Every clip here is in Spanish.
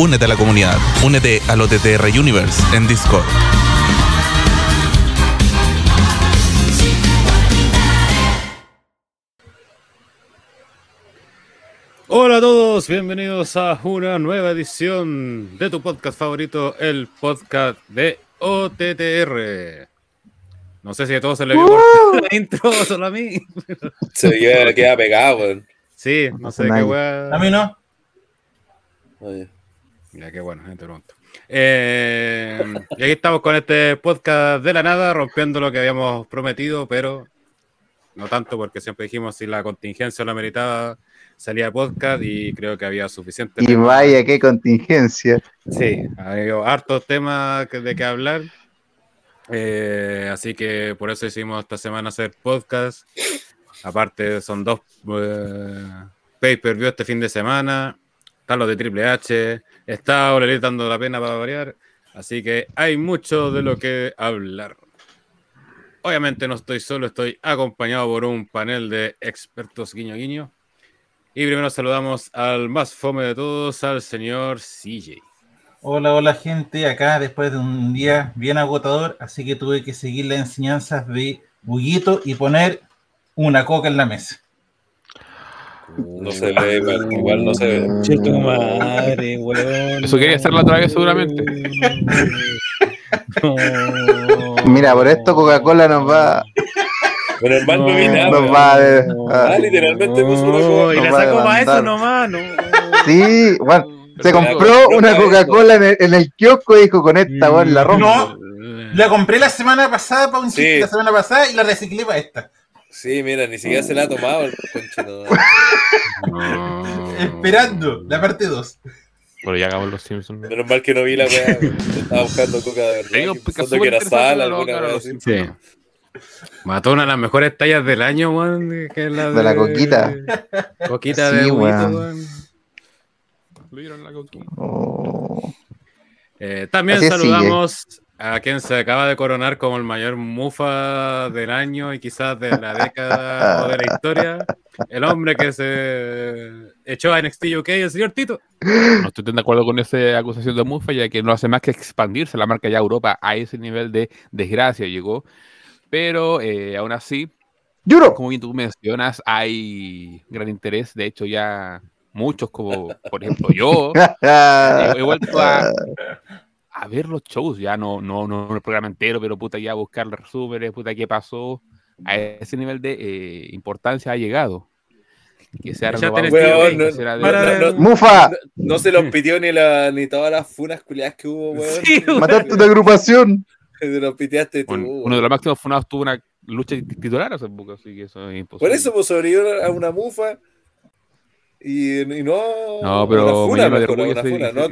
Únete a la comunidad. Únete al OTTR Universe en Discord. Hola a todos, bienvenidos a una nueva edición de tu podcast favorito, el podcast de OTTR. No sé si a todos se le vio por la intro o solo a mí. Se queda, queda pegado, weón. Sí, no sé qué weá. A mí no. Oye. Ya qué bueno, gente pronto. Eh, y aquí estamos con este podcast de la nada, rompiendo lo que habíamos prometido, pero no tanto porque siempre dijimos si la contingencia lo meritaba, salía podcast y creo que había suficiente. Y vaya, qué contingencia. Sí, había hartos temas de que hablar. Eh, así que por eso hicimos esta semana hacer podcast. Aparte, son dos eh, pay-per-view este fin de semana. Están los de Triple H. Está Ole dando la pena para variar. Así que hay mucho de lo que hablar. Obviamente no estoy solo, estoy acompañado por un panel de expertos guiño guiño. Y primero saludamos al más fome de todos, al señor CJ. Hola, hola gente, acá después de un día bien agotador, así que tuve que seguir las enseñanzas de Buguito y poner una coca en la mesa. No se ve, igual, igual no se ve. Che, tu madre, weón. Eso quería hacer la otra vez, seguramente. Mira, por esto Coca-Cola nos va, Pero el mal no vi nada. nos va a ver. Ah, ah, literalmente puso una No, y la Nos va a sacó para eso nomás, no. Sí, bueno, se Pero compró una Coca-Cola en el, en el kiosco y dijo, con esta, weón, la rompo. No. La compré la semana pasada para un Sí. chiste la semana pasada y la reciclé para esta. Sí, mira, ni siquiera se la ha tomado el conchito. Esperando la parte 2. Pero ya acabó los Simpsons. Menos mal que no vi la weá. Estaba buscando coca de verdad. Digo, pensando que era sal, alguna weá así. Sí. Mató una de las mejores tallas del año, weón. Que es la de, De la coquita. Coquita Sí, de huevito, weón. Lo dieron la coquita. Oh. Eh, también Así saludamos a quien se acaba de coronar como el mayor mufa del año y quizás de la década o de la historia. El hombre que se echó a NXT UK, el señor Tito. No estoy tan de acuerdo con esa acusación de Mufa, ya que no hace más que expandirse la marca ya a Europa a ese nivel de desgracia llegó. Pero eh, aún así, como bien tú mencionas, hay gran interés. De hecho, ya muchos, como por ejemplo yo, he, he vuelto a, a ver los shows, ya no, no, no el programa entero, pero puta, ya buscar los resúmenes, puta, qué pasó. A ese nivel de eh, importancia ha llegado. Que se ha Ya renovado tenés un tiempo, poco, no- que será de- para- no- no- ¡Mufa! No se los pitió ni, la, ni todas las funas culiadas que hubo, weón. Sí, weón. ¡Mataste una agrupación! Se los piteaste tú. Bueno, uno de los máximos funados tuvo una lucha titular hace poco, así que eso es imposible. Por eso pues, sobrevivió a una mufa. Y, y no. No, pero una me funa, llama de mejor, orgullo una y funa, no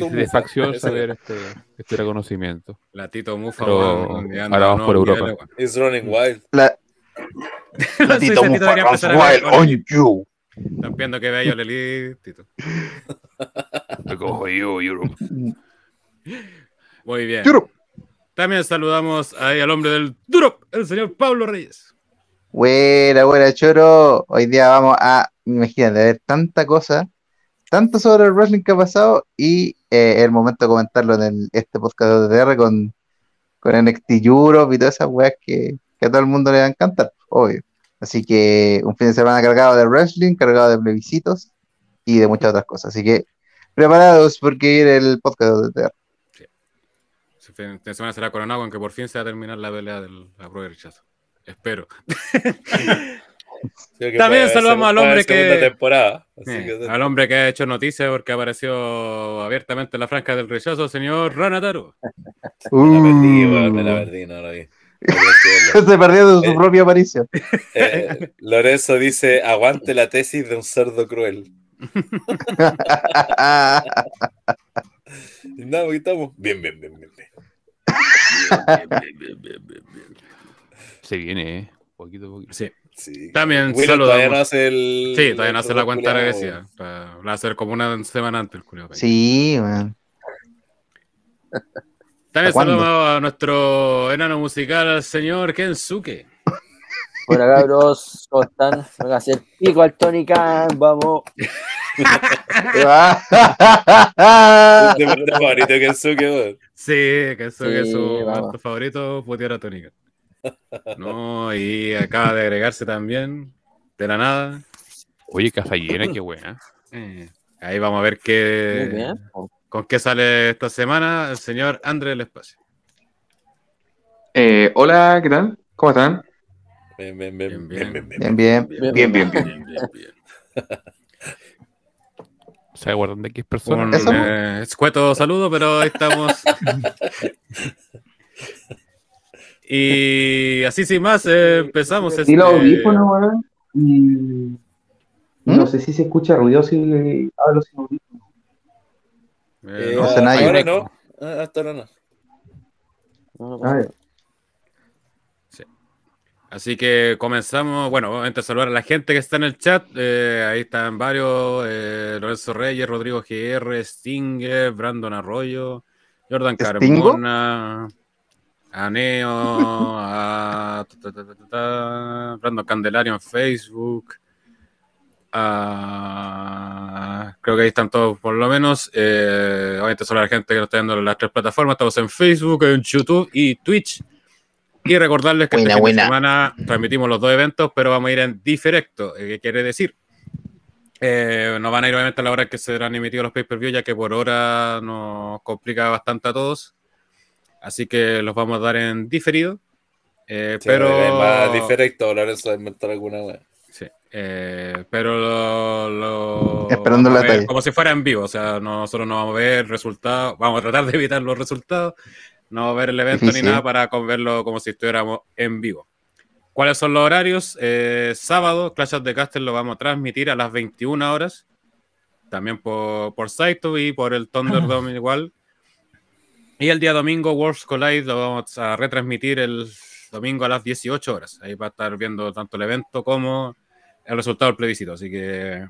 Eso. saber este, este reconocimiento. La Tito Mufa, ahora vamos no, por Europa. weón. It's running wild. La, la Tito Mufa runs ver wild on you. Están viendo que bello Leli, Tito. Te cojo yo, Europe. Muy bien. ¡Yuro! También saludamos ahí al hombre del duro, el señor Pablo Reyes. Buena, buena, choro. Hoy día vamos a, imagínate, a ver tanta cosa, tanto sobre el wrestling que ha pasado y eh, el momento de comentarlo en el- este podcast de OTR con, con NXT Europe y todas esas weas que, que a todo el mundo le va a encantar, obvio. Así que un fin de semana cargado de wrestling, cargado de plebiscitos y de muchas otras cosas. Así que preparados porque viene el podcast de OTR. Este fin de semana será coronado con que por fin se va a terminar la pelea de la prueba de rechazo. Espero. También puede saludamos al hombre que- temporada. Así Eh, que- al hombre que ha hecho noticias porque apareció abiertamente en la franja del rechazo, señor. Me la perdí, Uh. me la perdí, no lo vi. No lo vi. Se perdió de su Eh. propia aparición. Eh, Lorenzo dice: Aguante la tesis de un cerdo cruel. Nada, aquí estamos. Bien, bien, bien, bien. bien. Se viene, ¿eh? Poquito a poquito. Sí. Sí. También Willow saludamos. todavía no hace el. Sí, todavía no hace la cuenta culiao, regresiva. Va a ser como una semana antes el culiao. Sí, man. También saludamos a nuestro enano musical, al señor Kensuke. Hola cabros, ¿cómo están? Venga a hacer pico al Tony Khan, vamos. Favorito Kensuke, weón. Sí, que es su favorito, putear a Tónica. No, y acaba de agregarse también, de la nada. Oye, casa llena, qué buena. Eh, ahí vamos a ver qué, con qué sale esta semana el señor André del Espacio. Eh, hola, ¿qué tal? ¿Cómo están? Bien, bien, bien, Bien, bien, bien, Bien, bien. Bien, Bien, bien, bien. ¿Se de qué es persona? Un ¿Eso? eh, escueto saludo, pero ahí estamos. y así sin más, eh, empezamos. Y Este... los audífonos, weón. Y ¿Mm? no sé si se escucha ruido si le hablo sin audífonos. Eh, no, No sé nada. ahora no. Ah, Hasta ahora no. No, no A ver. Así que comenzamos. Bueno, obviamente saludar a la gente que está en el chat. Eh, ahí están varios: eh, Lorenzo Reyes, Rodrigo GR, Stinger, Brandon Arroyo, Jordan ¿Stingo? Carmona, a Neo, a ta, Brandon Candelario en Facebook. a- creo que ahí están todos por lo menos. Eh, obviamente solo la gente que nos está viendo en las tres plataformas. Estamos en Facebook, en YouTube y Twitch. Y recordarles que Buena, este fin de buena. semana transmitimos los dos eventos, pero vamos a ir en diferecto. Eh, ¿Qué quiere decir? Eh, no van a ir obviamente a la hora que serán emitidos los pay-per-view, ya que por hora nos complica bastante a todos. Así que los vamos a dar en diferido. Eh, Sí, pero más diferente, Lorenzo, de inventar alguna weá. Sí, eh, pero lo, lo- Esperando la talla. como si fuera en vivo, o sea, nosotros no vamos a ver resultados, vamos a tratar de evitar los resultados, no vamos a ver el evento Difícil. ni nada para verlo como si estuviéramos en vivo. ¿Cuáles son los horarios? Eh, sábado, Clash of the Castle lo vamos a transmitir a las 21 horas, también por, por Saito y por el Thunderdome igual. Y el día domingo, Worlds Collide lo vamos a retransmitir el domingo a las 18 horas. Ahí va a estar viendo tanto el evento como el resultado del plebiscito. Así que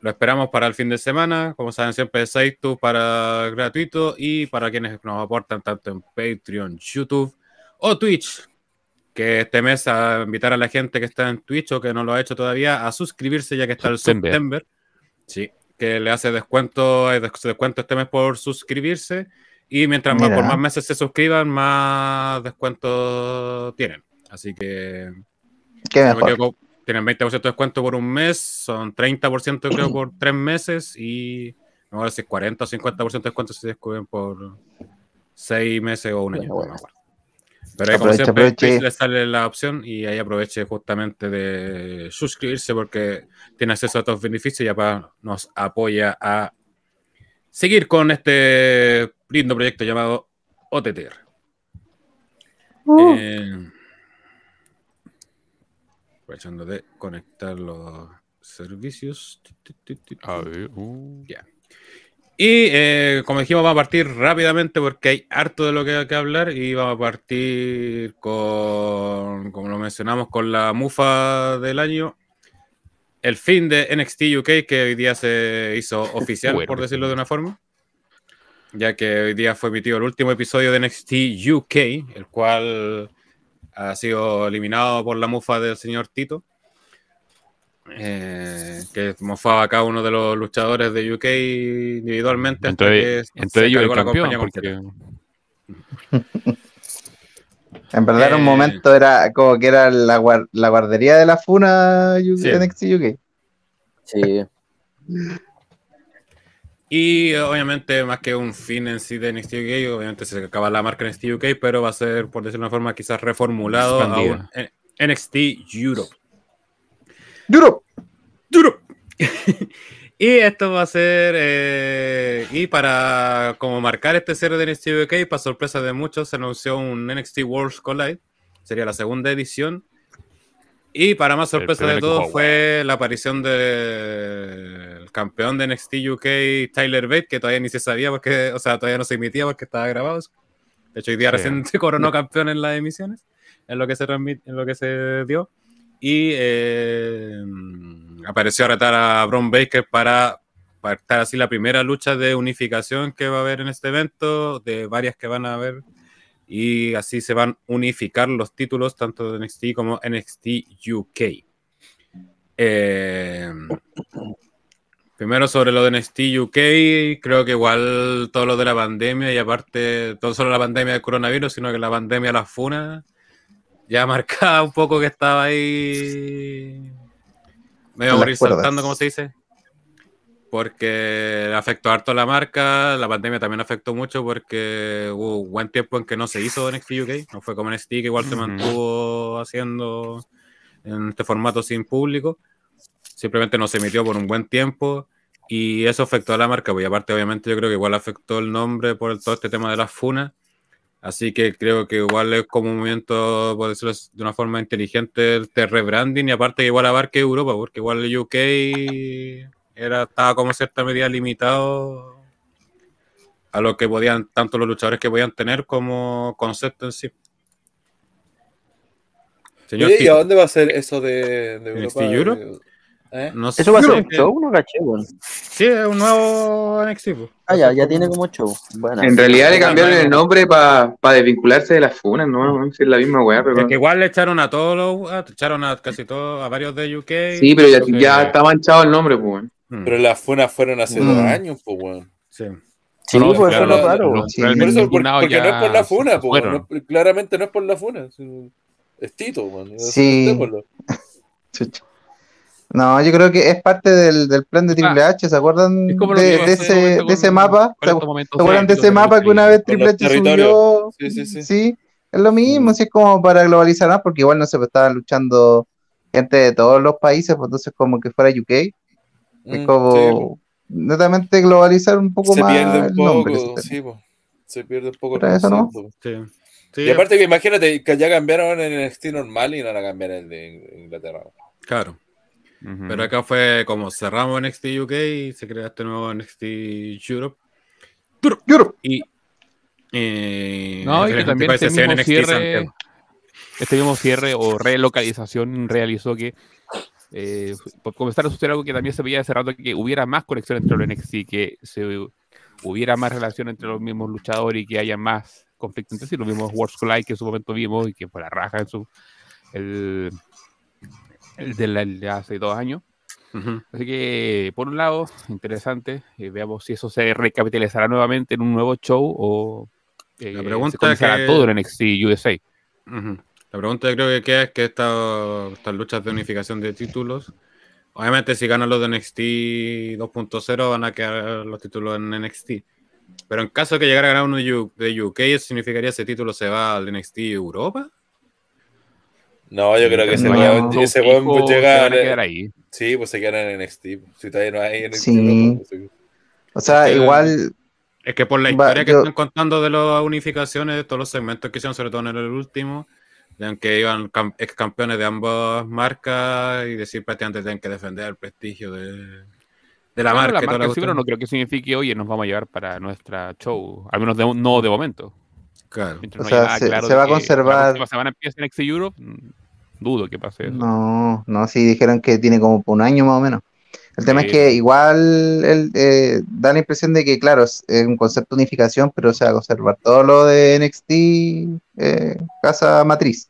lo esperamos para el fin de semana. Como saben, siempre Saito para gratuito y para quienes nos aportan tanto en Patreon, YouTube o Twitch. Que este mes a invitar a la gente que está en Twitch o que no lo ha hecho todavía a suscribirse ya que está el September. September. Sí, que le hace descuento, descuento este mes por suscribirse. Y mientras más, por más meses se suscriban, más descuento tienen. Así que Qué mejor. equivoco, tienen 20% de descuento por un mes, son 30% creo por tres meses y no sé si es 40 o 50% de descuento si se descubren por seis meses o un año. Bueno. acuerdo. Pero ahí, como Aproveche, siempre, aproveche. Le sale la opción y ahí aproveche justamente de suscribirse porque tiene acceso a estos beneficios y ya nos apoya a seguir con este lindo proyecto llamado OTTR. Eh, aprovechando de conectar los servicios. A ver, uh. Y eh, como dijimos, vamos a partir rápidamente porque hay harto de lo que hay que hablar y vamos a partir con, como lo mencionamos, con la mufa del año. El fin de NXT UK que hoy día se hizo oficial, por decirlo de una forma. Ya que hoy día fue emitido el último episodio de NXT UK, el cual ha sido eliminado por la mufa del señor Tito. eh, que mofaba a cada uno de los luchadores de UK individualmente. hasta Entre, que entre se ellos el la campeón, porque. En verdad, en un Eh, momento era como que era la, guar- la guardería de la Funa UK, Sí. NXT UK. Sí, Y obviamente, más que un fin en sí de NXT UK, obviamente se acaba la marca NXT UK, pero va a ser, por decirlo de una forma, quizás reformulado a un NXT Europe. ¡Duro! Europe. y esto va a ser, eh, y para como marcar este cierre de NXT UK, para sorpresa de muchos, se anunció un NXT Worlds Collide, sería la segunda edición. Y para más sorpresa de todos fue la aparición del campeón de NXT UK, Tyler Bate, que todavía ni se sabía porque, o sea, todavía no se emitía porque estaba grabado. De hecho, hoy día Sí. recién se coronó campeón en las emisiones, en lo que se en lo que se dio. Y eh, apareció a retar a Bron Baker para estar así la primera lucha de unificación que va a haber en este evento, de varias que van a haber. Y así se van a unificar los títulos tanto de NXT como NXT UK. Eh, Primero sobre lo de NXT UK, creo que igual todo lo de la pandemia y aparte, todo solo la pandemia del coronavirus, sino que la pandemia de las funas, ya marcaba un poco que estaba ahí medio En a morir saltando, como se dice. Porque afectó harto a la marca, la pandemia también afectó mucho porque hubo un buen tiempo en que no se hizo NXT UK, no fue como NXT que igual se mantuvo haciendo en este formato sin público, simplemente no se emitió por un buen tiempo y eso afectó a la marca, pues y aparte obviamente yo creo que igual afectó el nombre por todo este tema de las funas, así que creo que igual es como un movimiento, por decirlo de una forma inteligente, el de rebranding y aparte que igual abarque Europa, porque igual el UK era, estaba como en cierta medida limitado a lo que podían, tanto los luchadores que podían tener como concepto en sí. Señor ¿Y a dónde va a ser eso de, de ¿NXT Europa? ¿Eh? no sé- Eso va a ser un show, no caché, weón. Sí, es un nuevo NXT. pues. Ah, ya, ya tiene como show. Bueno. En realidad le cambiaron el nombre para desvincularse de las funas, ¿no? Es la misma weá, pero. Es que igual le echaron a todos los, a- echaron a casi todos, a varios de UK. Sí, pero ya, que- ya está manchado el nombre, pues. weón. Mm, Pero las funas fueron hace Mm. dos años, pues, weón. sí. Sí, No, pues eso claro, es lo raro. Sí. Por realmente eso, por- impugnados porque no ya es por la se funa, pues. No- claramente no es por la funa. sino- Es Tito, weón. Sí. No, yo creo que es parte del, del plan de Triple H, ¿se acuerdan Es como lo de, ese, momento de ese mapa? ¿Se, se acuerdan de ese mapa que una vez Triple H subió? Sí, sí, sí. es lo mismo, Mm. si es como para globalizar más, porque igual no se estaban luchando gente de todos los países, pues entonces como que fuera UK, es Mm, como netamente globalizar un sí, poco se más pierde un el nombre. se poco, tiene. sí, po. Se pierde un poco el Pero eso no. Sí. Sí, Y aparte que imagínate que ya cambiaron en el NXT normal y no la cambiaron en el de Inglaterra. claro. Pero acá fue como cerramos NXT UK y se crea este nuevo NXT Europe. Europe. Y. eh, No, y que también este mismo, NXT cierre, este mismo cierre o relocalización realizó que eh, por comenzar a suceder algo que también se veía hace rato, que hubiera más conexión entre los NXT, que se hubiera más relación entre los mismos luchadores y que haya más conflicto entre sí. Los mismos Worlds Collide que en su momento vimos y que fue la raja en su... El de, la- de hace dos años. Ujú. Así que, por un lado, interesante. eh, veamos si eso se recapitalizará nuevamente en un nuevo show o eh, La pregunta se que- todo en NXT USA. Ujú. La pregunta creo que queda es que esta- estas luchas de unificación de títulos, obviamente si ganan los de NXT 2.0 van a quedar los títulos en NXT. Pero en caso de que llegara a ganar uno de UK, ¿eso significaría ese título se va al NXT Europa? No, yo creo que ese No, weón se llega. van a quedar ahí. Sí, pues se quedan en NXT. Si todavía no hay NXT. Sí. Pues, sí. O sea, Es que- igual, Es que por la Va, historia que yo- están contando de las unificaciones, de todos los segmentos que hicieron, sobre todo en el último, de aunque iban ex campeones de ambas marcas y decir prácticamente tienen que defender el prestigio de, de la Claro, marca. la marca sí, pero no creo que signifique, oye, nos vamos a llevar para nuestra show. Al menos de- no de momento. Claro. Mientras O no sea, se- claro se va a conservar- La semana empieza NXT Europe. mm, Dudo que pase eso. no, no, sí dijeron que tiene como un año más o menos. El tema Sí. es que igual el, eh, da la impresión de que, claro, es, un concepto de unificación, pero se va a conservar todo lo de NXT eh, casa matriz.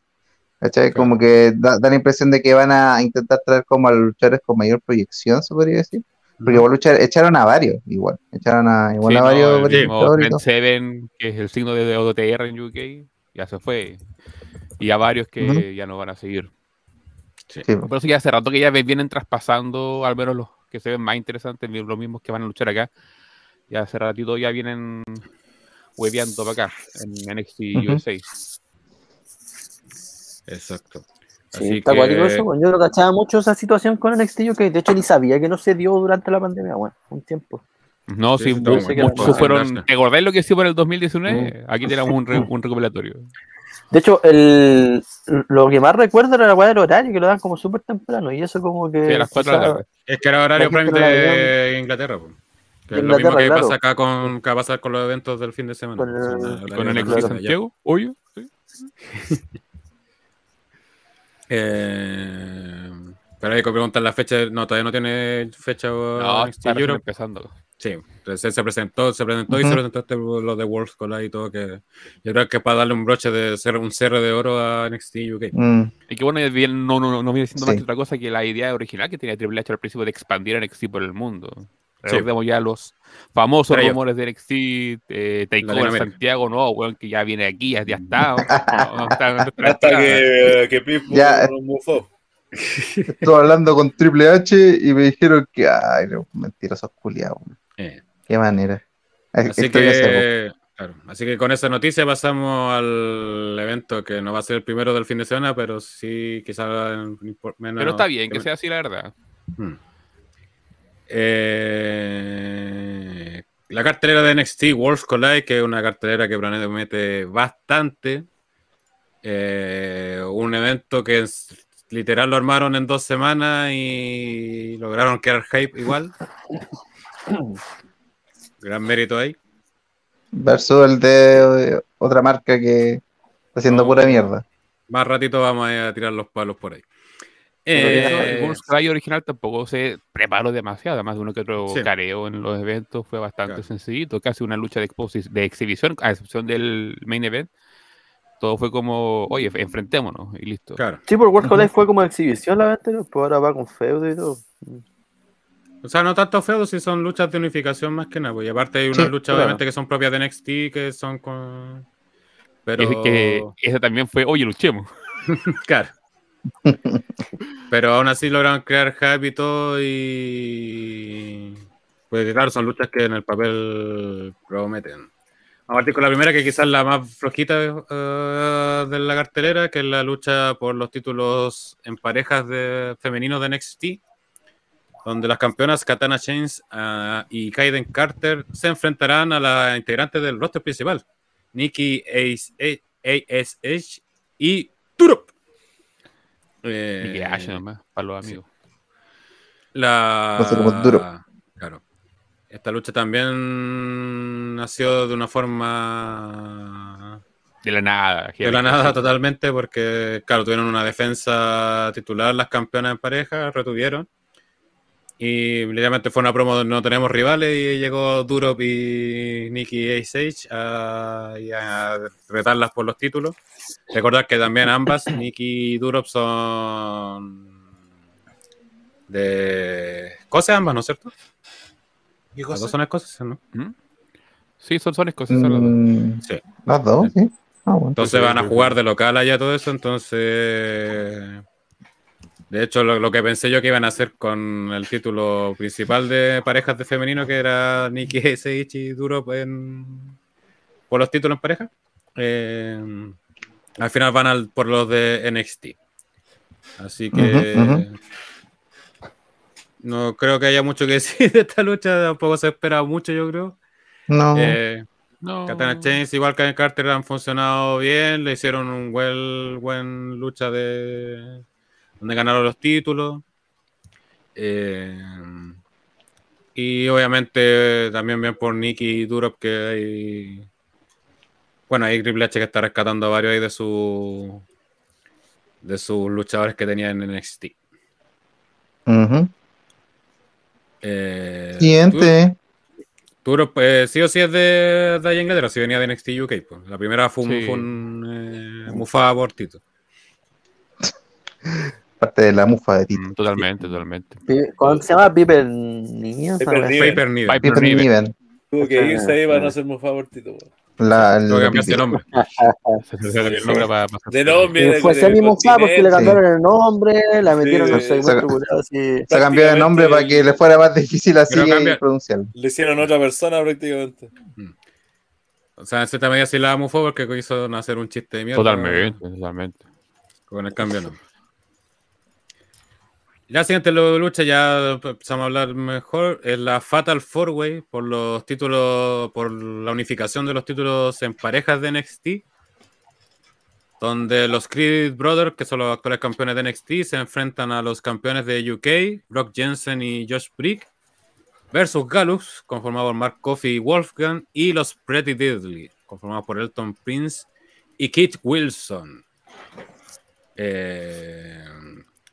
¿Cachai? Claro. Como que da, da la impresión de que van a intentar traer como a los luchadores con mayor proyección, se podría decir. Porque igual luchar, echaron a varios, igual. Echaron a, igual Sí, a no, varios, el varios mismo. Seven, que es el signo de OTR en UK, ya se fue. Y a varios que ya no van a seguir. Sí, Por eso ya hace rato que ya vienen traspasando, al menos los que se ven más interesantes, los mismos que van a luchar acá. Ya hace ratito ya vienen hueveando para acá, en NXT Ujú. USA. Exacto. Sí, Así está que- eso. Yo no cachaba mucho esa situación con NXT UK. De hecho, ni sabía que no se dio durante la pandemia, weón. Un tiempo. No, Sí, sí, sí, bueno. muchos fueron. ¿Te acordás lo que hicimos en el 2019? Aquí tenemos un, re- un recopilatorio. De hecho, el, lo que más recuerdo era la weá del horario, que lo dan como súper temprano. Y eso como que... Sí, a las 4 de la tarde. Es que era horario prime de Inglaterra. po. Que es lo mismo que claro. pasa acá con, que va a pasar con los eventos del fin de semana. Con el- Y horarios con el. Santiago, obvio. sí. Eh, pero hay que preguntar la fecha. No, todavía no tiene fecha No, NXT está empezando. Sí, entonces se presentó, se presentó y Ujú. se presentó este, lo de World Collide y todo, que yo creo que es para darle un broche de ser un cierre de oro a NXT UK. Mm, Y que bueno, y bien, no, no, no viene siendo más Sí. que otra cosa que la idea original que tenía Triple H al principio de expandir a NXT por el mundo. Sí. Recordemos ya los famosos Pero yo- rumores de NXT, eh, Takeover Latinoamérica. Santiago, no, weón, que ya viene aquí, ya, ya está. no, no está- no está- Hasta que, que Pip Ya. mufó. Estuve hablando con Triple H y me dijeron que, ay, no, mentirosos culiados. Eh, Qué manera. Así que, claro, así que con esa noticia pasamos al evento que no va a ser el primero del fin de semana, pero sí quizás menos. Pero está bien que sea así, la verdad. Hmm. Eh, la cartelera de NXT Worlds Collide, que es una cartelera que promete bastante. Eh, un evento que es- literal lo armaron en dos semanas y lograron crear hype igual. Gran mérito ahí. Versus el de otra marca que está haciendo No. pura mierda. Más ratito vamos a tirar los palos por ahí. Eh, el Cry original tampoco se preparó demasiado, además de uno que otro Sí. careo en los eventos, fue bastante Claro. sencillito, casi una lucha de, de exhibición, a excepción del main event. Todo fue como, oye, enfrentémonos y listo. claro. Sí, por World Collide fue como exhibición la anterior, pues ahora va con feudo y todo. O sea, no tanto feudos, si son luchas de unificación más que nada. pues, Y aparte hay unas Sí, luchas claro. obviamente que son propias de NXT, que son con... Pero... Es que ese también fue, oye, luchemos. Claro. Pero aún así lograron crear hype y todo y... Pues claro, son luchas que en el papel prometen. Vamos a partir con la primera, que quizás la más flojita eh, de la cartelera, que es la lucha por los títulos en parejas de femeninos de NXT, donde las campeonas Katana Chains ah, y Kaiden Carter se enfrentarán a la integrante del roster principal, Nikki ASH y Turop. Eh, Y que Ash nomás, para los sí. amigos. La... Duro. Claro. Esta lucha también nació de una forma De la nada. de la nada totalmente porque, claro, tuvieron una defensa titular las campeonas en pareja, retuvieron. Y literalmente fue una promo donde no tenemos rivales y llegó Durop y Nikki Ace a, a retarlas por los títulos. Recordar que también ambas, Nikki y Durop, son de escocia ambas, ¿no es cierto? ¿Qué Las dos son escocesas, ¿no? Sí, son, son escocesas las dos. Mm, Sí. Las dos, sí. Ah, bueno. Entonces van a jugar de local allá todo eso, entonces... De hecho, lo, lo que pensé yo que iban a hacer con el título principal de parejas de femenino, que era Nikki Seichi y Duro en, por los títulos en pareja, eh, al final van al- por los de NXT. Así que no creo que haya mucho que decir de esta lucha, tampoco se espera mucho, yo creo. No. Eh, No. Katana Chains, igual que en Carter, han funcionado bien. Le hicieron un buen, buen lucha de donde ganaron los títulos. Eh, y obviamente también bien por Nicky y Durop, que hay. Bueno, hay Triple H que está rescatando a varios ahí de su de sus luchadores que tenía en NXT. Ujú. Eh, Siguiente. Duro, pues sí o sí es de, de Inglaterra, si venía de NXT UK. Pues. La primera fue un, Sí. fue un eh, mufada por Tito. Parte de la mufa de Tito. Mm, Totalmente, totalmente. ¿Cómo se llama? Piper. Niven. Piper Niven. Tuvo que irse ahí para no ser muy favorito. weón. La, que cambiarse el nombre. Se- se- se- el nombre para- para- De nombre. Fue continente. porque le cambiaron el nombre, la metieron en el Sí, segmento saca- curado así. se cambió de nombre para que le fuera más difícil así pronunciarlo. Le hicieron otra persona prácticamente. O sea, en cierta medida sí la mufó porque hizo hacer un chiste de mierda. Totalmente, totalmente. Con el cambio de nombre. La siguiente lu- lucha ya empezamos a hablar mejor. Es la Fatal Four Way por los títulos, por la unificación de los títulos en parejas de NXT. Donde los Creed Brothers, que son los actuales campeones de NXT, se enfrentan a los campeones de UK, Brock Jensen y Josh Brick, versus Gallows, conformado por Mark Coffey y Wolfgang, y los Pretty Deadly, conformados por Elton Prince y Kit Wilson. Eh,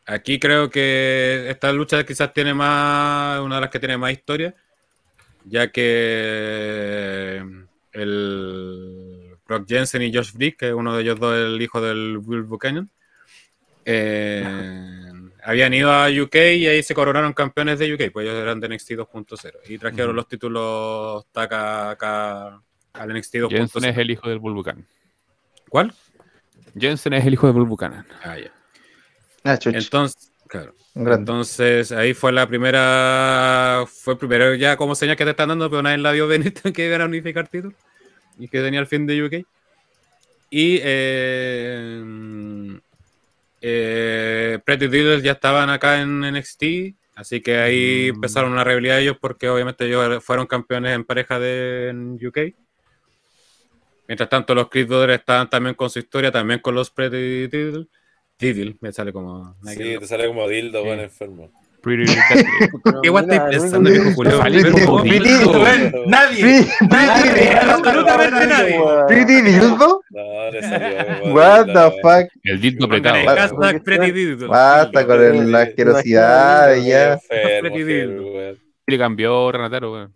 aquí creo que esta lucha quizás tiene más, una de las que tiene más historia, ya que el Brock Jensen y Josh Brick, que es uno de ellos dos, el hijo del Will Buchanan, eh, habían ido a UK y ahí se coronaron campeones de UK, pues ellos eran de NXT 2.0 y trajeron los títulos acá, acá al NXT Jensen es 2.0. el hijo del Bull Buchanan. ¿Cuál? Jensen es el hijo del Bull Buchanan. Ah, ya. Ah, Entonces, claro. grande. Entonces ahí fue la primera, fue primero ya como señal que te están dando, pero nadie la vio venir que iban a unificar títulos y que tenía el fin de UK. Y eh, eh, Pretty Dealers ya estaban acá en NXT, así que ahí Mm. empezaron una rivalidad ellos porque obviamente ellos fueron campeones en pareja de en UK. Mientras tanto, los Creed Brothers estaban también con su historia, también con los Pretty Dealers. Diddle, me sale como. Sí, te sale como dildo, Sí. weón, enfermo. ¿Qué guay estáis pensando, viejo. Weón, Nadie. Pretty- Nadie. absolutamente nadie. Pretty Dildo? No, le salió. como What the fuck? El dildo apretado. Pretty. Basta con la asquerosidad ya. Pretty dildo. Le cambió Renataro, weón.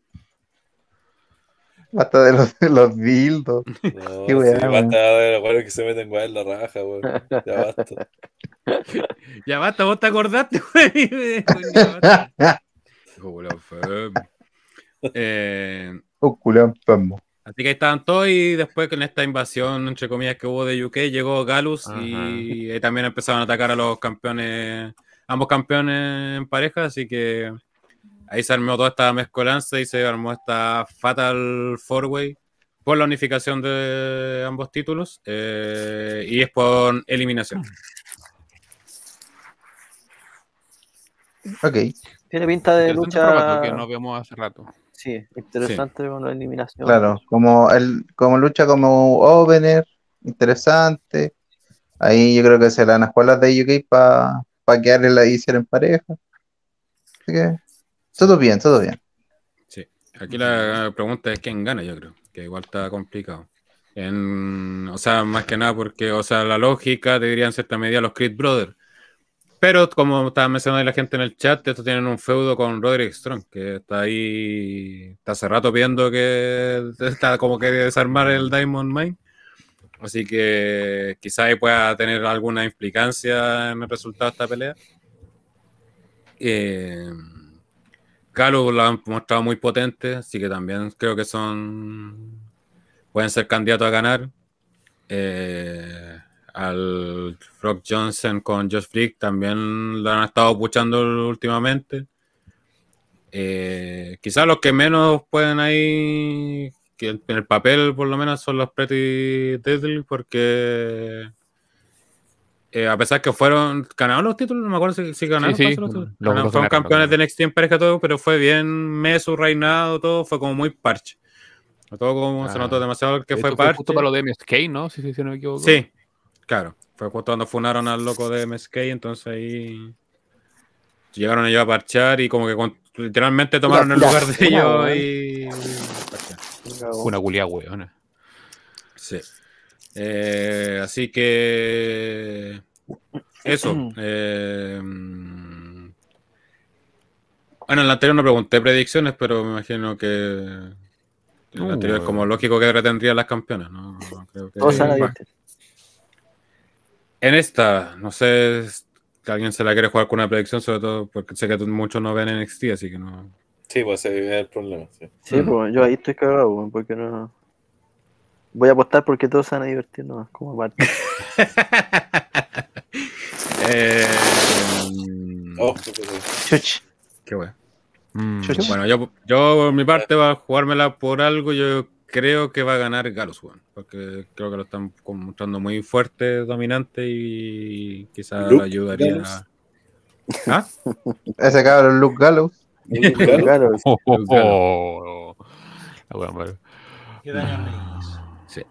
Basta de los, de los dildos. No, Qué weá, sí, basta de los weones que se meten weón en la raja, weón. Ya basta. Ya basta, vos te acordaste, güey. Enfermo. Eh, Un culo enfermo. Así que ahí estaban todos y después con esta invasión, entre comillas, que hubo de UK, llegó Galus y ahí también empezaron a atacar a los campeones, ambos campeones en pareja, así que ahí se armó toda esta mezcolanza y se armó esta Fatal Four Way por la unificación de ambos títulos eh, y es por eliminación. Ok. Tiene pinta de lucha. que no vemos hace rato. Sí, interesante con la eliminación. Claro, como el, como lucha como opener, interesante. Ahí yo creo que se la van a jugar las de UK para pa quedar en la en pareja. Así que todo bien, todo bien. Sí. Aquí la pregunta es quién gana, yo creo, que igual está complicado. En, o sea, más que nada porque, o sea, la lógica diría en cierta medida los Creed Brothers. Pero como estaba mencionando la gente en el chat, estos tienen un feudo con Roderick Strong, que está ahí, está hace rato pidiendo que está como que desarmar el Diamond Mine. Así que quizá ahí pueda tener alguna implicancia en el resultado de esta pelea. Eh, Galo lo han mostrado muy potente, así que también creo que son. pueden ser candidatos a ganar. Eh, al Brock Johnson con Josh Frick también lo han estado puchando últimamente. Eh, quizás los que menos pueden ahí, que en el papel por lo menos, son los Pretty Deadly, porque eh, a pesar que fueron ganaron los títulos, no me acuerdo si, si ganaron Sí, sí, parece, los títulos. los- Ganaron- los fueron campeones de NXT en pareja todo, pero fue bien mes su reinado, todo fue como muy parche. Todo como se Ah. notó demasiado que fue fue parche. justo para lo de MSK, ¿no? Sí, sí, si no me equivoco. Sí, claro. Fue justo cuando funaron al loco de MSK, entonces ahí llegaron ellos a parchar y como que con- literalmente tomaron el lugar de ellos y. Una culia weona. Sí. Eh, así que eso. eh, bueno, en la anterior no pregunté predicciones, pero me imagino que en la Uh, anterior es como lógico que retendrían las campeonas, ¿no? Creo que- Todos se van a Va. divertir. En esta, no sé si alguien se la quiere jugar con una predicción, sobre todo porque sé que muchos no ven NXT, así que no. Sí, pues ese es el problema. Sí. Sí, Mm. pues yo ahí estoy cagado, porque no. Voy a apostar porque todos se van a divertir nomás, como aparte. Eh, Oh. Chuch. qué bueno. Mm. Chuch. Bueno, yo, yo por mi parte va a jugármela por algo. Yo creo que va a ganar Galus, weón, porque creo que lo están mostrando muy fuerte, dominante y quizás Luke le ayudaría. Gallows. ¿Ah? Ese cabrón Luke Gallows. Claro. Claro, Oh, oh, oh. La wea mala. ¿Qué daño le hizo? Sí.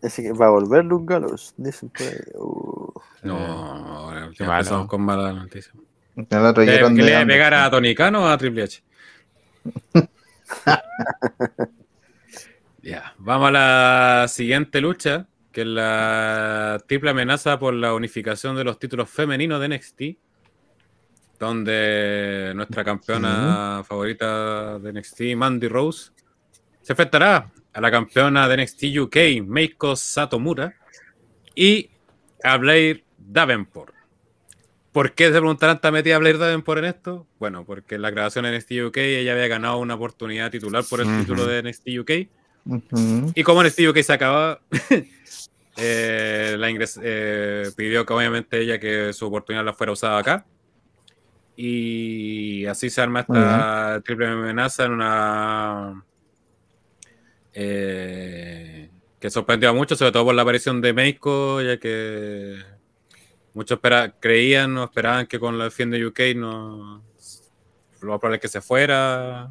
ese que va a volver Luke Gallows, dicen por ahí. Uh, No, malo. empezamos con malas noticias. El otro ¿Que, llegaron que de le iba a pegar a Tony Khan o a Triple H? ya, vamos a la siguiente lucha, que es la triple amenaza por la unificación de los títulos femeninos de NXT. donde nuestra campeona favorita de NXT, Mandy Rose, se enfrentará a la campeona de NXT UK, Meiko Satomura, y a Blair Davenport. ¿Por qué se preguntarán está metida Blair Davenport en esto? Bueno, porque en la grabación de NXT UK ella había ganado una oportunidad titular por el título de NXT UK. Y como NXT UK se acababa, eh, la ingres- eh, pidió que obviamente ella que su oportunidad la fuera usada acá. Y así se arma esta triple amenaza en una. eh, que sorprendió a muchos, sobre todo por la aparición de Meiko, ya que muchos espera- creían o esperaban que con la fin de UK no. Lo más probable es que se fuera.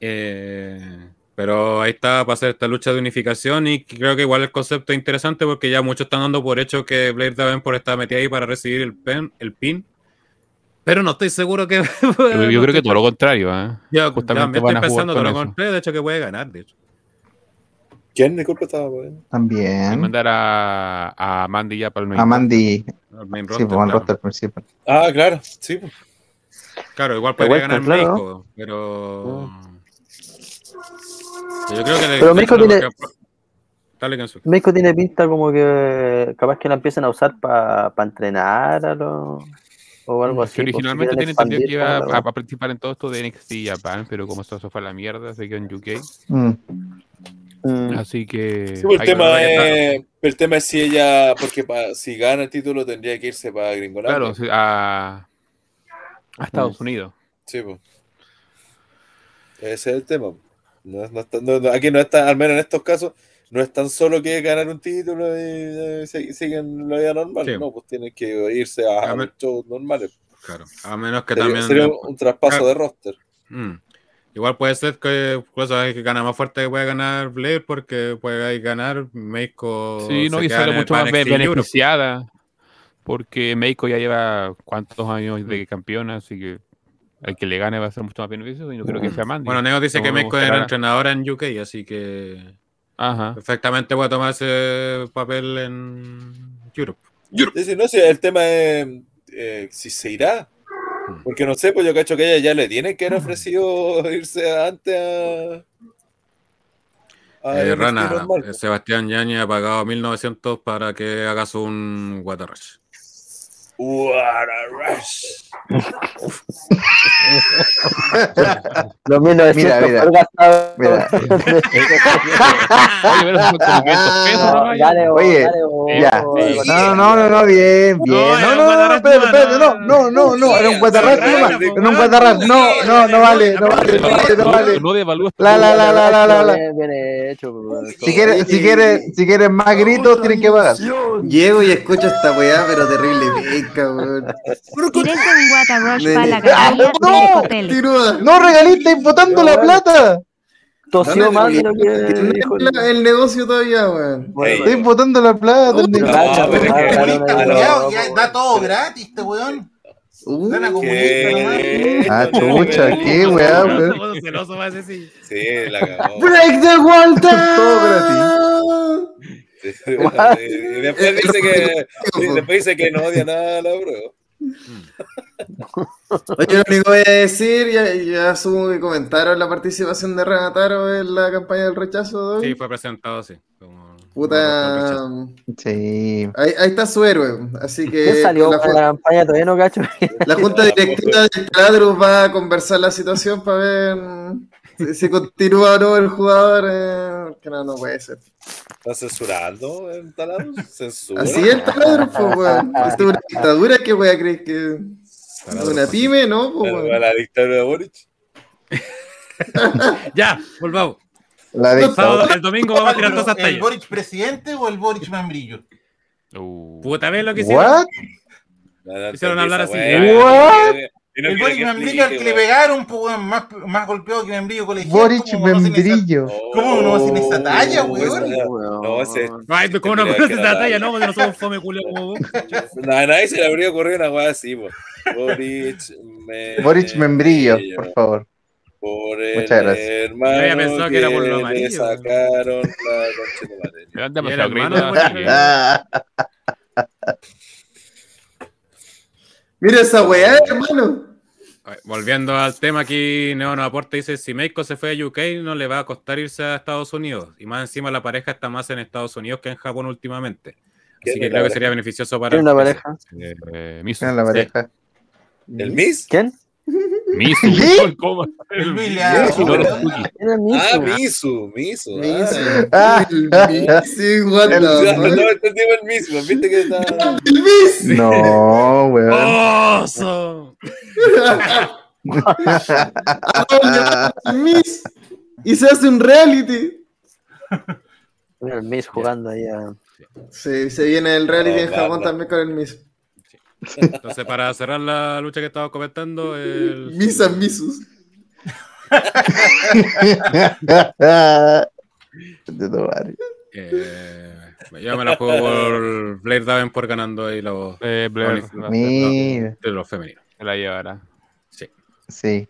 Eh, pero ahí está para hacer esta lucha de unificación y creo que igual el concepto es interesante porque ya muchos están dando por hecho que Blair Davenport está metida ahí para recibir el, pen, el pin. Pero no estoy seguro que... Yo, yo creo que todo lo contrario, ¿eh? Yo justamente estoy pensando todo lo contrario, de hecho que puede ganar, de hecho. ¿Quién? Disculpe, estaba por ahí. Y También. mandar a, a Mandy ya para el main A Mandy. Al main Sí, roster, pues al claro. roster principal. Ah, claro, sí. pues. Claro, igual vuelta, ganar claro. México, pero... Yo creo que... Pero México tiene- Dale. México tiene pinta como que capaz que la empiecen a usar para entrenar a los- o algo así. Que pues, originalmente entendido que iba a, participar en todo esto de NXT Japan, pero como eso se fue a la mierda, se quedó en UK. Mm. Mm. Así que. Sí, pues, el, tema es, el tema es si ella, porque pa- si gana el título tendría que irse para Gringolandia. Claro, sí, a, a Estados Unidos. Sí, pues. Ese es el tema. No es- no está- no- no- aquí no está, al menos en estos casos, no es tan solo que ganar un título y eh, se- siguen la vida normal. Sí. No, pues tienen que irse a, a A shows normales. Claro, a menos que Sería, también... sería un, un traspaso Claro. de roster. Mm. Igual puede ser que cosa que gana más fuerte que puede ganar Blair porque puede ganar México. Sí, no, y sale mucho más Europe. beneficiada. Porque Meiko ya lleva cuántos años de campeona, así que el que le gane va a ser mucho más beneficioso y no creo que sea Mandy. Bueno, Neo dice No que me México era entrenadora en UK, así que Ajá. perfectamente puede tomar ese papel en Europe. Sí, no, sí, el tema es eh, si se irá. Mm. Porque no sé, pues yo cacho que ella ya le tiene que haber ofrecido irse antes a. a Eh, Rana, eh. Sebastián Yañez ha pagado 1900 para que hagas un Waterrush. What a rush. Los 1900 Mira, mira. Mira. Oye, pero son como 500 pesos, No, ¿no? dale, vos, Oye, dale, vos, Ya. No, no, no, no, bien, bien. No, No, no, no, no, espérate, espérate, no, no, no, no, era un sí, era un sí, guatarrach, no, no, no vale, no vale, no vale, no vale. No devalúes tu- La, la, la, la, la, la, pues. Si quieres, si quieres, si quieres más gritos, tienes que pagar. Llego y escucho esta weá, pero terrible Tirete un Guatarush Nene. para la galería ¡No! del hotel. Continúa. No regalistas botando la plata. Tosió más de lo que dijo. la- el negocio todavía, weón. Estoy botando la plata. Lo- culiao, ya da todo gratis, este weón. Uh, Gana comunista nomás. ¿Qué? Ah, chucha, qué weá, weón. celoso. Sí, la cagó. Break the wall Todo Sí, Y después dice que, después dice que no odia nada a la bro. Oye, lo único que voy a decir, ya, ya asumo que comentaron la participación de Renataro en la campaña del rechazo de. Sí, fue presentado así. como- Puta. como Sí. Ahí, ahí está su héroe. Así que ¿Qué salió la, para la campaña? Todavía no cacho. la junta directiva del Taladro va a conversar la situación para ver si, si continúa o no el jugador. eh, que no, no puede ser. ¿Está censurando en taladro? ¿Censura? Así es el Taladro, pues, weón. Esto es una dictadura que voy a creer que. Taladro, Una pyme, ¿no? Pues, A weón. la dictadura de Boric. Ya, volvamos. La Sábado- dictadura. el domingo vamos a tirar todas esas ¿El tallas. Boric presidente o el Boric membrillo? Uh, Puta, ¿ves lo que hicieron? What? Hicieron hablar así. What? No el Boric membrillo al que le pegaron, pues, weón, más, más golpeado que membrillo colegial. Boric ¿cómo conocen esa- Membrillo. ¿Cómo no hacen esa talla, Oh, weón? No, ese. Ay, ¿cómo no conoces esa talla? No, porque no somos fome culo como vos. A nadie se le habría ocurrido una weá así, po. Boric, me... Boric Membrillo, por favor. Por el Muchas gracias. hermano Yo había pensado que era por lo le amarillo. sacaron la concha de madre. le dan Y era demasiado hermano crédito de a- Boric. Ah, Mira esa weá, hermano. Ver, Volviendo al tema aquí, Neo nos aporta, dice, si Meiko se fue a UK no le va a costar irse a Estados Unidos. Y más encima la pareja está más en Estados Unidos que en Japón últimamente. Así ¿Quién que es creo que sería beneficioso para ¿Quién es la pareja? Eh, Misu. Era la pareja. ¿El Miss? ¿Quién? Misu. ¿Sí? ¿Cómo? El. Misu, No, ¿verdad? Suki. ¿Quién es Ah, Misu? Misu, Misu. Misu. Ah. Ah. El Sí, what El- the fuck. no entendimos el mismo, viste que está. El Miss. No, weón. ¡Oso! Ah, el Miss. Y se hace un reality. El Miss jugando ahí a... Sí, se viene el reality No, en Japón también con el Miss. Entonces, para cerrar la lucha que estaba comentando, el... Tu madre. eh, yo me la juego por Blair Davenport ganando ahí los, Eh, Blair los- Mira, de los femeninos. se la llevará. sí.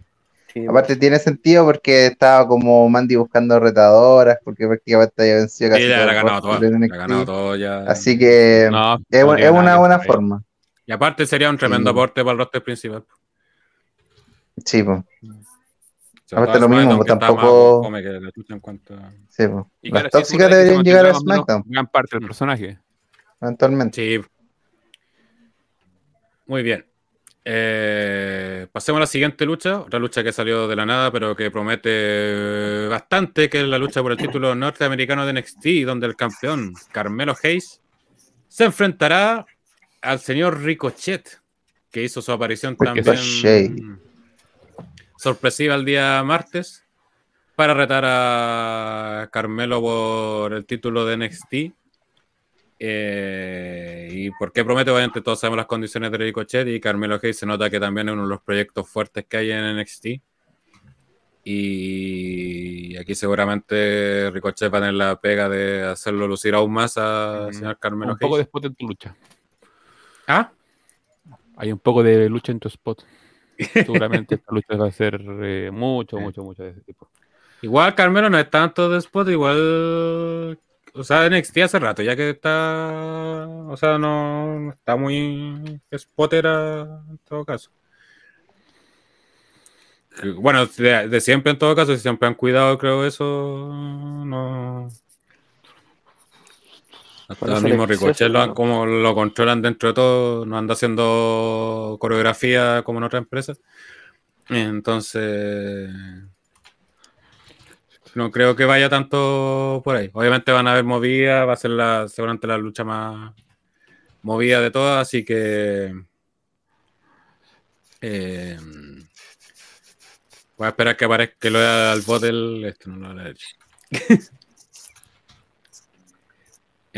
Sí, Aparte tiene sentido porque estaba como Mandy buscando retadoras, porque prácticamente había vencido casi Sí, ya todo la ha ganado todo. en La NXT. ha ganado todo ya. Así que No, es, no es tiene una buena forma. Y aparte sería un tremendo Sí. aporte para el roster principal. Sí, pues. Aparte lo mismo, tampoco- más fome que la chucha en cuanto a- Sí, pues. Y Las tóxicas deberían llegar a SmackDown, Gran parte del personaje. eventualmente. Sí. Muy bien. Eh, pasemos a la siguiente lucha, otra lucha que salió de la nada, pero que promete bastante, que es la lucha por el título norteamericano de NXT, donde el campeón Carmelo Hayes se enfrentará al señor Ricochet, que hizo su aparición Ricochet. también sorpresiva el día martes, para retar a Carmelo por el título de NXT. Eh, y por qué promete, obviamente todos sabemos las condiciones de Ricochet y Carmelo Hayes se nota que también es uno de los proyectos fuertes que hay en NXT. Y aquí seguramente Ricochet va a tener la pega de hacerlo lucir aún más al señor Carmelo Un poco de spot en tu lucha. ¿Ah? Hay un poco de lucha en tu spot. Seguramente esta lucha va a ser eh, mucho, mucho, mucho de ese tipo. Igual Carmelo no es tanto de spot, igual. O sea, NXT hace rato, ya que está. O sea, no, está muy spotera en todo caso. Que, Bueno, de, de siempre en todo caso, si siempre han cuidado, creo eso. No. Hasta el mismo Ricochet lo, como lo controlan dentro de todo, no anda haciendo coreografía como en otras empresas. Entonces, no creo que vaya tanto por ahí. Obviamente van a haber movidas, va a ser la, seguramente la lucha más movida de todas, así que eh, voy a esperar que aparezca que lo vea al bot del esto no lo he hecho.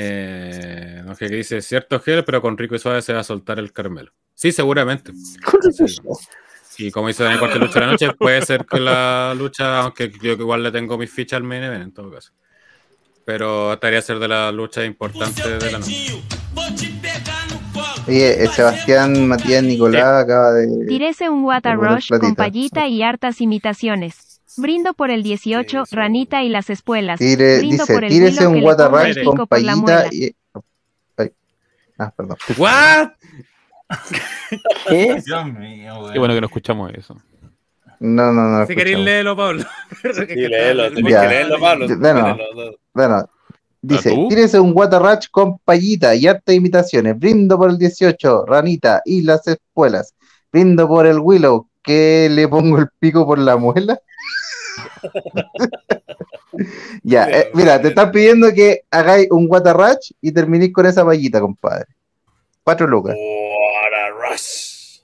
Eh, no sé qué dice, cierto Gel, pero con Rico y Suave se va a soltar el Carmelo. Sí, seguramente. Sí. Y como dice Daniel Corte Lucha de la Noche, puede ser que la lucha, aunque yo que igual le tengo mis fichas al main event en todo caso. Pero estaría ser de las luchas importantes de la noche. Oye, eh, Sebastián Matías Nicolás acaba de. Tírese un unos Rush con payita y hartas imitaciones. Brindo por el 18, Sí, sí. Ranita y las espuelas. Tire- Brindo dice, por el tírese un que le Water ponga el Rush pico con por la payita y. Ay. Ah, perdón. ¿What? ¿Qué? Dios mío, güey. Qué bueno que no escuchamos eso. No, no, no. Si queréis leerlo, Pablo. Sí, léelo, leerlo, Pablo. Bueno. Léelo, no. Bueno, dice, tírese un Waterratch con payita y harta imitaciones. Brindo por el 18, Ranita y las espuelas. Brindo por el Willow, que le pongo el pico por la muela. ya, eh, mira, te están pidiendo que hagáis un Waterratch y terminéis con esa payita, compadre. Cuatro lucas. What a rush.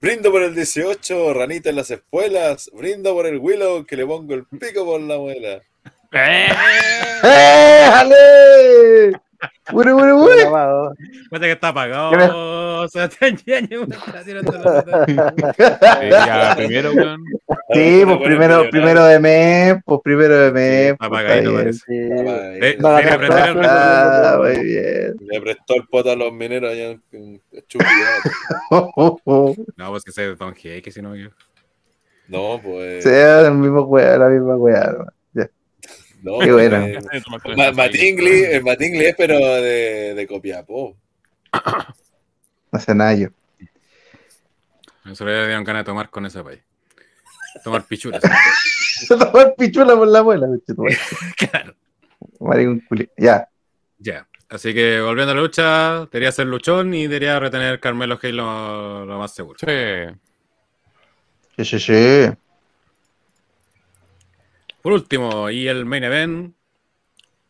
Brindo por el 18, ranita en las espuelas. Brindo por el Willow, que le pongo el pico por la muela. ¡Eh, jale! ¡Bueno, bueno, bueno! Cuenta que está apagado. ¿Qué O sea, ya, primero, weón. Sí, pues primero, primero de mes, pues primero de mes. pues, apagadito, parece. Sí. Eh. Ah, muy bien. le prestó el poto a los mineros allá en. No, pues que sea de Don que si no yo. No, pues. Sea el mismo wea, la misma wea. No, Qué bueno. eh, Ma- Matingly, el Matingly es, pero de, de Copiapó. No sé nada yo. Eso le dieron ganas de tomar con ese país. Tomar pichuras. Tomar pichula por la abuela. claro. Maricón Ya. Ya. Así que volviendo a la lucha, debería ser luchón y debería retener Carmelo Hayes lo, lo más seguro. Sí. Sí, sí, sí. Por último, y el main event,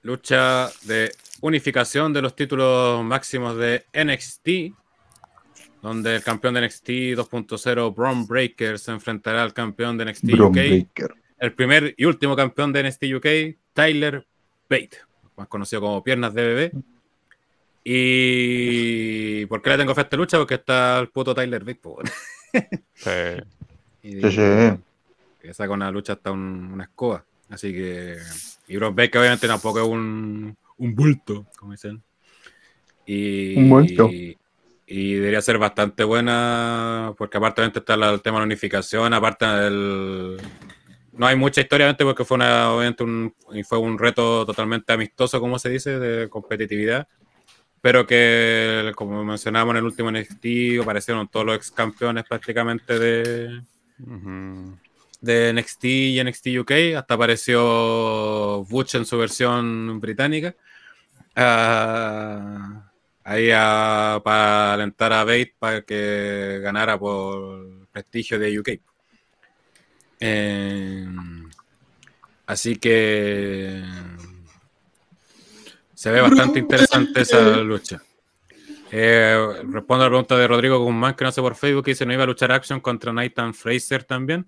lucha de unificación de los títulos máximos de NXT, donde el campeón de NXT 2.0, Braun Breaker, se enfrentará al campeón de NXT Bron UK, Breaker. el primer y último campeón de NXT UK, Tyler Bate, más conocido como Piernas de Bebé. ¿Y por qué le tengo fe a esta lucha? Porque está el puto Tyler Bate. po, weón. Sí. Y- Sí, sí. que saca una lucha hasta un- una escoba. Así que. Y Brock Baker obviamente tampoco es un, un bulto, como dicen. Y, Un bulto. Y, y debería ser bastante buena, porque aparte obviamente está el tema de la unificación, aparte del. No hay mucha historia, obviamente, porque fue, una, obviamente un, y fue un reto totalmente amistoso, como se dice, de competitividad. Pero que, como mencionábamos en el último NXT, aparecieron todos los ex campeones prácticamente de. De NXT y NXT UK. Hasta apareció Butch en su versión británica. Ah, ahí a- para alentar a Bate para que ganara por prestigio de UK. Eh, así que se ve bastante interesante esa lucha. Eh, respondo a la pregunta de Rodrigo Guzmán, que no sé por Facebook, que dice no iba a luchar Action contra Nathan Fraser también.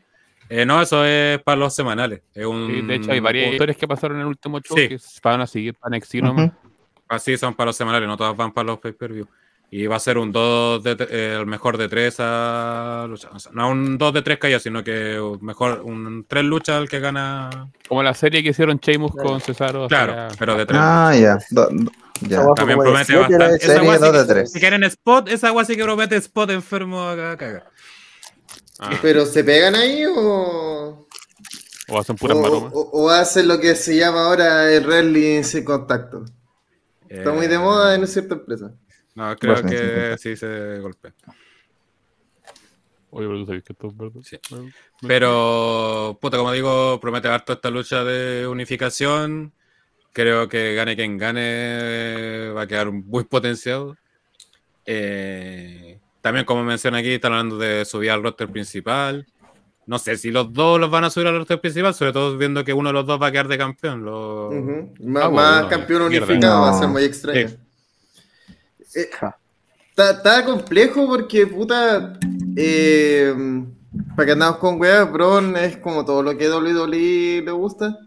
Eh, no, eso es para los semanales. Es un, Sí, de hecho, hay varias un- historias que pasaron en el último show Sí. que van a seguir para NXT nomás. Así son para los semanales, no todas van para los pay-per-view. Y va a ser un 2 de, eh, el mejor de 3 a lucha. O sea, no un 2 de 3 calles, sino que un mejor un 3 luchas al que gana. Como la serie que hicieron Sheamus con Cesaro. Claro, pero de 3. Ah, ya. Do- do- ya. Esa También promete bastante. Esa serie dos de tres. Si quieren spot, esa agua sí que promete spot enfermo a cagar. Ah, ¿Pero se pegan ahí o, o hacen puras o, maromas. o- o hacen lo que se llama ahora el wrestling sin contacto? Está muy de Eh, moda en cierta empresa. No, creo que sí se golpea. Oye, pero tú sabes que esto es verdad. Sí. Pero, puta, como digo, promete harto esta lucha de unificación. Creo que gane quien gane va a quedar muy potenciado. Eh, también, como menciona aquí, están hablando de subir al roster principal. No sé si los dos los van a subir al roster principal, sobre todo viendo que uno de los dos va a quedar de campeón. Lo-. Más, Ah, más no, campeón unificado va a ser muy extraño. Sí. Eh, Está está complejo porque, puta, eh, para que andamos con weas, Bron es como todo lo que WWE le gusta.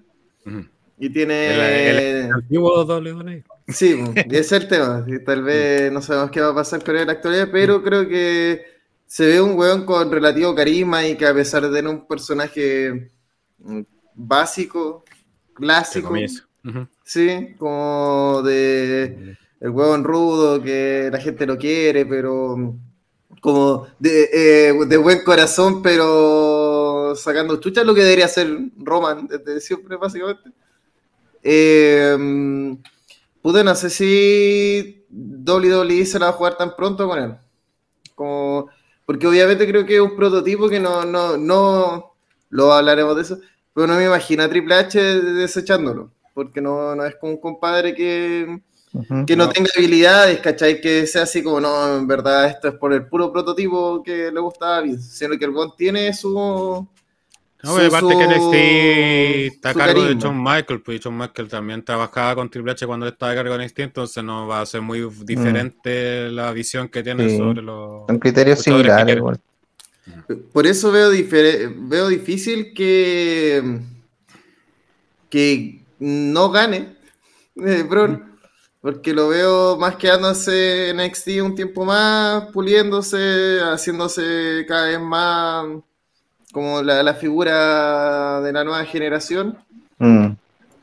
Y tiene... El- el- antiguo WWE. Sí, ese es el tema. tal vez no sabemos qué va a pasar con él en la actualidad, pero creo que se ve un weón con relativo carisma y que a pesar de tener un personaje básico, clásico, sí, como de el huevón rudo que la gente lo quiere, pero como de, eh, de buen corazón, pero sacando chucha, lo que debería ser Roman desde siempre, básicamente. Eh, puta, no sé si WWE se la va a jugar tan pronto con él. Como, porque obviamente creo que es un prototipo que no, no, no lo hablaremos de eso, pero no me imagino a Triple H desechándolo, porque no, no es como un compadre que, que no, tenga habilidades, ¿cachai? Que sea así como, no, en verdad esto es por el puro prototipo que le gusta a Vince, sino que el buen tiene su... No, su- aparte que NXT está a cargo de. Shawn Michael, pues Shawn Michael también trabajaba con Triple H cuando él estaba a cargo de NXT, entonces no va a ser muy diferente la visión que tiene Sí. sobre los Son criterios similares. igual. Por eso veo, veo difícil que, que no gane eh, porque lo veo más quedándose en NXT un tiempo más, puliéndose, haciéndose cada vez más como la, la figura de la nueva generación. Mm.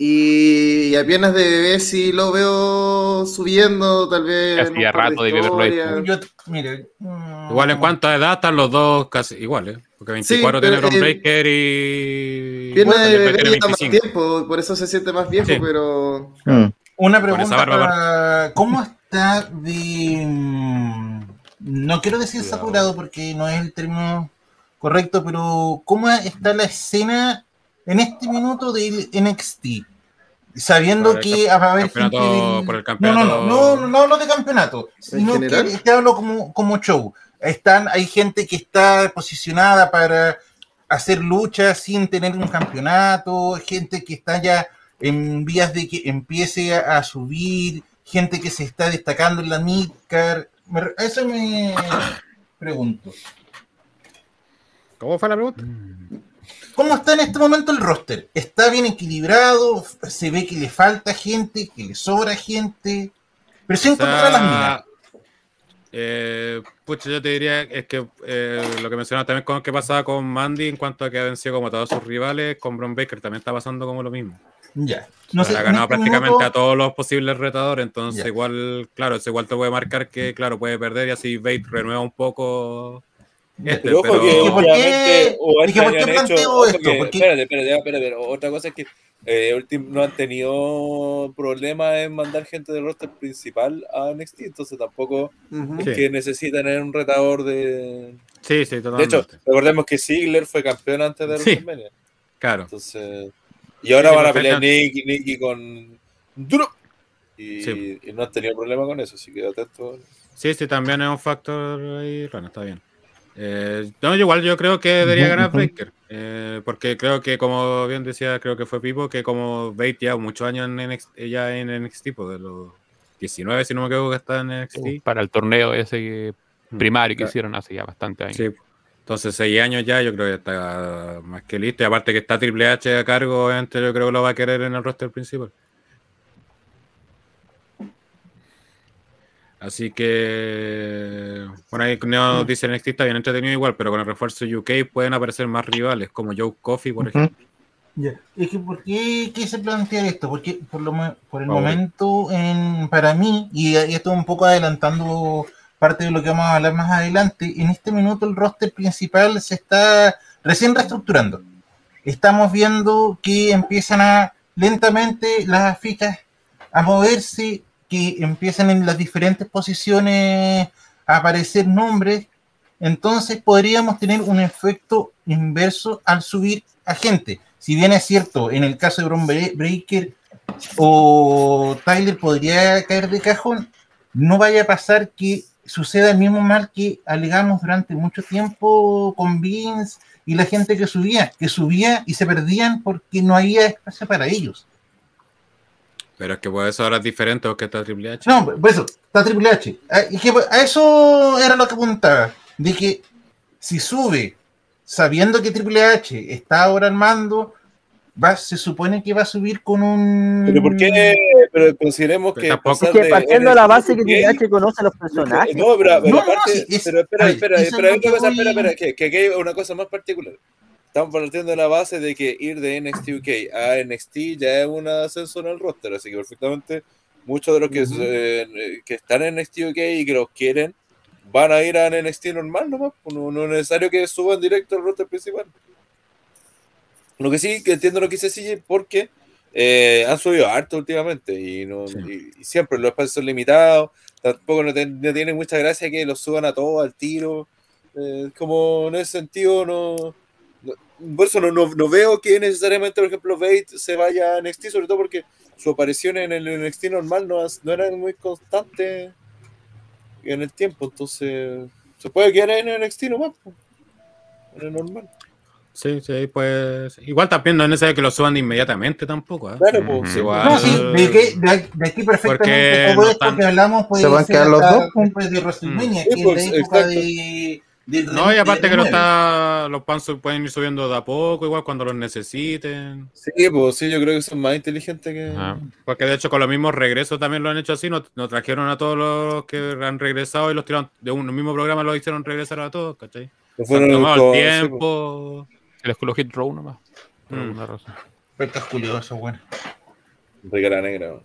Y, y a piernas de bebé sí lo veo subiendo, tal vez. Par rato de que verlo ahí. historias. Yo, mire, mm, Igual en cuanto a edad están los dos casi iguales, porque 24 pero, tiene Ron eh, Breaker y Pierna de después bebé más 25. tiempo, por eso se siente más viejo, Sí. pero. Mm. Una pregunta barba, para... ¿Cómo está de... mm, no quiero decir saturado porque no es el término correcto, pero ¿cómo está la escena en este minuto del NXT? Sabiendo que va a haber gente por el No, campeonato- no, no, no, no, no hablo de campeonato, sino que te hablo como, como show. Están, hay gente que está posicionada para hacer luchas sin tener un campeonato, gente que está ya en vías de que empiece a, a subir, gente que se está destacando en la midcar. Eso me pregunto. ¿Cómo fue la pregunta? ¿Cómo está en este momento el roster? ¿Está bien equilibrado? ¿Se ve que le falta gente? ¿Que le sobra gente? Pero sin O sea, las minas. Eh, pucha, yo te diría es que eh, lo que mencionaba también con que pasaba con Mandy en cuanto a que ha vencido como a todos sus rivales, con Bron Baker también está pasando como lo mismo. Ya. No sé, ha en ganado este prácticamente a todos los posibles retadores, entonces Ya. igual, claro, eso igual te puede marcar que, claro, puede perder y así Bate renueva un poco. Este, Pero ojo pero- que ¿Y por últimamente qué- o y este que por qué hecho- planteo ojo esto? que- Porque- Espérate, espérate, espérate, espérate. Otra cosa es que eh, no han tenido problemas en mandar gente del roster principal a NXT, entonces tampoco Ujú. es Sí. que necesitan tener un retador de... Sí, sí, De totalmente. hecho, recordemos que Ziggler fue campeón antes de Sí. WrestleMania. claro. Entonces, y ahora Sí, van a pelear Nicky, Nicky con Duro. Y, Sí. y no han tenido problema con eso, así que atento. Sí, sí, también es un factor ahí, bueno, está bien. Eh, no, igual yo creo que debería ganar ujú. Breaker, eh, porque creo que, como bien decía, creo que fue Pipo, que como Bate ya muchos años en NXT, ya en NXT, pues de los 19, si no me equivoco, que está en NXT. Para el torneo ese que- primario que hicieron hace ya bastante años. Sí. Entonces, seis años ya, yo creo que está más que listo. Y aparte que está Triple H a cargo, yo creo que lo va a querer en el roster principal. Así que, bueno, ahí nos dice NXT está bien entretenido igual, pero con el refuerzo UK pueden aparecer más rivales, como Joe Coffey, por ejemplo. Ya. Es que, ¿por qué quise plantear esto? Porque por, lo, mo- por el momento, en, para mí, y, y esto un poco adelantando parte de lo que vamos a hablar más adelante, en este minuto el roster principal se está recién reestructurando. Estamos viendo que empiezan a lentamente las fichas a moverse, que empiezan en las diferentes posiciones a aparecer nombres. Entonces podríamos tener un efecto inverso al subir a gente. Si bien es cierto, en el caso de Bron Bre- Breaker o Tyler podría caer de cajón, no vaya a pasar que suceda el mismo mal que alegamos durante mucho tiempo con Vince y la gente que subía, que subía y se perdían porque no había espacio para ellos. Pero es que pues eso ahora es diferente porque está Triple H. No, por eso, está Triple H. Ah, y que a eso era lo que apuntaba. De que si sube sabiendo que Triple H está ahora al mando, va, se supone que va a subir con un. Pero ¿por qué? Pero consideremos Pero que. tampoco- Es que partiendo de la base que Triple H conoce los personajes. No, pero, pero No, no, aparte, sí, es- pero espera, a ver, espera, espera, que cosa, voy- espera, espera, que, que aquí hay una cosa más particular. Estamos partiendo de la base de que ir de NXT UK a NXT ya es un ascenso en el roster, así que perfectamente muchos de los que, eh, que están en NXT UK y que los quieren van a ir a NXT normal nomás, pues no, no es necesario que suban directo al roster principal. Lo que sí, que entiendo lo que dice CJ, porque eh, han subido harto últimamente y, no, Sí. y, y siempre los espacios son limitados, tampoco no, ten- no tiene mucha gracia que los suban a todos al tiro, eh, como en ese sentido no... no- por eso no, no, no veo que necesariamente, por ejemplo, Bate se vaya a NXT, sobre todo porque su aparición en el NXT normal no, no era muy constante en el tiempo, entonces se puede quedar en NXT nomás, en el normal. Sí, sí, pues. Igual también no es necesario que lo suban inmediatamente tampoco. ¿ah? Claro, pues, sí, Igual. No, sí, de, que- de, de aquí perfectamente Porque todo no esto están- que hablamos puede Se van a quedar los dos, pues. de WrestleMania, Sí, que pues, es la época exacto. de, del No, y aparte que lo nueve. está, los panzos pueden ir subiendo de a poco, igual cuando los necesiten. Sí, pues sí, yo creo que son más inteligentes que. Porque de hecho con los mismos regresos también lo han hecho así, nos, nos trajeron a todos los que han regresado y los tiraron de un mismo programa, los hicieron regresar a todos, ¿cachai? Se han tomado el sí, pues. tiempo. El escudo Hit Row nomás. Por Mm. alguna razón. Puertas Julio, eso es bueno. Regala negra. ¿no?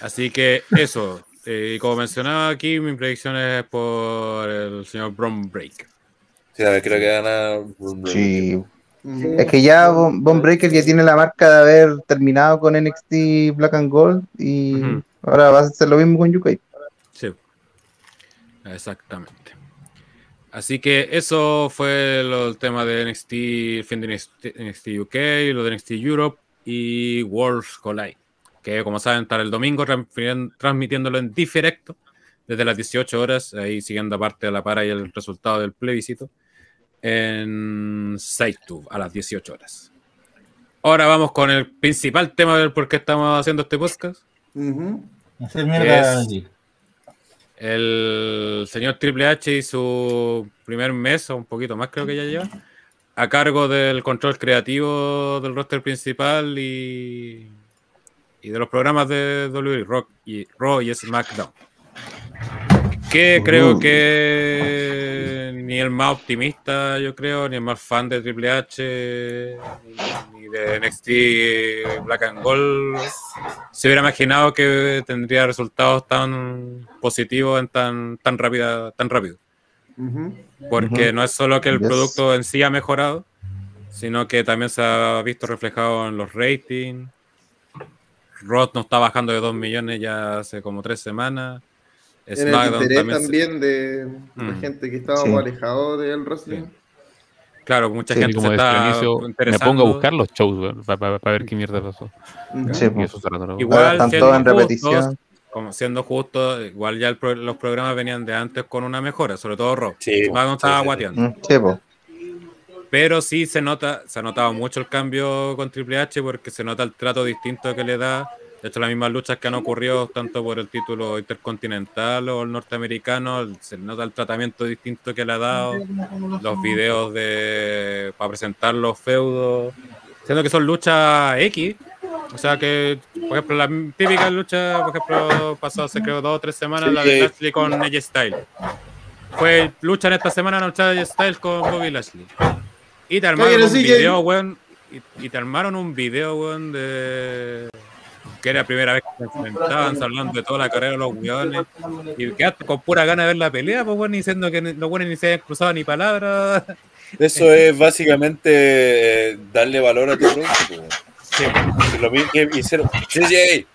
Así que eso. Eh, y como mencionaba aquí, mi predicción es por el señor Bron Break. Sí, a ver, creo que gana. Sí. Es que ya Von Breaker ya tiene la marca de haber terminado con NXT Black and Gold y ahora va a hacer lo mismo con UK. Sí. Exactamente. Así que eso fue lo, el tema de NXT, el fin de NXT, NXT UK, lo de NXT Europe y Worlds Collide. Que como saben, estar el domingo transmitiéndolo en directo desde las 18 horas, ahí siguiendo aparte a la para y el resultado del plebiscito en SiteTube a las 18 horas. Ahora vamos con el principal tema del por qué estamos haciendo este podcast. Ujú. Hacer mierda Es- allí. El señor Triple H y su primer mes, o un poquito más creo que ya lleva, a cargo del control creativo del roster principal y, y de los programas de WWE, Rock y, Raw y SmackDown. Que creo Uh. que ni el más optimista, yo creo, ni el más fan de Triple H, ni, ni de NXT Black and Gold, se hubiera imaginado que tendría resultados tan positivos en tan, tan, rápida, tan rápido. Porque no es solo que el Yes. producto en sí ha mejorado, sino que también se ha visto reflejado en los ratings. Rod no está bajando de 2 millones ya hace como 3 semanas. En el SmackDown interés también se- también de la Mm. gente que estábamos Sí. alejados del wrestling. Claro, mucha Sí, gente como se está inicio, me pongo a buscar los shows para ver qué mierda pasó. Sí, Y pues. Igual Ahora están siendo todos en justos, repetición. como siendo justo, igual ya el pro- los programas venían de antes con una mejora, sobre todo Rock. Sí, SmackDown estaba sí, sí, sí. guateando. Sí, po. Pero sí se nota, se ha notado mucho el cambio con Triple H porque se nota el trato distinto que le da. De hecho, las mismas luchas que han ocurrido tanto por el título intercontinental o el norteamericano, se nota el tratamiento distinto que le ha dado. Los videos de para presentar los feudos, siendo que son luchas X. O sea que, por ejemplo, la típica lucha, por ejemplo, pasó hace creo dos o tres semanas, la de Lashley con AJ Styles. Fue lucha en esta semana, lucha de AJ Styles con Bobby Lashley. Y te armaron un sí, video, weón. Y, y te armaron un video, weón, de. Que era la primera vez que se enfrentaban, hablando de toda la carrera de los weones. Y quedaste con pura gana de ver la pelea, pues, weón, diciendo que los weones ni se habían cruzado ni palabras. Eso es básicamente eh, darle valor a tu producto. po. Sí. Y Lo mismo que hicieron. CJ.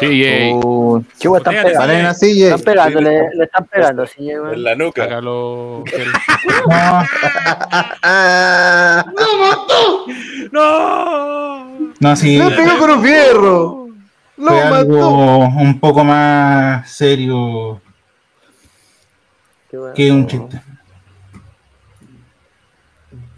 Sí, Uh, ¿Qué están pegando? Así, Están pegando, le, le están pegando, sí, En la nuca. sácalo. No, Ah, ¡No! no, sí. ¡Le pegó con un fierro! ¡Lo Fue mató! algo un poco más serio Qué weón. que un chiste.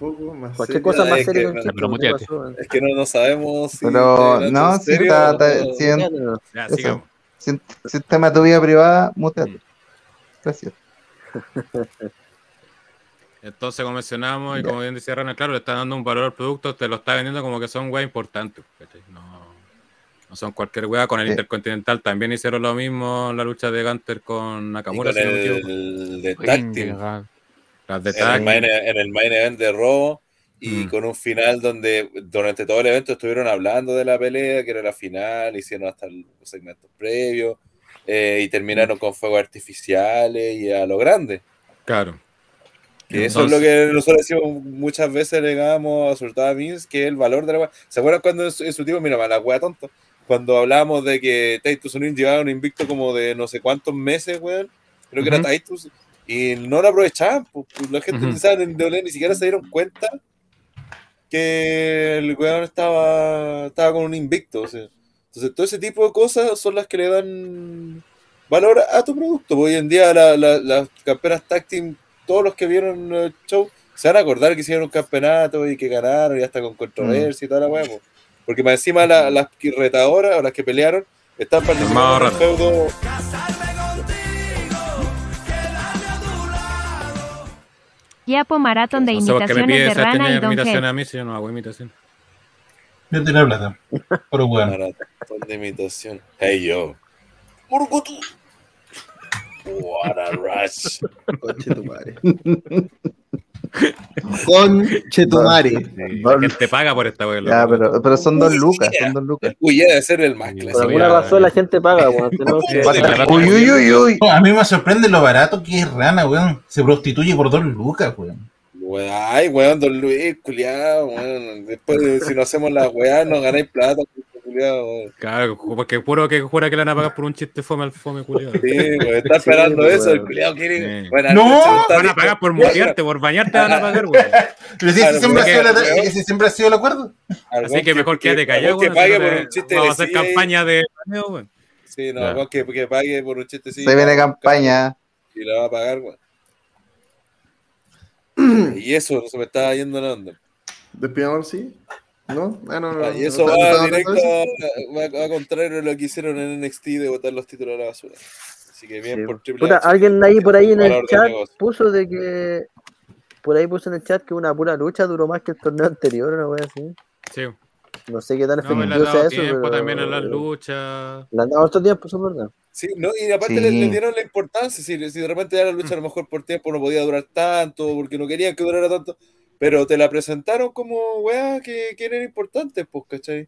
Un poco más Cualquier cosa más es seria que que un no- chiste, pero ¿qué muteate. pasó, weón? Es que no, no sabemos si. Pero no, serio está- o está- no. sí, en- Ya, Eso. sigamos. Si, si un tema de tu vida privada, muteate. Gracias. Entonces, como mencionamos, y como bien decía Rana, claro, le está dando un valor al producto, te lo está vendiendo como que son weas importantes. No, no son cualquier wea. Con el Sí. Intercontinental también hicieron lo mismo en la lucha de Gunter con Y Nakamura, si no equivoco. el de Las de en el, main, en el main event de Raw y Mm. con un final donde durante todo el evento estuvieron hablando de la pelea, que era la final, hicieron hasta los segmentos previos eh, y terminaron con fuegos artificiales y a lo grande. Claro. Que eso es lo que nosotros decimos muchas veces, le todo a mí, que es el valor de la wea. ¿Se acuerdan cuando en su, en su tiempo, mira, la wea tonta, cuando hablábamos de que Titus O'Neill llevaba un invicto como de no sé cuántos meses, weón? Creo que era Titus. Y no lo aprovechaban, pues, la gente Ujú. pensaba en WWE, ni siquiera se dieron cuenta que el weón estaba, estaba con un invicto. o sea. Entonces, todo ese tipo de cosas son las que le dan valor a tu producto. Hoy en día la- la- las campeonas tag team, todos los que vieron el show, se van a acordar que hicieron un campeonato y que ganaron y hasta con controversia y toda la weá. po. Porque más encima la- las retadoras o las que pelearon están participando en el feudo. Yapo Maratón de por imitaciones pide de Rana y Don imitación a mí si yo no hago imitación. Yo te la plata. Pero bueno. Maratón de imitación. Hey yo. Murgutu. What a rush. Conche tu madre. Conche tu madre. La gente paga por esta. Ya, loco. pero, pero son dos lucas, son dos lucas. Uy, debe ser el más Sí, Por clásico. alguna razón la gente paga, weón. Uy, uy, uy, uy. A mí me sorprende lo barato que es Rana, weón. Se prostituye por dos lucas, weón. Weón, Ay, weón, don Luis, culiado, weón. Después, de- si no hacemos la weá, no ganáis plata. Culiado, weón. Claro, porque puro que jura que le van a pagar por un chiste fome al fome culiado. Sí, weón, está esperando Sí, eso, el weón. culiado quiere. Sí. Bueno, No, está Van a pagar por mutearte, por bañarte van a pagar, güey. Pero si Claro, ese siempre, weón. siempre ha sido el acuerdo. Así weón que mejor quédate callado, chiste Vamos a hacer campaña de. Sí, no, weón, que, que pague por un chiste sí. Se viene campaña. Y la va a pagar, weón. Y eso, se me estaba yendo la onda. Despidamos, sí. ¿No? Ah, no, no. Ah, y no, eso no, va no, no, directo no, no. a, va a contrario de lo que hicieron en NXT de botar los títulos a la basura. Así que bien Sí. por Triple Puta, H. alguien ahí por ahí en el chat puso de que. Por ahí puso en el chat que una pura lucha duró más que el torneo anterior, una wea así. Sí. No sé qué tan No, efectivo ha sea dado eso, tiempo pero. también a las luchas. Le han dado otro tiempo, eso es verdad. Sí, no, y aparte Sí. le, le dieron la importancia. Si, si de repente ya la lucha a lo mejor por tiempo no podía durar tanto, porque no querían que durara tanto, pero te la presentaron como weá que, que eran importantes, pues, ¿cachai?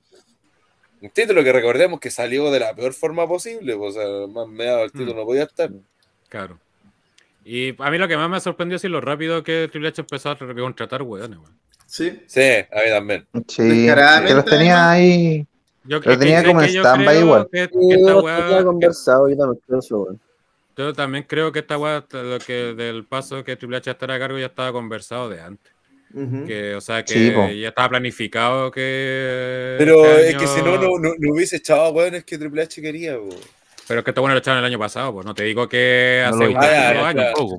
Un título que recordemos que salió de la peor forma posible, pues, o sea, más meado el título Mm. no podía estar. Claro. Y a mí lo que más me sorprendió es lo rápido que Triple H empezó a contratar weones, güey. Sí. Sí, a mí también. Sí, que los tenía ahí. Yo, Lo tenía que- como que en stand-by creo igual. Que, que esta yo weá- tenía conversado, yo también creo eso, weón. yo también creo que esta weá, lo que del paso que Triple H estará a cargo ya estaba conversado de antes. Que, o sea, que Sí, ya estaba planificado que. Pero este es que si año- no, no, no, no hubiese echado a weones que Triple H quería, po. Pero es que esto bueno lo echaron el año pasado, pues no te digo que No hace un Ah, ya, años. claro.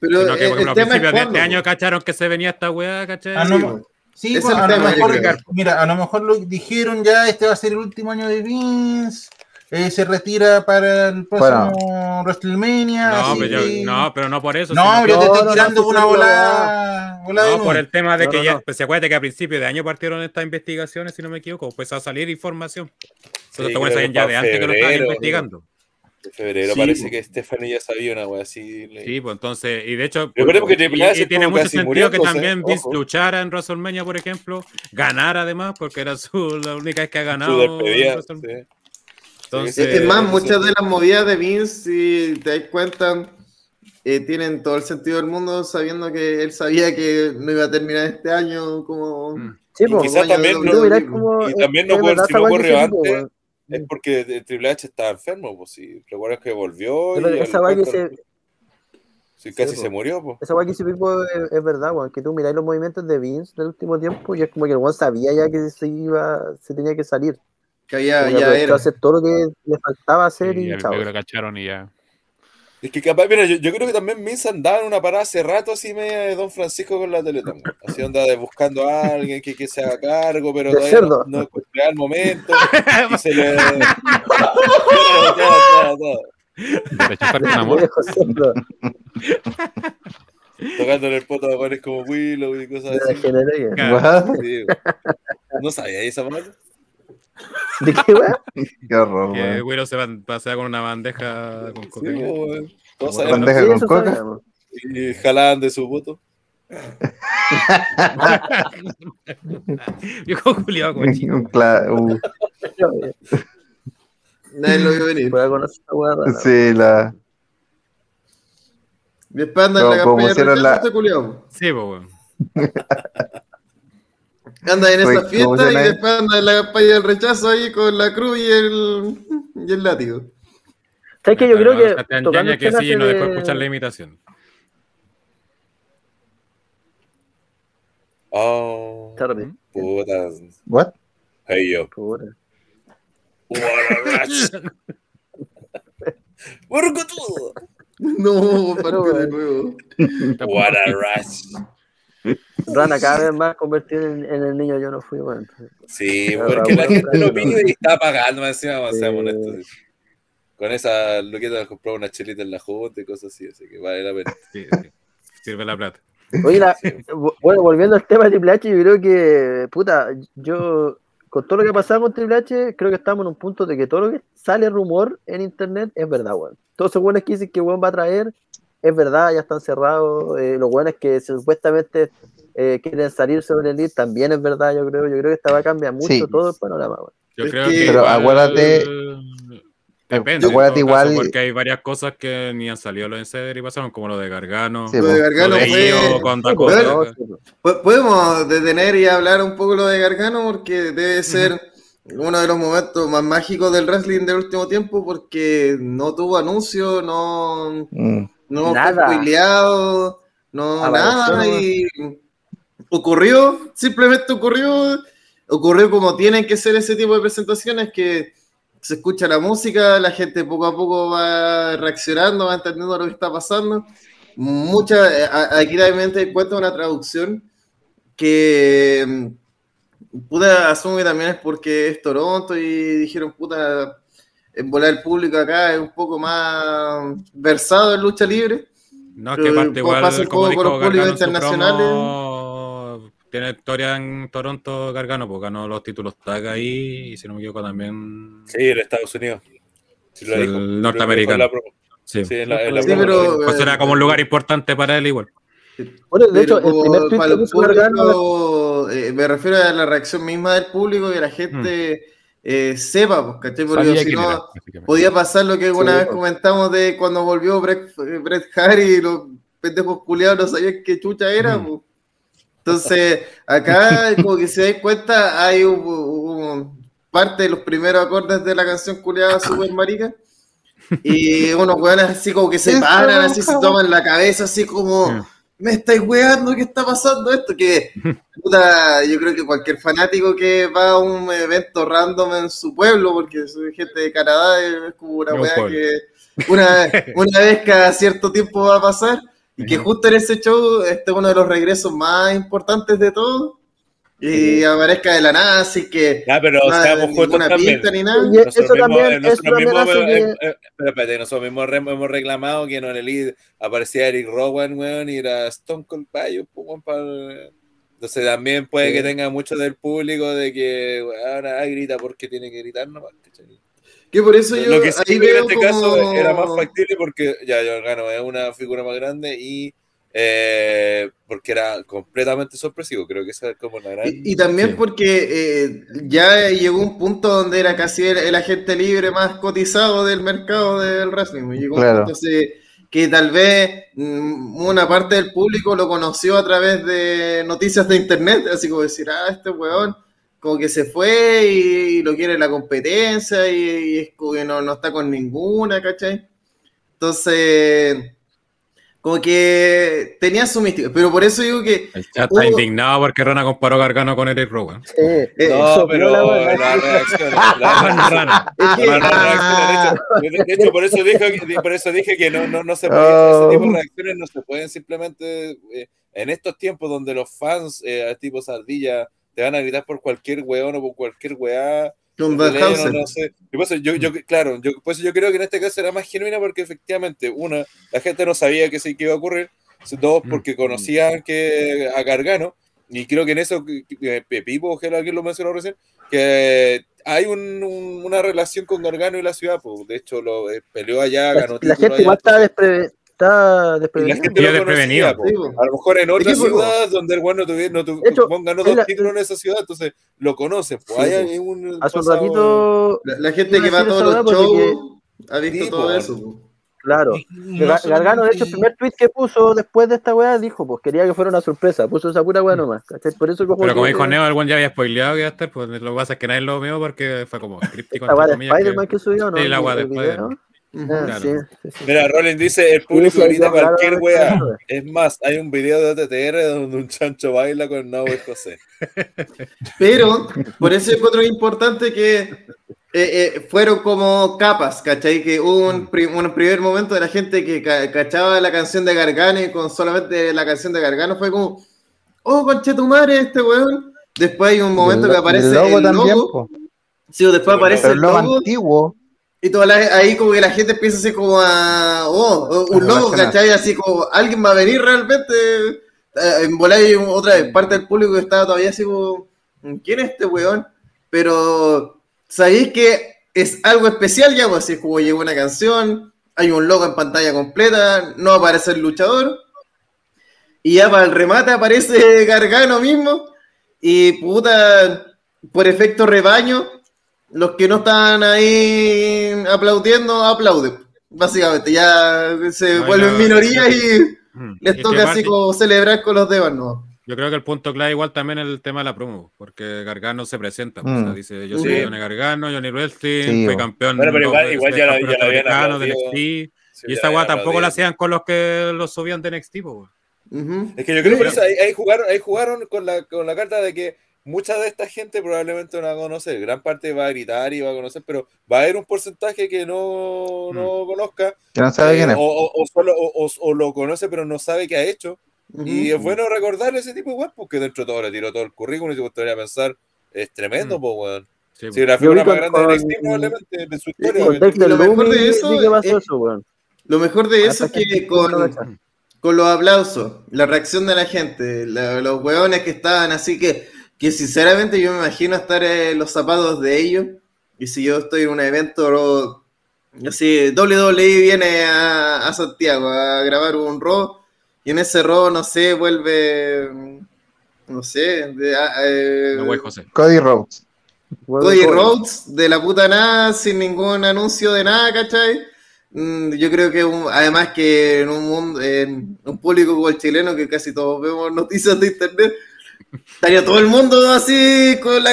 Pero Sino que, el, es principios de este año cacharon que se venía esta weá, ¿cachai? Ah, Sí, no, sí, Ese pues, es a lo mejor, mira, a lo mejor lo dijeron ya, este va a ser el último año de Vince, eh, se retira para el próximo WrestleMania. No, así pero yo- que- no, pero no por eso. No, que- te estoy no, tirando no, una bola, bola No, por el tema de No, que no, ya, no. pues se acuerda que a principios de año partieron estas investigaciones, si no me equivoco, pues a salir información. Sí, sabían que ya de antes que lo estaban febrero, investigando. De febrero Sí, parece que Stephanie ya sabía una wea así. le- Sí, pues entonces, y de hecho, y- H y tiene mucho sentido que también Vince ojo. luchara en WrestleMania, por ejemplo, ganara además, porque era su, la única vez que ha su ganado. en despedida. WrestleMania. Entonces, Sí, Es más, eso muchas sí. de las movidas de Vince, si te das cuenta, eh, tienen todo el sentido del mundo sabiendo que él sabía que no iba a terminar este año como... Mm. Sí, Y po. quizás también no- Tú mirás WWE. cómo- y también no verdad si no que dijo, antes. Es porque Triple H estaba enfermo, pues si recuerdas que volvió Pero y esa que cuarto- se- sí, casi Sí, se po. murió, pues. Esa weá que se es, es verdad, weón. Que tú miráis los movimientos de Vince del último tiempo y es como que el weón sabía ya que se iba, se tenía que salir. Que ya, que ya era. hacer todo lo que le faltaba hacer Sí, y ya chao. lo cacharon y ya. Es que capaz, mira, yo, yo creo que también Vince andaba en una parada hace rato así media de Don Francisco con la Teletón. Así onda de buscando a alguien que, que se haga cargo, pero todavía no, no encontraba el momento. Y se le... Todo, todo, todo. De rechazar con amor. Tocándole el poto a jóvenes como Willow y cosas así. Sí. ¿No sabía esa parte? ¿De qué weá? Qué horror, que weón. Willow se va- pasea con una bandeja con Sí, Bueno, sabían. Bandeja Sí, con coca. Y jalaban de su voto. Viejo Julio, cochino. Un cla- uh, Nadie lo vio venir. Voy a conocer rara. sí, la. Después anda en la campaña de la- este culiao. Sí, pues, weón. Anda en Fue- esa fiesta y la- después anda en la campaña del rechazo ahí con la cruz y el, y el látigo. ¿Sabes qué? Yo creo que Sebastián tocando que sí, no dejó de- escuchar la imitación. Oh, Está rápido. puta. ¿What? Hey yo. What a. No, No, de nuevo. What a rush. Rana cada vez más convertido en, en el niño yo no fui, weón. Sí, porque la bueno, gente lo pide y está pagando encima, vamos a ser Sí. honestos. Con esa luqueta compró una chelita en la junta y cosas así, así que vale la pena. Sí, sí. Sirve la plata. Oye, la- vo- bueno, volviendo al tema de Triple H, yo creo que, puta, yo, con todo lo que ha pasado con Triple H, creo que estamos en un punto de que todo lo que sale rumor en internet es verdad, weón. Todos esos buenos que dicen que weón va a traer, es verdad, ya están cerrados. Eh, los buenos que supuestamente eh, quieren salir sobre el lead, también es verdad, yo creo. Yo creo que esta va a cambiar mucho Sí. todo el panorama, weón. Yo creo que- que. Pero igual- acuérdate- Depende. en acuérdate caso, igual- porque hay varias cosas que ni han salido los Insider y pasaron, como lo de Gargano. Sí, Lo de Lo Gargano de fue. Po- Podemos detener y hablar un poco lo de Gargano porque debe ser uno de los momentos más mágicos del wrestling del último tiempo porque no tuvo anuncio, no, Mm. No Nada. fue spoileado, no nada y ocurrió, simplemente ocurrió, ocurrió como tienen que ser ese tipo de presentaciones que se escucha la música, la gente poco a poco va reaccionando, va entendiendo lo que está pasando. Mucha, aquí también te encuentro una traducción que mm, puta, asumo que también es porque es Toronto y dijeron, puta, en volar el público acá es un poco más versado en lucha libre. No, es que aparte igual, pasa un como poco con dijo los públicos internacionales. promo, tiene historia en Toronto Gargano, porque ganó los títulos tag ahí, y si no me equivoco también Sí, en Estados Unidos. Sí, lo el dijo. Lo dijo en norteamericano. la promo. Sí. Sí, en la, en la Sí, lo pero. Pues era como un lugar importante para él igual. Bueno, de hecho, el primer por- tweet para que el puso Gargano público, eh, me refiero a la reacción misma del público que la gente eh, sepa, pues, ¿cachai? Porque si no, podía pasar lo que alguna Sí, vez pues. comentamos de cuando volvió Bret, Bret Hart y los pendejos culiados no sabían qué chucha era. Mm. pues. Entonces, acá, como que se da cuenta, hay un, un- parte de los primeros acordes de la canción culiada Super Marica. Y unos weones así como que se paran, así se toman la cabeza, así como, Sí. Me estáis weando, ¿qué está pasando esto? Que, puta, yo creo que cualquier fanático que va a un evento random en su pueblo, porque soy gente de Canadá, es como una pueblo. que una, una vez cada cierto tiempo va a pasar, y que justo en ese show este es uno de los regresos más importantes de todos, y aparezca de la nada, así que Ah, pero seamos justos ninguna también. ni nada. Y eso mismos, también, eh, eso nosotros también mismos, hace eh, que... eh, pero espérate, nosotros mismos re- hemos reclamado que no en el lead aparecía Eric Rowan, weón, y era Stone Cold Payo, pues, weón, para- Entonces también puede Sí. que tenga mucho del público de que, weón, ah, grita porque tiene que gritar nomás. Que por eso yo Lo que sí ahí que en veo este como... caso era más factible porque ya Giordano es una figura más grande y eh, porque era completamente sorpresivo. Creo que esa es como la gran. Y, y también Sí. porque eh, ya llegó un punto donde era casi el, el agente libre más cotizado del mercado del wrestling. Llegó un Claro. punto así que tal vez mm, una parte del público lo conoció a través de noticias de internet, así como decir, ah, este weón como que se fue y, lo quiere la competencia y, y es como que no, no está con ninguna, ¿cachai? Entonces, como que tenía su mística, pero por eso digo que El chat Hubo- está indignado porque Rana comparó Gargano con Eric Rowan. Sí, eh, no, pero la la, reacción. Rana, La, Rana. es que- la- la ah, reacción, de hecho, de hecho, por eso dije, que- por eso dije que no, no, no se puede, ese tipo de reacciones no se pueden simplemente eh, en estos tiempos donde los fans eh, tipo Sardilla te van a gritar por cualquier weón o por cualquier weá. Van no, sé. Y por eso yo, yo, claro, yo, pues yo creo que en este caso era más genuina porque efectivamente, una, la gente no sabía que sí que iba a ocurrir, dos, porque conocían que a Gargano, y creo que en eso, Pepipo, que alguien lo mencionó recién, que hay un- un- una relación con Gargano y la ciudad, pues de hecho lo eh, peleó allá, La, ganó la título gente igual está, despre- está Y la desprevenida. gente lo desprevenido, conocía, a lo mejor en otra ciudad donde el bueno tuviera, no tu- hecho, Juan ganó dos la- títulos en esa ciudad, entonces lo conocen. Pues Sí, hay, un Hace un ratito, La, la gente que va a todos los shows ha visto Sí, todo eso. po. claro, No Gar- Gargano, de hecho, el primer tweet que puso después de esta weá dijo, pues quería que fuera una sorpresa, puso esa pura weá nomás, ¿cachai? Por eso como Pero como dijo Neo, el buen ya había spoileado que iba a estar, pues lo que pasa es que nadie lo vio porque fue como críptico. esta weá de comillas, que- Spider-Man que subió, ¿no? Sí, la weá de Spider-Man. Ah, Claro. sí, sí, sí. Mira, Rollins dice, el público grita cualquier wea. Es más, hay un video de OTTR donde un chancho baila con Nao y José. Pero por eso encuentro importante que eh, eh, fueron como capas, ¿cachai? Que hubo un, un primer momento de la gente que ca- cachaba la canción de Gargano y con solamente la canción de Gargano fue como, oh, conche tu madre, este weón. Después hay un momento El que aparece el logo el también, po. Sí, después aparece el el logo logo antiguo. Y toda la- ahí como que la gente empieza así como a, oh, oh, un relacionar. ¿cachai? Así como, alguien va a venir realmente. Eh, en volar otra vez, parte del público que estaba todavía así como, ¿quién es este weón? Pero, ¿sabéis que es algo especial ya? Pues así es como llegó una canción, hay un logo en pantalla completa, no aparece el luchador. Y ya para el remate aparece Gargano mismo. Y puta, por efecto rebaño, los que no están ahí aplaudiendo, aplauden. Básicamente, ya se No, vuelven no, minoría y Mm. les toca así como celebrar con los demás, ¿no? Yo creo que el punto clave igual también es el tema de la promo, porque Gargano se presenta. pues, o sea, Mm. dice, yo Sí. soy Johnny Gargano, Johnny Wrestling, Sí, fui campeón. Bueno, pero igual- igual ya la- ya la habían de. NXT. Sí, Y esa habían weá tampoco la hacían con los que los subían de NXT. Ujú. Es que yo creo que ahí, ahí jugaron, ahí jugaron con la, con la carta de que mucha de esta gente probablemente no va a conocer. Gran parte va a gritar y va a conocer, pero va a haber un porcentaje que no, no conozca. Que no sabe eh, quién es. o, o- o solo, o, o- o lo conoce, pero no sabe qué ha hecho. Y Ujú. es bueno recordar ese tipo de weón, porque dentro de todo le tiró todo el currículum y se podría pensar, es tremendo, Mm. po, weón. Sí. Si la figura más con- grande de con- NXT probablemente de su historia. Dexter lo mejor de eso que pasó es- eso, weón. Lo mejor de eso es Hasta que no con, con los aplausos, la reacción de la gente, la- los hueones que estaban así que, que sinceramente yo me imagino estar en los zapatos de ellos. Y si yo estoy en un evento así, WWE viene a, a Santiago a grabar un Raw y en ese Raw, no sé, vuelve, no sé, de- a- eh, No, güey, José. Cody Rhodes. Cody Rhodes de la puta nada, sin ningún anuncio de nada, ¿cachai? Mm, Yo creo que un- además que en un mundo, en un público como el chileno, que casi todos vemos noticias de internet, estaría todo el mundo así con la,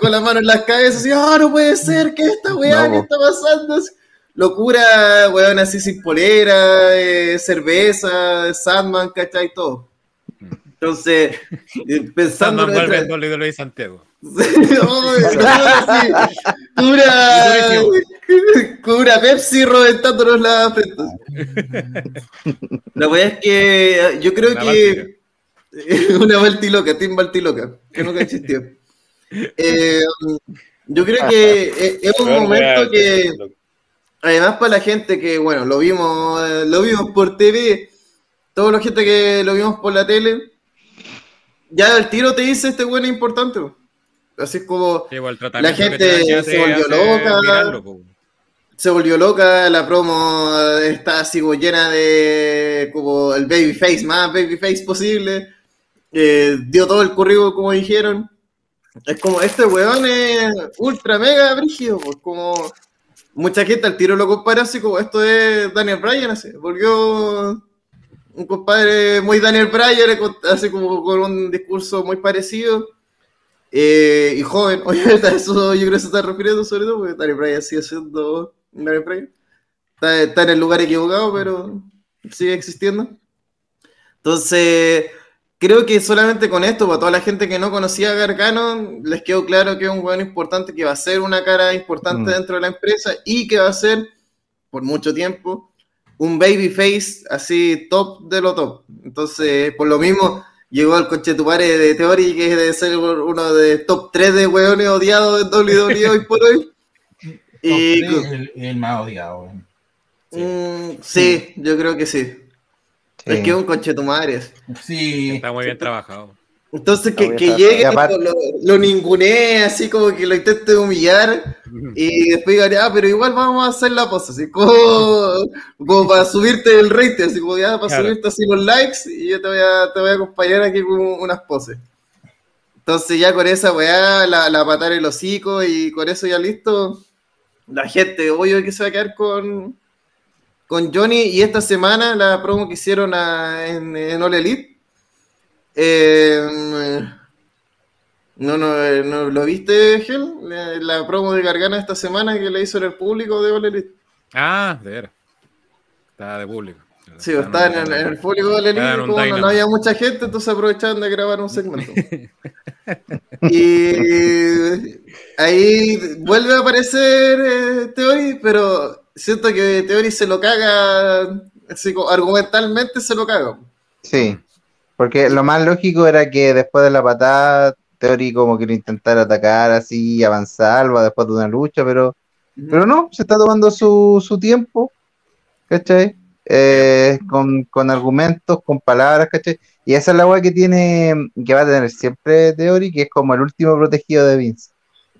con la mano en las cabezas, así, ah, no puede ser, ¿qué esta weá, No, qué está pasando? Locura, weón, así sin polera, eh, cerveza, Sandman, ¿cachai? Todo. Entonces, eh, pensando Sandman vuelve nuestra- en WWE Santiago. Cura, cura Pepsi reventándonos la frente. La verdad es que eh, yo creo que una Baltiloca, Team Baltiloca, que nunca existió. Eh, yo creo que es un momento que, además para la gente que, bueno, lo vimos, lo vimos por TV, toda la gente que lo vimos por la tele, ya el tiro te dice este bueno es importante. po. Así es como Sí, po, el tratamiento gente se volvió loca. mirarlo, se volvió loca, la promo está así llena de como el babyface, más babyface posible. Dio todo el currículum como dijeron. Es como, este weón es ultra mega brígido, pues como mucha gente al tiro lo compara así como esto es Daniel Bryan, así, volvió un compadre muy Daniel Bryan, así como con un discurso muy parecido. Eh, y joven, obviamente eso yo creo que se está refiriendo sobre todo, porque Daniel Bryan sigue siendo Daniel Bryan. Está, está en el lugar equivocado, pero sigue existiendo. Entonces, creo que solamente con esto, para toda la gente que no conocía a Gargano, les quedó claro que es un weón importante, que va a ser una cara importante Mm. dentro de la empresa y que va a ser, por mucho tiempo, un babyface así top de lo top. Entonces, por lo mismo, llegó al coche tu padre de Theory, que debe ser uno de top 3 de weones odiados en WWE hoy por hoy. Y, tres, el, el más odiado. Mm, sí, yo creo que sí. Es que es un coche tu madre. Sí. Está muy bien trabajado. Entonces que, que llegue, aparte- lo, lo ningunee, así como que lo intente humillar y después diga, ah, pero igual vamos a hacer la pose, así como, como para subirte el rating, así como ya para Claro. subirte así los likes y yo te voy a, te voy a acompañar aquí con unas poses. Entonces ya con esa weá, la, la patar el hocico y con eso ya listo, la gente obvio que se va a quedar con, con Johnny y esta semana la promo que hicieron a- en, en All Elite. eh, no, no, eh, no, ¿lo viste, Gel? La, la promo de Gargano esta semana que le hizo en el público de All Elite. Ah, de veras. Está de público. Sí, estaba en, en el público de All Elite, como no, había mucha gente, entonces aprovechaban de grabar un segmento. y ahí vuelve a aparecer eh, Theory, pero siento que Theory se lo caga, así argumentalmente se lo caga. Sí, porque lo más lógico era que después de la patada, Teori como que lo intentara atacar así, avanzar, va después de una lucha, pero, pero no, se está tomando su, su tiempo, ¿cachai? Eh, con, con argumentos, con palabras, ¿cachai? Y esa es la weá que tiene, que va a tener siempre Teori, que es como el último protegido de Vince.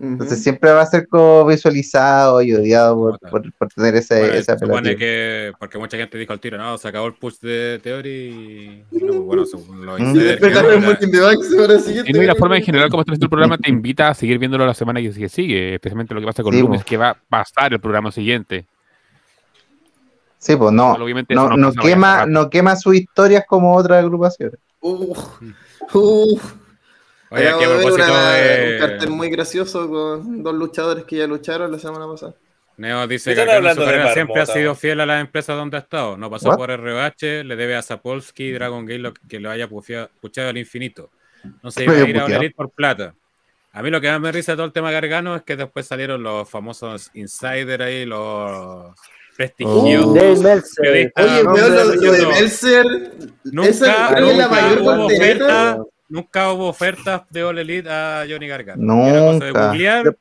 Entonces siempre va a ser como visualizado y odiado por, por, por tener ese, Bueno, esa se supone que, porque mucha gente dijo al tiro, no, se acabó el push de Theory y no, pues bueno, según los Mm. insiders que y la forma en general como está haciendo el programa te invita a seguir viéndolo la semana que sigue, sigue especialmente lo que pasa con Sí, Loomis, po. que va a pasar el programa siguiente. Sí, pues no, Obviamente no, no quema, no quema sus historias como otras agrupaciones. Uf, uf. Oye, aquí a propósito una- de- un cartel muy gracioso con dos luchadores que ya lucharon la semana pasada. Neo dice ¿Qué que carrera siempre ha sido fiel a las empresas donde ha estado. No pasó What? por RH, le debe a Sapolsky y Dragon Gate lo que lo haya puchado al infinito. No se iba a ir a Elite por plata. A mí lo que más me risa de todo el tema Gargano es que después salieron los famosos insider ahí, los prestigiosos periodistas. Oye, weón, lo, lo de Meltzer, Nunca, esa es la nunca mayor hubo oferta, nunca hubo ofertas de All Elite a Johnny Gargano. Era cosa de Nunca. googlear,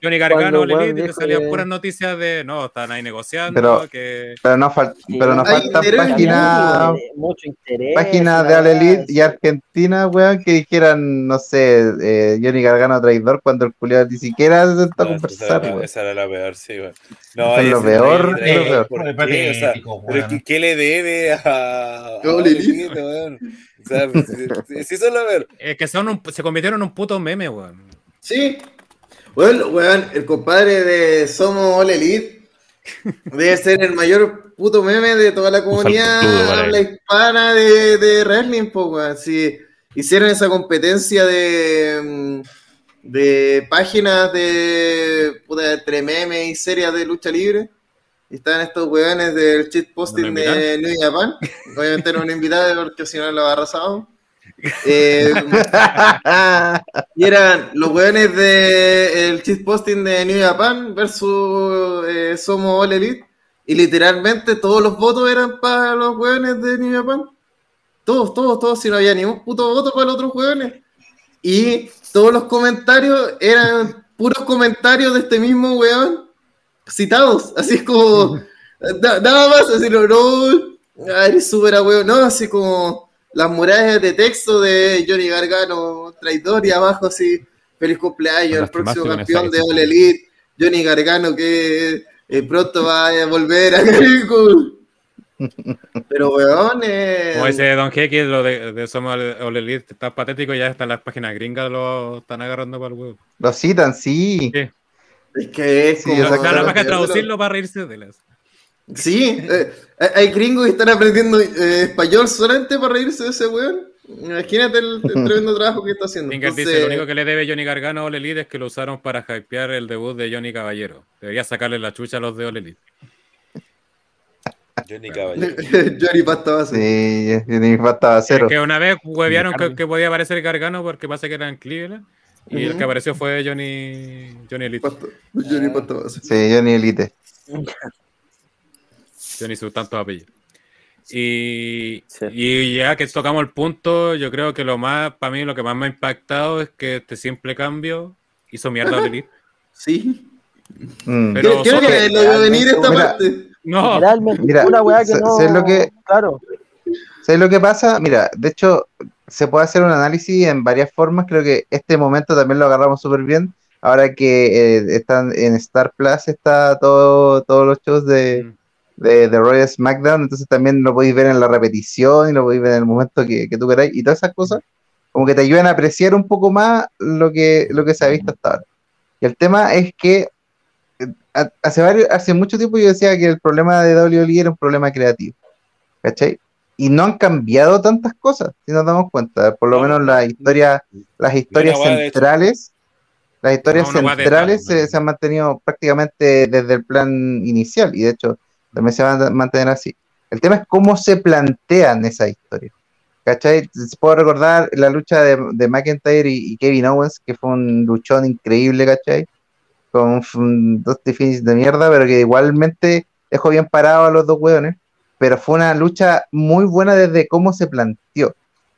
Johnny Gargano, All Elite, y te salían que- puras noticias de no, están ahí negociando, Pero- que Pero no, fal- pero no faltan páginas Mucho interés. páginas de All Elite sí. y Argentina, weón, que dijeran, no sé, eh, Johnny Gargano traidor cuando el culiado ni siquiera se a No, esa, conversar, era, la- weón. esa era la peor, sí, weón. No, es lo peor, es lo peor. ¿por Muy qué? O sea, patético, pero weón. ¿qué, qué le debe a, a Ole Ole Elite? Elite, weón? Sea, es que son un- se convirtieron en un puto meme, weón. Sí. Bueno, weón, el compadre de Somos All Elite debe ser el mayor puto meme de toda la comunidad habla hispana de, de wrestling, po, weón. Si hicieron esa competencia de, mm, de páginas de puta, entre memes y series de lucha libre. Y Estaban estos weones del cheat posting ¿No lo de New Japan. Obviamente no un invitado porque si no lo arrasado. Eh, y eran los weones de el cheat posting de New Japan versus eh, Somos All Elite. Y literalmente todos los votos eran para los weones de New Japan. Todos, todos, todos, si no había ni un puto voto para los otros weones. Y todos los comentarios eran puros comentarios de este mismo weón citados. Así es como. na- Nada más, así no, no. eres súper a weón. No, así como las murallas de texto de Johnny Gargano, traidor, y abajo así, feliz cumpleaños, el próximo campeón de. All Elite, Johnny Gargano, que eh, pronto va a volver a. Pero weón, eh, Como dice Don X, lo de, de Somos All Elite está patético, ya están las páginas gringas, lo están agarrando para el huevo. Lo citan, sí. Sí. Es que es Sí, como-. Nada más que traducirlo para reírse de las. Sí, eh, hay- gringos que están aprendiendo eh, español solamente para reírse de ese weón. Imagínate el, el tremendo trabajo que está haciendo. Finger dice, Entonces, lo único que le debe Johnny Gargano a All Elite es que lo usaron para hypear el debut de Johnny Caballero. Debería sacarle la chucha a los de All Elite. Johnny Caballero. Johnny Pasta base. Sí, ni faltaba cero. Es que una vez huevearon que podía aparecer Gargano porque pasa que era en Cleveland. Y el que apareció fue Johnny, Johnny Elite. Johnny Pasta base. Sí, Johnny Elite. Johnny sus tantos apellidos. Y, Sí. y ya que tocamos el punto, yo creo que lo más, para mí, lo que más me ha impactado es que este simple cambio hizo mierda a Elite. Sí. Mm. Pero Creo, que lo iba a venir esta Mira, parte. No, Mira, una weá que no. lo que- Claro. ¿Sabes lo que pasa? Mira, de hecho, se puede hacer un análisis en varias formas. Creo que este momento también lo agarramos súper bien. Ahora que eh, están en Star Plus, está todo, todos los shows de, de, de Royal SmackDown. Entonces también lo podéis ver en la repetición y lo podéis ver en el momento que, que tú queráis. Y todas esas cosas, como que te ayudan a apreciar un poco más lo que, lo que se ha visto hasta ahora. Y el tema es que eh, ha- hace, varios, hace mucho tiempo yo decía que el problema de WWE era un problema creativo. ¿Cachai? Y no han cambiado tantas cosas, si nos damos cuenta. Por lo No, menos las historias, las historias centrales, las historias No, centrales se, se han mantenido prácticamente desde el plan inicial. Y de hecho, también se van a mantener así. El tema es cómo se plantean esas historias. ¿Cachai? Puedo recordar la lucha de, de McIntyre y, y Kevin Owens, que fue un luchón increíble, ¿cachai? Con un- dos definiciones de mierda, pero que igualmente dejó bien parado a los dos hueones. Pero fue una lucha muy buena desde cómo se planteó.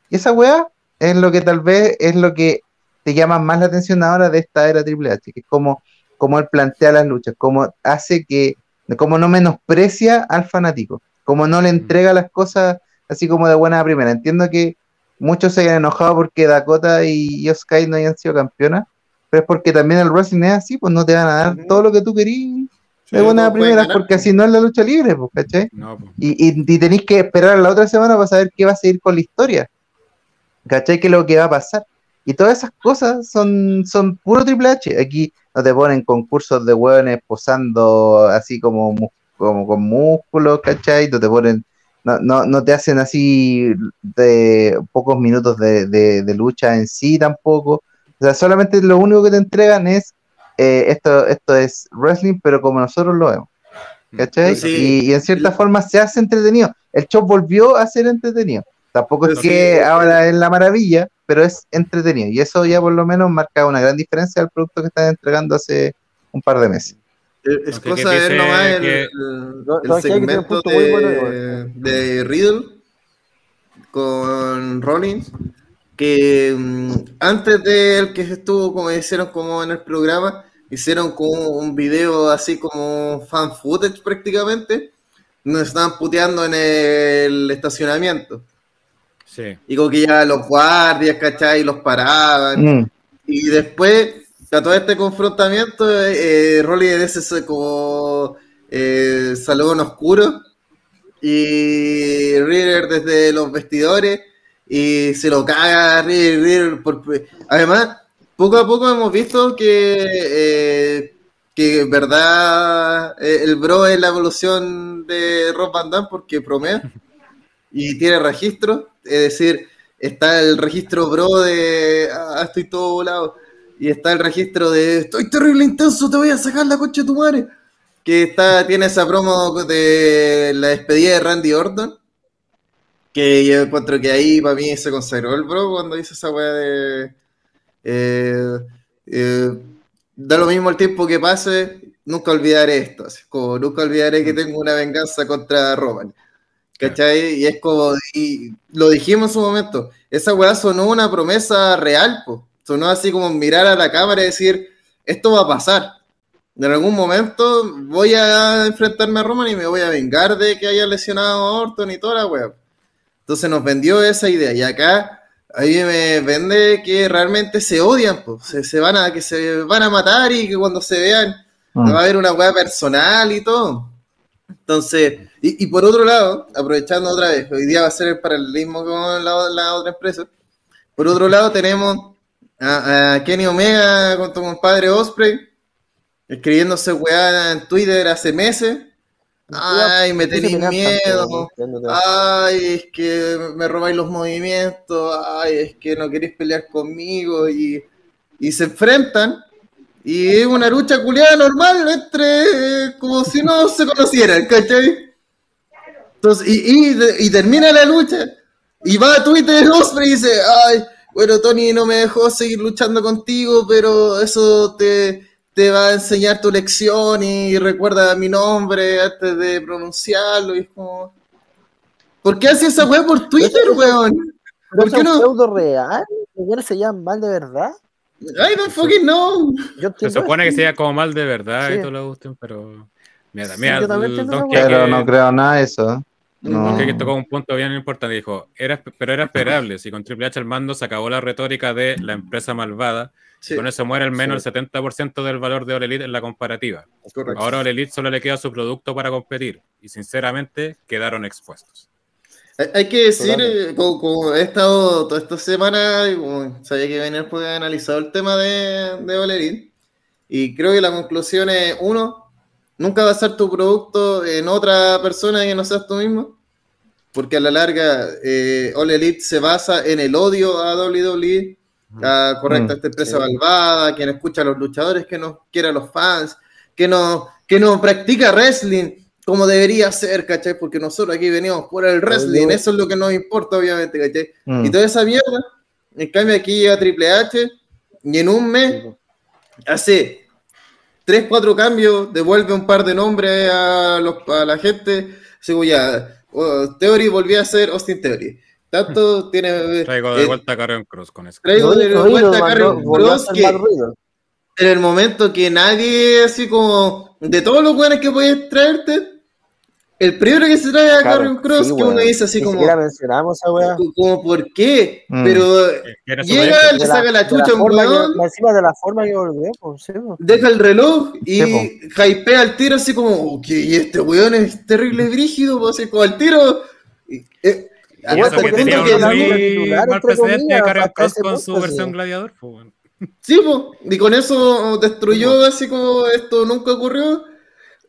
Y esa weá es lo que tal vez es lo que te llama más la atención ahora de esta era Triple H, que es como, como él plantea las luchas, cómo hace que, cómo no menosprecia al fanático, cómo no le entrega las cosas así como de buena a primera. Entiendo que muchos se hayan enojado porque Dakota y Sky no hayan sido campeonas, pero es porque también el wrestling es así, pues no te van a dar Ujú. todo lo que tú querías de Sí, buena a todos pueden primera, ganar, porque pues. así no es la lucha libre, pues, ¿cachai? no. Y, y, y tenéis que esperar la otra semana para saber qué va a seguir con la historia. ¿Cachai? ¿Qué es lo que va a pasar? Y todas esas cosas son, son puro Triple H. Aquí no te ponen concursos de hueones posando así como, como con músculos, ¿cachai? No te ponen no, no, no te hacen así de pocos minutos de, de- de lucha en sí tampoco. O sea, solamente lo único que te entregan es eh, esto, esto es wrestling, pero como nosotros lo vemos. ¿Cachai? Sí. Y, y en cierta forma se hace entretenido. El show volvió a ser entretenido. Tampoco es que sí. ahora es la maravilla, pero es entretenido. Y eso ya por lo menos marca una gran diferencia al producto que están entregando hace un par de meses. Es cosa de nomás el, que- segmento punto muy bueno, de, de Riddle con Rollins, que mm, antes de él que estuvo, como hicieron como en el programa, hicieron como un video así como fan footage prácticamente, nos estaban puteando en el estacionamiento. Sí. Y como que ya los guardias, ¿cachai? Los paraban. Mm. Y después, a todo este confrontamiento, eh, eh, Rolly en ese se- como eh, salón oscuro y Ritter desde los vestidores y se lo caga Ritter, Ritter por- además, poco a poco hemos visto que eh, que en verdad eh, el bro es la evolución de Rob Van Damme porque promea y tiene registro, es decir, está el registro bro de ah, estoy todo volado y está el registro de estoy terrible intenso, te voy a sacar la coche de tu madre. Que está, tiene esa promo de la despedida de Randy Orton. Que yo encuentro que ahí para mí se consagró el bro cuando hizo esa weá de. Eh, eh, da lo mismo el tiempo que pase, nunca olvidaré esto. así como nunca olvidaré que tengo una venganza contra Roman. ¿Cachai? Y es como, y lo dijimos en su momento, esa weá sonó una promesa real, po. sonó así como mirar a la cámara y decir, esto va a pasar. En algún momento voy a enfrentarme a Roman y me voy a vengar de que haya lesionado a Orton y toda la weá. Entonces nos vendió esa idea. Y acá ahí me vende que realmente se odian, po. Se, se van a, que se van a matar y que cuando se vean Mm. va a haber una weá personal y todo. Entonces, y, y por otro lado, aprovechando otra vez, hoy día va a ser el paralelismo con la, la otra empresa. Por otro lado, tenemos a, a Kenny Omega con tu compadre Osprey, escribiéndose weá en Twitter hace meses. Ay, me tenéis miedo. Ay, es que me robáis los movimientos. Ay, es que no queréis pelear conmigo. Y, y se enfrentan. Y es una lucha culiada normal entre. como si no se conocieran, ¿cachai? Entonces, y, y, y termina la lucha. Y va a Twitter Osprey y dice: Ay, bueno, Tony no me dejó seguir luchando contigo, pero eso te, te va a enseñar tu lección y recuerda mi nombre antes de pronunciarlo. Y es como. ¿Por qué hace esa weá por Twitter, weón? ¿Pero ¿Por es qué no? pseudo real? ¿Los weones se llaman mal de verdad? I don't fucking know. Yo Se supone que sea como mal de verdad Sí. y todo lo gusten, pero. Mira, mira, Pero no creo nada de eso. No. Quijote tocó un punto bien importante. Dijo, era, pero era esperable. Si con Triple H al mando se acabó la retórica de la empresa malvada, Sí, con eso muere al menos Sí. el 70% del valor de All Elite en la comparativa. correcto. Ahora a All Elite solo le queda su producto para competir. Y sinceramente quedaron expuestos. Hay, que decir, eh, como, como he estado toda esta semana, y como sabía que venía después de analizado el tema de, de Olerín, y creo que la conclusión es, uno, nunca basar tu producto en otra persona que no seas tú mismo, porque a la larga eh, All Elite se basa en el odio a WWE, a correcta Mm, esta empresa sí. malvada, quien escucha a los luchadores, que no quiere a los fans, que no, que no practica wrestling como debería ser, ¿cachai? Porque nosotros aquí venimos por el wrestling, eso es lo que nos importa, obviamente, ¿cachai? Mm. Y toda esa mierda, en cambio aquí llega Triple H y en un mes hace tres, cuatro cambios, devuelve un par de nombres a, los, a la gente, como ya, oh, Theory volvió a ser Austin Theory. Tanto tiene... Traigo de eh, vuelta a Karen Cross con eso. traigo de vuelta a a Kross hacer que en el momento que nadie, así como, de todos los buenos que puedes traerte, el primero que se trae a Claro, Karrion Cross, sí, que uno dice así Ni como, siquiera mencionamos weá. como, ¿por qué? Mm. Pero llega, le la- saca la chucha a un weón, encima de la forma que volvió, pues, sí, pues. deja el reloj y Sí, hypea al tiro así como, ok, y este weón es terrible brígido, pues así como al tiro. y- eh, Y hasta eso que el tenía un que- muy- mal precedente de hasta Cross con su sí. versión gladiador. pues, bueno. Sí, po, y con eso destruyó así como esto nunca ocurrió.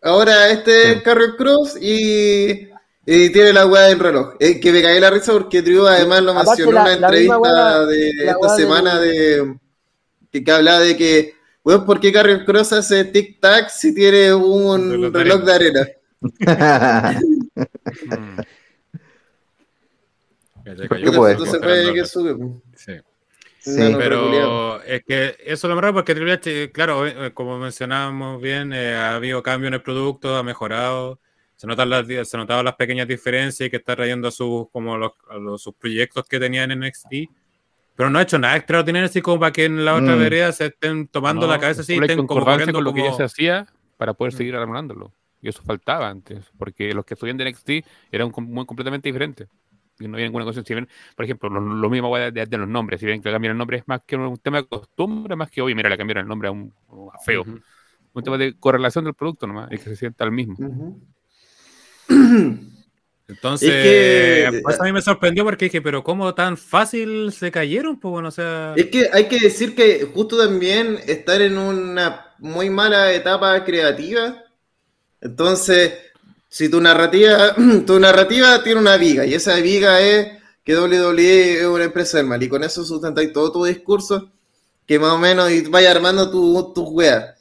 Ahora este es. Carrion Cross y, Y tiene la weá del reloj. Eh, que me caí la risa porque Tribu además lo mencionó en una entrevista weá- de esta semana de que, que hablaba de que, weón, ¿por qué Carrion Cross hace tic-tac si tiene un Reloj de reloj de arena? ¿Por cayó puede? Entonces fue que sube. Sí. Sí, Pero es que eso es lo raro porque Triple H, claro, eh, como mencionábamos bien, eh, ha habido cambio en el producto, ha mejorado, se notan las se notaban las pequeñas diferencias y que está trayendo a sus como los, a los- sus proyectos que tenían en NXT, pero no ha hecho nada extraordinario así como para que en la otra Mm. vereda se estén tomando No, la cabeza así, en estén como corriendo con lo que ya como- se hacía para poder Mm. seguir armándolo. Y eso faltaba antes, porque los que estudian de NXT eran muy completamente diferentes. No había ninguna cosa. Si bien, por ejemplo, lo, lo mismo de, de- de los nombres. Si bien que cambian el nombre es más que un tema de costumbre, más que, oye, mira, le cambiaron el nombre a un, a feo. Ujú. Un tema de correlación del producto nomás, y que se sienta el mismo. Ujú. Entonces, Es que- pues a mí me sorprendió porque dije, pero ¿cómo tan fácil se cayeron? Pues bueno, o sea... Es que hay que decir que justo también estar en una muy mala etapa creativa. Entonces, si tu narrativa, tu narrativa tiene una viga, y esa viga es que WWE es una empresa del mal, y con eso sustentáis todo tu discurso, que más o menos y vaya armando tu- tus weas.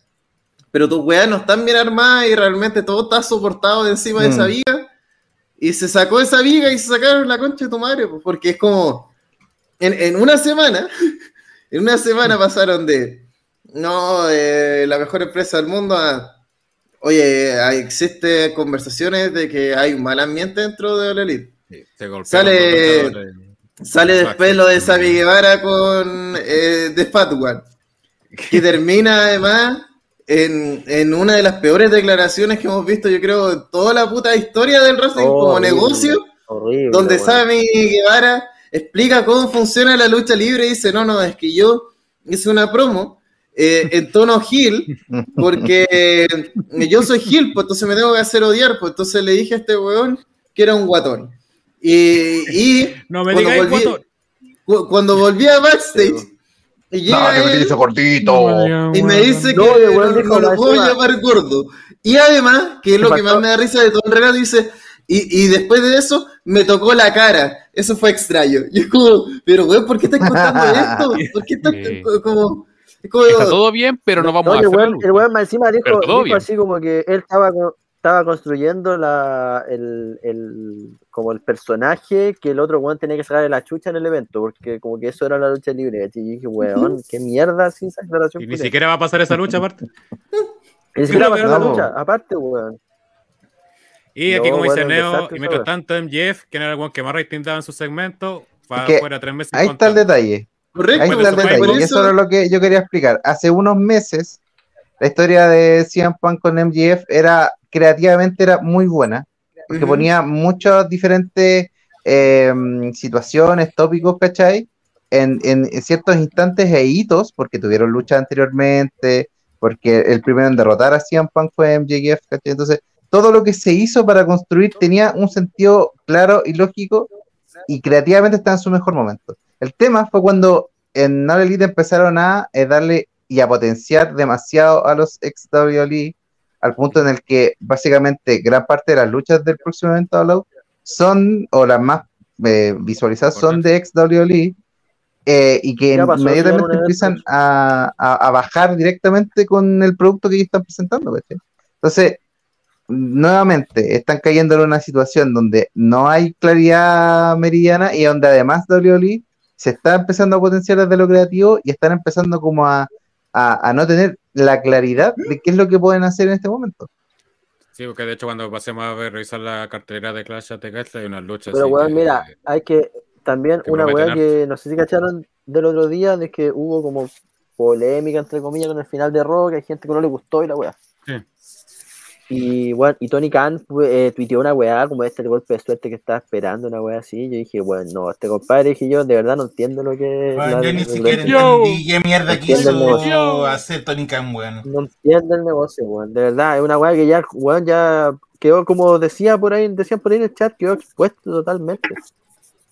Pero tus weas no están bien armadas y realmente todo está soportado encima de esa Mm. viga. Y se sacó esa viga y se sacaron la concha de tu madre, porque es como. En, en una semana, en una semana pasaron de. No, eh, la mejor empresa del mundo a. Oye, existe conversaciones de que hay un mal ambiente dentro de la Elite. Sí, Sale-. Sale después lo de Sammy Guevara con eh, The Fat One. Que termina además en, en una de las peores declaraciones que hemos visto, yo creo, en toda la puta historia del wrestling como Horrible, negocio, Horrible. donde weón. Sammy Guevara explica cómo funciona la lucha libre y dice, no, no, es que yo hice una promo eh, en tono heel, porque yo soy heel, pues entonces me tengo que hacer odiar, pues entonces le dije a este weón que era un guatón. Y, y No me cuando volví- guatón. cu- cuando volví a backstage y llega él cortito. y me dice No, que weón no, no lo puedo llamar gordo. Y además, que es lo que más me da risa de todo el relato, dice, y, y después de eso me tocó la cara. Eso fue extraño. Y es como, pero weón, ¿por qué estás contando esto? ¿Por qué estás como... es como- Está todo bien, pero no vamos No, a hacer el weón más encima dijo, dijo así como que él estaba, co- estaba construyendo la, el, el, como el personaje que el otro weón tenía que sacar de la chucha en el evento, porque como que eso era la lucha libre. Y dije, weón, qué mierda así esa aclaración. Y ni siquiera va a pasar esa lucha aparte. Ni siquiera No, pasó la pero- lucha, aparte, weón. Y aquí, No, como dice bueno, Neo, y mientras esa tanto, MJF, que era el weón que más rating daba en su segmento, fue Es que afuera tres meses. Ahí está el detalle. Correcto. Ahí está el eso detalle. por Y eso- eso era lo que yo quería explicar. Hace unos meses, la historia de CM Punk con MJF era creativamente era muy buena, porque Ujú. ponía muchas diferentes eh, situaciones, tópicos, ¿cachai? En, en ciertos instantes e hitos, porque tuvieron lucha anteriormente, porque el primero en derrotar a CM Punk fue MJF, ¿cachai? Entonces, todo lo que se hizo para construir tenía un sentido claro y lógico y creativamente está en su mejor momento. El tema fue cuando en All Elite empezaron a eh, darle y a potenciar demasiado a los ex WWE al punto en el que básicamente gran parte de las luchas del próximo evento All Out son, o las más eh, visualizadas son de ex WWE eh, y que pasó, inmediatamente empiezan a, a- a bajar directamente con el producto que ellos están presentando. Entonces, nuevamente, están cayendo en una situación donde no hay claridad meridiana y donde además WWE se está empezando a potenciar desde lo creativo y están empezando como a, a- a no tener la claridad de qué es lo que pueden hacer en este momento. Sí, porque de hecho cuando pasemos a ver, revisar la cartelera de Clash at the hay unas luchas Pero weón, que- mira, hay que también que una weá que no sé si cacharon del otro día, de que hubo como polémica entre comillas con el final de que hay gente que no le gustó y la weá. Y bueno, y Tony Khan eh, tuiteó una weá como este el golpe de suerte que estaba esperando, una weá así. Yo dije, bueno, no, este compadre, dije yo, de verdad no entiendo lo que. Bueno, la- yo ni siquiera entendí qué mierda el quiso hacer Tony Khan, weón. No entiendo el negocio, weón. De verdad, es una weá que ya, weón, ya quedó, como decía por ahí, decían por ahí en el chat, quedó expuesto totalmente.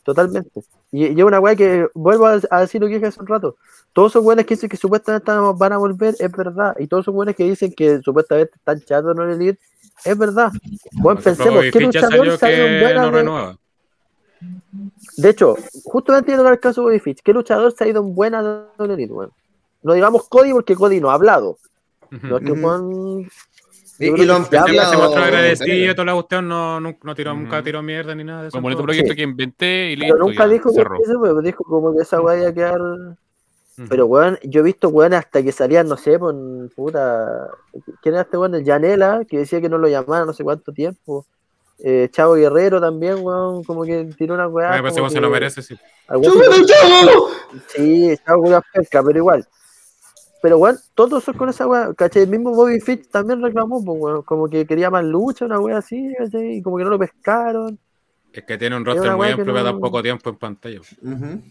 totalmente. Y, y es una weá que vuelvo a, a decir lo que dije hace un rato. Todos esos weones que dicen que supuestamente van a volver, es verdad. Y todos esos weones que dicen que supuestamente están chatos en el Elite, es verdad. Bueno, pensemos, ¿qué luchador salió se ha ido en buena no de-. De hecho, justamente yendo al caso de Bobby Fish, ¿qué luchador se ha ido en buena de Elite, weón? No digamos Cody porque Cody no ha hablado. No es que Ujú. Y- lo han se mostró agradecido, toda la cuestión, no, no, no tiró, nunca tiró mierda ni nada de eso. Un bonito proyecto Sí. que inventé y Pero listo, nunca ya, dijo que cerró. eso, weón, dijo como que esa weá iba a quedar. Pero weón, yo he visto weón hasta que salían, no sé, por puta. ¿Quién era este weón? El Yanela, que decía que no lo llamaban no sé cuánto tiempo. Eh, Chavo Guerrero también, weón, como que tiró una weá. Pues como ese que- se lo merece, sí. Sí, Chavo Culiao pesca, pero igual. Pero weón, todos son con esa weá, ¿cachai? El mismo Bobby Fitch también reclamó, pues, weón, como que quería más lucha, una weá así, ¿cachai? Y como que no lo pescaron. Es que tiene un roster muy amplio, pero no- tan poco tiempo en pantalla. Sin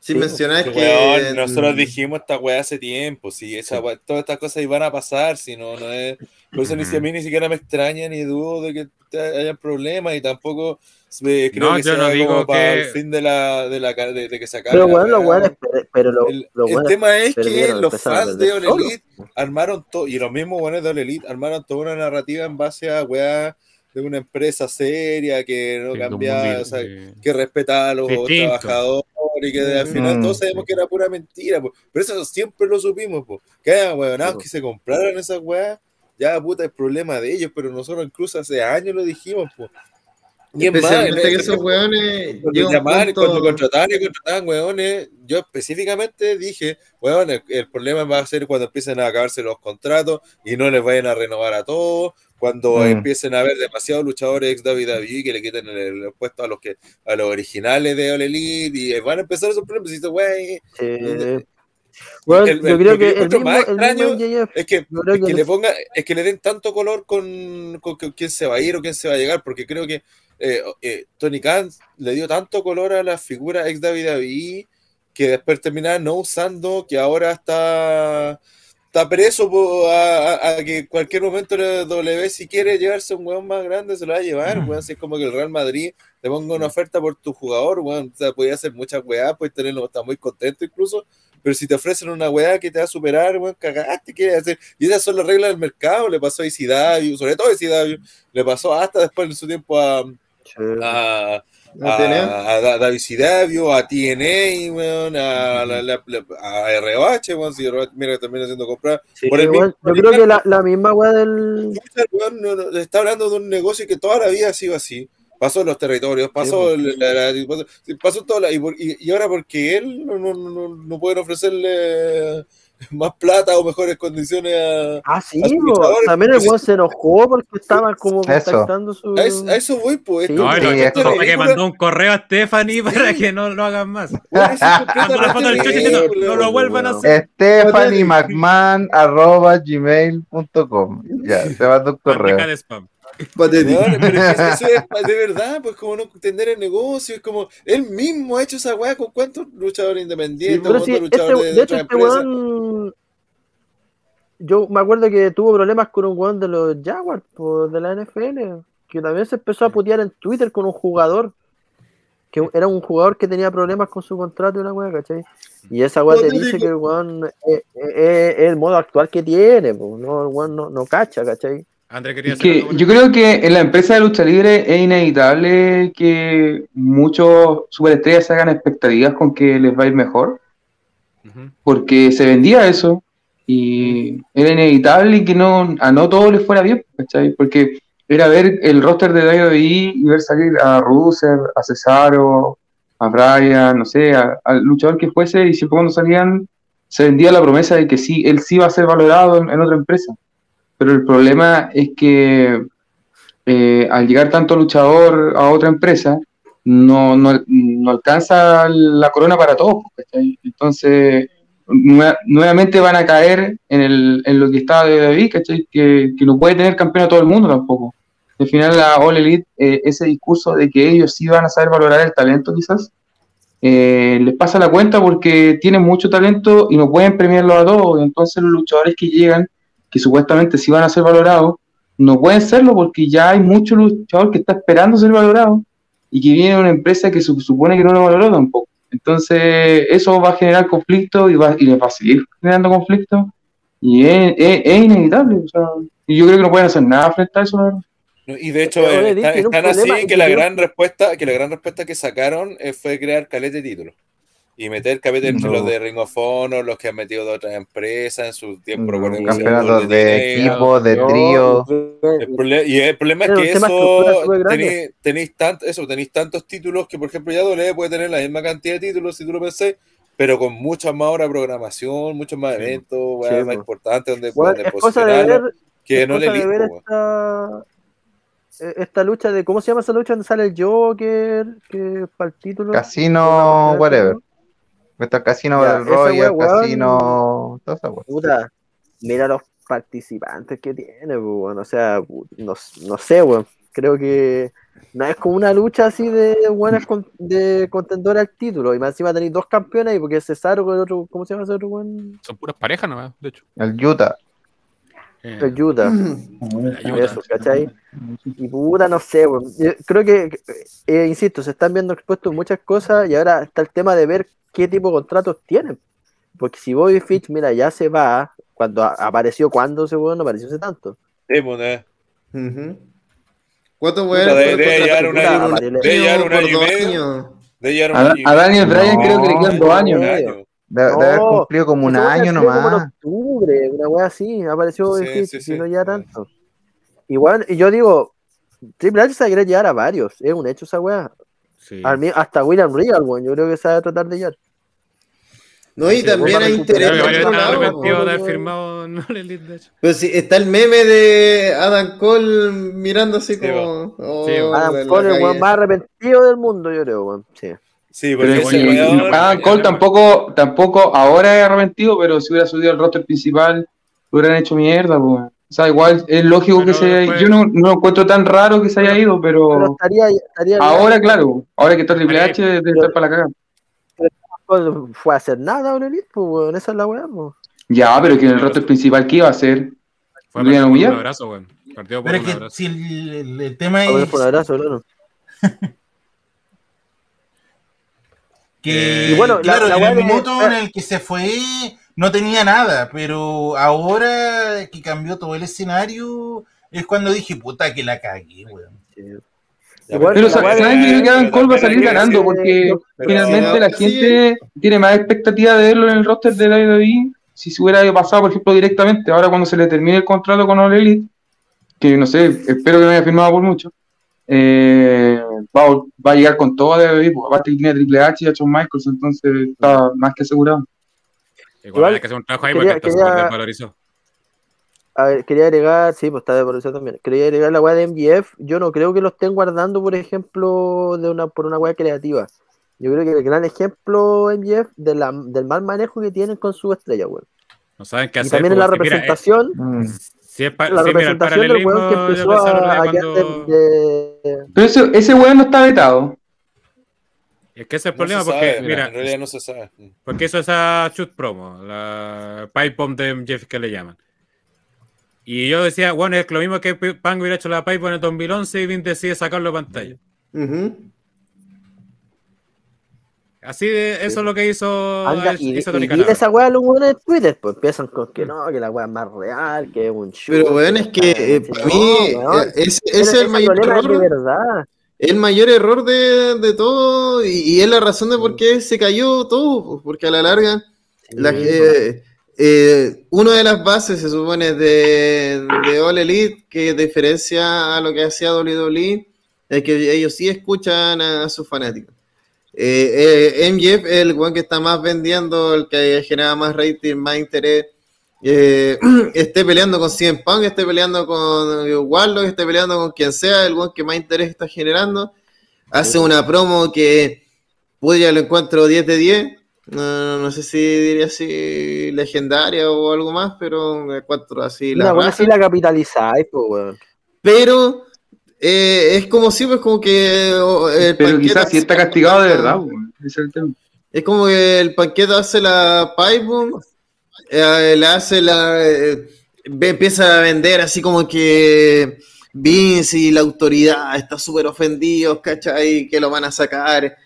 Sí, mencionar Que, que. weón, nosotros dijimos esta weá hace tiempo, si esa weá- todas estas cosas iban a pasar, si no, no es. Por eso ni si a mí ni siquiera me extraña ni dudo de que haya problemas y tampoco eh, creo No, que yo sea no digo como para que- el fin de la, de la de, de que se acabe Pero los weá. weones, pero- lo- El, tema es que los fans de All solo. Elite armaron todo, y los mismos buenos de All Elite armaron toda una narrativa en base a weá de una empresa seria que no cambiaba, o sea, que respetaba a los Distinto. trabajadores y que al final Mm. todos sabemos que era pura mentira, po. pero eso siempre lo supimos, po. que Sí. que se compraran esas weas, ya puta es problema de ellos, pero nosotros incluso hace años lo dijimos, po. Y es más, Especialmente que esos weones cuando, llamaban, punto- cuando contrataban y contrataban weones, yo específicamente dije, weón, el, el problema va a ser cuando empiecen a acabarse los contratos y no les vayan a renovar a todos, cuando Mm. empiecen a haber demasiados luchadores ex WWE que le quiten el, el puesto a los que a los originales de All Elite y van a empezar esos problemas. Y dices, wey, Eh, weón, el- yo el- creo que el mismo, más el extraño mismo es que, es que que le el- ponga, es que le den tanto color con, con que- quién se va a ir o quién se va a llegar, porque creo que eh, eh, Tony Khan le dio tanto color a la figura ex WWE que después terminaba no usando, que ahora está está preso po, a, a- a que cualquier momento la W si quiere llevarse un weón más grande se lo va a llevar, weón, así es como que el Real Madrid te ponga una oferta por tu jugador, weón, o sea, podía hacer muchas weas, puedes tenerlo, está muy contento incluso, pero si te ofrecen una weá que te va a superar, weón, cagaste, ¿qué hacer? Y esas son las reglas del mercado, le pasó a Isidavio, sobre todo a Isidavio, le pasó hasta después en su tiempo a, a, ¿No a, a Da- David Sidavio, a TNA, weón, a, la, la- a RH, weón, si RH, mira, también haciendo comprar. Sí, por el mismo yo creo que la, la misma weá del. weón, no, no, está hablando de un negocio que toda la vida ha sido así. Pasó los territorios, pasó, Sí, el- la- la- pasó, pasó todo, la- y, por- y- y ahora porque él no, no, no, no pueden ofrecerle más plata o mejores condiciones a, Ah, sí, a sus luchadores, también el pues, weón se enojó porque estaban como Eso. contactando su. a, eso, a eso voy, pues. Sí, esto- No, Sí, lo es que mandó un correo a Stephanie para que no lo hagan más. Mandó no lo vuelvan a hacer. Arroba gmail.com. Ya, se manda un correo. de spam. Patético. Pero es que eso es de verdad, pues como no entender el negocio, es como él mismo ha hecho esa weá con cuántos luchadores independientes, cuántos este- de hecho, este weón. Yo me acuerdo que tuvo problemas con un weón de los Jaguars, po, de la NFL, que también se empezó a putear en Twitter con un jugador, que era un jugador que tenía problemas con su contrato y una weá, ¿cachai? Y esa weá te dice que el weón es, es- es el modo actual que tiene, po, no, el weón no, no cacha, ¿cachai? André quería Es hacer que algo, yo creo que en la empresa de lucha libre es inevitable que muchos superestrellas hagan expectativas con que les va a ir mejor, porque se vendía eso y era inevitable que no, a no todos les fuera bien, ¿cachai? Porque era ver el roster de WWE y ver salir a Ruser, a Cesaro, a Brian, no sé, al luchador que fuese, y siempre cuando salían se vendía la promesa de que sí, él sí va a ser valorado en, en otra empresa. Pero el problema es que eh, al llegar tanto luchador a otra empresa, no, no, no alcanza la corona para todos. ¿cachai? Entonces, nue- nuevamente van a caer en, el, en lo que estaba de David, ¿cachai? Que, que no puede tener campeón a todo el mundo tampoco. Al final, la All Elite, eh, ese discurso de que ellos sí van a saber valorar el talento, quizás, eh, les pasa la cuenta porque tienen mucho talento y no pueden premiarlo a todos. Entonces, los luchadores que llegan, que supuestamente sí van a ser valorados, no pueden serlo porque ya hay mucho luchador que está esperando ser valorado y que viene una empresa que se supone que no lo valoró tampoco. Entonces, eso va a generar conflicto y, va, y les va a seguir generando conflicto y es, es- es inevitable. o sea, y yo creo que no pueden hacer nada frente a eso. la verdad. No, Y de hecho, eh, está- están así que la gran respuesta, que la gran respuesta que sacaron eh, fue crear caleta de títulos. Y meter cabete entre No. los de Ring of Honor, los que han metido de otras empresas en su tiempo. No, campeonatos de equipo, de trío. Y el problema es que eso tenéis, tenéis tant- eso, tenéis tantos títulos que, por ejemplo, ya W puede tener la misma cantidad de títulos si tú lo pensás, pero con muchas más horas de programación, muchos más Sí. eventos, weas Sí, más po. importantes donde Bueno, pueden es cosa de posicionarlo, ver, que es no le cosa de ver esta, eh, esta lucha de, ¿cómo se llama esa lucha donde sale el Joker? Que es para el título. Casino, whatever. Está el Casino Ya, del Royal. Casino. Puta, mira los participantes que tiene, pues, weón. O sea, no, no sé, weón. Creo que no es como una lucha así de buenas con, de contendores al título. Y más encima tenéis dos campeones, y porque es Cesaro con el otro, ¿cómo se llama ese otro weón? Son puras parejas nomás, de hecho. El Utah. Eh, El Yuta. ayuda. Eso, ¿cachai? Y puta, no sé, weón. Yo creo que, eh, insisto, se están viendo expuestos muchas cosas y ahora está el tema de ver qué tipo de contratos tienen. Porque si Bobby Fitch, mira, ya se va, cuando apareció, cuando ese weón no apareció hace tanto. Sí, eh. Ujú. ¿Cuántos Puta, weones debe- debe llevar un año- debe y medio. años? De llevar un A, año y a Daniel No, Bryan creo que le quedan dos años. medio. Debe, debe haber No, cumplido como un weón año apareció como en nomás. octubre, una wea así, apareció Bobby Sí, Fitch, sí, sí. no ya tanto. Igual, y yo digo, Triple H se quiere llevar a varios, es un hecho esa wea. Sí. Hasta William Regal, weón, yo creo que se va a tratar de llevar. No, y Sí, también hay interés. El. Pero sí, está el meme de Adam Cole mirando así Sí, como. oh, Sí, Adam Cole, el cagué. weón más arrepentido del mundo, yo creo, weón. Sí. Sí, Pero si weón- Adam Cole tampoco, tampoco ahora es arrepentido, pero si hubiera subido al roster principal, lo hubieran hecho mierda, pues. O sea, igual es lógico Pero que se después- Yo no, no lo encuentro tan raro que se haya ido, Pero pero estaría, estaría ahora, claro, ahora que está Triple H, debe estar para la cagada. Fue a hacer nada, All Elite, pues, weón, esa es la weá, pues. Ya, pero que en el roster principal, ¿qué iba a hacer? Fue ¿Lo iban a partido por un abrazo, weón. Partido por Pero es un que abrazo. si el, el- el tema es por un abrazo, claro. que, Y bueno, la- claro, la en el de- minuto en el que se fue no tenía nada, pero ahora que cambió todo el escenario es cuando dije, puta, que la cagué, weón. Igual, Pero ¿sabes weá de- ¿saben que Adam Cole va a salir ganando? Porque finalmente la gente tiene más expectativa de verlo en el roster de WWE si se hubiera pasado, por ejemplo, directamente. Ahora cuando se le termine el contrato con All Elite, que no sé, espero que no haya firmado por mucho, eh, va, a- va a llegar con todo a WWE, aparte que tiene a Triple H y a Shawn Michaels, entonces está más que asegurado. Igual, hay que hacer un trabajo ahí quería- porque esto quería- se desvalorizó. A ver, quería agregar, sí, pues está de producción también. Quería agregar la weá de MGF. Yo no creo que lo estén guardando, por ejemplo, de una, por una weá creativa. Yo creo que el gran ejemplo MGF de la, del mal manejo que tienen con su estrella, weón. No saben qué Y hacer. también en la mira, representación, si es la si mira, el representación del weón que empezó a, a cuando- quedar de, de- Pero ese, ese weón no está vetado. Es que ese es el No problema porque, sabe, mira, en realidad no se sabe. porque hizo esa shoot promo, la pipe bomb de MJF que le llaman. Y yo decía, bueno, es lo mismo que Pang hubiera hecho la pipe bomb en el 2011 y Vin decide sacarlo de pantalla. Así de, eso es lo que hizo, Anda, y, hizo y Tony dile Khan. esa weá los weones de Twitter, pues empiezan con que no, que la weá es más real, que es un show. Pero, weón, es que eh, para mí eh, ese, ese es el mayor problema es de error. El mayor error de, de todo, y, y es la razón de por qué se cayó todo, porque a la larga, la- eh, eh, una de las bases se supone de, de All Elite que diferencia a lo que hacía WWE es que ellos sí escuchan a, sus fanáticos. Eh, eh, MJF es el weón que está más vendiendo, el que genera más rating, más interés. Eh, esté peleando con CM Punk, esté peleando con Warlock, esté peleando con quien sea, el weón que más interés está generando. Hace una promo que podría lo encuentro 10 de 10. No, no sé si diría así legendaria o algo más, pero encuentro así. La weá raja. así la capitalizáis, pues weón. Pero eh, es como si, pues, como que. oh, el Pero quizás si está castigado de verdad, weón. Ese es el tema. Es como que el panqueta hace la pipe bomb, eh, le hace la. eh, empieza a vender así como que. Vince y la autoridad está súper ofendidos, ¿cachai? Que lo van a sacar,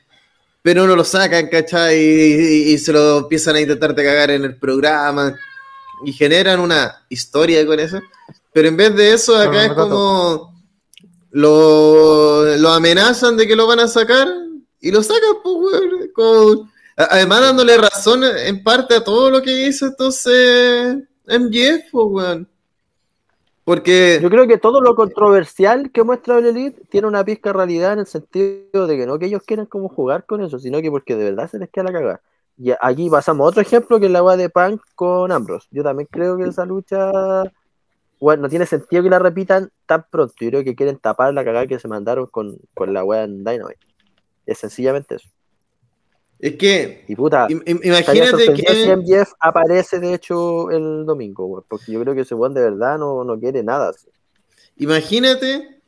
pero no lo sacan, ¿cachai? Y, y se lo empiezan a intentar de cagar en el programa y generan una historia con eso. Pero en vez de eso, acá es como lo, lo amenazan de que lo van a sacar y lo sacan, pues, weón. Además, dándole razón en parte a todo lo que hizo entonces MJF, pues, weón. Porque. Yo creo que todo lo controversial que muestra el Elite tiene una pizca de realidad en el sentido de que no que ellos quieren como jugar con eso, sino que porque de verdad se les queda la cagada. Y aquí pasamos a otro ejemplo que es la weá de Punk con Ambrose. Yo también creo que esa lucha, bueno, no tiene sentido que la repitan tan pronto. Yo creo que quieren tapar la cagada que se mandaron con, con la weá en Dynamite. Es sencillamente eso. Es que. Y puta, imagínate sorprendido si que. MJF aparece de hecho el domingo, porque yo creo que ese weón de verdad no, no quiere nada. así. Imagínate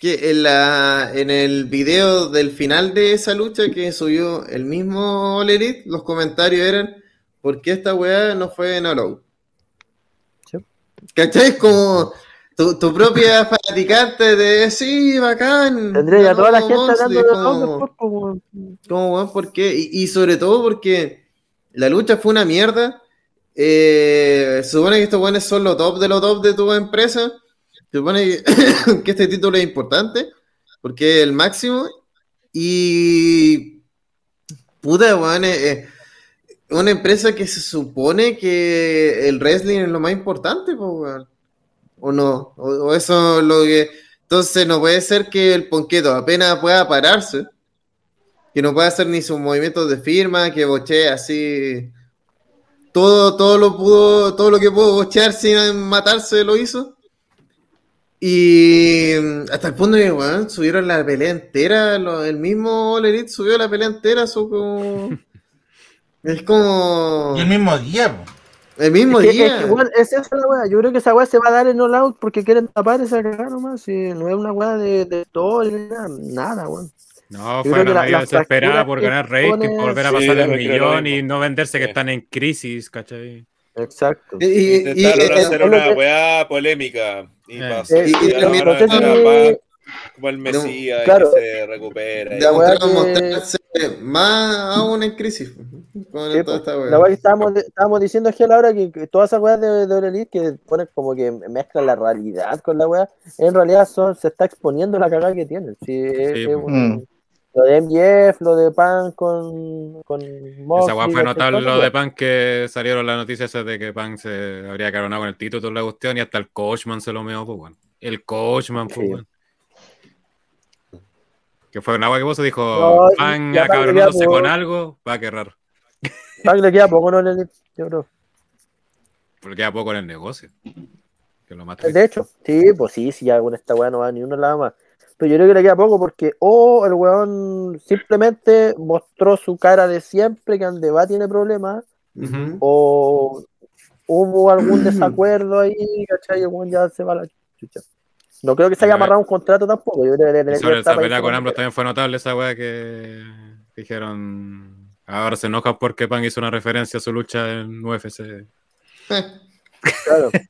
que en, la, en el video del final de esa lucha que subió el mismo All Elite, los comentarios eran: ¿Por qué esta weá no fue en Out?" Sí. ¿Cachai? Es como tu, tu propia fanaticante de sí, bacán. Tendría a toda la gente Moxley", hablando de como- weón. como, weón, ¿por qué? Y, y sobre todo porque la lucha fue una mierda. Eh, se supone que estos buenos son los top de los top de tu empresa. Se supone que, que este título es importante porque es el máximo. Y. Puta, weón, es es una empresa que se supone que el wrestling es lo más importante, pues, weón. O no, o, o eso es lo que. Entonces no puede ser que el ponqueto apenas pueda pararse que no puede hacer ni sus movimientos de firma, que bochee así. Todo, todo lo pudo, todo lo que pudo bochear sin matarse lo hizo. Y hasta el punto de que weón, subieron la pelea entera, lo- el mismo All Elite subió la pelea entera, su como- es como Y el mismo día. El mismo Es que- día. es que es esa la weá. Yo creo que esa weá se va a dar en all out porque quieren tapar esa cagada nomás. Si no es una weá de, de todo, nada, nada, weón. No, Yo fue una medida desesperada por ganar rating, pone- por volver a Sí, pasar el millón y no venderse que Sí. están en crisis, ¿cachai? Exacto. Y- y- y- Intentaron y- hacer una que- weá polémica y Eh. pasó. Eh, y- y y- no de como el Mesías claro. y que se recupera. La weá que- mostrarse más aún en crisis. Con Sí, toda esta weá. la weá que estábamos, estábamos diciendo aquí a la hora que, que todas esas weas de, de Elite que ponen como que mezclan la realidad con la weá, en realidad son, se está exponiendo la cagada que tienen. Sí, es- Sí, es un- Mm. Lo de MJF, lo de Pan con, con Esa Moxley, weá fue ¿cachai? notable lo de. Punk que salieron las noticias de que Punk se habría coronado con el título y toda la cuestión y hasta el Coachman se lo meó, pues bueno. El Coachman, pues Sí. bueno. Que fue una weá que vos dijo, aparte acabronándose ya, con algo, va a quedar Punk le queda poco, ¿no? Le- Yo creo. porque queda poco en el negocio. Que es lo más triste. De hecho, sí, pues sí, sí, ya con esta weá no va ni uno lado más. Pero yo creo que le queda poco porque o el weón simplemente mostró su cara de siempre que Andeba tiene problemas, o hubo algún desacuerdo ahí, ¿cachai? Y el weón ya se va a la chucha. No creo que se haya amarrado un contrato tampoco. Yo creo que debería sobre esa pelea con Ambrose también fue notable esa weá que dijeron. Ahora se enoja porque Punk hizo una referencia a su lucha en UFC. Claro.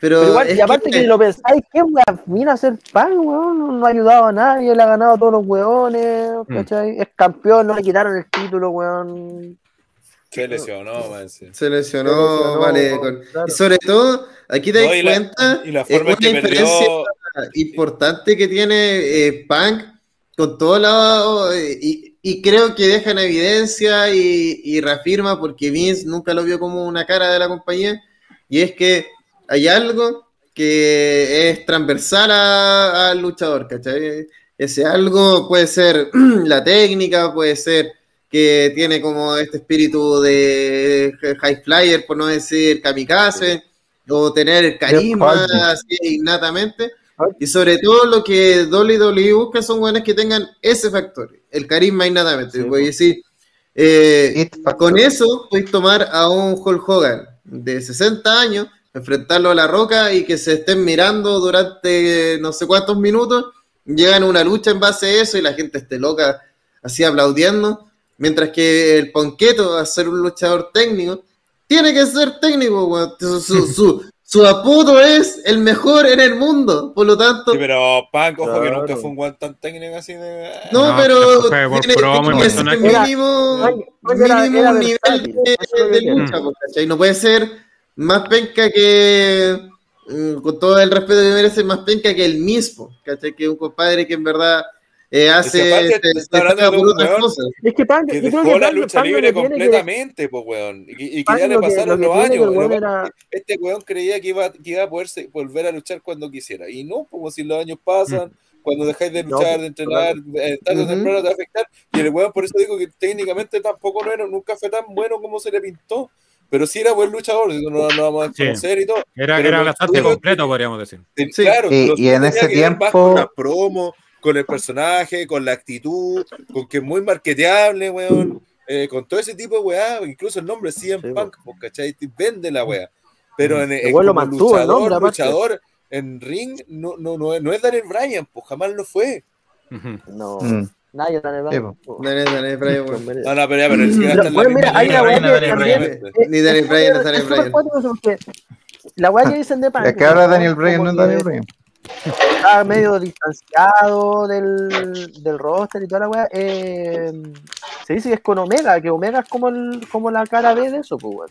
Pero, Pero igual, es y aparte que, lo pensáis, ¿qué weón? Vino a ser pan, weón, no, no ha ayudado a nadie, le ha ganado a todos los weones, Mm. ¿cachai? Es campeón, no le quitaron el título, weón. Se lesionó, man. sí. Se lesionó, Se lesionó, vale. con- claro. Y sobre todo, aquí te No, das y la- cuenta y la es una que diferencia perdió. importante que tiene eh, Punk con todo lado y, y creo que deja en evidencia y, y reafirma porque Vince nunca lo vio como una cara de la compañía y es que hay algo que es transversal a- al luchador, ¿cachai? Ese algo puede ser la técnica, puede ser que tiene como este espíritu de high flyer, por no decir kamikaze, o tener carisma así innatamente. Y sobre todo lo que WWE busca son buenos que tengan ese factor, el carisma innatamente. Sí, decir, eh, factor. con eso puedes tomar a un Hulk Hogan de 60 años, enfrentarlo a la roca y que se estén mirando durante no sé cuántos minutos, llegan a una lucha en base a eso y la gente esté loca así aplaudiendo, mientras que el Ponqueto, a ser un luchador técnico, tiene que ser técnico, weón. su, su, su, su apodo es el mejor en el mundo. Por lo tanto, Sí, pero Punk, ojo que Claro. nunca fue un guan tan técnico así de. no, No, pero tiene, que ser mínimo, Era- era- mínimo era un nivel de, que lucha, po, ¿cachai? No puede ser más penca que, mm, con todo el respeto que merece, más penca que el mismo, ¿cachai? Que un compadre que en verdad eh, hace, está por un otras weón cosas. Es que Punk, Que dejó que la lucha lo libre que tiene que- completamente, pues, weón. Y, y que ya le lo que- pasaron lo que los que años. Lo weón que era- es que Este weón creía que iba, que iba a poderse, volver a luchar cuando quisiera. Y no, como si los años pasan, cuando dejáis de No, luchar, pues, de entrenar, eh, tarde o temprano te va a afectar. Y el weón, por eso digo que técnicamente tampoco no era, nunca fue tan bueno como se le pintó. Pero sí era buen luchador, no no vamos a Sí. conocer y todo. Era, era lo bastante completo, podríamos decir. Sí. Claro, Y- lo en ese que tiempo- la promo, con el personaje, con la actitud, con que es muy marketeable, weón. eh, con todo ese tipo de weá, incluso el nombre CM Sí, Punk, pues, ¿cachai? Vende la weá. Pero en, El weón lo como mantuvo el luchador, nombre, aparte. luchador en ring, no, no, no, es- no es Daniel Bryan, pues jamás lo fue. No, Mm. nadie el Sí, banco. Dale, dale, Brian, weón. No, no, pero ya, pero ni bueno, mira, hay una weá Daniel que Bryan, también. obviamente. eh, Ni Daniel es Bryan, es Daniel es Bryan. La weá que dicen de Punk. Es que ahora ¿no? Daniel Bryan no es Daniel Bryan. Está medio distanciado del, del roster y toda la weá. eh, se dice que es con Omega, que Omega es como, el, como la cara B de eso, pues, weón.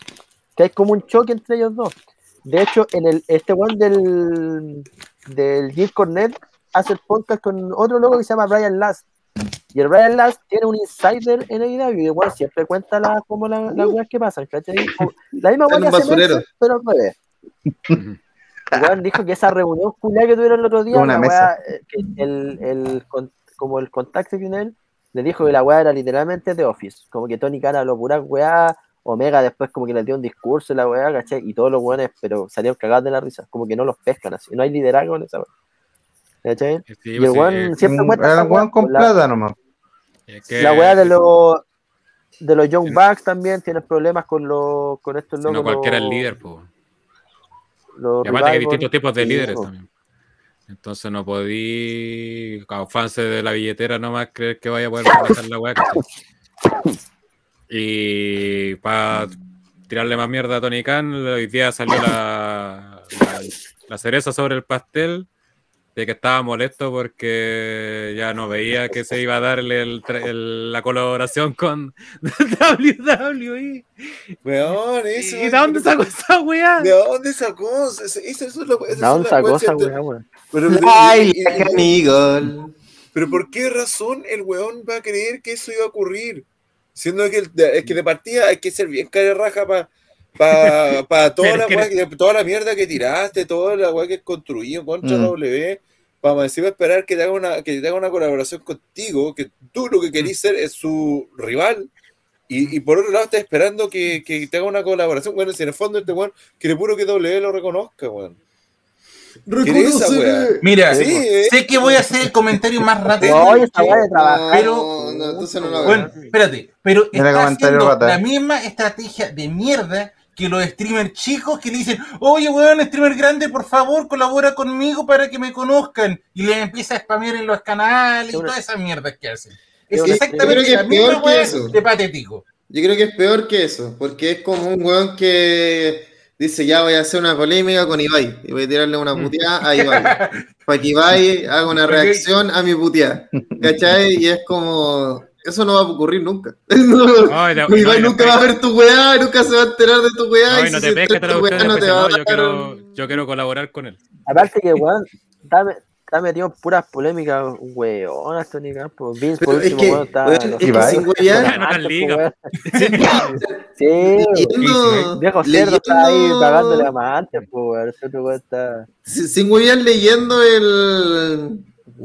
Que hay como un choque entre ellos dos. De hecho, en el este one del, del Jim Cornette hace el podcast con otro loco que se llama Brian Last. Y el Brian Last tiene un insider en AEW y igual siempre cuenta la, como la, las weas que pasan, ¿cachai? La misma en que hace basurero. Meltzer, pero al revés. Igual dijo que esa reunión culia que tuvieron el otro día, Una la mesa. wea, eh, que el, el, con- como el contacto que tiene él, le dijo que la weá era literalmente de Office. Como que Tony Khan habló pura weá, Omega después como que le dio un discurso y la weá, ¿cachai? Y todos los weones, pero salieron cagados de la risa, como que no los pescan así, no hay liderazgo en esa weá. ¿Cachai? Sí, y el sí, weón eh, siempre cuenta weón con la- plata nomás. es que- la weá de los de los Young Bucks también tienen problemas con los con estos si no, locos. cualquiera es líder, pues. Los Y aparte que hay distintos tipos de líderes también. Entonces no podí, fans de la billetera, nomás creer que vaya a poder manejar la weá. Y para tirarle más mierda a Tony Khan, hoy día salió la, la, la cereza sobre el pastel de que estaba molesto porque ya no veía que se iba a darle el tra- el- la colaboración con WWE. Weón, eso. ¿Y de dónde sacó esa weá? ¿De dónde sacó? Eso, eso, eso es lo, ¿De dónde sacó esa weá, weón? Pero, Ay, canigol. pero ¿por qué razón el weón va a creer que eso iba a ocurrir? Siendo que, el- es que de partida hay que ser bien cara raja para pa, pa toda, la es que- toda la mierda que tiraste, toda la weá que has construido contra Mm. W, para encima esperar que te, haga una, que te haga una colaboración contigo, que tú lo que querís ser es su rival. Y, y por otro lado, estás esperando que, que te haga una colaboración. Bueno, si en el fondo este weón quiere puro que W lo reconozca, weón. ¿Quiere esa weá? Mira, Sí, eh. sé que voy a hacer el comentario más rápido. No, esa weá de trabajar. Pero- No, no, entonces no la Bueno, espérate, pero está comentario haciendo rata. la misma estrategia de mierda que los streamers chicos que le dicen, oye, weón, streamer grande, por favor, colabora conmigo para que me conozcan. Y les empieza a spamear en los canales y todas esas mierdas que hacen. Es exactamente yo creo que la es misma peor que eso. de patético. Yo creo que es peor que eso, porque es como un weón que dice, ya voy a hacer una polémica con Ibai y voy a tirarle una puteada a Ibai. para que Ibai haga una reacción a mi puteada. ¿Cachai? Y es como, eso no va a ocurrir nunca. No, Ay, Ibai no, nunca va a ver tu weá, nunca se va a enterar de tu weá. No, y no si te pesca te la weá, no te va a no, yo dar quiero, yo quiero colaborar con él. Aparte que, weón, está, me- está metido en puras polémicas, weón, hasta ni campo. Vince, por último, weón, está. weón, sin tan liga. weón. Sí, weón. leyendo, Viejo cerdo está ahí pagándole a amantes, pues, weón. Weón está. sin weá leyendo el,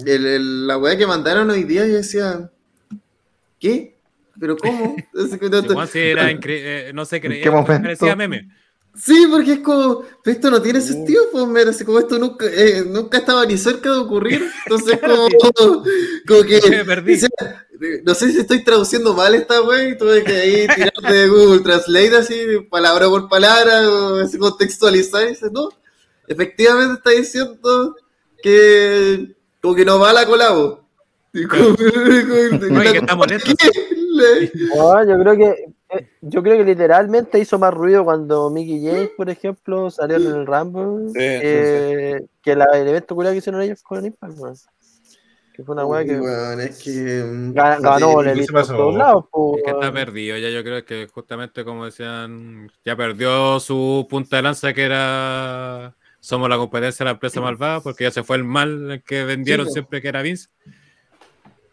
el- el- la weá que mandaron hoy día, yo decía, ¿qué? ¿Pero cómo? Que si era eh, no sé, creía, parecía meme. Sí, porque es como, pero esto no tiene sentido, pues, mira, así como esto nunca, eh, nunca estaba ni cerca de ocurrir, entonces como, como que, Me perdí. o sea, no sé si estoy traduciendo mal esta wey, y tuve que ahí tirar de Google Translate así, palabra por palabra, o así contextualizar, y dices, no, efectivamente está diciendo que como que no va la colabo. No, No, yo creo que que, yo creo que literalmente hizo más ruido cuando Mickey James, por ejemplo, salió en el Rumble Sí, eh, que la, el evento que hicieron ellos con Impact, weón. Que fue una weá que es que. mm, ga- ganó el ¿qué Elite se por todos lados, Es que está perdido, ya yo creo que justamente como decían, ya perdió su punta de lanza que era somos la competencia de la empresa malvada, porque ya se fue el mal el que vendieron siempre que era Vince.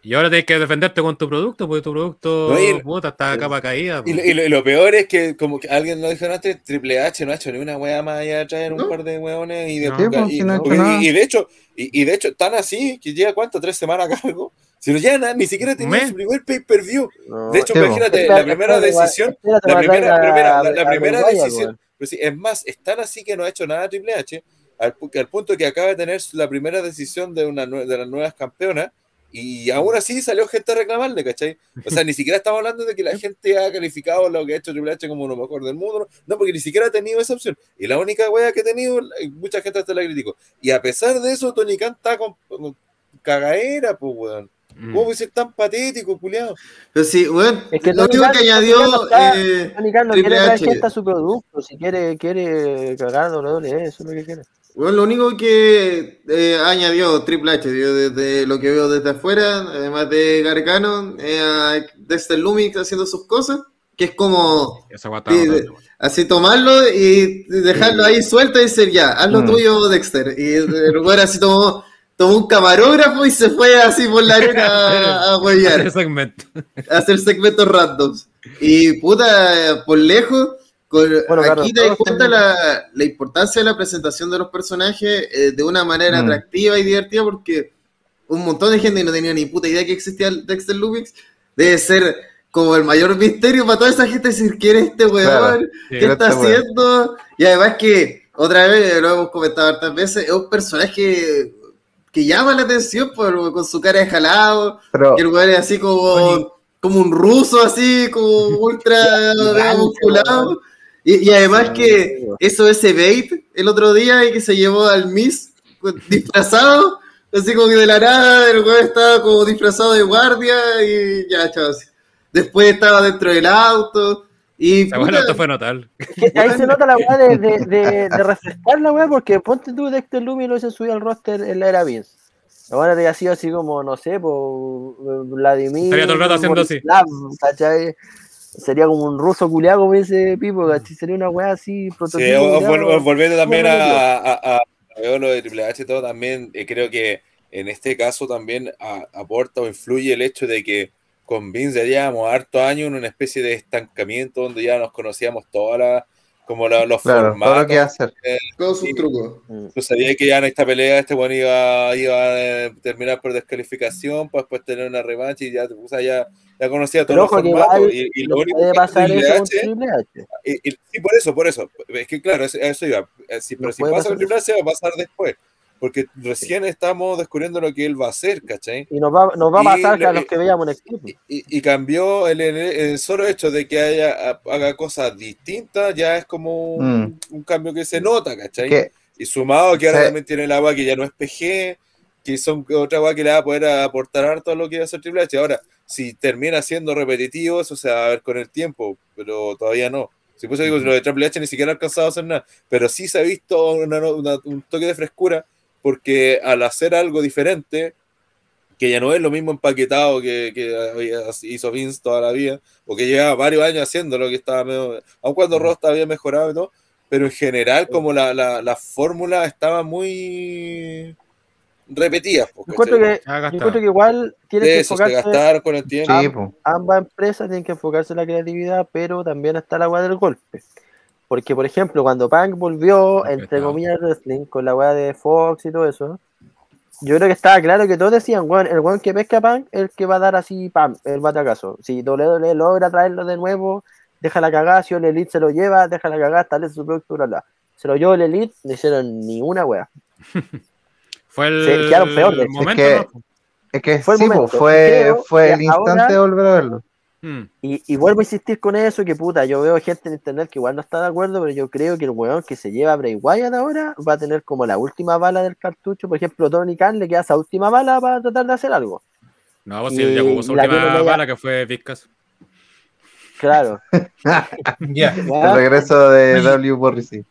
Y ahora tienes que defenderte con tu producto, porque tu producto No, y- puta, está a capa caída. Y, lo- y lo, y lo peor es que, como que alguien lo dijo antes, Triple H no ha hecho ni una wea más allá de traer un No. par de weones y de No. Y, no porque- y- y de hecho, y, de hecho, tan así que lleva cuánto, tres semanas a cargo. Si no lleva nada, ni siquiera tenía su primer pay-per-view. No, De hecho, imagínate, la primera decisión, la primera, primera- la, la a primera decisión, pero sí, es más, es tan así que no ha hecho nada Triple H, al, al punto que acaba de tener la primera decisión de, una, de las nuevas campeonas, y aún así salió gente a reclamarle, ¿cachai? O sea, ni siquiera estamos hablando de que la gente ha calificado lo que ha hecho Triple H como lo mejor del mundo, no, no, porque ni siquiera ha tenido esa opción. Y la única wea que ha tenido, eh, mucha gente hasta la criticó. Y a pesar de eso, Tony Khan está con, con cagaera, pues, weón. Mm. ¿Cómo puede ser tan patético, culiado? Pero sí, weón, Es que lo único que añadió no eh, Tony Khan no Triple quiere gente a su producto, si quiere, quiere cagar WWE, eso es lo que quiere. Bueno, lo único que eh, añadió Triple H, yo desde lo que veo desde afuera, además de Gargano, eh, a Dexter Lumix haciendo sus cosas, que es como de- así tomarlo y dejarlo ahí suelto y decir ya, haz lo Mm. tuyo, Dexter. Y el güey así tomó, tomó un camarógrafo y se fue así por la arena a, a huevear. Ese segmento. a hacer segmentos randoms. Y puta, por lejos, Bueno, aquí te das cuenta la, la importancia de la presentación de los personajes eh, de una manera Mm. atractiva y divertida porque un montón de gente no tenía ni puta idea que existía el Dexter Lubix. Debe ser como el mayor misterio para toda esa gente decir quién es este weón, Claro. Qué está este weón. haciendo. Y además que, otra vez, lo hemos comentado hartas veces, es un personaje que llama la atención por, con su cara de jalado, Pero que el weón es así como, como un ruso, así, como ultra musculado. Y, y además que eso ese bait el otro día y que se llevó al Miss disfrazado, así como que de la nada, el weón estaba como disfrazado de guardia y ya, chavos. Después estaba dentro del auto y Esa bueno, puta, esto fue notable. Que ahí se nota la weá de, de, de, de refrescar la weá, porque ponte tú Dexter Lumi lo hubiesen subido al roster en la era Vince. La weá habría sido así como, no sé, por Vladimir. Estaría todo el rato haciendo así. Sería como un ruso culiado como ese Pipo, ¿cachai? Sería una weá así, Sí, prototipo. o- o culiao. vol- volviendo también a, a, a- veo lo de Triple H y todo, también eh, creo que en este caso también a- aporta o influye el hecho de que con Vince ya llevamos harto años en una especie de estancamiento donde ya nos conocíamos todas las como la- los claro, todo lo formatos. que hacer. con sus trucos. Tú sabías que ya en esta pelea este bueno iba, iba a terminar por descalificación, para después tener una revancha y ya, o sea, ya, ya conocía igual Y, y lo único puede que pasar Triple H Triple H. y- y- sí, por eso, por eso. Es que claro, eso, a eso iba. Eh, sí, No pero si pasa con Triple H, va a pasar después. Porque recién estamos descubriendo lo que él va a hacer, ¿cachai? Y nos va, nos va a Y pasar que a lo- los que veíamos en equipo. Y, y cambió el, el- el solo hecho de que haya, haga cosas distintas, ya es como un, Mm. un cambio que se nota, ¿cachai? Que- Y sumado que ahora Sí. también tiene el agua que ya no es PG, que son otra agua que le va a poder aportar harto a lo que va a hacer Triple H. Ahora, si termina siendo repetitivo, eso se va a ver con el tiempo, pero todavía no. Si por eso digo, lo de Triple H ni siquiera ha alcanzado a hacer nada, pero sí se ha visto una- una- un toque de frescura, porque al hacer algo diferente, que ya no es lo mismo empaquetado que, hizo Vince toda la vida, o que llevaba varios años haciendo lo que estaba medio, aun cuando Rosta había mejorado y todo, pero en general como la, la, la fórmula estaba muy repetida. pues, Yo encuentro que, yo igual tiene que enfocarse gastaron con el tiempo. Sí, ambas empresas tienen que enfocarse en la creatividad, pero también está la weá del golpe. Porque, por ejemplo, cuando Punk volvió, entre Respetado. comillas, al wrestling, con la weá de Fox y todo eso, yo creo que estaba claro que todos decían, weón, el weón que pesca a Punk es el que va a dar así, pam, el batacazo. Si WWE logra traerlo de nuevo, deja la cagada, si el Elite se lo lleva, deja la cagada, establece su producto, bla, bla. Se lo llevó el Elite, no hicieron ni una weá. Fue el peor, hecho. momento, Es ¿no? que- Es que Fue el sí, momento. fue, Creo fue que el instante ahora- de volver a verlo. Mm. Y, y vuelvo a insistir con eso, que puta, yo veo gente en internet que igual no está de acuerdo, pero yo creo que el weón que se lleva a Bray Wyatt ahora va a tener como la última bala del cartucho. Por ejemplo, Tony Khan le queda esa última bala para tratar de hacer algo. No, pues sí, ya jugó su última bala que fue Vizcas. Claro. El regreso de. W. Morrissey.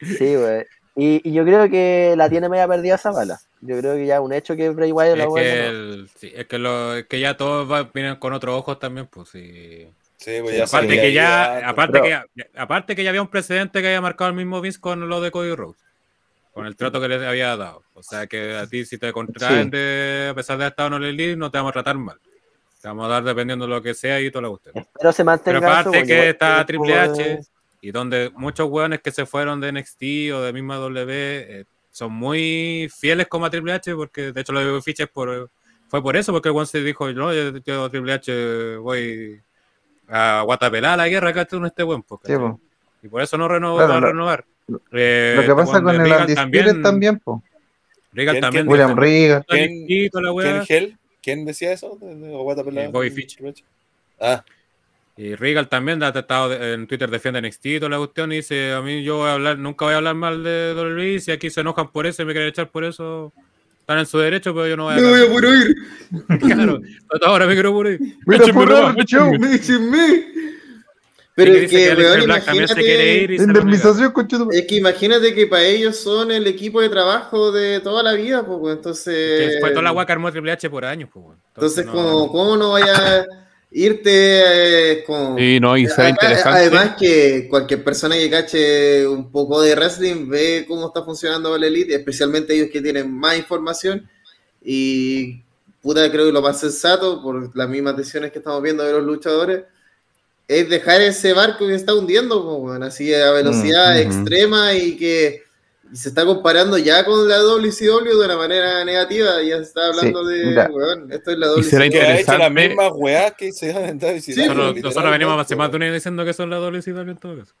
Sí, güey. Y, y yo creo que la tiene media perdida esa bala. Yo creo que ya es un hecho que Bray Wyatt la Es que, el- sí, es que, lo, es que ya todos va- vienen con otros ojos también, pues sí. Sí, pues ya aparte que ya, antes. aparte Pero- que ya, aparte que ya había un precedente que había marcado el mismo Vince con lo de Cody Rhodes, con el trato que les había dado. O sea que a ti si te contraen Sí. de, a pesar de haber estado en el Elite, no te vamos a tratar mal. Te vamos a dar dependiendo de lo que sea y todo lo que usted. Pero se mantenga Pero aparte que está es Triple H y donde muchos hueones que se fueron de NXT o de misma W eh, son muy fieles como a Triple H porque de hecho lo de Fiches por fue por eso porque el se dijo no yo, yo, Triple H voy a guatapelar la guerra acá con este buen Sí, po. y por eso no renovó Claro, va a lo- renovar Eh, Lo que pasa con el Regal Undisputed también, po. Regal ¿Quién- también quién- William Regal. ¿Quién- "NXT, toda la ¿Quién, weá". Hell? ¿Quién decía eso? ¿De- de- o Bobby Fish. Ah, Y Regal también ha estado en Twitter defiende NXT y toda la cuestión y dice, a mí yo voy a hablar, nunca voy a hablar mal de WWE, si aquí se enojan por eso y me quieren echar por eso, están en su derecho, pero yo no voy a... Me voy a puro ir. Claro, hasta ahora me quiero por ir. Mira, Échenme porrar, nomás, chau. échenme. Déjenme. Pero es que, weón, se imagínate, ir es que imagínate que para ellos son el equipo de trabajo de toda la vida, pues, entonces... Que fue toda la guaca armó Triple H por años, pues. Entonces, no- como, ¿cómo no vaya irte eh, como... Sí, no, y Además- interesante. Además que cualquier persona que cache un poco de wrestling ve cómo está funcionando la elite, especialmente ellos que tienen más información y puta creo que lo más sensato por las mismas decisiones que estamos viendo de los luchadores es dejar ese barco que está hundiendo, weón, así a velocidad Mm, ujú. extrema y que se está comparando ya con la WCW de una manera negativa, ya se está hablando Sí, de, mira. weón, esto es la Y será WCW. que ha hecho las interesante. mismas weas que se han en WCW, Sí, Nosotros, literalmente, nosotros venimos hace más de weón. un año diciendo que son la WCW en todo caso.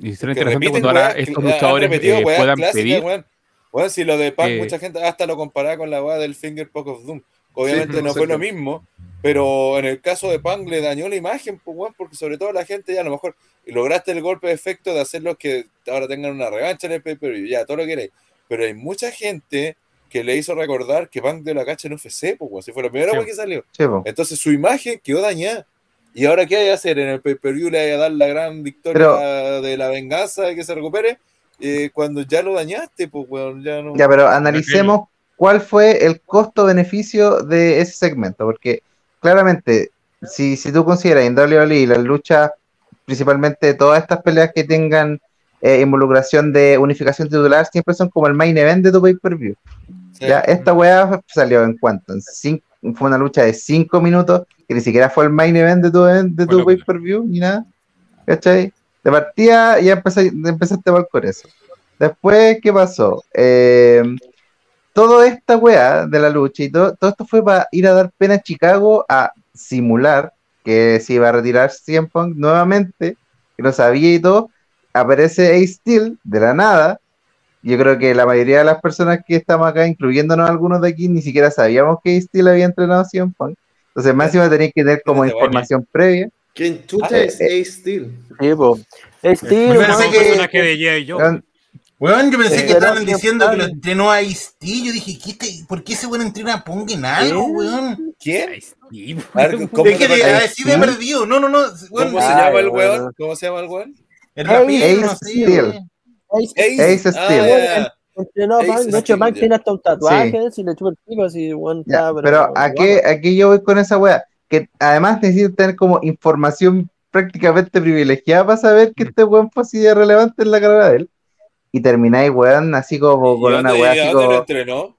Y será interesante cuando ahora estos luchadores eh, puedan clásicas, pedir. weón. Weón, si lo de Pac, Eh, mucha gente hasta lo comparaba con la wea del Finger Poke of Doom. Obviamente Sí, no fue lo mismo, pero en el caso de Punk le dañó la imagen, pues, weón, porque sobre todo la gente ya a lo mejor lograste el golpe de efecto de hacerlos que ahora tengan una revancha en el pay-per-view, ya, todo lo que queréis. Pero hay mucha gente que le hizo recordar que Punk dio la cacha en UFC, pues, si fue la primera Sí. vez que salió. Sí, po. Entonces su imagen quedó dañada. ¿Y ahora qué hay que hacer? ¿En el pay-per-view le hay a dar la gran victoria Pero- de la venganza de que se recupere? Eh, cuando ya lo dañaste, pues, weón, ya no... Ya, pero analicemos cuál fue el costo-beneficio de ese segmento, porque claramente, si, si tú consideras en WWE las luchas, principalmente todas estas peleas que tengan eh, involucración de unificación titular, siempre son como el main event de tu pay-per-view. Sí. Ya, esta weá salió en cuánto? En cinco- fue una lucha de 5 minutos, que ni siquiera fue el main event de tu, de tu pay-per-view, ni nada. ¿Cachai? De partida ya empecé, empezaste mal con eso. Después, ¿qué pasó? Eh, toda esta weá de la lucha y todo, todo esto fue para ir a dar pena a Chicago a simular que se iba a retirar CM Punk nuevamente, que lo sabía y todo. Aparece Ace Steel de la nada. Yo creo que la mayoría de las personas que estamos acá, incluyéndonos algunos de aquí, ni siquiera sabíamos que Ace Steel había entrenado a CM Punk. Entonces, más encima tenéis que tener como Desde información previa. ¿Quién chucha Ah, es eh, Ace Steel? Sí, po. Es Yo Steel, Un que- personaje de G.I. Joe. Weón, yo pensé Eh, que estaban diciendo que lo entrenó a Ice-T. Yo dije, ¿qué te- ¿por qué ese weón entrena a Pong en algo, ¿Eh? weón? ¿Quién? Ay, sí, A ver, ¿cómo Es que de- así me he perdido. No, no, no. weón, ¿Cómo se Ay, llama el weón? ¿Cómo se llama el weón? el rapero, Ace no sé, Steel. Ace Steel. Ah, Entrenó a Punk, de hecho, Steel, Punk tiene hasta un tatuaje, si le chupa el pico, así, weón, está, pero ¿a qué, a qué yo voy con esa weá? Que además necesito tener como información prácticamente privilegiada para saber que este weón fue así de relevante en la carrera de él. Y termináis, weón, así como ¿Y con una y así dónde lo como entrenó?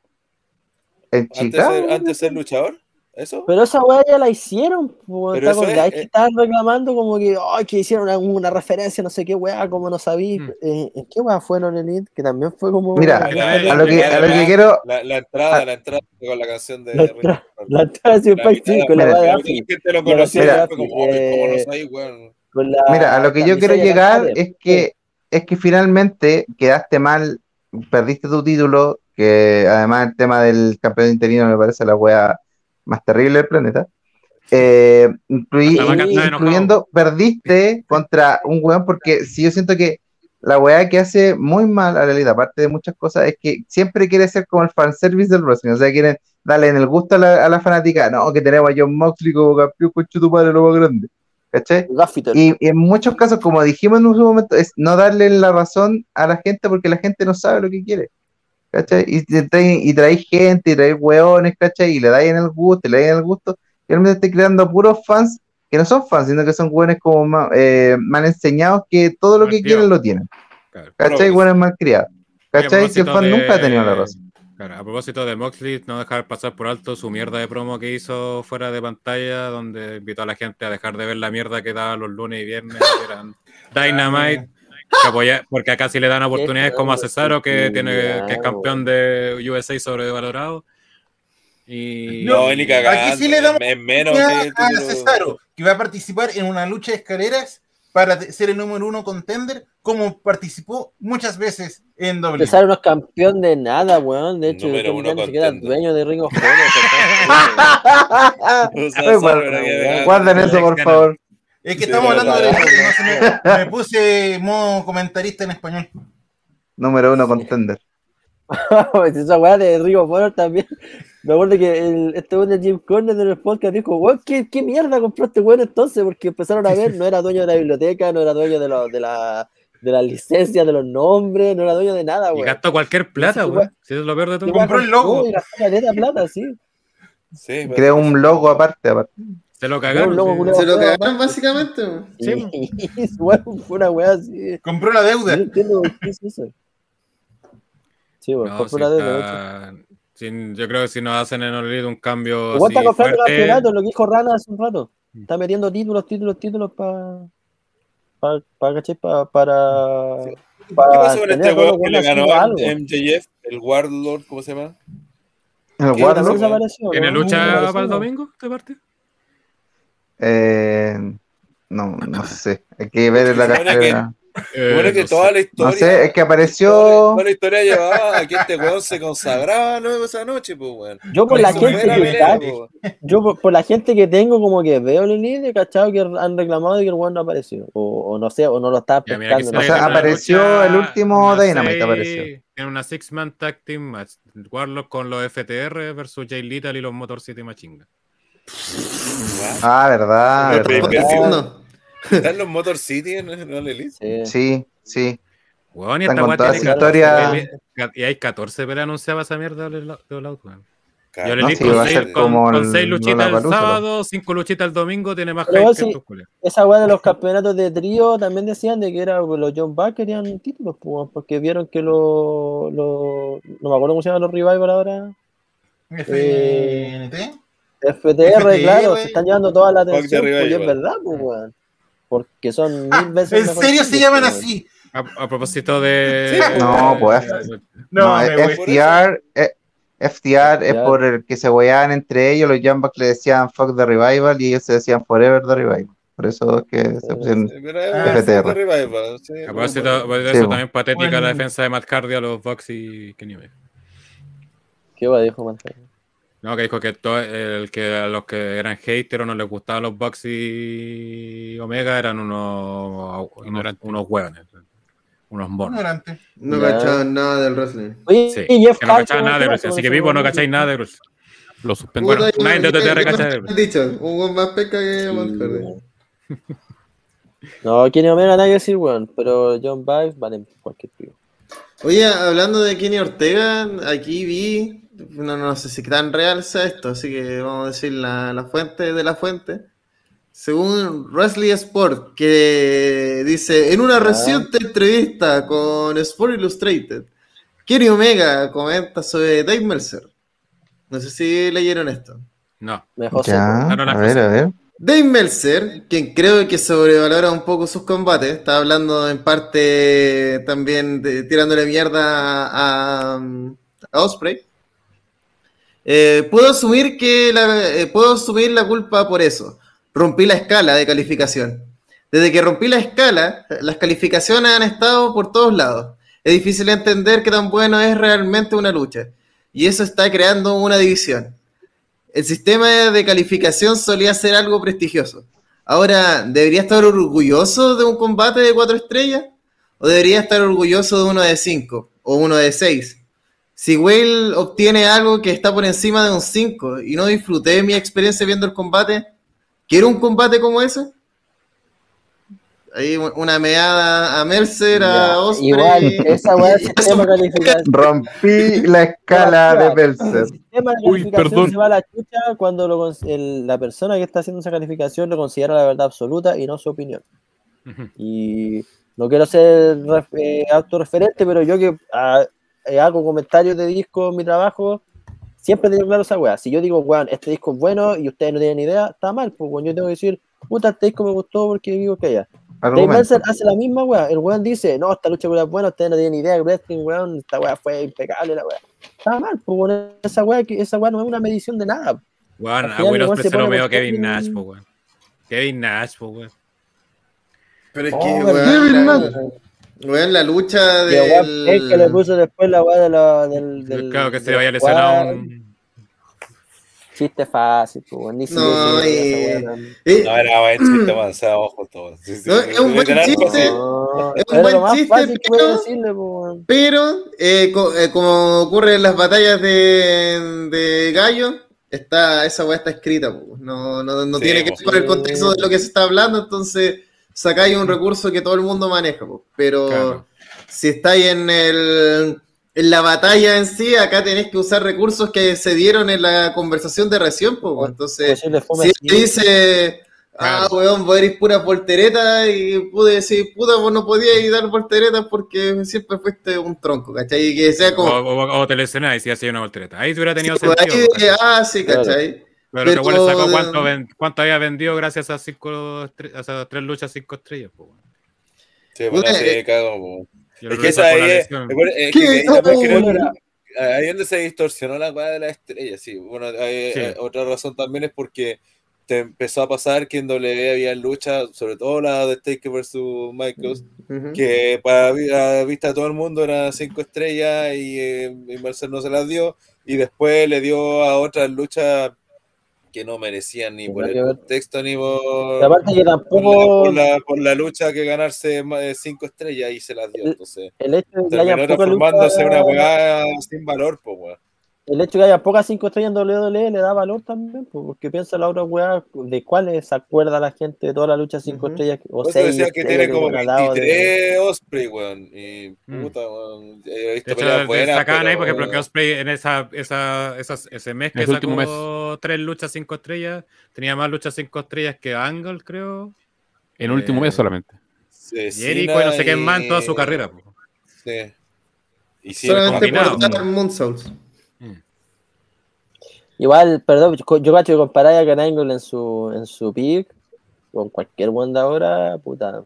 en ¿Antes de, Chicago. ser, antes de ser luchador? ¿Eso? Pero esa weá ya la hicieron, pues, Pero está con eso es, que eh. estaban reclamando como que, ay, que hicieron una, una referencia, no sé qué weá, como no sabí. Mm. Eh, ¿En qué weá el Elite? Que también fue como. Mira, la, a lo que, a lo que quiero, La, la entrada, la entrada con la canción de La entrada- la entrada de La sí, con la mira, weá de la gente lo la conocía fue como, oh, ¿cómo no eh, sabes, weón? la mira, a lo que yo quiero llegar es que, es que finalmente quedaste mal, perdiste tu título, que además el tema del campeón interino me parece la weá más terrible del planeta. Eh, incluí- incluyendo, perdiste contra un weón, porque si yo siento que la weá que hace muy mal a la realidad, aparte de muchas cosas, es que siempre quiere ser como el fanservice del wrestling, o sea, quieren darle en el gusto a la, a la fanática, no, que tenemos a John Moxley como campeón con tu madre lo más grande, ¿Cachai? Y, y en muchos casos, como dijimos en un momento, es no darle la razón a la gente porque la gente no sabe lo que quiere. ¿Cachai? Y, y traéis gente, y traéis hueones, ¿cachai? Y le dais en el gusto, y le dais en el gusto. Y realmente estoy creando puros fans que no son fans, sino que son hueones como ma- eh, mal enseñados que todo lo que quieren lo tienen. Claro. ¿Cachai? Hueones mal criados. ¿Cachai? Que el fan de- nunca ha tenido la razón. Claro, a propósito de Moxley, no dejar pasar por alto su mierda de promo que hizo fuera de pantalla, donde invitó a la gente a dejar de ver la mierda que daba los lunes y viernes, que eran Dynamite, que apoya- porque acá sí le dan oportunidades como a Cesaro, que, tiene, que es campeón de USA sobrevalorado. Y No, ni cagando. Aquí sí le damos menos a Cesaro, que va a participar en una lucha de escaleras para ser el número uno contender, como participó muchas veces en doble. Cesaro no es campeón de nada, weón. De hecho, Número Tom uno Brady ni siquiera es contender. dueño de Ring of Guarden eso, por favor. Es que estamos hablando de se me, puse modo comentarista en español. Número uno contender. Pues esa weá de Ring of Honor también. Me acuerdo que el, este weón de Jim Cornette en el podcast dijo, weón, ¿qué, ¿qué mierda compró este weón entonces? Porque empezaron a ver, no era dueño de la biblioteca, no era dueño de, lo- de la de las licencias, de los nombres, no era dueño de nada, Y weón. gastó cualquier plata, Sí, güey. Si eso es lo peor de todo. Compró el logo. Y gastó caleta plata, sí. Sí, Creó un logo aparte, aparte. Se lo cagaron. logo sí. Se lo cagaron básicamente. weón. Y, weón, fue una weá así. Compró la deuda. no entiendo por qué hizo eso. Sí, No, compró sí una deuda, está- sí, yo creo que si nos hacen en Olvido un cambio está así comprando fuerte, campeonatos, lo que dijo Rana hace un rato. Está metiendo títulos, títulos, títulos para. Para, para, ¿cachai? Pa- para. ¿Qué para pasó con este weón que le ganó a. MJF, el Warlord, ¿cómo se llama? El ¿Qué Warlock, También desapareció, ¿Tiene lucha para el domingo de parte? eh, no, no sé. Hay que ver la cartera. Eh, Bueno, que no toda sé. la historia. No sé, es que apareció. toda la historia llevaba a que este weón se consagraba ¿no? esa noche, pues, weón. Yo por la gente que pelea, yo por, por la gente que tengo como que veo el elite, cachado que han reclamado y que el weón no apareció. O, o no sé, o no lo estaba pescando. O sea, apareció lucha, el último Dynamite, seis- apareció. Tiene una six-man tag team match. Warlock con los FTR versus Jay Little y los Motor City Machinga. Ah, verdad. Verdad. Pero, pero. ¿Están los Motor City en, en Elite? Sí. Sí. Weón, y Están esta con weá toda tiene esa 14 historia. Y hay 14 peleas anunciadas esa mierda de All de All Out, weón. Y Claro, All No, Elite sí, con va a seis- ser con- como con el 6 luchitas el sábado, 5 luchitas el domingo, tiene más Pero hype que. Esa weá de los campeonatos de trío también decían de que era los John Buck querían títulos, pues, weón, porque vieron que los. no me acuerdo cómo se llaman los Revival ahora. FNT. FTR, FTR, claro, se están llevando toda la atención, pues, es verdad, pues, weón. Porque son mil veces. ¿En serio se llaman pues, así? A, a propósito de. No, pues. No, No, me voy. FTR, eh, FTR es FTR. por el que se hueaban entre ellos. Los Jambas le decían Fuck the Revival y ellos se decían Forever the Revival. Por eso es que se pusieron Sí, Ah, FTR. Revival, sí, A propósito de Sí, eso, po. también patética Bueno. la defensa de Matt Hardy a los Bucks y Kenny Omega. ¿Qué weá dijo, man? No, que dijo que, todo, el que a los que eran haters o no les gustaban los Bucks y Omega eran unos, unos, Ignorantes. unos hueones, unos monos. Ignorante. No cachaban nada del wrestling. Oye, Sí, y Jeff que no Hardy, cachaban nada de ¿qué Bruce, pasó así que vivo no cacháis nada de Bruce. Lo suspendieron. Bueno, nadie de TTR cacha de He dicho, un más pesca que tarde. No, Kenny Omega nada que decir, weón, pero John Bucks vale cualquier tío. Oye, hablando de Kenny Ortega, aquí vi, no, no sé si tan real sea esto, así que vamos a decir la, la fuente de la fuente. Según Wrestling Sport, que dice, en una reciente entrevista con Sport Illustrated, Kenny Omega comenta sobre Dave Meltzer. No sé si leyeron esto. No. Mejor Ya, No, no, no, a ver, a ver. Dave Meltzer, quien creo que sobrevalora un poco sus combates, está hablando en parte también de- tirándole mierda a, a Osprey. Eh, puedo asumir que la, eh, puedo asumir la culpa por eso. Rompí la escala de calificación. Desde que rompí la escala, las calificaciones han estado por todos lados. Es difícil entender qué tan bueno es realmente una lucha. Y eso está creando una división. El sistema de calificación solía ser algo prestigioso. Ahora, ¿debería estar orgulloso de un combate de cuatro estrellas? ¿O debería estar orgulloso de uno de cinco? ¿O uno de seis? Si Whale obtiene algo que está por encima de un 5 y no disfruté de mi experiencia viendo el combate, ¿quiero un combate como ese? Ahí una meada a Mercer, Ya, a Osprey. Igual, esa weá es sistema de calificación. Rompí la escala de Belser. El sistema de Uy, calificación perdón. se va a la chucha cuando lo el- la persona que está haciendo esa calificación lo considera la verdad absoluta y no su opinión. Ujú. Y no quiero ser ref- eh, autorreferente, pero yo que ah, eh, hago comentarios de disco en mi trabajo, siempre tengo claro esa weá. Si yo digo, weón, este disco es bueno y ustedes no tienen idea, está mal, pues weón, yo tengo que decir, puta, este disco me gustó porque digo que ya. Dave. Meltzer hace la misma weá. El weón dice, no, esta lucha es buena, ustedes no tienen idea de wrestling, weón, esta weá fue impecable, la weá. Está mal, pues weón, esa weá, que- esa weá no es una medición de nada. Weón, Al a final Will igual Ospreay se se lo pone veo por Kevin Nash, po, weón. Kevin Nash, po, weón. Pero es Oh, que, verdad, weón, weón. Weón, la lucha weón, es que le del. puso después la weá de la, del, del. claro que se del vaya lesionado un. Chiste fácil, pues ni No, esa weá, Eh, No, era buen chiste, man. sea, ojo todo. Sí, sí, No, es un buen chiste. No, Es un buen chiste, pero- decirle, pues. Pero, eh, co- eh, como ocurre en las batallas de, de Gallo, está, esa weá está escrita, po. no, no, no Sí, tiene que po. ver con el contexto de lo que se está hablando, entonces sacáis un recurso que todo el mundo maneja, po. pero Claro. si estáis en el en la batalla en sí, acá tenéis que usar recursos que se dieron en la conversación de recién, po. Pues entonces, fome si dice, ah, Claro. weón, vos eres pura voltereta y pude decir, puta, vos no podías ir dar volteretas porque siempre fuiste un tronco, ¿cachai? Y que sea O, como, o, o te lesionás y si hacía una voltereta. Ahí hubiera tenido Sí, pues, sentido. ahí, ah, sí, ¿cachai? Pero que igual pero sacó cuánto, ven- cuánto había vendido gracias a, esas cinco estre- a esas tres luchas cinco estrellas. po. Sí, bueno, Puta, sí, eh, cago, po. Es que esa la ahí es, que ahí donde se distorsionó la weá de la estrella, sí. Bueno, hay- Sí. hay- otra razón también es porque te empezó a pasar que en W había luchas, sobre todo la de Taker versus Michaels, que para vi- a vista de todo el mundo eran cinco estrellas y, eh, y Mercer no se las dio, y después le dio a otras luchas que no merecían ni por el contexto ni por, aparte que la, tampoco por la- por la lucha que ganarse eh, cinco estrellas y se las dio. El- Entonces, el hecho de que haya en una lucha, weá sin valor, pues weón. El hecho de que haya pocas 5 estrellas en WWE le da valor también, porque piensa la otra weá de cuáles se acuerda la gente de toda la lucha 5 Ujú. estrellas o eso 6 decía que tiene como weón, al lado de- 23 Osprey, weón. Y Mm. puta, weón. He De visto hecho, de- buenas. sacaban ahí, pero- por ejemplo, que Osprey en esa, esa, esas- ese mes que sacó tres luchas cinco estrellas, tenía más luchas cinco estrellas que Angle, creo. En el último mes Eh, solamente. Sí, Y no sé qué más en toda su carrera. po. Sí. Y sí, Solamente por dar Moonsaults. Igual, perdón, yo cacho que comparar a Kurt Angle en su, en su pick con cualquier buen de ahora, puta.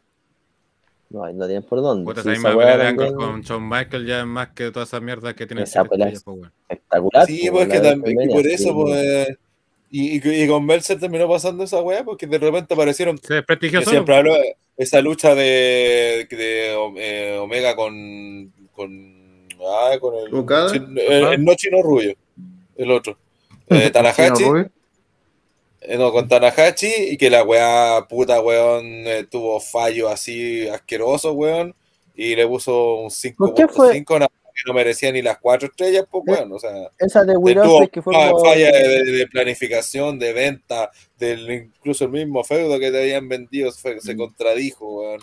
No, hay- no tienen por dónde. Puta, esa misma weá pelea de Angle también con Shawn Michaels ya es más que toda esa mierda que tiene Esa pelea po, weón. espectacular. Sí, pues, pues que también, y por sí, eso, pues. Y, y, y con Meltzer terminó pasando esa weá, porque de repente aparecieron. Se siempre hablo de esa lucha de, de eh, Omega con. con. Ah, con el. El, el no chino rubio. El otro. Eh, Tanahashi. Eh, no, con Tanahashi y que la weá puta, weón, eh, tuvo fallo así asqueroso, weón, y le puso un ¿Por qué fue? 5.5, nada que no merecía ni las cuatro estrellas, pues, weón, o sea, Esa de tuvo que fue fa- como- falla de, de planificación, de venta, del incluso el mismo feudo que te habían vendido fue- se contradijo, weón.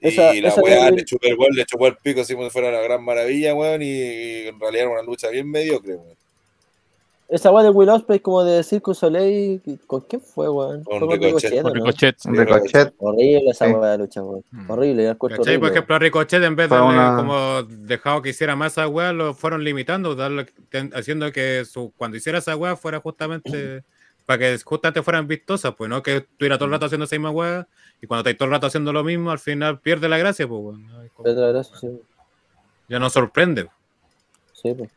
Esa- y la weá le chupó el gol, le chupó el pico así como si fuera una gran maravilla, weón, y en realidad era una lucha bien mediocre, weón. Esa weá de Will Ospreay como de Circus Soleil, ¿con quién fue, weón? Con Ricochet, Ricochet. Horrible esa weá de lucha, weón. Mm. Horrible, ¿Cachai? Por horrible, ejemplo, a Ricochet, en vez de una- como dejado que hiciera más esa weá, lo fueron limitando, darle- ten- haciendo que su, cuando hiciera esa weá fuera justamente para que justamente fueran vistosas, pues no que estuviera todo el rato haciendo esa misma weá y cuando estáis todo el rato haciendo lo mismo, al final pierde la gracia, pues weón. Weón. Otra vez, sí, Ya no sorprende. sí, pues.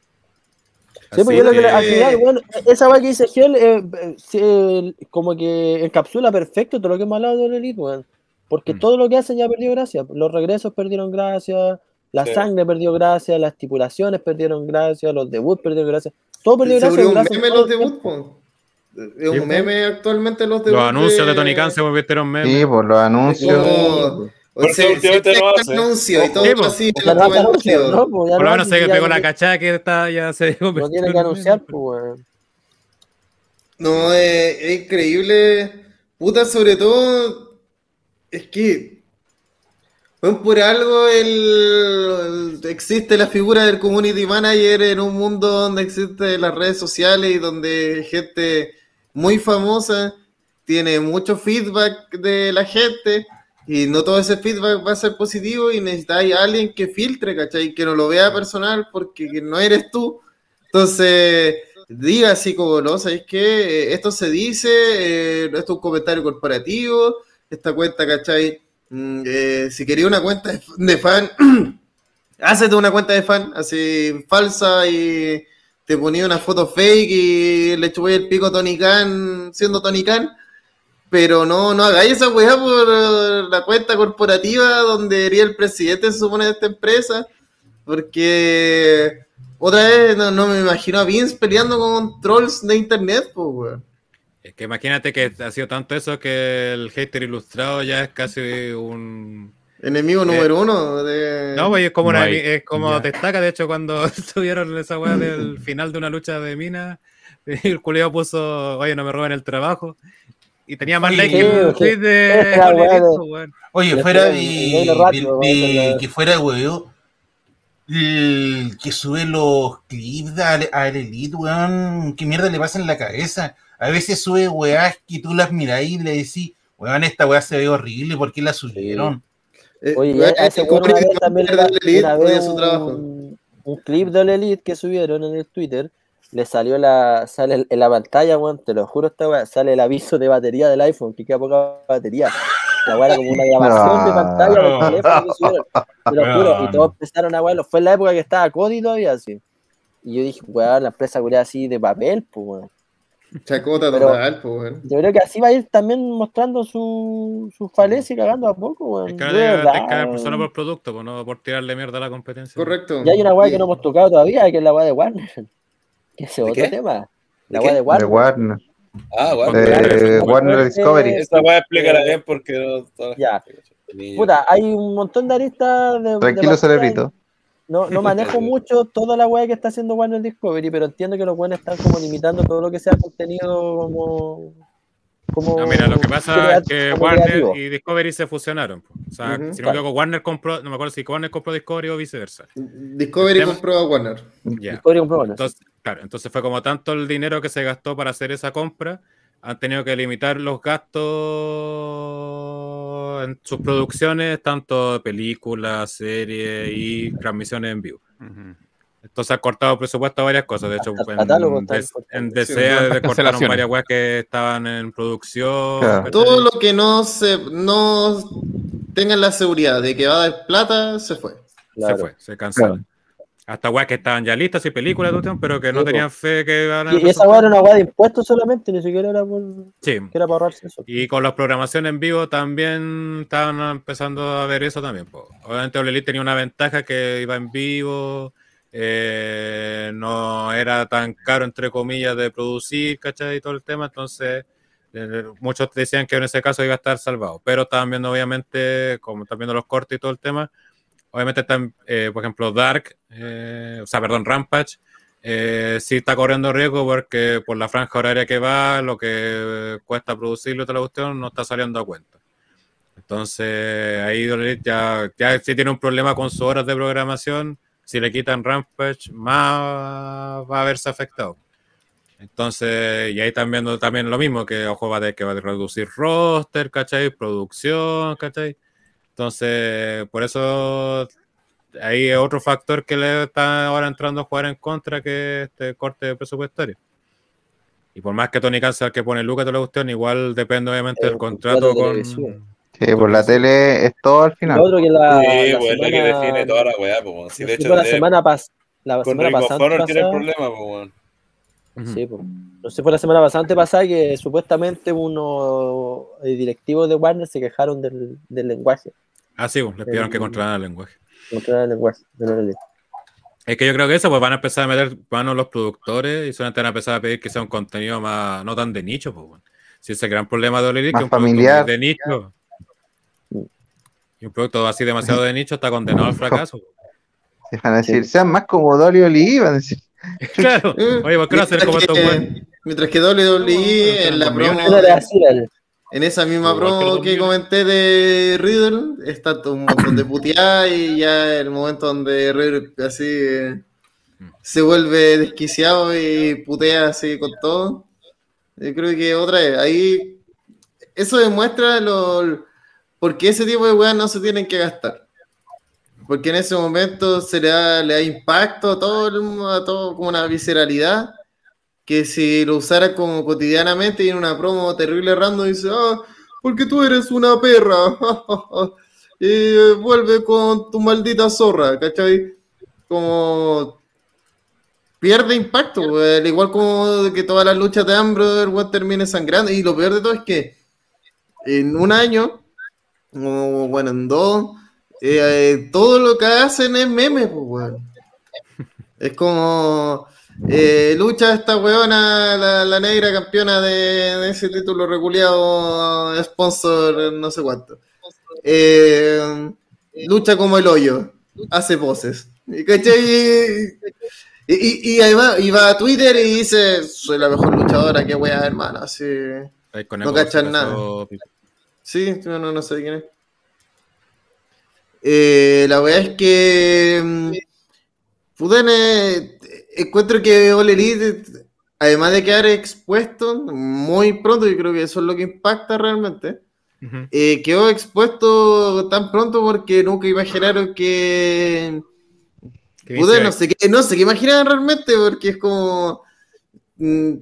Sí, pues yo lo que al final, bueno, esa weá que dice Gel, eh, eh, como que encapsula perfecto todo lo que hemos hablado de la Elite, weón. Porque Mm. todo lo que hacen ya perdió gracia. Los regresos perdieron gracia, la Sí. sangre perdió gracia, las estipulaciones perdieron gracia, los debuts perdieron gracia. Todo perdió Se gracia. volvió un gracias a meme los debuts. Es Sí, un meme actualmente los debuts. Los anuncios de Tony Khan se convirtieron en memes. Sí, por los anuncios. Por eso últimamente no hace. anuncio y todo. Pues ya Por lo no, menos se pegó la cachada que está, ya se No tiene en que anunciar, pues, weón. No, es, es increíble. Puta, sobre todo, es que Bueno, por algo el, el- existe la figura del community manager en un mundo donde existen las redes sociales y donde gente muy famosa tiene mucho feedback de la gente y no todo ese feedback va a ser positivo y necesitáis a alguien que filtre, ¿cachai? Que no lo vea personal porque no eres tú. Entonces, diga así como, no, ¿sabéis qué? Esto se dice, eh, esto es un comentario corporativo, esta cuenta, ¿cachai? Mm, eh, si quería una cuenta de- fan, hácete una cuenta de fan así falsa y te ponía una foto fake y le chupé el pico a Tony Khan siendo Tony Khan. Pero no, no hagáis esa weá por la cuenta corporativa donde iría el presidente, se supone, de esta empresa. Porque otra vez no, no me imagino a Vince peleando con trolls de internet, pues weón. Es que imagínate que ha sido tanto eso que el hater ilustrado ya es casi un. Enemigo Eh, número uno de. No, pues es como, una- es como destaca, de hecho, cuando tuvieron esa weá del final de una lucha de minas, el culeo puso, oye, no me roben el trabajo. Y tenía más likes que de. Oye, fuera fue de, la- que fuera de huevo, el que sube los clips a, a el Elite, weón, qué mierda le pasa en la cabeza. A veces sube weás que tú las mirás y le decís, weón, esta weá se ve horrible, ¿por qué la subieron? Eh, Oye, ese este una vez también una su trabajo. un, clip de Elite que subieron en el Twitter, le salió la, sale en la pantalla, weón, te lo juro, esta weá, sale el aviso de batería del iPhone, que queda poca batería. La weá era como una grabación de pantalla del teléfono que subieron. Te lo juro, y todos empezaron a weón, fue en la época que estaba Cody todavía así. Y yo dije, weón, la empresa culiada así de papel, pues weón. Chacota Pero- total, pues weón. Yo creo que así va a ir también mostrando su, su falencia y cagando a poco, weón. Es que cada persona por producto, pues no por tirarle mierda a la competencia. Correcto. Y hay una weá que no hemos tocado todavía, que es la weá de Warner. Ese es ¿De otro qué? tema. ¿De La qué? de Warner. De Warner. Ah, bueno. De Warner Discovery. Esta weá explícala bien porque no. Ya. Puta, hay un montón de aristas de. de Tranquilo, cerebrito. No, no manejo mucho toda la weá que está haciendo Warner Discovery, pero entiendo que los weones están como limitando todo lo que sea contenido como. como No, mira, lo que pasa es que Warner creativo. y Discovery se fusionaron. po. O sea, si no me equivoco, Warner compró, no me acuerdo si Warner compró Discovery o viceversa. Discovery compró a Warner. Ya. Discovery compró Warner. Entonces, claro, entonces fue como tanto el dinero que se gastó para hacer esa compra, han tenido que limitar los gastos en sus producciones, tanto de películas, series y transmisiones en vivo. Entonces ha cortado presupuesto a varias cosas. De hecho, en, catálogo en Sí, cortaron varias weas que estaban en producción. Todo lo que no se no tengan la seguridad de que va a dar plata, se fue. Claro. Se fue, se canceló. Hasta weas que estaban ya listas y películas, pero que no Sí, tenían fe que iban a Y, esa weá era una weá de impuestos solamente, ni siquiera era por. Sí. que era para ahorrarse eso. Y con las programaciones en vivo también estaban empezando a ver eso también. po. Obviamente Elite tenía una ventaja que iba en vivo, eh, no era tan caro entre comillas de producir, ¿cachai? Y todo el tema, entonces eh, muchos decían que en ese caso iba a estar salvado, pero estaban viendo obviamente, como están viendo los cortes y todo el tema, obviamente están, eh, por ejemplo, Dark, eh, o sea, perdón, Rampage, eh, sí está corriendo riesgo porque por la franja horaria que va, lo que cuesta producirlo y la cuestión no está saliendo a cuenta. Entonces, ahí Elite ya, ya tiene un problema con sus horas de programación. Si le quitan Rampage, más va a verse afectado. Entonces, y ahí también, también lo mismo, que ojo va a tener que va a reducir roster, ¿cachai? Producción, ¿cachai? Entonces, por eso ahí es otro factor que le está ahora entrando a jugar en contra que este corte presupuestario. Y por más que Tony Khan sea el que pone Lucas toda la cuestión, igual depende obviamente del El contrato contrato de con. Sí, por la tele es todo al Lo final. otro que la, Sí, la pues lo que define toda la weá, pues. weón. Sí, de hecho, pues, la de- semana pas- la con semana pasada. Tiene el problema, pues. Sí, pues. No sé, fue la semana pasada, pasada que supuestamente unos eh, directivos de Warner se quejaron del, del lenguaje. Ah, sí, pues, les pidieron que controlaran el lenguaje. controlar el lenguaje. de. Es que yo creo que eso, pues van a empezar a meter manos los productores y solamente van a empezar a pedir que sea un contenido más, no tan de nicho, pues bueno. Si ese gran problema de Más que un producto familiar. de nicho. Y un producto así demasiado de nicho está condenado al fracaso. Se van a decir, sean más como Dolly Oli, van a decir. claro. Oye, ¿por qué no hacer como estos mientras, que, WWE en la promo En esa misma que promo que comenté de Riddle, está todo un montón de puteada y ya el momento donde Riddle así eh, se vuelve desquiciado y putea así con todo. Yo creo que otra vez, ahí eso demuestra lo, por qué ese tipo de weas no se tienen que gastar. Porque en ese momento se le da, le da impacto a todo, el- a todo como una visceralidad que si lo usara como cotidianamente y en una promo terrible random dice, ah, porque tú eres una perra, y eh, vuelve con tu maldita zorra, ¿cachai? Como pierde impacto, güey, al igual como que todas las luchas de Amber weón, termine sangrando, y lo peor de todo es que en un año, o bueno, en dos, eh, eh, todo lo que hacen es meme, pues, weón. Es como eh, lucha esta weona, la, la negra campeona de, de ese título reculeado, sponsor, no sé cuánto. Eh, lucha como el hoyo, hace voces. Y, ¿cachai? Y, y, y va a Twitter y dice: Soy la mejor luchadora, qué wea, hermano. Así, Ahí con no cachan nada. Sí, no, no, no sé quién es. Eh, la verdad es que. mm, puta, eh, encuentro que All Elite, además de quedar expuesto muy pronto, yo creo que eso es lo que impacta realmente. Eh, quedó expuesto tan pronto porque nunca imaginaron que. No sé qué, no sé qué imaginaban realmente, porque es como. mm,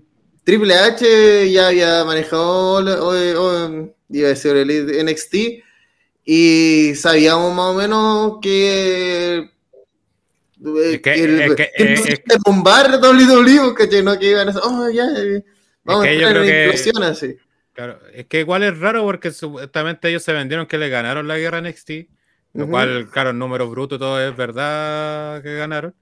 Triple H ya había manejado o- o- iba a decir el NXT y sabíamos más o menos que. Es que- el- es que- que es- a bombar WWE, ¿cachai? No que iban a oh, ya, vamos que a yo entrar creo en que- inclusión así. Claro, es que igual es raro porque supuestamente ellos se vendieron que le ganaron la guerra NXT, lo Ujú. cual, claro, números brutos todo es verdad que ganaron,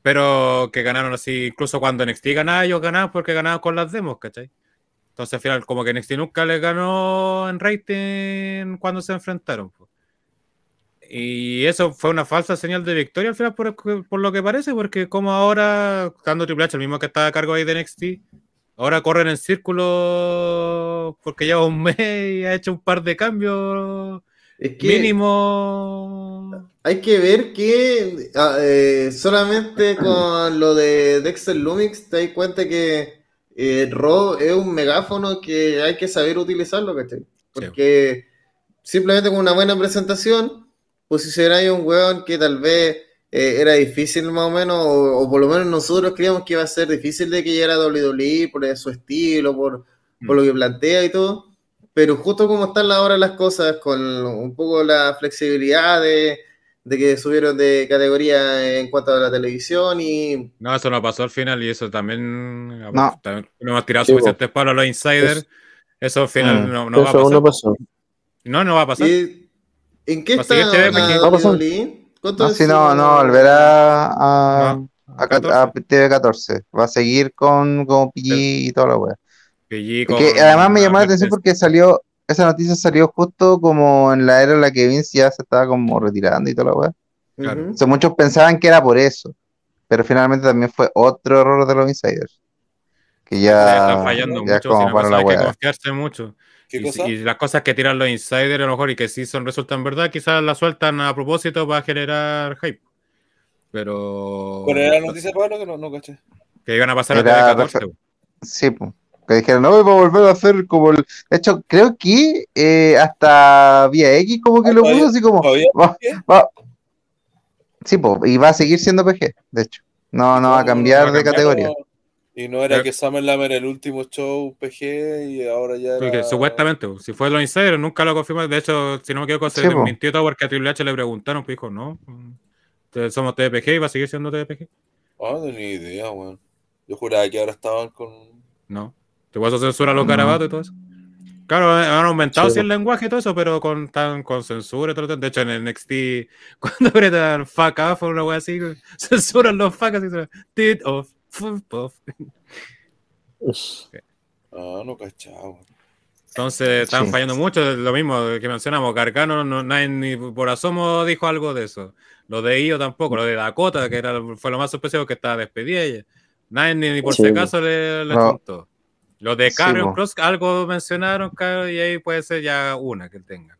pero que ganaron así, incluso cuando NXT ganaba, ellos ganaban porque ganaban con las demos, ¿cachai? Entonces al final, como que NXT nunca les ganó en rating cuando se enfrentaron. po. Y eso fue una falsa señal de victoria al final, por, por lo que parece, porque como ahora, estando Triple H, el mismo que estaba a cargo ahí de NXT, ahora corren en círculo porque lleva un mes y ha hecho un par de cambios Es que- mínimo. Hay que ver que ah, eh, solamente con lo de Dexter Lumix te das cuenta que eh, Raw es un megáfono que hay que saber utilizarlo, ¿cachai? Porque simplemente con una buena presentación posicionáis a un weón que tal vez eh, era difícil más o menos, o, o por lo menos nosotros creíamos que iba a ser difícil de que llegara a WWE por su estilo, por, por lo que plantea y todo. Pero justo como están ahora las cosas, con un poco la flexibilidad de, de que subieron de categoría en cuanto a la televisión y No, eso no pasó al final y eso también. No. también no hemos tirado Sí, suficientes palos a los insiders. Es- eso al final Mm. no, no va a Eso pasar. no pasó. No, no va a pasar. ¿Y ¿En qué a está a? ¿Cuánto No, es si no, no, volverá a, a, 14. a TV14. Va a seguir con, con PG y toda la wea. PG con que además me llamó la atención porque salió, esa noticia salió justo como en la era en la que Vince ya se estaba como retirando y toda la wea. Claro. O sea, muchos pensaban que era por eso, pero finalmente también fue otro error de los insiders. Que ya, están fallando ya mucho, como si no, para la hay que wea. confiarse mucho. ¿Qué y, cosa? y las cosas que tiran los insiders a lo mejor y que sí son resultan verdad, quizás las sueltan a propósito para generar hype. Pero ¿Cuál era la noticia, Pablo? Que no, no caché. que iban a pasar Era a TV14. refer- Sí, pues. Que dijeron, no, va a volver a hacer como el. De hecho, creo que eh, hasta Vía X como que lo puso así como. Va, va- Sí, pues, y va a seguir siendo PG, de hecho. No, no va a cambiar de categoría. Y no era que Summerlam era el último show PG y ahora ya Porque supuestamente, pues, si fue los insiders, nunca lo confirmó. De hecho, si no me equivoco, se Sí, po. desmintió todo porque a Triple H le preguntaron, pues dijo, no, mm, somos TPG y va a seguir siendo TPG. Ah, no tenía idea, weón. Yo juraba que ahora estaban con... No. Igual eso censura los No. garabatos y todo eso. Claro, han aumentado Sí, el lenguaje y todo eso, pero con, tan, con censura y todo. De hecho, en el NXT, cuando apretan fuck off o una wea así, censuran los fuck así. se- Tit off, fuck off. Ah, no weón. Entonces están Sí. fallando mucho. Lo mismo que mencionamos, Gargano, no, nadie ni por asomo dijo algo de eso. Lo de Io tampoco, lo de Dakota, que era, fue lo más sorpresivo que estaba despedida ella. Nadie ni, ni por Sí. si acaso le, le No. juntó. Los de Sí, Carrion po. Cross algo mencionaron, claro, y ahí puede ser ya una que tengan.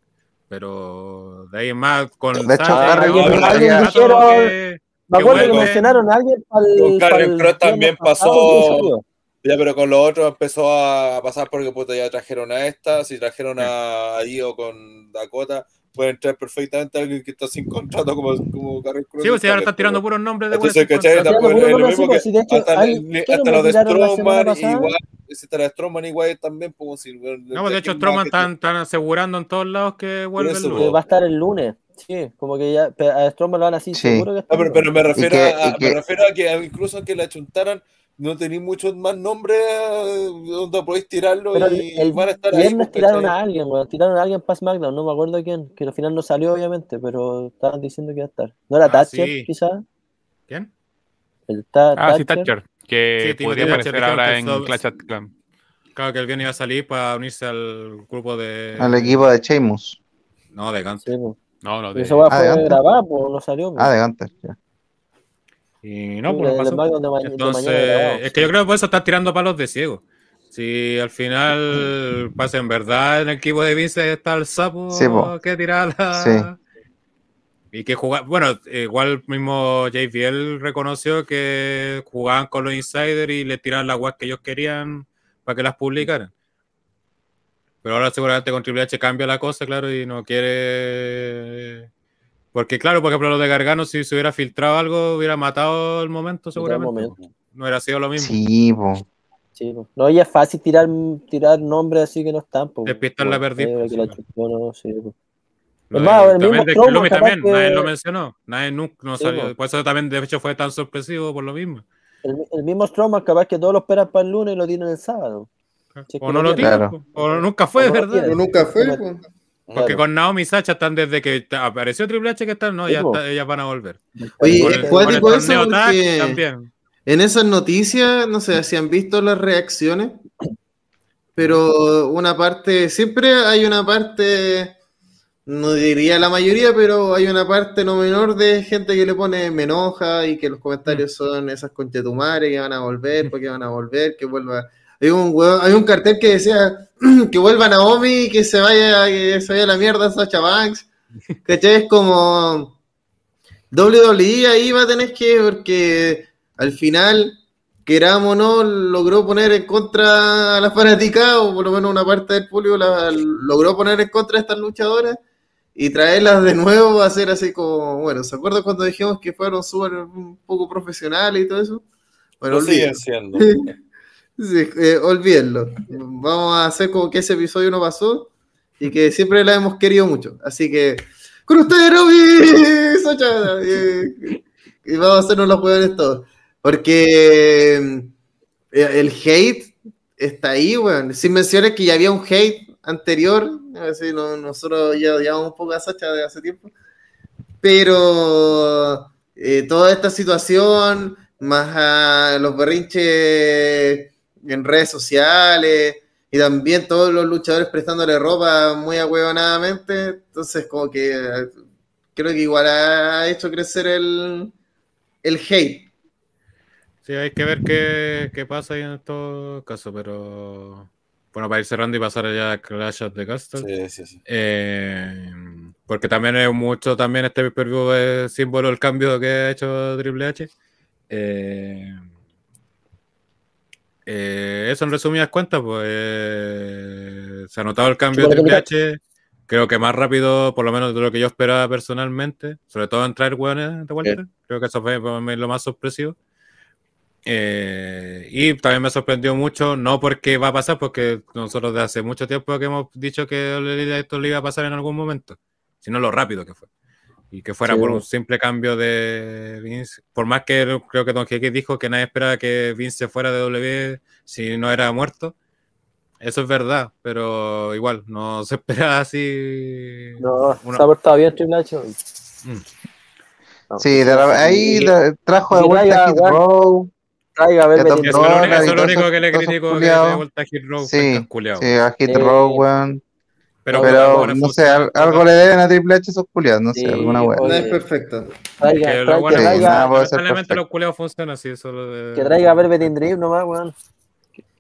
Pero de ahí más con De hecho, Sasha, Carrion Cross Me acuerdo que mencionaron a alguien para Con Cross también pasó-. Ya, pero con los otros empezó a pasar porque puta, ya trajeron a esta, si trajeron a Dio con Dakota, puede entrar perfectamente alguien que está sin contrato como, como Carrion Cross. Sí, pues si ahora están tirando puros nombres de Entonces, buenos ¿cachai? contratos. Tampoco Tirando es puros lo mismo nombres, que sí, de hecho, hasta, hay- el- ¿qué hasta no los de pasada? igual, si está la de Strowman igual también, pues si No, pues de hecho Stroman están, están asegurando en todos lados que vuelve el eso, lunes. Que va a estar el lunes. Sí, como que ya a Strowman lo van así, Sí. seguro que está. No, pero, pero me refiero, que- a, que- me refiero a que incluso aunque la chuntaran, no tenéis muchos más nombres eh, donde podéis tirarlo Pero el, y el van a estar ahí. viernes pues, tiraron a alguien, weón. Tiraron a alguien para SmackDown, no me acuerdo quién. Que al final no salió, obviamente, pero estaban diciendo que iba a estar. ¿No era Ah, Thatcher, sí. quizás? ¿Quién? El ta Ah, sí, Thatcher. Que Sí, podría aparecer ahora que en so- Clash at Clan. Claro que el viernes iba a salir para unirse al grupo de. Al equipo de Sheamus. No, de Guns. Sí, pues. No, no, de... de fue antes. grabada, pues no salió. pues. Ah, de Gunter. ya. Y no, Sí, pues no Entonces, grabado, es que yo creo que por eso están tirando palos de ciego. Si al final pasa en verdad en el equipo de Vince está el sapo Sí, que tirar la. Sí. Y que jugar, bueno, igual mismo JBL reconoció que jugaban con los insiders y le tiraban las guas que ellos querían para que las publicaran. Pero ahora seguramente con Triple H cambia la cosa, claro, y no quiere. Porque, claro, por ejemplo, lo de Gargano, si se hubiera filtrado algo, hubiera matado el momento, el seguramente. momento. No hubiera sido lo mismo. Sí, po. Sí, pues. No, y es fácil tirar, tirar nombres así que no están. Pues, Despistar la la sí, chupó, no, sí. Lo de- más, el también mismo de Lumi también, que- nadie lo mencionó. Nadie nunca no Sí, salió. po. Por eso también, de hecho, fue tan sorpresivo por lo mismo. El, el mismo Strowman, capaz que todos lo esperan para el lunes y lo tiran el sábado. O no lo tiran, Claro. o nunca fue, O no ¿verdad? tienen. Pero nunca fue, pues. Porque Claro. con Naomi y Sacha están desde que apareció Triple H que están, no, ya está- ellas van a volver. Oye, el- cuático eso porque también. en esas noticias, no sé si han visto las reacciones, pero una parte, siempre hay una parte, no diría la mayoría, pero hay una parte no menor de gente que le pone me enoja y que los comentarios son esas conchetumares que van a volver, porque van a volver, que vuelva. Hay un, hay un cartel que decía que vuelva Naomi que se vaya, que se vaya a la mierda Sacha Banks. ¿Cachai? Es como WWE ahí va a tener que, porque al final, queramos o no, logró poner en contra a la fanaticada, o por lo menos una parte del público la, logró poner en contra a estas luchadoras y traerlas de nuevo va a ser así como, bueno, ¿se acuerdan cuando dijimos que fueron súper un poco profesionales y todo eso? Bueno, Lo siguen siendo. Sí, eh, olvídenlo. Vamos a hacer como que ese episodio no pasó y que siempre la hemos querido mucho. Así que, con ustedes, eh, y vamos a hacernos los jugadores todos. Porque eh, el hate está ahí, weón. Sin mencionar que ya había un hate anterior. Así, no- nosotros ya odiamos un poco a Sacha de hace tiempo. Pero eh, toda esta situación, más a los berrinches en redes sociales y también todos los luchadores prestándole ropa muy ahuevonadamente, entonces como que creo que igual ha hecho crecer el, el hate. Sí, hay que ver qué, qué pasa ahí en estos casos, pero bueno, para ir cerrando y pasar ya a Clash of the Castle. Sí, sí, sí. Eh, porque también es mucho, también este pay-per-view es símbolo del cambio que ha hecho Triple H. Eh, eh, eso en resumidas cuentas, pues eh, se ha notado el cambio de Triple H. Creo que más rápido, por lo menos de lo que yo esperaba personalmente, sobre todo en traer hueones de vuelta. Creo que eso fue para mí lo más sorpresivo. Eh, y también me sorprendió mucho, no porque va a pasar, porque nosotros de hace mucho tiempo que hemos dicho que esto le iba a pasar en algún momento, sino lo rápido que fue. Y que fuera Sí. por un simple cambio de Vince. Por más que creo que Don Jeque dijo que nadie esperaba que Vince se fuera de W si no era muerto. Eso es verdad, pero igual, no se espera así. No, una- se ha portado bien Triple H. Mm. No, Sí, de la- ahí trajo de vuelta a Hit Row. Traiga a Eso es lo único, que le critico que de vuelta a Hit Row, Sí, sí, a Hit Eh, Row, weón. Pero, Pero, no sé, al- algo le deben a Triple H esos culiados, no sé, Sí, alguna weá. No es perfecto. Traiga, que tra- lo que bueno Sí, traiga, nada puede ser perfecto. los culeados funcionan así. Eso lo de- que traiga a Velvet in Dream nomás, weón.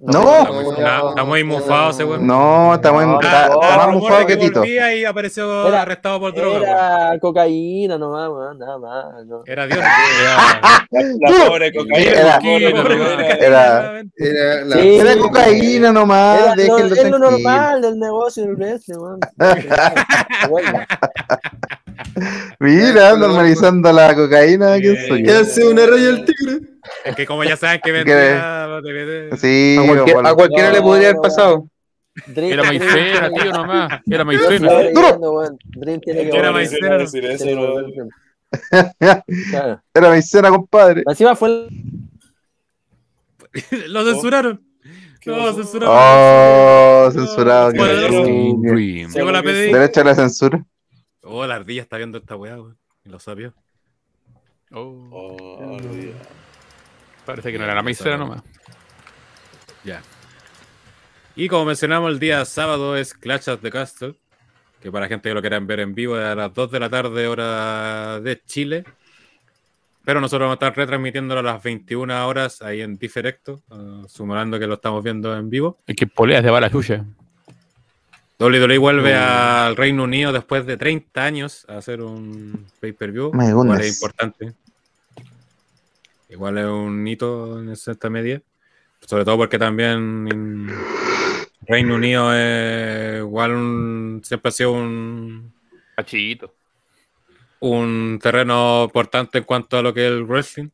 No. Está muy, está- está muy mufado ese weón. No, está, muy, No, más rumor mufado de que Tito. volvía y apareció Era- arrestado por droga. weón. Era cocaína nomás, weón, nada más. no. Era Dios. La, la pobre cocaína. Era- Era- cocaína. era- Era la- Sí. Era cocaína nomás, Era lo, es lo normal del negocio del wrestling, weón. Bueno, Mira, normalizando la cocaína, ¿quién Bien. soy ¿Qué yo? hace una raya al tigre? Es que como ya saben que vendía. Sí, A, cualquier- a cualquiera le podría haber pasado. Dream- Era maicena, tío, nomás. Era maicena. Era maicena. decir eso. Claro. era mi cena, compadre. Encima fue el- Lo censuraron. ¿Qué No, censuraron. Oh, censurado. Llegó la PDI. Derecho a la censura. Oh, la ardilla está viendo esta weá, weón. Y lo sabía. Oh, Oh, Dios. Parece que no era la maicena nomás. Ya. Y como mencionamos, el día sábado es Clash of the Castle. Que para gente que lo quieran ver en vivo es a las 2 de la tarde, hora de Chile. Pero nosotros vamos a estar retransmitiéndolo a las 21 horas ahí en Diferecto, uh, sumando que lo estamos viendo en vivo. Es que poleas de bala chucha. WWE vuelve al Reino Unido después de 30 años a hacer un pay-per-view. Importante. Igual es un hito en cierta medida. Sobre todo porque también en Reino Unido es igual un- siempre ha sido un, Cachito. un terreno importante en cuanto a lo que es el wrestling.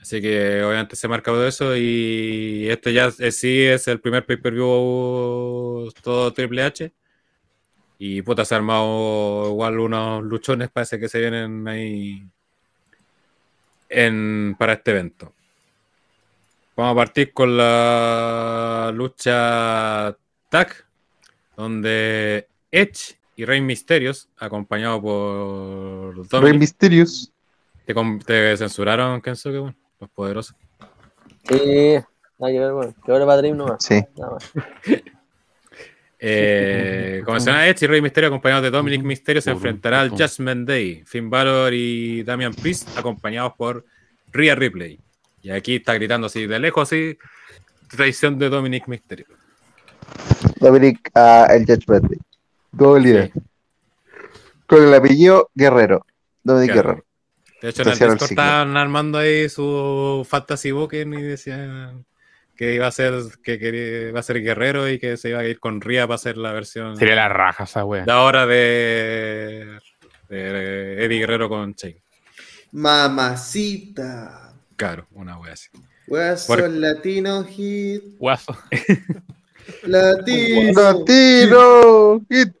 Así que obviamente se marca de eso y este ya es- sí es el primer pay-per-view todo Triple H. Y puta, se ha armado igual unos luchones, parece que se vienen ahí en, para este evento. Vamos a partir con la lucha tag, donde Edge y Rey Misterios, acompañado por Rey Dominic, Mysterious. te, te censuraron, Kensuke, bueno, los poderosos. Sí, nada que ver, weón. Que ahora va Dream nomás. Sí. Nada más. Eh, como menciona Edge y Rey Misterio, acompañados de Dominic Misterio, se enfrentará al Judgment Day. Finn Balor y Damian Priest, acompañados por Rhea Ripley. Y aquí está gritando así, de lejos, así, traición de Dominic Misterio. Dominic a el Judgment Day. Golia. Con el apellido Guerrero. Dominic Claro. Guerrero. De hecho, en el Discord estaban armando ahí su fantasy booking y decían que iba a ser que quería, iba a ser guerrero y que se iba a ir con Rhea para hacer la versión Sería la raja esa wea. de ahora de, de Eddie Guerrero con Shane. Mamacita. Claro, una wea así. Hueso Por- latino hit. Guaso. Latino. ¡Latino! Hit.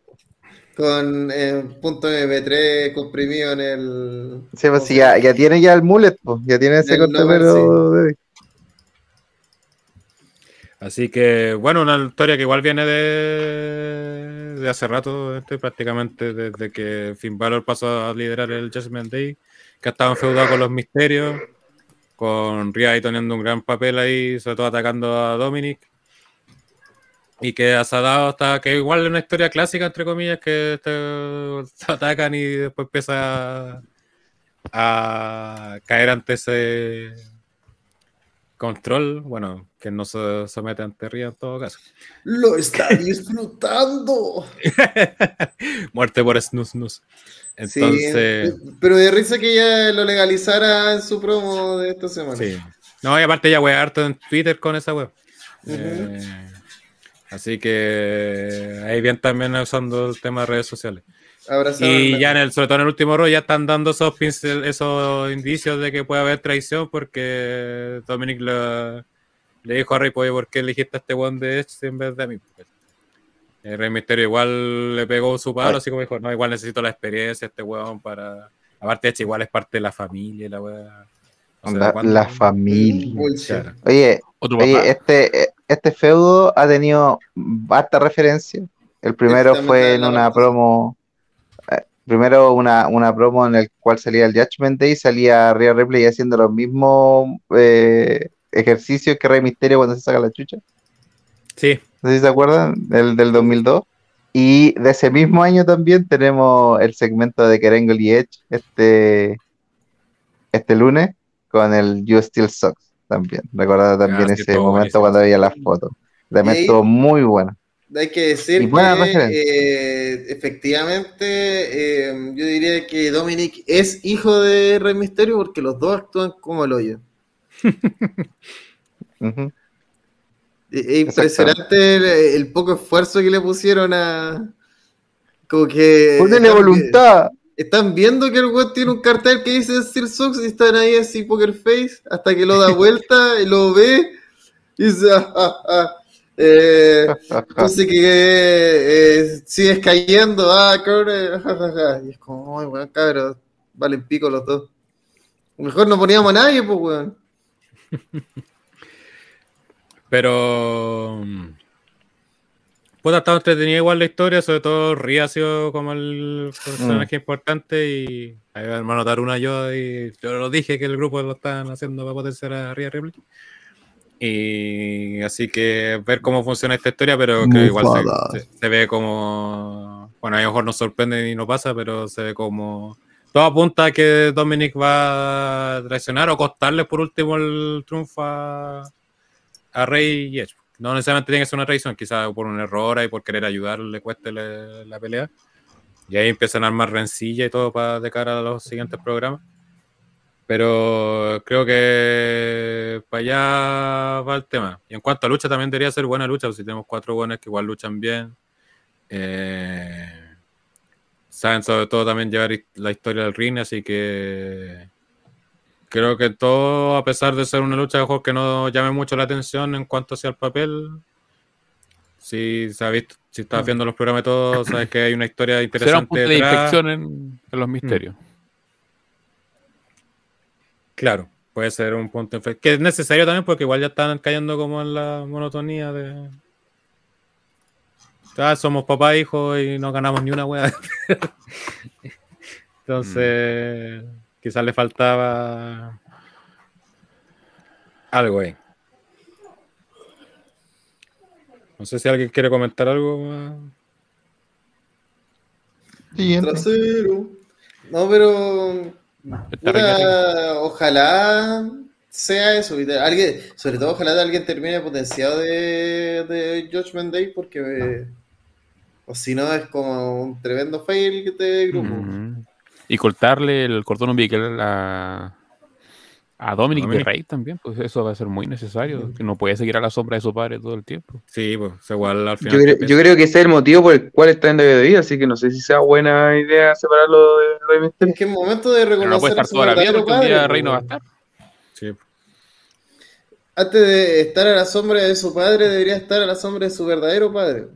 Con eh, punto MP3 comprimido en el. Sí, pues sí, ya, ya tiene ya el mullet, pues, ya tiene ese corte pero Así que, bueno, una historia que igual viene de, hace rato, este, prácticamente desde que Finn Balor pasó a liderar el Judgment Day, que ha estado enfeudado con los misterios, con Rhea ahí teniendo un gran papel ahí, sobre todo atacando a Dominic. Y que ha dado hasta que igual es una historia clásica, entre comillas, que te, se atacan y después empieza a caer ante ese control. Bueno, que no se somete ante Rhea en todo caso. Lo está disfrutando. Muerte por snus snus. Entonces, Sí, pero de risa que ella lo legalizara en su promo de esta semana. sí. No, y aparte ya wea harto en Twitter con esa web. Ujú. así que ahí bien también usando el tema de redes sociales. Abrazado Y ya en el, sobre todo en el último rol ya están dando esos, pincel- esos indicios de que puede haber traición porque Dominic le, le dijo a Rey, oye, ¿por qué elegiste a este one de Edge en vez de a mí? El Rey Misterio igual le pegó su palo, así como dijo, no, igual necesito la experiencia este weón para... Aparte Edge igual es parte de la familia, la de la, familia. Claro. Oye, oye, este, este feudo ha tenido harta referencia. El primero Este fue en una promo. eh, Primero una, una promo en el cual salía el Judgment Day y salía Rhea Ripley haciendo los mismos eh, ejercicios que Rey Misterio cuando se saca la chucha. Sí, No sé si se acuerdan, del, del 2002. Y de ese mismo año también tenemos el segmento de Kerengle y Edge este, este lunes con el You Still Sucks también. Recordaba también Ah, ese momento cuando veía las fotos. También estuvo muy bueno. Hay que decir que eh, efectivamente eh, yo diría que Dominic es hijo de Rey Misterio porque los dos actúan como el hoyo. Es impresionante el, el poco esfuerzo que le pusieron a. Como que. Ponele voluntad. Están viendo que el weón tiene un cartel que dice Sir Sox y están ahí así poker face hasta que lo da vuelta y lo ve y dice. "Ah, ah, ah". Eh, entonces que eh, sigues cayendo, ah, cabrón, eh. Y es como, ay, weón, cabrón, valen pico los dos. Mejor no poníamos a nadie, pues, weón. Pero. mm, Puta, ha estado entretenida igual la historia, sobre todo Ria ha sido como el personaje importante y ahí va a notar una yo y yo lo dije que el grupo lo están haciendo para potenciar a Ria Ripley. Y así que ver cómo funciona esta historia, pero que igual se, se- se ve como. Bueno, a lo mejor nos sorprende y no pasa, pero se ve como. Todo apunta a que Dominic va a traicionar o costarle por último el triunfo a, Rey y Edge. No necesariamente tiene que ser una traición, quizás por un error y por querer ayudar le cueste la pelea. Y ahí empiezan a armar rencilla y todo para de cara a los siguientes programas. Pero creo que para allá va el tema. Y en cuanto a lucha, también debería ser buena lucha, si tenemos cuatro buenos que igual luchan bien. Eh, saben sobre todo también llevar la historia del ring, así que creo que todo, a pesar de ser una lucha mejor que no llame mucho la atención en cuanto hacia el papel, si se ha visto, si estás viendo los programas y todo, sabes que hay una historia Será un interesante punto de inflexión en, en los misterios. Claro, puede ser un punto de infle- que es necesario también porque igual ya están cayendo como en la monotonía de Ah, somos papá e hijo y no ganamos ni una wea. Entonces, quizás le faltaba algo ahí. No sé si alguien quiere comentar algo más. Trasero. No, pero. Ojalá sea eso. Alguien, sobre todo, ojalá alguien termine potenciado de, de Judgment Day, porque. O si no, es como un tremendo fail de grupo. Ujú. Y cortarle el cordón umbilical a, a Dominic de Dominic. Rey también, pues eso va a ser muy necesario, que no puede seguir a la sombra de su padre todo el tiempo. Sí, pues igual al Yo, cre- yo creo que ese es el motivo por el cual está en WWE, así que no sé si sea buena idea separarlo de Rey. Es que es momento de Pero no reconocer puede estar su toda la vida un día padre, Rey no va a po. estar. Sí. Antes de estar a la sombra de su padre, debería estar a la sombra de su verdadero padre.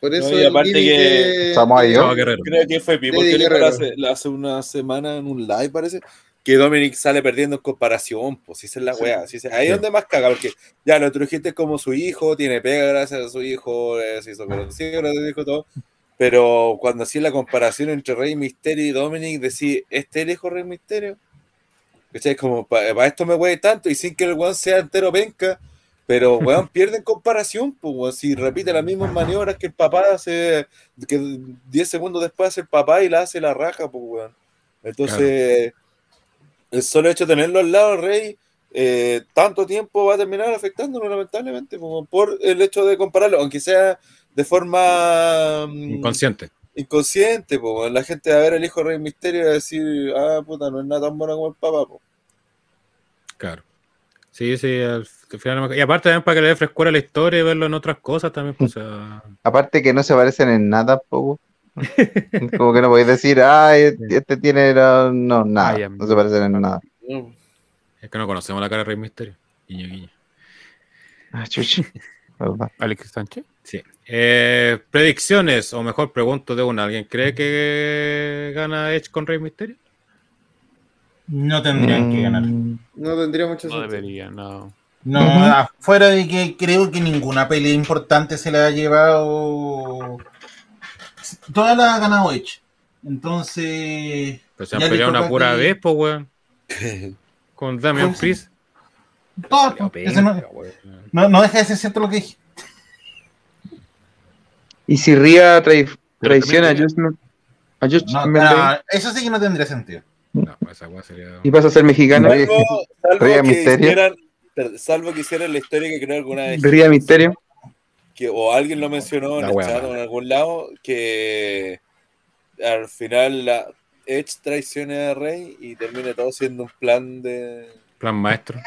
Por eso No, y aparte que-. No, Guerrero. Creo que fue Pipo que dijo hace, hace una semana en un live, parece, que Dominic sale perdiendo en comparación, pues, esa es la weá. sí, sí. Ahí es donde más caga, porque ya lo introdujiste como su hijo, tiene pega gracias a su hijo, eh, se hizo conocido gracias a su hijo, todo. Pero cuando hacía la comparación entre Rey Misterio y Dominic, decís, ¿este es el hijo Rey Misterio? ¿Cachai? Como, para esto me huele tanto, y sin que el weón sea entero penca, pero weón pierde en comparación, pues, weón, si repite las mismas maniobras que el papá hace, que 10 segundos después hace el papá y la hace la raja, pues, weón. Entonces, el solo hecho de tenerlo al lado, Rey, eh, tanto tiempo va a terminar afectándolo, lamentablemente, como por el hecho de compararlo, aunque sea de forma mm, Inconsciente. inconsciente, pues, la gente va a ver el hijo Rey Misterio y va a decir, ah, puta, no es nada tan bueno como el papá, pues. Claro. Sí, sí, al al final. Y aparte también para que le dé frescura a la historia y verlo en otras cosas también, pues, o sea, Aparte que no se parecen en nada, poco. Como que no podéis decir, ah, este tiene. la-". No, nada. No se parecen en nada. es que no conocemos la cara de Rey Misterio. Guiño, guiño. Ah, chuchi. Alex Sánchez. Sí. Eh, predicciones, o mejor pregunto de una, ¿alguien cree que gana Edge con Rey Misterio? No tendrían que ganar. Mm, No tendría mucho No sentido. debería, no. No, afuera de que creo que ninguna pelea importante se la ha llevado. Todas las ha ganado Edge. Entonces. Pues se han peleado una pura que- vez, pues, weón. Con Damian Priest. Todas, no, no, no deja de ser cierto lo que dije. Y si Ria trai- traiciona a también- Judgment, a Judgment No, eso sí que no tendría sentido. No, pues esa weá sería. y pasa a ser mexicano, Rey- Salvo, salvo Rey que Misterio. hicieran, salvo que hicieran la historia que creo alguna vez. Ria Misterio. que, o alguien lo mencionó en el chat o en algún lado, que al final la Edge traicione a Rey y termine todo siendo un plan de Plan maestro.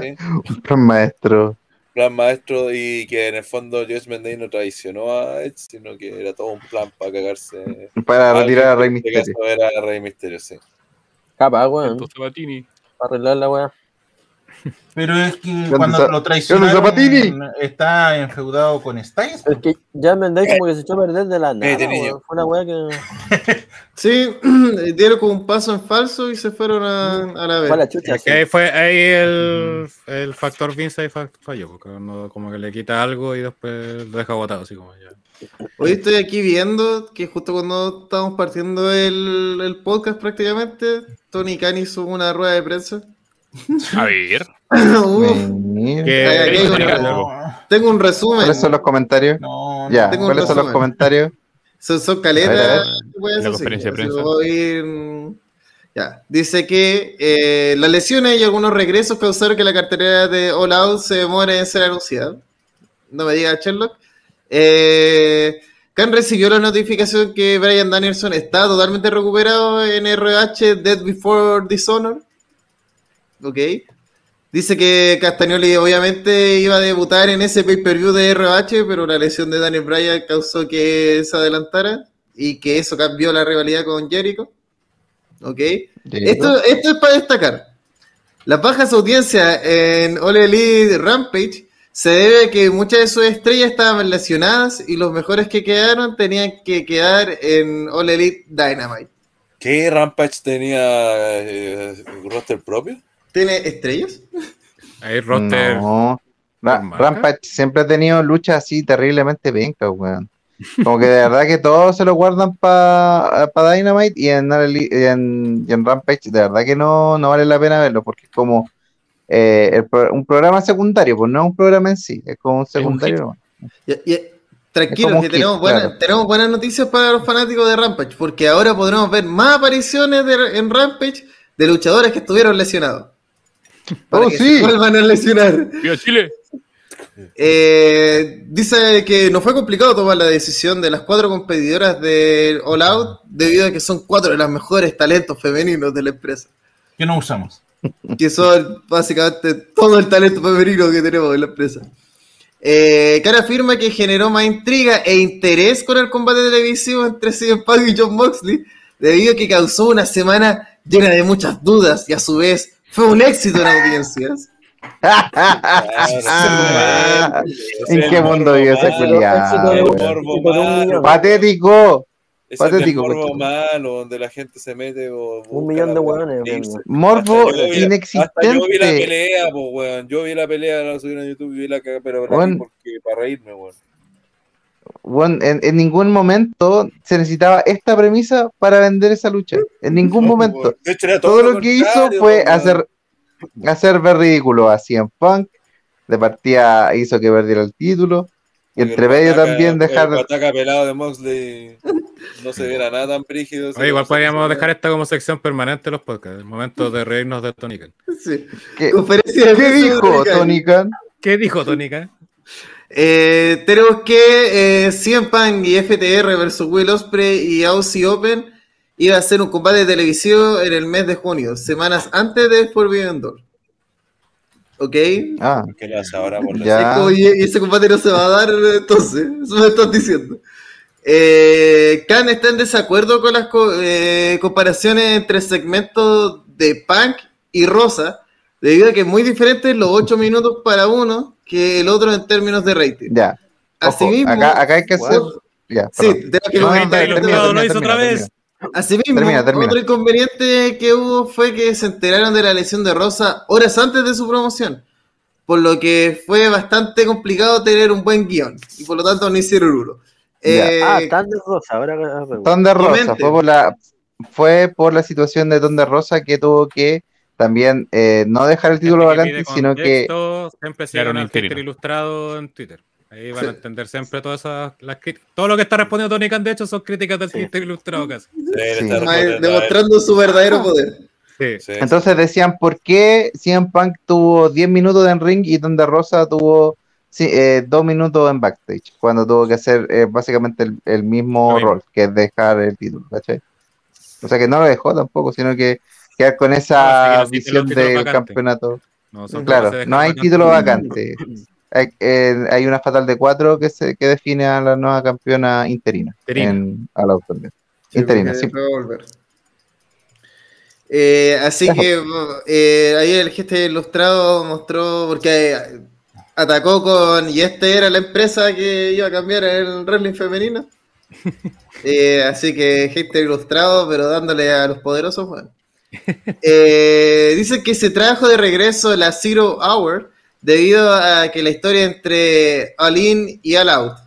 ¿sí? Un plan maestro. plan maestro y que en el fondo Judgment Day no traicionó a Edge, sino que era todo un plan para cagarse. Para retirar a Rey este Misterio. caso era Rey Misterio, sí. Capaz, weón. Entonces, Batini. Para arreglar la weá. Pero es que cuando lo traicionaron Zapatini? está enfeudado con Styles. Es que ya me andáis como que se echó a perder de la nada. Fue una weá que. Sí, dieron como un paso en falso y se fueron a, a la vez. Fue a la chucha. Es que ahí fue ahí el, el factor Vince ahí fa- falló, porque uno como que le quita algo y después lo deja botado, así como ya. Hoy estoy aquí viendo que justo cuando estábamos partiendo el, el podcast prácticamente, Tony Khan hizo una rueda de prensa. A ver. Uf. Que- ay, No, tengo un resumen. ¿Cuáles son los comentarios? no, Ya, tengo un ¿cuáles son los comentarios? Son, son caletas. La conferencia de prensa. voy a ir, Ya, dice que eh, las lesiones y algunos regresos causaron que la cartelera de All Out se demore en ser anunciada. No me diga Sherlock. Eh, Khan recibió la notificación que Brian Danielson está totalmente recuperado en RH Dead Before Dishonor. Ok. Dice que Castagnoli obviamente iba a debutar en ese pay-per-view de RH, pero la lesión de Daniel Bryan causó que se adelantara y que eso cambió la rivalidad con Jericho. Ok. Esto, esto es para destacar. Las bajas audiencias en All Elite Rampage se debe a que muchas de sus estrellas estaban lesionadas y los mejores que quedaron tenían que quedar en All Elite Dynamite. ¿Qué Rampage tenía eh, roster propio? ¿Tiene estrellas? Ahí roster. No. Ra- ¿Con marca? Rampage siempre ha tenido luchas así terriblemente pencas, weón. Como que de verdad que todos se lo guardan para Dynamite y en, All Elite- y en, y en Rampage de verdad que no, no vale la pena verlo porque es como eh, el pro- un programa secundario, pues no es un programa en sí, es como un secundario. Tranquilos, como que tenemos, hit, buenas, claro. tenemos buenas noticias para los fanáticos de Rampage, porque ahora podremos ver más apariciones de- en Rampage de luchadores que estuvieron lesionados. Para ¡Oh, que sí! se vuelvan a lesionar. ¡Viva Chile! Eh, dice que no fue complicado tomar la decisión de las cuatro competidoras de All Out, debido a que son cuatro de los mejores talentos femeninos de la empresa. que no usamos. que son básicamente todo el talento femenino que tenemos en la empresa. Eh, Cara afirma que generó más intriga e interés con el combate televisivo entre CM Punk y John Moxley, debido a que causó una semana llena de muchas dudas y a su vez fue un éxito en audiencias. ¿En qué mundo vive ese culiado? ese es millón. Patético. el morbo malo, donde la gente se mete o Un millón de hueones. Morbo Hasta yo vi- Hasta yo vi la inexistente. pelea, pues, weón. Yo vi la pelea, la subí en YouTube y vi la cagada, pero la vi porque para reírme, weón. Bueno, en, en ningún momento se necesitaba esta premisa para vender esa lucha. En ningún No, momento. era Todo lo lo que hizo fue hacer, hacer ver ridículo a CM Punk. De partida hizo que perdiera el título. Y entre medio también dejar. El ataca pelado de Moxley no se viera nada tan brígido. Oye, igual podríamos dejar esta como sección permanente de los podcasts. El momento de reírnos de Tony Khan. Sí. ¿Qué, dijo Tony Khan? ¿Qué dijo Tony Khan? Eh, tenemos que eh, CM Punk y FTR versus Will Ospreay y Aussie Open iba a ser un combate televisivo en el mes de junio, semanas antes de Forbidden Door. ¿Ok? Ah, ¿Qué le hace ahora por la- Ya. Es como, y y ese combate no se va a dar, entonces, eso me estás diciendo. Eh, Khan está en desacuerdo con las co- eh, comparaciones entre segmentos de Punk y Rosa, debido a que es muy diferente los 8 minutos para uno que el otro en términos de rating. ya. Ojo, Asimismo, acá, acá hay que hacer. Wow. Ya, Sí, perdón. tengo que No, lo hizo otra vez. Termina. Asimismo, Termina, termina. otro inconveniente que hubo fue que se enteraron de la lesión de Rosa horas antes de su promoción, por lo que fue bastante complicado tener un buen guion y por lo tanto no hicieron uno. Eh, Ah, tan de rosa, ahora ah. Thunder Rosa fue por la fue por la situación de Thunder Rosa que tuvo que también eh, no dejar el título vacante, sino que Siempre sigan un al Twitter ilustrado en Twitter. Ahí van a entender siempre todas esas las críticas. Todo lo que está respondiendo Tony Khan, de hecho, son críticas del Twitter ilustrado casi. Demostrando su verdadero poder. Sí. Sí, entonces decían por qué CM Punk tuvo 10 minutos en ring y Thunder Rosa tuvo sí, eh, dos minutos en backstage, cuando tuvo que hacer eh, básicamente el, el mismo rol, que es dejar el título, ¿cachai? O sea que no lo dejó tampoco, sino que quedar con esa no visión del campeonato. No, son Claro, no hay título vacante. Hay, eh, hay una fatal de cuatro que se que define a la nueva campeona interina, Interina. en a la. Sí, Interina, sí. Eh, así que eh, ahí el gesto ilustrado mostró, porque eh, atacó con, y este era la empresa que iba a cambiar el wrestling femenino. Eh, así que gesto ilustrado, pero dándole a los poderosos, bueno. Eh, dice que se trajo de regreso la Zero Hour debido a que la historia entre All In y All Out.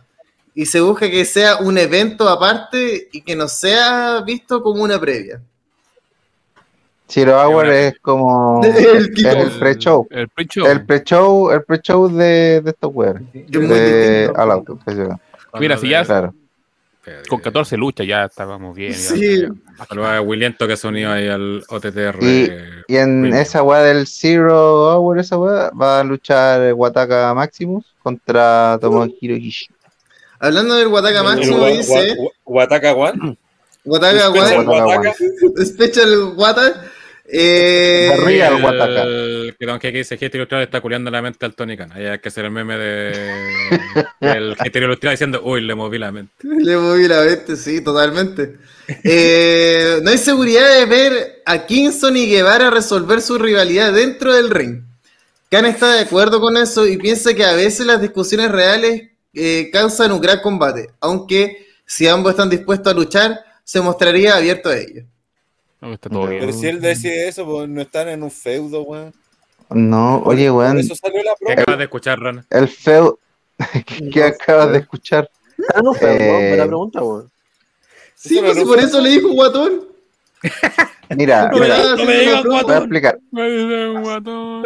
Y se busca que sea un evento aparte y que no sea visto como una previa. Zero Hour es como El el pre-show. El pre-show. El pre-show, el pre-show de, de estos De. All Out. Mira, si ya Claro. Con 14 luchas ya estábamos bien. Sí. Saludos a Williento que se unió ahí al OTTR. Y, y en esa weá del Zero Hour, esa weá, va a luchar Wataka Maximus contra Tomohiro Ishii. Hablando del Wataka El Wa- dice Wa- Wataka One. Wataka Special Wa- Wataka. Eh, Real el, Wataka. que Don Keke dice Gesto Ilustrado está culiando la mente al Tony Khan. Ahí hay que hacer el meme de del Gesto Ilustrado diciendo, uy, le moví la mente. Le moví la mente, sí, totalmente. Eh, no hay seguridad de ver a Kingston y Guevara resolver su rivalidad dentro del ring. Khan está de acuerdo con eso y piensa que a veces las discusiones reales eh, causan un gran combate, aunque si ambos están dispuestos a luchar, se mostraría abierto a ello. No, está todo bien. Pero si él decide eso, pues no están en un feudo, weón. No, oye, Por weón, eso salió la ¿Qué acabas de escuchar, Rana? el feo que acabas de escuchar. Ah, no fue, Eh, buena pregunta, weón. Sí, pues si por eso le dijo guatón. Mira, No me mira, digas, no me digas no, voy a explicar. Me dice un guatón,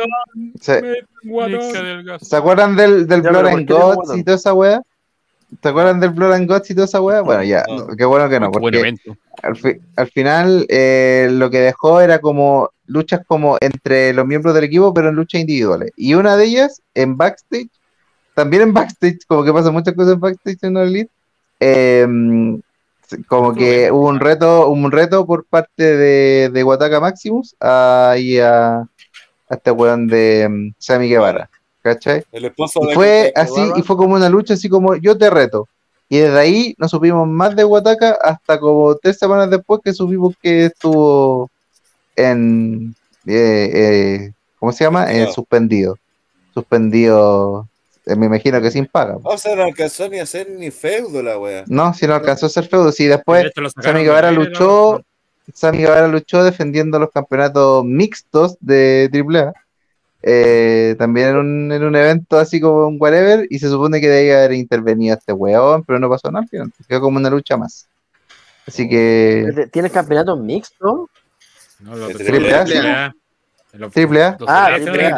Se, me dice del gas. ¿se acuerdan del, del Blood and ¿por qué Guts y toda esa weá? ¿Se acuerdan del Blood and Guts y toda esa weá? Bueno, ya, No. qué bueno que no, porque al, fi- al final eh, lo que dejó era como luchas como entre los miembros del equipo, pero en luchas individuales. Y una de ellas en backstage, también en backstage, como que pasan muchas cosas en backstage en Elite, eh, como que hubo un reto, un reto por parte de, de Wataka Maximus a, y a, a este weón de mm, Sammy Guevara, ¿cachai? El esposo Y de fue así, y fue como una lucha así como yo te reto. Y desde ahí no supimos más de Wataka hasta como tres semanas después que supimos que estuvo en eh, eh, ¿cómo se llama? Eh, Suspendido. suspendido. Eh, me imagino que sin paga. O sea, no alcanzó ni a hacer ni feudo la wea. No, si no alcanzó a ser feudo, sí, De después Sammy Guevara luchó, Sammy Guevara luchó defendiendo los campeonatos mixtos de AAA. Eh, también en un, en un evento así como un whatever, y se supone que debía haber intervenido este weón, pero no pasó nada al final, quedó como una lucha más. Así que ¿Tienes campeonato mixto? No, los De de Triple A. Triple A. Los- Triple A, Los Ah, Triple A,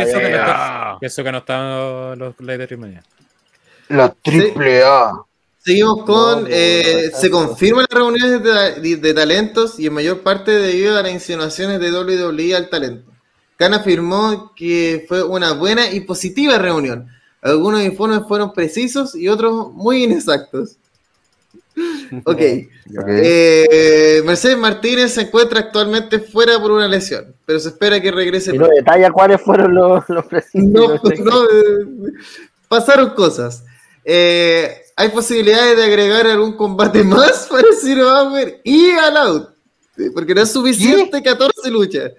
que- eso que no están los leyes de Triple A. la triple A. Seguimos con. No, eh, se confirman las reuniones de, de- de talentos y en mayor parte debido a las insinuaciones de WWE al talento. Khan afirmó que fue una buena y positiva reunión. Algunos informes fueron precisos y otros muy inexactos. Ok. Eh, Mercedes Martínez se encuentra actualmente fuera por una lesión, pero se espera que regrese. Y no detalla cuáles fueron los, los precisos. No, no, eh, pasaron cosas. Eh, hay posibilidades de agregar algún combate más para Zero Hour y All Out, porque no es suficiente 14 luchas.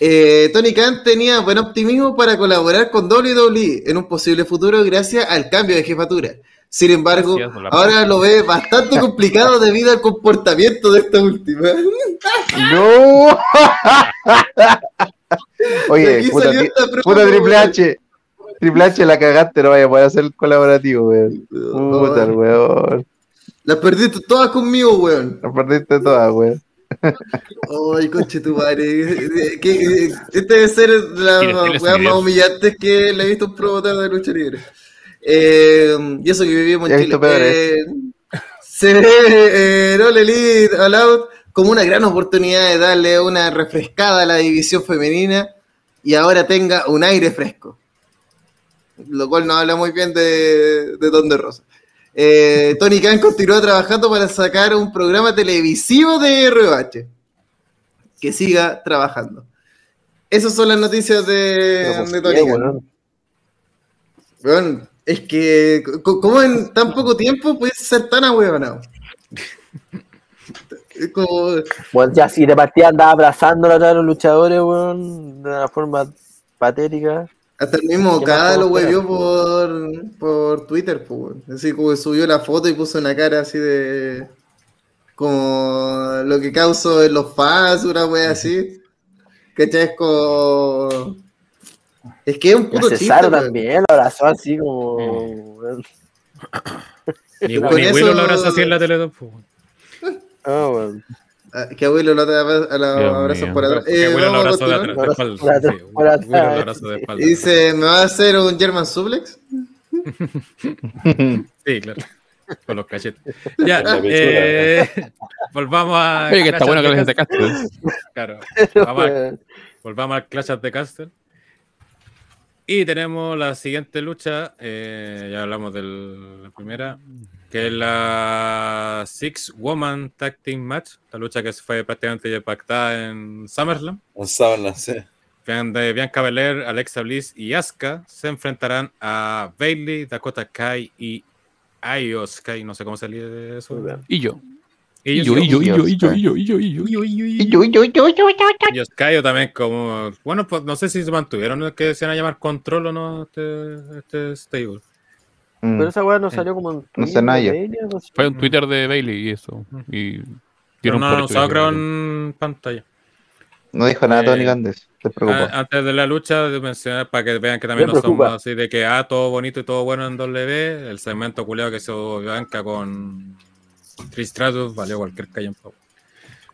Eh, Tony Khan tenía buen optimismo para colaborar con WWE en un posible futuro gracias al cambio de jefatura. Sin embargo, ahora lo ve bastante complicado debido al comportamiento de esta última. ¡No! Oye, puta, puta Triple. H. Triple H la cagaste, no vaya a poder hacer el colaborativo, weón. Puta, weón. Las perdiste todas conmigo, weón. La perdiste toda, weón. Ay, conche tu madre. Que- Este debe ser la weá más humillante que le he visto un promotor de lucha libre. Eh, y eso que vivimos en Chile. peores. Eh, se ve eh, All Elite All Out como una gran oportunidad de darle una refrescada a la división femenina y ahora tenga un aire fresco. lo cual no habla muy bien de, de Don de Rosa. Eh, Tony Khan continúa trabajando para sacar un programa televisivo de RH. Que siga trabajando. Esas son las noticias de, pues, Tony Khan. Weón, es que, ¿cómo en tan poco tiempo puedes ser tan como, Bueno, ya si de partida andaba abrazando a los luchadores, weón, de una forma patética. Hasta el mismo ¿Qué Cada lo huevió por, por Twitter, pues, weón. Así como que subió la foto y puso una cara así de. Como lo que causó en los fans, una wea así. ¿Cachai? Es como. Es que es un puto chiste. También lo abrazó así como. weón. Ni, ni eso- lo abrazó así en la Teletón. pues. Ah, weón. Ah, Que abuelo lo abrazos por atrás. Que Eh, Willow lo vamos a abrazó de de Abrazo espalda. de dice, ¿me va a hacer un German suplex? Sí, claro. Con los cachetes. Ya, eh, volvamos a. Oye, que está bueno que les de Castle. Castle. Claro. Pero, Vamos a- Volvamos al Clash of the Castle. Y tenemos la siguiente lucha. eh, ya hablamos de la primera. Que es la Six Woman Tag Team Match. La lucha que fue prácticamente pactada en SummerSlam. Un sábana, sí. Bian- de Bianca Belair, Alexa Bliss y Asuka se enfrentarán a Bailey, Dakota Kai y Io Sky. No sé cómo salir de eso. Y yo. Y Y yo, y yo, y yo, y yo, y yo, y yo, y yo. Y yo, y yo, y yo, y yo, y yo. Y Oscayo también como... Bueno, pues no sé si se mantuvieron que se van a llamar Control o no este, este stable. Mm. Pero esa weá no salió como en No sé Twitter, nada. Fue un Twitter de Bailey y eso. Y Pero no usado que- creo en pantalla. No dijo nada Eh, Tony Gandes. Te Antes de la lucha, de mencionar para que vean que también no somos preocupa. así de que ah, todo bonito y todo bueno en W. El segmento culiado que hizo Bianca con Trish Stratus valió cualquier calle en pavo.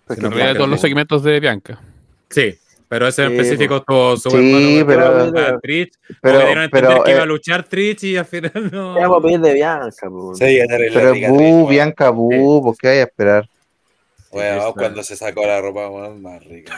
En no, realidad todos los segmentos de Bianca. Sí, pero ese en Sí, específico estuvo súper Sí, bueno. pero- Trish, pero- como que dieron a entender pero, que iba a eh, luchar Trish y al final no. Ya vamos a pedir de Bianca, po. Sí, ya te arreglé Pero bu. Bianca, bu, ¿por qué hay a esperar? Sí, cuando se sacó la ropa, weón, más rica.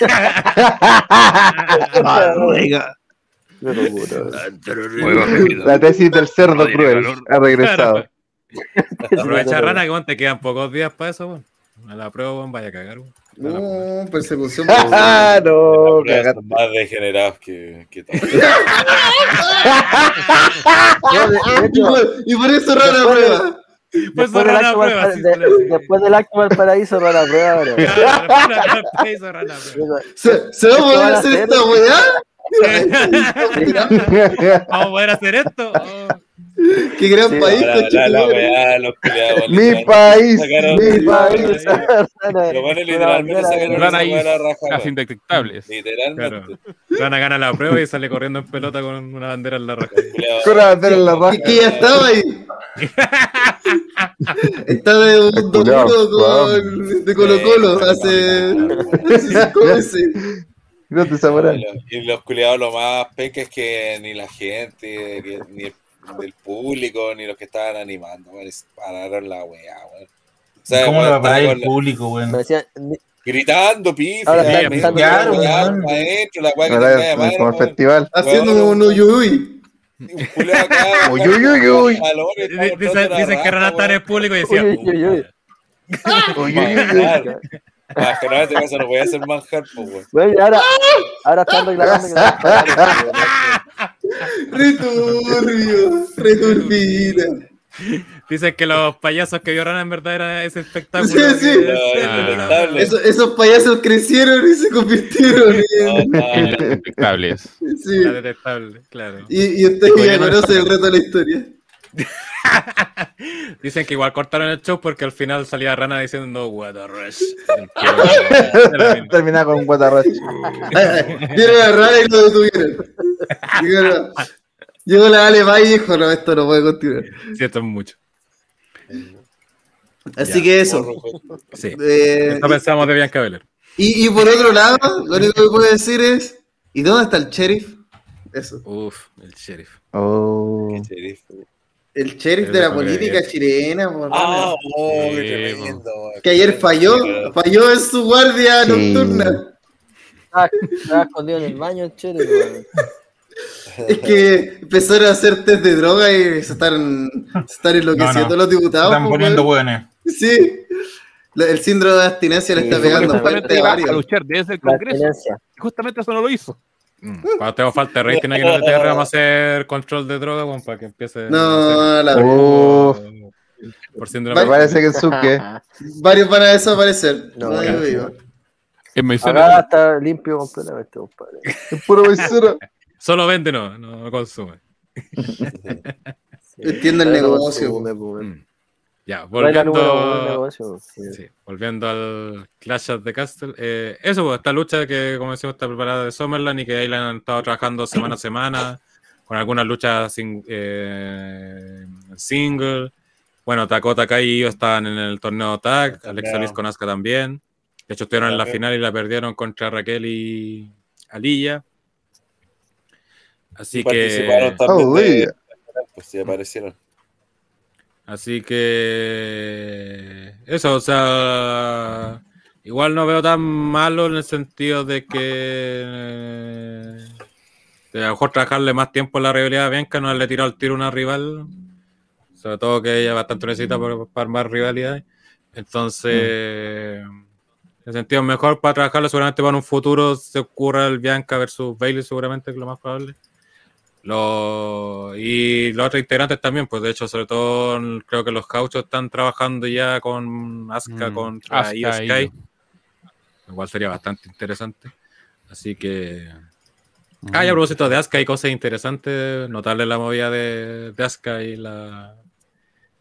La tesis del cerdo cruel ha regresado. Aprovecha Rana que bueno, te quedan pocos días para eso, weón. A la prueba, weón, vaya a cagar, weón. No, persecución. Ah, no, cagaste. más degenerados que, que de y, por, y por eso rara prueba. Pues Después acto prueba, después del acto Valparaíso, rara prueba, prueba. ¿Se, ¿se va a ¿Qué poder hacer? esta weá? Vamos a poder hacer esto. Qué gran Sí, país, La, la, la weá, los culiados. Mi país, sacaron- mi país. Una literalmente sacaron esa ahí la raja, casi indetectables. Literalmente. Claro. Rana gana la prueba y sale corriendo en pelota con una bandera en la raja. Con la bandera en la raja. Que, que ya estaba ahí. Está de un con, de Colo Colo hace hace cinco meses. No te. Y los- culiados lo más penca es que ni la gente, ni el, del público, ni los que estaban animando, weón, pararon la weá, weón. O sea, ¿Cómo lo va a parar el público, weón? Gritando, pa' adentro, la weá que el festival. Haciendo un uyuy. Un culiao acá, Uy, weón, uy, uy, uy. jalones, estaba Dicen, que en el público y decía. Claro. Ah, que no, en este caso no voy a hacer manjar, pues, weón. Bueno, y ahora, ahora están reclamando que no Returbio, returbina. Dicen que los payasos que vio Rana en verdad era ese espectáculo. Sí, sí. No, Ah. Eso- esos payasos crecieron y se convirtieron en. No, no, Indetectables. Sí. Era detestable, claro. Y, y usted ya conoce el resto de la historia. Dicen que igual cortaron el show porque al final salía Rana diciendo What a rush. Terminaba con un guatarracho. Vieron a Rara y lo detuvieron. Llegó la Ale y dijo: No, esto no puede continuar. Sí, esto es mucho. Así Ya. que eso. Sí. Eh, Esto pensamos de Bianca Belair. y, y por otro lado, lo único que puedo decir es: ¿Y dónde está el sheriff? Eso. Uf, el sheriff. Oh. qué sheriff. El sheriff de la política ayer. chilena, por Ah, oh, qué Sí, tremendo, que ayer falló, falló en su guardia Sí. nocturna. Estaba, estaba escondido en el baño, el chere, weón. Es que empezaron a hacer test de droga y se están, se están enloqueciendo No, no. los diputados. Están poniendo buenos. Sí. El síndrome de abstinencia le está pegando fuerte Justamente a iba a varios. luchar desde el Congreso. Justamente eso no lo hizo. Mm. Cuando tengo falta de rating aquí en el TR, vamos a hacer control de droga, weón, para que empiece. No, la Uf, Por síndrome me parece que el Suque. Varios van a desaparecer. No, No, ya. digo yo. En mención Acá está limpio completamente, compadre. Es puro mesero. Solo vende, no, no consume. Entiende el negocio. Ya, volviendo. negocio, sí. Sí, volviendo al Clash of the Castle. eh, eso, pues, esta lucha que, como decimos, está preparada de Summerland y que ahí la han estado trabajando semana a semana, con algunas luchas sin- eh, single. Bueno, Dakota Kai y Io estaban en el torneo tag, Alexa Bliss con Asuka también. De hecho, estuvieron en la final y la perdieron contra Raquel y Alilla. Así Y que. participaron también Oh, de- pues sí aparecieron. Así que eso, o sea, igual no veo tan malo en el sentido de que de a lo mejor trabajarle más tiempo en la rivalidad a Bianca, no haberle tirado el tiro a una rival, sobre todo que ella bastante necesita para, para armar rivalidades. Entonces, en el sentido mejor para trabajarlo, seguramente para un futuro se ocurra el Bianca versus Bailey, seguramente es lo más probable. Lo- y los otros integrantes también, pues de hecho, sobre todo creo que los cauchos están trabajando ya con Asuka Mm, contra Asuka Io y Sky. Io. Igual sería bastante interesante. Así que. Ah, y a propósito de Asuka, hay cosas interesantes. Notarle la movida de, de Asuka y la,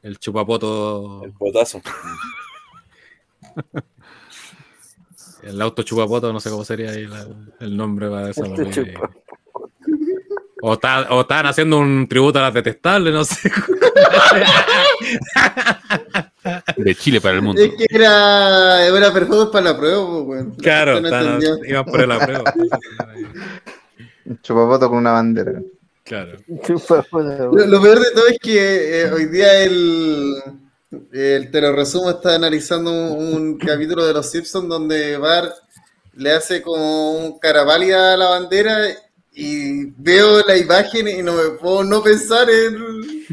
el chupapoto. El potazo. El auto chupapoto, no sé cómo sería ahí la- el nombre para esa movida. O, está- o estaban haciendo un tributo a las detestables, no sé. De Chile para el mundo. Es que era, era perfecto para la prueba, pues. La Claro, iban por la prueba. Un chupapoto con una bandera. Claro. Lo, peor de todo es que eh, hoy día el, el Te lo resumo está analizando un, un capítulo de Los Simpsons donde Bart le hace como un cara pálida a la bandera y veo la imagen y no me puedo no pensar en,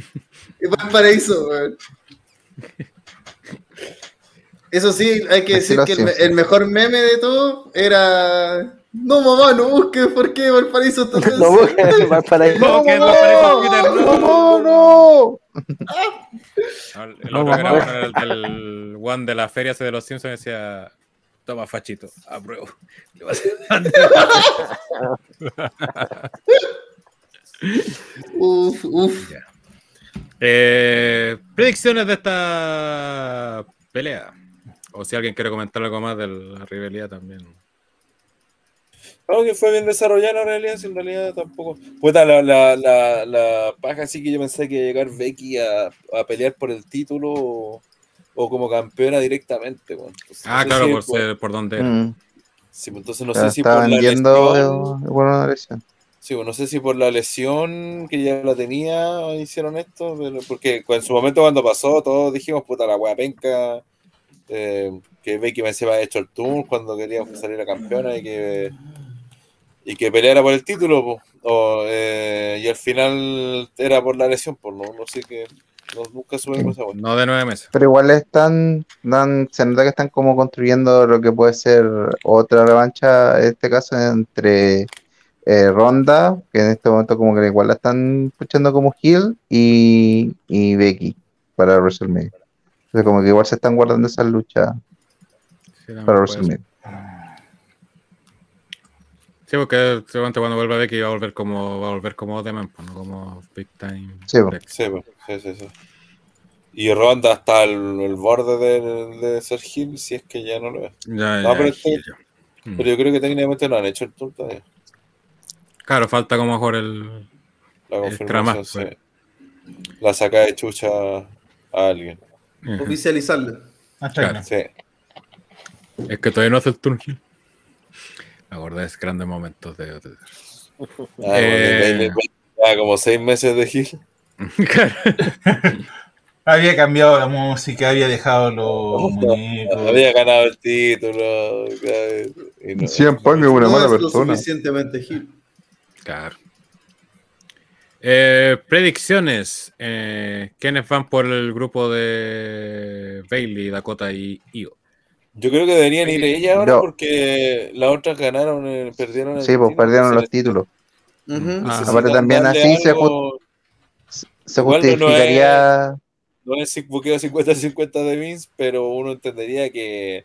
en Valparaíso, weón. Eso sí, hay que decir que el, mejor meme de todo era no mamá, no busques por qué Valparaíso está No, cerca". weón, va para ahí. No, que no no. ¡No, no! El otro que era el, el one de la feria ese de los Simpsons decía: Toma, fachito, apruebo. Le a Uf. Eh, predicciones de esta pelea. O si alguien quiere comentar algo más de la rivalidad también. Claro que fue bien desarrollada en realidad, si en realidad tampoco. Puta, la, la, la, la paja sí que yo pensé que iba a llegar Becky a, a pelear por el título o, como campeona directamente. weón. Entonces, no Ah, sé claro, si por, ser, por donde era. Mm, sí, pues, entonces no pero sé si por está la lesión. eh, bueno, lesión. Sí, pues, no sé si por la lesión que ya la tenía hicieron esto, pero porque en su momento cuando pasó, todos dijimos, puta, la wea penca, eh, que Becky me se había hecho el tour cuando quería salir la campeona y que y que peleara por el título, po. O, eh, y al final era por la lesión, por no, no sé qué, nunca esa wea. No de nueve meses. Pero igual están, dan, se nota que están como construyendo lo que puede ser otra revancha, en este caso entre eh, Ronda, que en este momento como que igual la están escuchando como Hill, y, y Becky para WrestleMania. Entonces como que igual se están guardando esas luchas Sí, para. WrestleMania. Sí, porque seguramente cuando vuelva Becky va a volver como va a volver como Deman, pues, no como Big Time. Sí, pues. Lex. Sí, sí, sí, sí. Y Ronda hasta el, el borde de, de ser Hill, si es que ya no lo es. Ya, No, ya, pero este- ya. Mm. Pero yo creo que técnicamente no han hecho el tour todavía. Claro, falta como mejor el. La confirmación, sí. La saca de chucha a alguien. Ujú. Oficializarlo. Ah, Claro. Sí. Es que todavía no hace el turno. Me esos grandes momentos de. Ah, Eh. como seis meses de Hill. Claro. Había cambiado la música, había dejado los muñecos. Había ganado el título. claro, y no- Cien Punk es una no mala es persona. suficientemente hit. Claro. Eh, predicciones. Eh, ¿Quiénes van por el grupo de Bailey, Dakota y Io? Yo creo que deberían ir ellas ahora No. porque las otras ganaron, eh, perdieron el Sí, pues perdieron los títulos. Ah, necesitan Aparte también así se algo- Se Igual no- justificaría. No es buqueo 50-50 de Vince, pero uno entendería que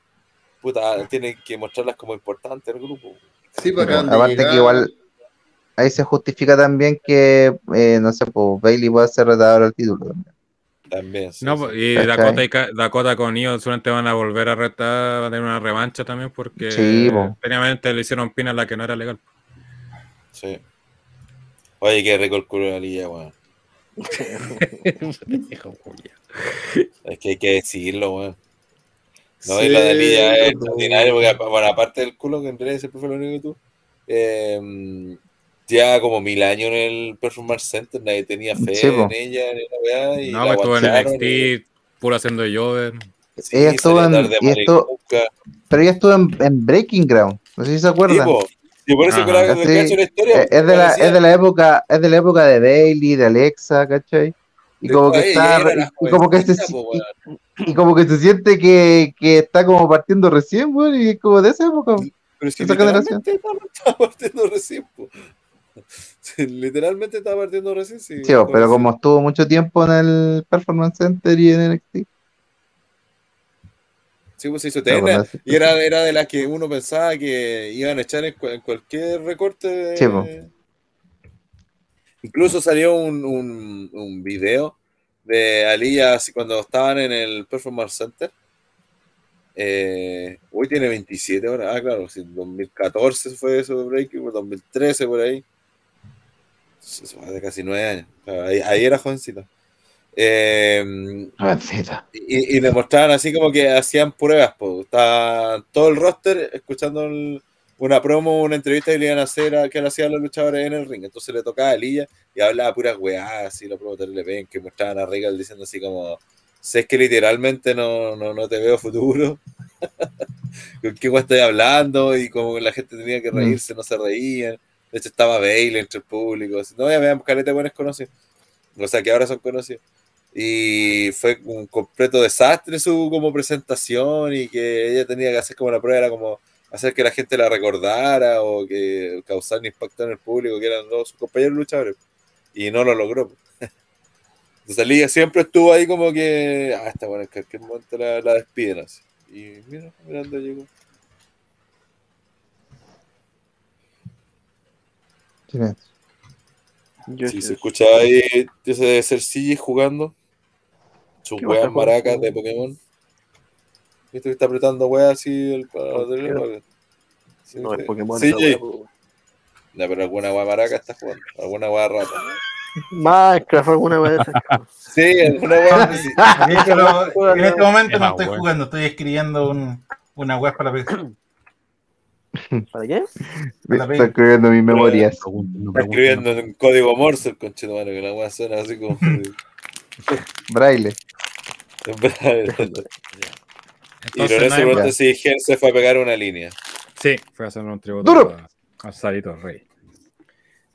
puta, tienen que mostrarlas como importantes al grupo. Sí, pues acaban de Aparte llegar. que igual ahí se justifica también que, eh, no sé, pues Bailey puede ser retador al título también. También. sí, No, sí. y. Dakota, y Dakota con Io solamente van a volver a retar, van a tener una revancha también porque Sí, previamente le hicieron pina a la que no era legal. Sí. Oye, qué rico el culo de la Lilla, weón. Es que hay que decirlo, weón. No, y la de Lilla es extraordinario, porque bueno, aparte del culo, que en realidad siempre fue lo único que tú, eh, ya como mil años en el Performance Center, nadie tenía fe Sí, en ella, ni la weá, y No, la pues estuvo en NXT, puro haciendo Jover. y- sí, Ella estuvo en- y esto-. Pero ella estuvo en, en Breaking Ground, no sé si se acuerdan. po. Y por eso Ajá. que la, Sí. cacho la historia. Es, de la, es de la época, es de la época de Bailey, de Alexa, ¿cachai? Y como que está, y como que se, y como que se siente que, que está como partiendo recién, weón, y es como de esa época. Pero es que esa generación. estaba partiendo recién, po. Literalmente estaba partiendo recién, sí. Sí, bo, pero como estuvo mucho tiempo en el Performance Center y en NXT. Sí, pues se hizo bueno, sí. Y era, era de las que uno pensaba que iban a echar en, cu- en cualquier recorte. de- Sí. Incluso salió un, un, un video de Aliyah cuando estaban en el Performance Center. Eh, hoy tiene 27 horas. Ah, claro, sí, 2014 fue eso de Breaking, 2013 por ahí. Hace casi nueve años. Ahí, ahí era jovencita. Eh, y, y le mostraban así como que hacían pruebas, pues. Estaba todo el roster escuchando el- una promo, una entrevista que le iban a hacer a que le hacían los luchadores en el ring. Entonces le tocaba a Lilla y hablaba puras weás, así la promo le ven que mostraban a Regal diciendo así como sé que literalmente no, no, no te veo futuro. ¿Con qué weá estoy hablando? Y como la gente tenía que reírse, no se reían. De hecho estaba Bailey entre el público. No, ya vean, caleta buenos conocidos. O sea que ahora son conocidos. Y fue un completo desastre su como presentación y que ella tenía que hacer como la prueba era como hacer que la gente la recordara o que causar un impacto en el público que eran todos sus compañeros luchadores. Y no lo logró. Entonces siempre estuvo ahí como que ah está bueno en cualquier momento la, despiden así. Y mira mira dónde llegó Silencio. Yo si sí. se escuchaba ahí ese debe ser CG jugando sus ¿Qué weas maracas de Pokémon Viste que está apretando weas así el para. Sí, No, el Pokémon. Sí, wea. No, pero alguna wea maraca está jugando. Alguna wea rata. Minecraft, alguna vez. Sí, alguna wea. sí. De hecho, en este momento no estoy jugando, estoy escribiendo un, una web para la PC. ¿Para qué? Me está escribiendo mis memorias. Está escribiendo en código Morse el conchetumare, que la wea suena así como. Braille. y Entonces, Lorenzo pregunta si Gen se fue a pegar una línea. Sí, fue a hacer un tributo ¡Duro! a, a Sarito Rey.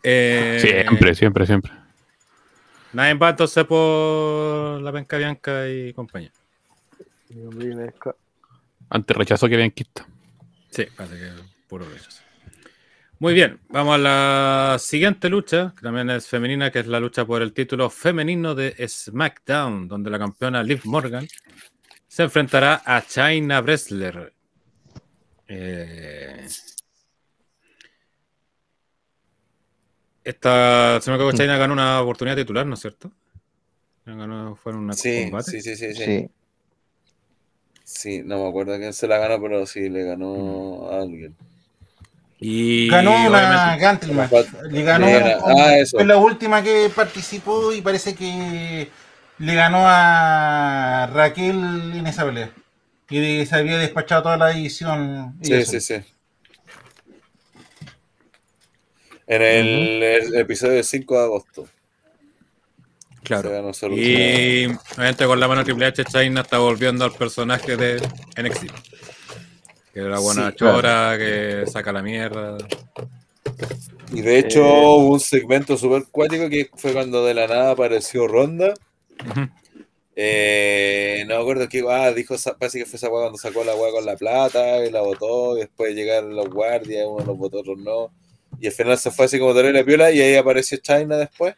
Eh, Siempre, siempre, siempre. Nadie va entonces por la penca Bianca y compañía. Antes rechazó que Bianquista. Sí, parece que puro rechazo. Muy bien, vamos a la siguiente lucha, que también es femenina, que es la lucha por el título femenino de SmackDown, donde la campeona Liv Morgan se enfrentará a China Wrestler. Eh, Esta, se me acuerdo que China ganó una oportunidad titular, ¿no es cierto? Ganó, fue en una Sí, combate. sí, sí, sí, sí. Sí. Sí, no me acuerdo quién se la ganó, pero sí le ganó a alguien. Y Ganó una. Le ganó. Le ah, eso. Fue la última que participó y parece que le ganó a Raquel en esa pelea. Y de- se había despachado toda la división. Sí, sí, sí. En el, el episodio 5 de agosto. Claro. Y obviamente con la mano Triple H, China está volviendo al personaje de NXT. Que era buena Sí, chora, que saca la mierda. Y de hecho Eh. hubo un segmento súper cuático que fue cuando de la nada apareció Ronda. Eh, no me acuerdo qué ah, dijo, parece que fue esa weá cuando sacó la weá con la plata y la botó, y después llegaron los guardias, uno los votó, otros no. Y al final se fue así como terrible piola y ahí apareció China después.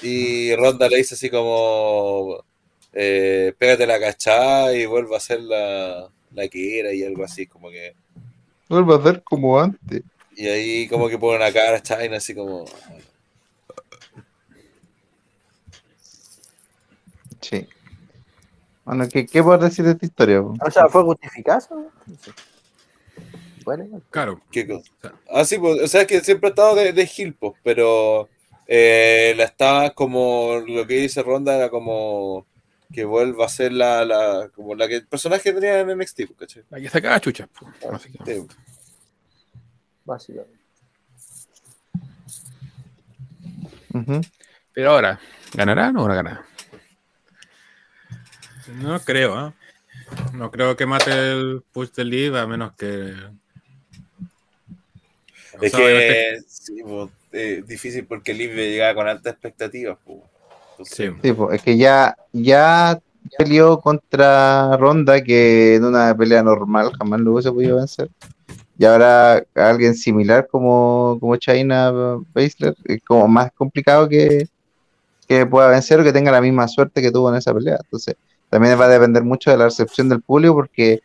Y Ronda le dice así como eh, pégate la cachada y vuelve a ser la, la que era y algo así, como que. Vuelve a ser como antes. Y ahí como que pone una cara a China así como. Sí. Bueno, ¿qué, qué puedo decir de esta historia? O sea, ¿fue justificazo? No sé. Bueno, Claro. ¿Qué cosa? Ah, sí, pues, o sea, es que siempre ha estado de, de Gil, pues, pero eh, la estaba como, lo que dice Ronda era como que vuelva a ser la, la como la que el personaje que tenía en NXT, pues, ¿cachai? La que sacaba chucha. po, básicamente. Sí. básicamente. Ujú. Pero ahora, ¿ganará o no ganará? No creo, ¿ah? No creo que mate el push del Liv, a menos que. O Es sea, que sí, pues, eh, difícil porque Liv llegaba con altas expectativas, pues. Entonces, Sí. Sí, po, es que ya, ya peleó contra Ronda, que en una pelea normal jamás lo hubiese podido vencer. Y ahora alguien similar como, como China Baszler, es como más complicado que, que pueda vencer o que tenga la misma suerte que tuvo en esa pelea. Entonces, también va a depender mucho de la recepción del público, porque,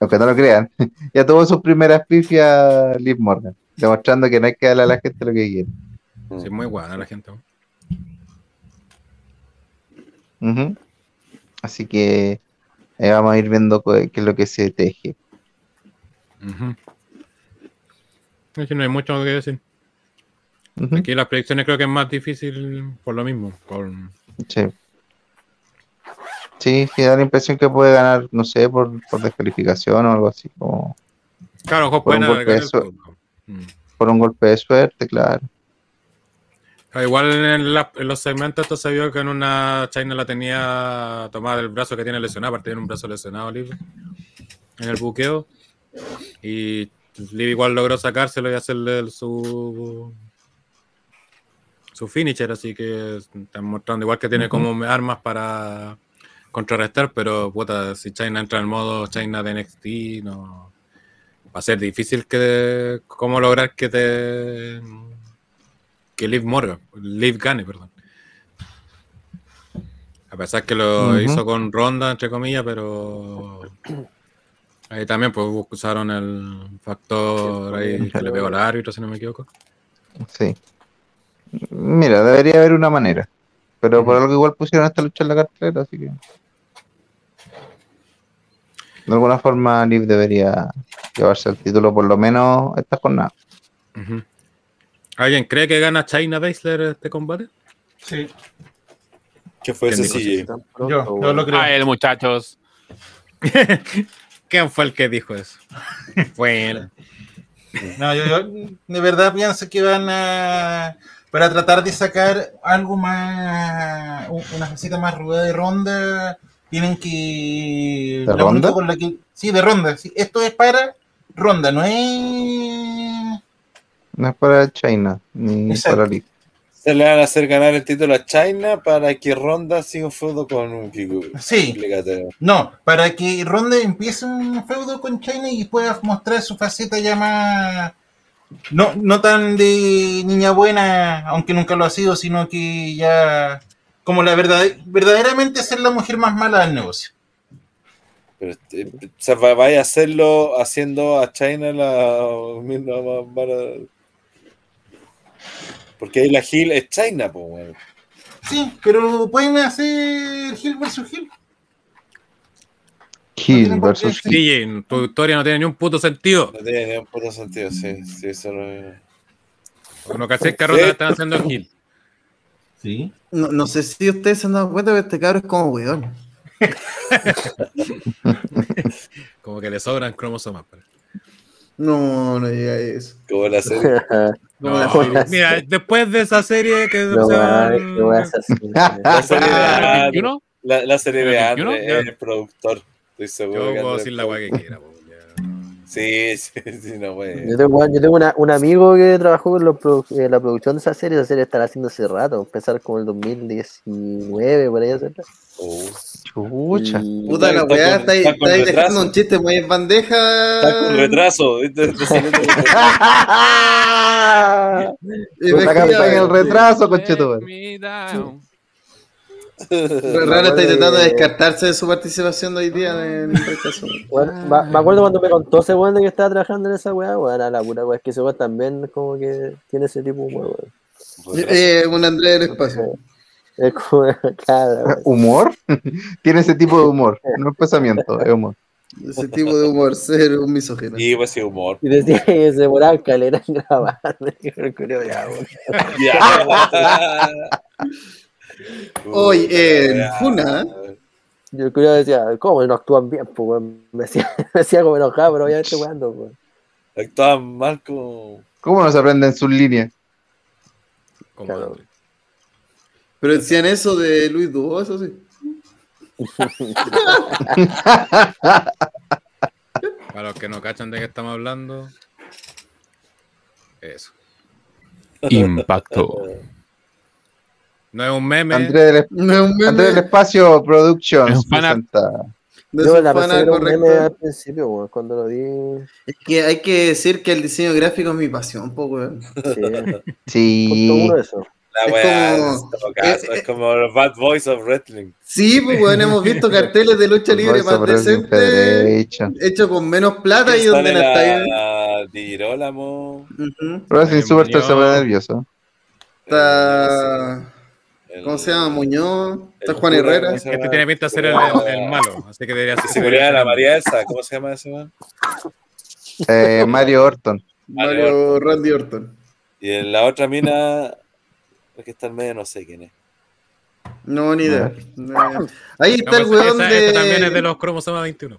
aunque no lo crean, ya tuvo sus primeras pifias Liv Morgan, demostrando que no hay que darle a la gente lo que quiere. Sí, muy guana la gente. Ujú. Así que ahí vamos a ir viendo qué es lo que se teje. Es que no hay mucho que decir. Aquí las predicciones creo que es más difícil por lo mismo. Sí. Sí, sí, da la impresión que puede ganar, no sé, por, por descalificación o algo así, como Claro, ojo, pueden el turno. Mm. por un golpe de suerte, claro. Ah, Igual en, la- en los segmentos esto se vio que en una China la tenía tomada del brazo que tiene lesionado, aparte tiene un brazo lesionado libre en el buqueo. Y Liv igual logró sacárselo y hacerle el- su su finisher, así que están mostrando igual que tiene como armas para contrarrestar, pero puta, si China entra en modo China de NXT, no va a ser difícil que cómo lograr que te que Liv Morgan, Liv gane, perdón. A pesar que lo hizo con ronda, entre comillas, pero ahí también pues usaron el factor ahí que le pegó al árbitro, si no me equivoco. Sí. Mira, debería haber una manera. Pero por algo igual pusieron esta lucha en la cartelera, así que. De alguna forma, Liv debería llevarse el título, por lo menos esta jornada. ¿Alguien cree que gana China Baszler este combate? Sí, ¿Qué fue ¿Quién ese CJ? yo, yo lo creo. A él, muchachos. ¿Quién fue el que dijo eso? bueno, No, yo, yo de verdad pienso que van a. Para tratar de sacar algo más. Una faceta más ruda de ronda, tienen que. ¿De la ronda? con la que- sí, de ronda. sí. Esto es para ronda, no es. No es para China, ni Exacto. para Liv. Se le van a hacer ganar el título a China para que Ronda siga un feudo con un Kiku. Sí. Explícate. No, para que Ronda empiece un feudo con China y pueda mostrar su faceta ya más. No, no tan de niña buena, aunque nunca lo ha sido, sino que ya. Como la verdad, verdaderamente ser la mujer más mala del negocio. Pero, este, o sea, va- vaya a hacerlo haciendo a China la misma más mala. Porque ahí la Hill es China, pues, weón. Sí, pero pueden hacer Hill versus Hill. Hill versus Hill. Tu historia no tiene ni un puto sentido. No tiene ni un puto sentido, sí. sí eso no es- Uno caché que están haciendo el Hill. Sí. No, no sé si ustedes se han dado cuenta, pero este cabro es como weón. Como que le sobran cromosomas. pero- No, no llega a eso. Como la serie. Como la No, serie. mira, después de esa serie que No, se va, van- no vas a hacer. La serie de Andre, 21? la, la serie de ¿El Andre 21? es el productor. Estoy seguro Yo que puedo decir la weá que quiera. po. Sí, sí, sí, no puede. Yo tengo, yo tengo una- un amigo que trabajó en, los produ- en la producción de esa serie. Esa serie estará haciendo hace rato. Empezar como el 2019, por ahí hacerla. Oh. Chucha. Y- Puta la Está weá, está ahí está con está ahí retraso. dejando un chiste muy en bandeja. Está con retraso. Puta campaña el retraso, conchetumare. Rara está intentando descartarse de su participación de hoy día en el rechazo. Bueno, ma- me acuerdo cuando me contó ese weón de que estaba trabajando en esa weá, weón, a la pura weá, es que ese weón también como que tiene ese tipo de humor, weón. Eh, un Andrés del espacio. Es como, claro. ¿Humor? Tiene ese tipo de humor. No es pensamiento, es humor. Ese tipo de humor, ser un misógino. Y pues sí, humor. Y decía que se demoraba calera en grabar. Y yo creo, ya, weón. Ya. Hoy en Ya. Funa. Yo creo decía, ¿cómo no actúan bien? Pues, weón? Me hacía como enojado, pero obviamente weando, weón. Actuaban mal como. ¿Cómo no se aprenden sus líneas? Como Claro. Pero decían eso de Luis Dubó, eso sí. Para los que no cachan de qué estamos hablando. Eso. Impacto. No es un meme. Andrés del, No es un meme. Andrés del Espacio Es Productions. De Yo la correcto. al principio, cuando lo vi. Es que hay que decir que el diseño gráfico es mi pasión, po, weón. Sí, Sí. La Es weá, como- caso, es como los Bad Boys of Wrestling. Sí, pues, weón, hemos visto carteles de lucha libre más decentes, hechos con menos plata y ¿Quién donde no sale está bien. la Girolamo. Ujú. Wrestling Eh, Super se nervioso. Está. El- ¿Cómo se llama? Muñoz. Está Juan Herrera. Este tiene pinta de ser el, el- el malo, así que debería ser. se culiaba la María esa, ¿cómo se llama ese man? Eh, Mario Orton. Mario Randy Orton. Y en la otra mina, es que está en medio, no sé quién es. No, ni idea. Ahí No, está el weón esa- este también es de de. los cromosomas 21.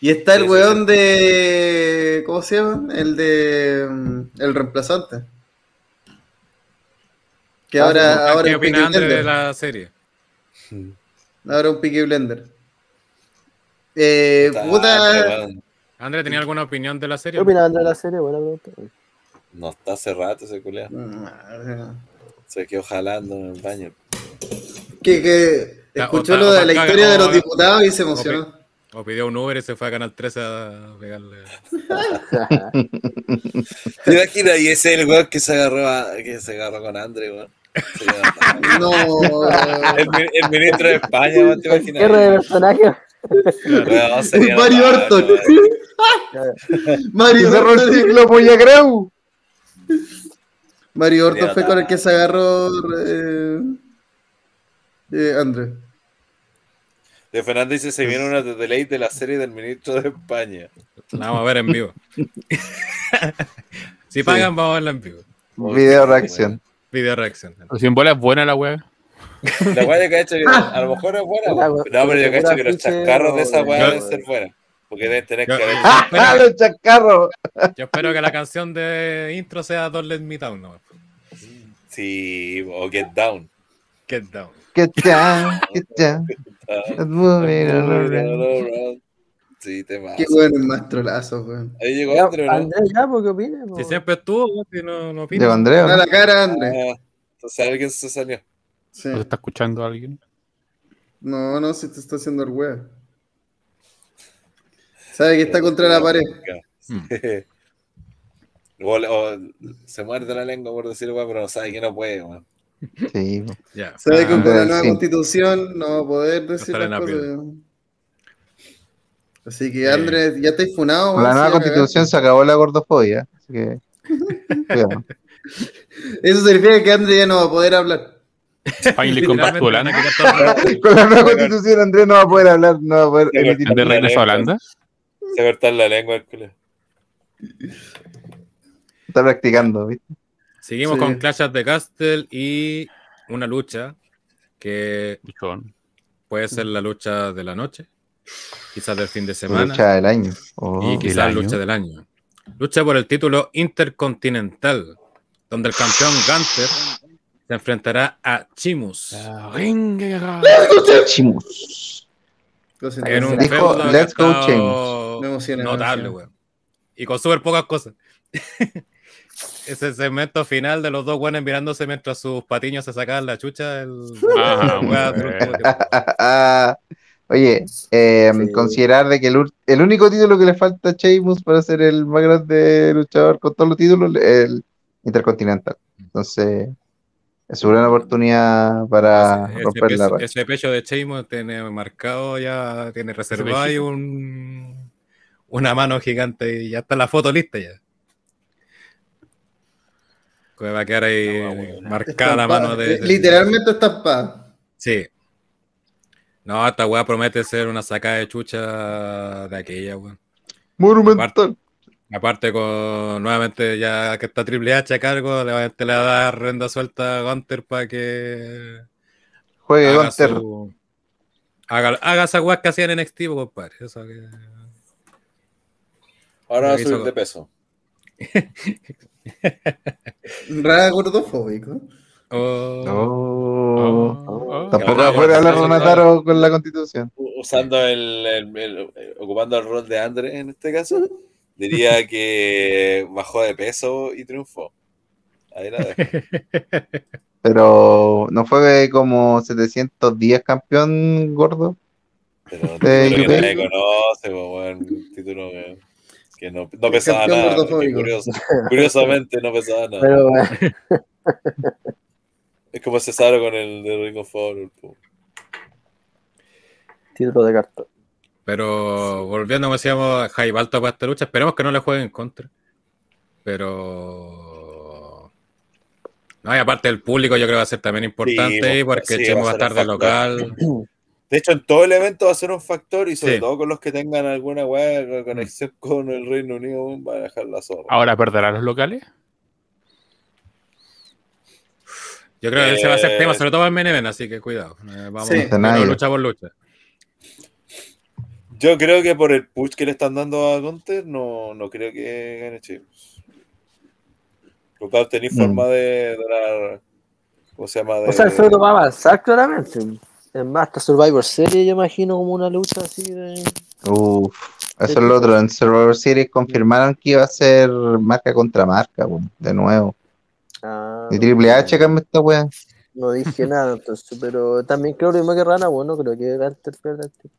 Y está el Sí, sí, weón de. ¿Cómo se llama? El de. mm, El reemplazante. Que Ah, ahora, ahora ¿Qué es un opina Peaky André de la serie? Ahora un Peaky Blender. Eh, Está- puta. André, ¿tenía alguna opinión de la ¿Qué serie? opinas de la serie? Buena pregunta. No está hace rato ese culiao. Se quedó jalando en el baño. Que, que escuchó lo de la historia de los diputados y se emocionó. O pidió un Uber y se fue a Canal 13 a pegarle. ¿Te imaginas? Y ese es el weón que se agarró, a- que se agarró con André, weón. No. El, mi- el ministro de España, weón, ¿te imaginas? De personaje. Mario Orton. Mario Cerró el Orton. ciclo, Pollagreu. Mario Orton fue con el que se agarró eh, eh, André. De Fernando dice, se viene una de ley de la serie del ministro de España. La vamos a ver en vivo. si pagan, vamos a verla en vivo. Video reacción. Video reacción. Si en bola es buena la weá. La weá que ha hecho, que a lo mejor es buena. No, pero yo hecho que los chascarros de esa weá deben ser buenas. Porque deben tener Yo- que haber. ¡Ah, los chacarros! Yo espero que la canción de intro sea Don't Let Me Down. No. Sí, o Get Down. Get Down. Get down, get down. All around. Sí, te vas. Qué bueno el más trolazo, weón. Ahí llegó Ya, André, ¿no? Andrés, ya, ¿por qué opinas? po? Si siempre estuvo, si no, no opina. Llegó. Da la cara, André. Ah, entonces alguien se salió. Sí. ¿No se está escuchando alguien? No, no, si te está haciendo el weón. Sabe que está contra la pared. O, o se muerde la lengua por decir weá, pero no sabe que no puede, weón. Sí. Ya. Sabe que Ah, con la nueva constitución no va a poder decir estará las cosas. Así que, Andrés, ya estáis funado. Con la nueva constitución se acabó la gordofobia. Así que. Eso significa que Andrés ya no va a poder hablar. Finally Literalmente, Holanda. a Con la nueva constitución, Andrés no va a poder hablar, no va a poder emitir. ¿De regreso a Holanda? Se corta la lengua. Está practicando, ¿viste? Seguimos Sí. con Clash of the Castle y una lucha que Luchón. puede ser la lucha de la noche, quizás del fin de semana Lucha del año. Oh. y quizás año. lucha del año. Lucha por el título intercontinental, donde el campeón Gunter se enfrentará a Chimus Chimus. En un Dijo, "Let's go, me notable, weón. y con súper pocas cosas. Ese segmento final de los dos buenos mirándose mientras sus patiños se sacaban la chucha. El... Ah, Oye, eh, Sí. considerar de que el, el único título que le falta a Sheamus para ser el más grande luchador con todos los títulos es el Intercontinental. Entonces, es una gran oportunidad para ese, romper la racha. ese pecho de Sheamus tiene marcado, ya tiene reservado ahí pechito? un, una mano gigante y ya está la foto lista ya. Que va a quedar ahí marcada la mano de. de- Literalmente estampada. Sí. No, esta weá promete ser una sacada de chucha de aquella, weón. Monumental. Aparte con nuevamente ya que está Triple H a cargo, le va a dar renda suelta a Gunter para que Juegue haga, Gunter. su- haga, haga esa weá que hacían en NXT, compadre. Eso que- Ahora va a subir de peso. Rara gordofóbico. Oh. Oh. Oh, Tampoco Ya, va a poder ya, hablar ya, ya, Renataro con la constitución. Usando el, el- el- ocupando el rol de Andre en este caso, diría que bajó de peso y triunfó. Ahí la. Pero no fue como 710 campeón gordo. Pero De título que nadie conoce, título que, que no, no pesaba nada. curiosamente no pesaba nada. Pero, Es como Cesaro con el de Ring of Honor. po. título de cartón. Pero volviendo, como decíamos, Hype alto para esta lucha, esperemos que no le jueguen en contra. Pero. No, y aparte el público, yo creo que va a ser también importante Sí, ahí, porque sí, Chemo va a estar de local. De hecho, en todo el evento va a ser un factor y sobre Sí. todo con los que tengan alguna weá con conexión con el Reino Unido, va a dejar la zorra. Ahora perderá los locales. Yo creo que ese va a ser Eh, tema, sobre todo en Meneven, así que cuidado. Eh, vamos Sí. Nadie. lucha por lucha. Yo creo que por el push que le están dando a Gunter, no, no creo que gane Chivas. Porque tenéis Mm. forma de, de dar. ¿Cómo se llama? De, O sea, el feudo va a avanzar claramente. Es más, hasta Survivor Series, yo imagino como una lucha así de. Uf, eso es lo otro. En Survivor Series confirmaron que iba a ser marca contra marca, de nuevo. Ah, Y Triple H cambia esta weá. no dije nada, entonces, pero también creo lo mismo que Rana, bueno, creo que Gunter pierde el título.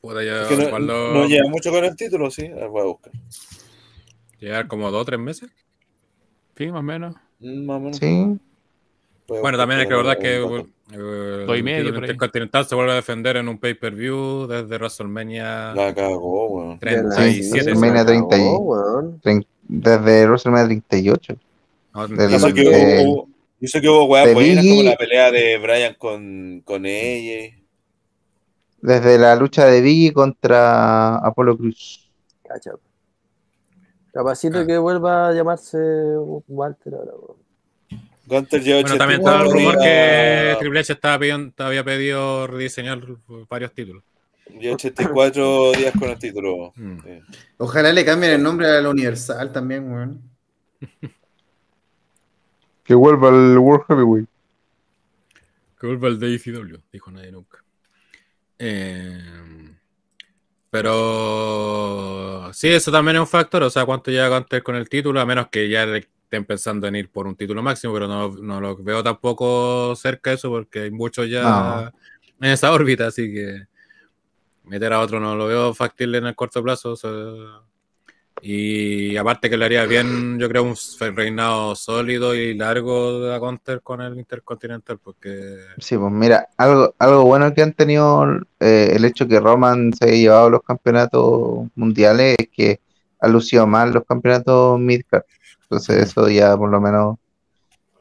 Puta, ya Es que no, lo- no lleva mucho con el título, sí. A ver, voy a buscar. llegar como dos o tres meses. Sí, más o menos. Mm, Más o menos. Sí. A Bueno, también hay que recordar que eh, y el medio, intercontinental se vuelve a defender en un pay-per-view desde WrestleMania La cagó, weón. 37. Sí, WrestleMania se acabó, 30 y- weón. Trein- Desde WrestleMania 38. No, de Y la- eso que de- hubo, y eso que hubo de buenas Biggie- como la pelea de Brian con, con ella. Desde la lucha de Biggie contra Apolo Cruz. Cacha. Capacito Ah. que vuelva a llamarse Walter ahora, weón. Gunter lleva Bueno, también 84 estaba el rumor que Triple H estaba pidiendo, había pedido rediseñar varios títulos. lleva 84 días con el título. Mm. Sí. Ojalá le cambien el nombre a la Universal también, weón. Que vuelva al World Heavyweight. Que vuelva el DCW, dijo nadie nunca. Eh, pero sí, eso también es un factor. O sea, cuánto llega Gunter con el título, a menos que ya le estén pensando en ir por un título máximo, pero no, no lo veo tampoco cerca de eso porque hay muchos ya en esa órbita, así que meter a otro no lo veo factible en el corto plazo. o sea, y aparte que le haría bien, yo creo, un reinado sólido y largo de Gunter con el Intercontinental, porque Sí, pues mira, algo, algo bueno que han tenido eh, el hecho que Roman se haya llevado los campeonatos mundiales es que ha lucido mal los campeonatos midcard. Entonces eso ya por lo menos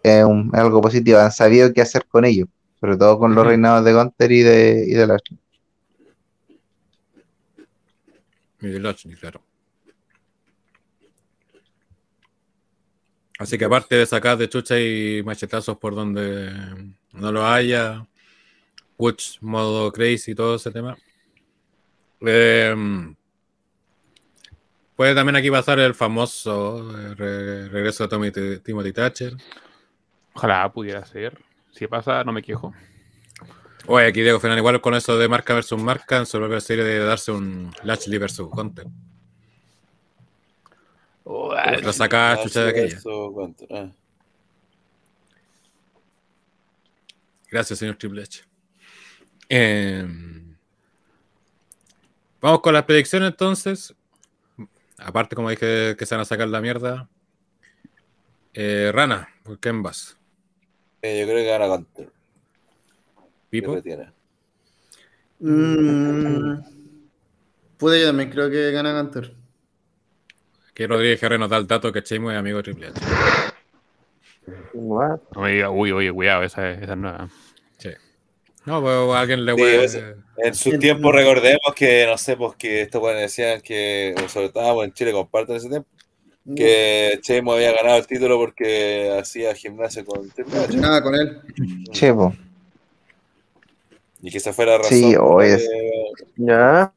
es, un- es algo positivo. Han sabido qué hacer con ellos, sobre todo con los reinados de Gunter y de, y de Lashley. Miguel Lashley, claro. Así que aparte de sacar de chucha y machetazos por donde no lo haya, Butch, modo crazy y todo ese tema. eh, puede también aquí pasar el famoso eh, re- regreso de Tommy T- Timothy Thatcher. Ojalá pudiera ser. Si pasa, no me quejo. Oye, aquí Diego Fernández igual con eso de marca versus marca, en su propia serie de darse un Lashley versus Hunter. Lo sacaba chucha de aquella. Ah. Gracias, señor Triple H. Eh, vamos con las predicciones entonces. Aparte, como dije, que se van a sacar la mierda. Eh, Rana, ¿por quién vas? Eh, yo creo que gana Gunter. ¿Pipo? ¿Qué tiene? Mm, pude yo también, creo que gana Gunter. Que Rodríguez Guerrero nos da el dato que Chemo es amigo de Triple H. What? Uy, oye, cuidado, esa, esa es nueva. Sí. No, pues a alguien le Sí, puede. ese- En su tiempo recordemos que, no sé, pues que estos buenos decían que, o sobre todo en Chile comparten ese tiempo, que Chemo había ganado el título porque hacía gimnasia con H. Nada con él. Chepo. Y que esa fue la razón. Sí, la es- que- Ya.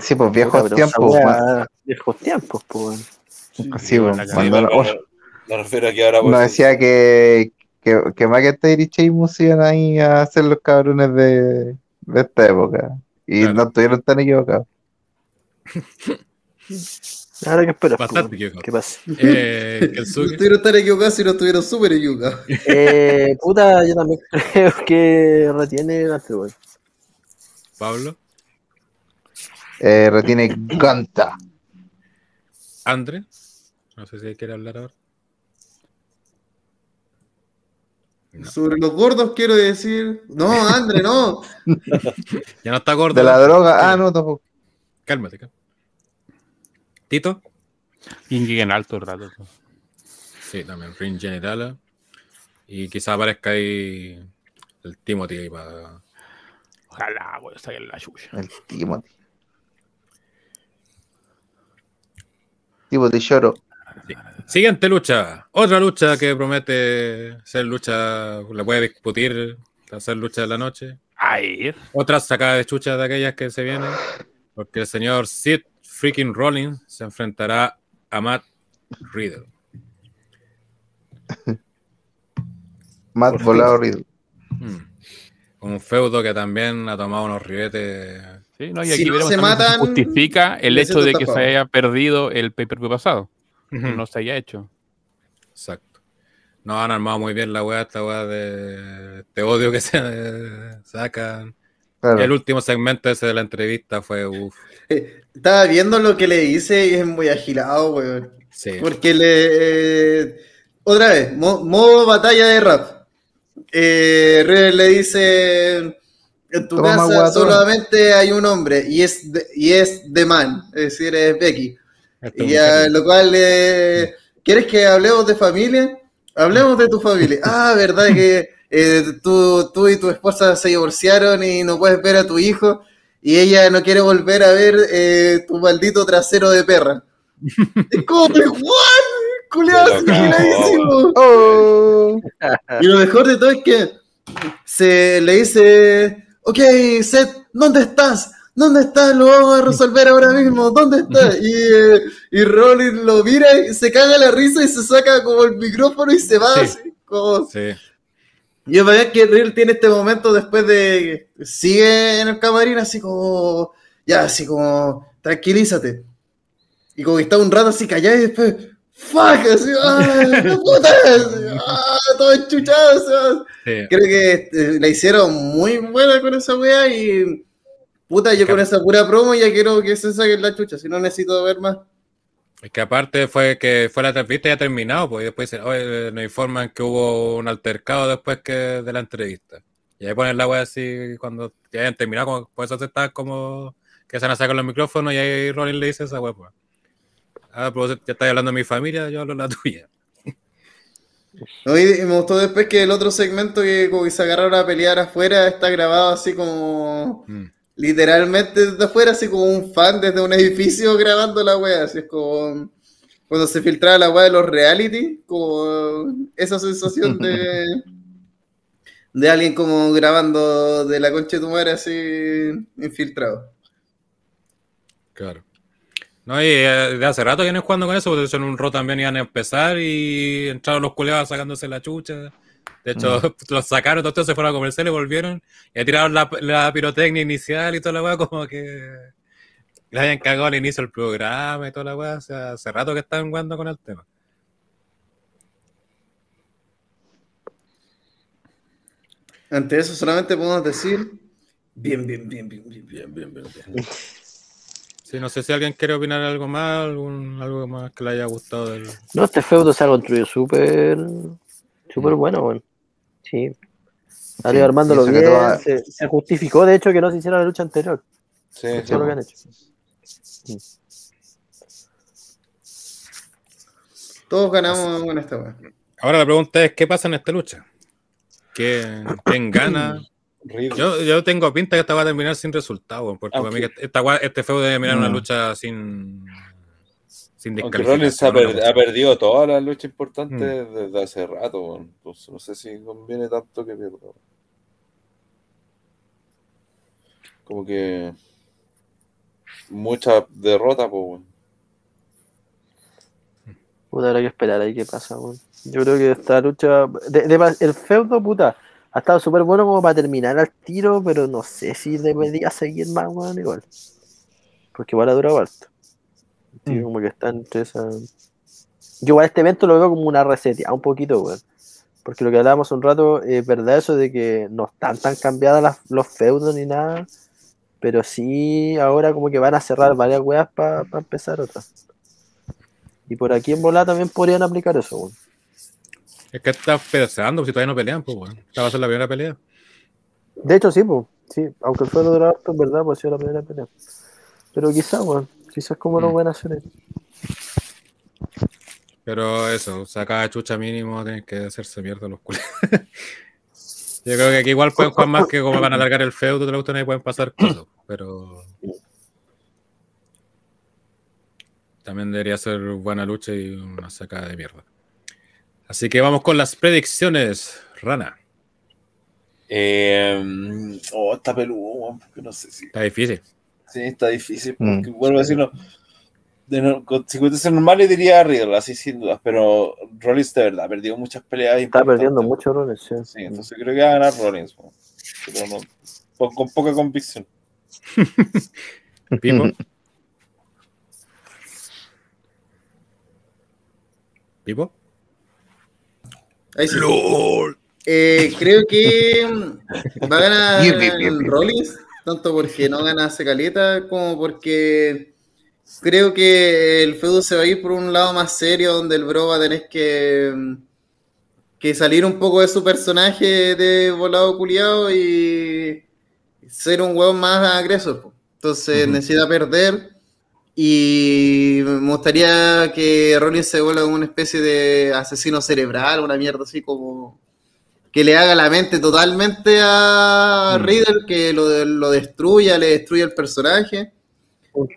Sí, pues viejos Puta, pero tiempos. Viejos tiempos, pues. Sí, pues, la cuando- no, no, me refiero a que ahora pues, nos decía que, que, que McIntyre y Sheamus iban ahí a ser los cabrones de, de esta época. Y Claro. no estuvieron tan equivocados. Ahora que esperas, pues, Bastante equivocado. ¿Qué pasa? Eh, No estuvieron tan equivocados si no estuvieron súper equivocados. Eh, puta, yo también creo que retiene el weón. Pablo, Eh, retiene Ganta. Andre. No sé si quiere hablar ahora. No. Sobre los gordos quiero decir. No, André, no. Ya no está gordo. De la ¿no? droga. Ah, no, tampoco. Cálmate, cálmate. Tito. Ingi en alto el rato. Sí, también. Ring Generala. Y quizá aparezca ahí el Timothy ahí para. Ojalá, güey, saquen la chucha. El Timothy. Timothy Lloro. Siguiente lucha. Otra lucha que promete ser lucha. La puede discutir. Hacer lucha de la noche. Ay, Otra sacada de chucha de aquellas que se vienen. Porque el señor Sid freaking Rollins se enfrentará a Matt Riddle. Matt Volado Riddle. Hmm. Un feudo que también ha tomado unos ribetes. Sí, no, y Si aquí no veremos se también si matan, justifica el hecho de que se haya perdido el pay-per-view pasado. No se haya hecho. Exacto. No han armado muy bien la weá, esta weá de este odio que se eh, sacan. Claro. El último segmento ese de la entrevista fue uff. Estaba viendo lo que le hice y es muy agilado, weón. Sí. Porque le. eh, otra vez, mo- modo batalla de rap. Eh, River le dice: En tu Toma, casa solamente hay un hombre y es de, y es de man, es decir, es Becky. Y a lo cual, eh, ¿quieres que hablemos de familia? Hablemos de tu familia. Ah, ¿verdad que eh, tú, tú y tu esposa se divorciaron y no puedes ver a tu hijo? Y ella no quiere volver a ver eh, tu maldito trasero de perra. Es como, ¿what? Culeado. Oh. Y lo mejor de todo es que se le dice, ok, Seth, ¿dónde estás? ¿Dónde estás? Lo vamos a resolver ahora mismo. ¿Dónde estás? Y, eh, y Rollins lo mira y se caga la risa y se saca como el micrófono y se va. Sí. así, como... Sí. Y es verdad que Real tiene este momento después de... Sigue en el camarín así como... Ya, así como... Tranquilízate. Y como que está un rato así callado y después... ¡Fuck! Así, ¡ay, la puta! Así, ¡Ah, todo enchuchado! va. sí. Creo que eh, la hicieron muy buena con esa wea y... Puta, yo con esa pura promo ya quiero que se saquen la chucha, si no necesito ver más. Es que aparte fue que fue la entrevista ya terminado, pues y después dicen, oye, nos informan que hubo un altercado después que de la entrevista. Y ahí ponen la wea así cuando ya hayan terminado, como, por eso se está como que se van a sacar los micrófonos y ahí Rollins le dice esa wea, pues. Ah, pero ya estás hablando de mi familia, yo hablo de la tuya. No, y y me gustó después que el otro segmento que como que se agarraron a pelear afuera está grabado así como Mm. Literalmente desde afuera, así como un fan desde un edificio grabando la wea, así es como cuando se filtraba la wea de los reality, como esa sensación de de alguien como grabando de la concha de tu madre así infiltrado. Claro. No, y eh, de hace rato vienen jugando con eso, porque en un RO también iban a empezar y entraron los culeados sacándose la chucha. De hecho, los sacaron, todos se fueron a comercial y volvieron y tiraron la, la pirotecnia inicial y toda la weá, como que le hayan cagado al inicio del programa y toda la weá. O sea, hace rato que están jugando con el tema. Ante eso solamente podemos decir bien, bien, bien, bien, bien, bien, bien, bien. bien. Sí, no sé si alguien quiere opinar algo más, algún, algo más que le haya gustado del. No, este feudo se ha construido súper súper bueno, weón. Sí. Salió Sí, armándolo que bien, toda- se, se justificó de hecho que no se hiciera la lucha anterior. Sí, es lo que han hecho. Todos ganamos con esta weá. Ahora la pregunta es: ¿qué pasa en esta lucha? ¿Quién, quién gana? Yo, yo tengo pinta que esta va a terminar sin resultado, weón, porque para mí que esta, este feudo debe terminar una Mm. lucha sin, sin Aunque Rollins ha, per- ha perdido todas las luchas importantes Mm. desde hace rato, weón. Entonces, no sé si conviene tanto que pierda. Como que mucha derrota, pues, weón. Puta, habrá que esperar ahí qué pasa, weón. Yo creo que esta lucha. de- de- el feudo, puta, ha estado súper bueno como para terminar al tiro, pero no sé si debería seguir más, weón, igual. Porque igual ha durado harto. Sí, como que está entre esa. Yo igual este evento lo veo como una reseteada un poquito, weón. Porque lo que hablábamos un rato, es verdad eso de que no están tan cambiadas las- los feudos ni nada. Pero sí, ahora como que van a cerrar varias weas para empezar otras. Y por aquí en volada también podrían aplicar eso, weón. Es que está pensando, si todavía no pelean, pues, weón. Esta va a ser la primera pelea. De hecho, sí, pues. Sí, aunque el feudo duró harto, en verdad, pues ha sido la primera pelea. Pero quizás, weón. Quizás como lo Mm. pueden hacer. Pero eso, o sea, cada chucha mínimo tienen que hacerse mierda los culos. Yo creo que aquí igual pueden jugar más que como van a alargar el feudo, te lo gustan y pueden pasar cosas. Pero también debería ser buena lucha y una sacada de mierda. Así que vamos con las predicciones, Rana. Eh, oh, está peludo, porque no sé si. Está difícil. Sí, está difícil. Mm. Porque, vuelvo a decirlo. De no, con circunstancias normales diría Riddle, así sin dudas, pero Rollins de verdad perdió muchas peleas. Está perdiendo muchos roles, sí. Sí, entonces creo que va a ganar Rollins, weón. pero no, con, con poca convicción. Pipo. Pipo. Ahí sí. Eh, creo que mm, va a ganar. Rollins, tanto porque no gana hace caleta, como porque creo que el feudo se va a ir por un lado más serio, donde el bro va a tener que, mm, que salir un poco de su personaje de volado culiado y ser un hueón más agresor. Entonces necesita perder. Y me gustaría que Rollins se vuelva una especie de asesino cerebral, una mierda así como que le haga la mente totalmente a Mm. Riddle, que lo, lo destruya, le destruya el personaje,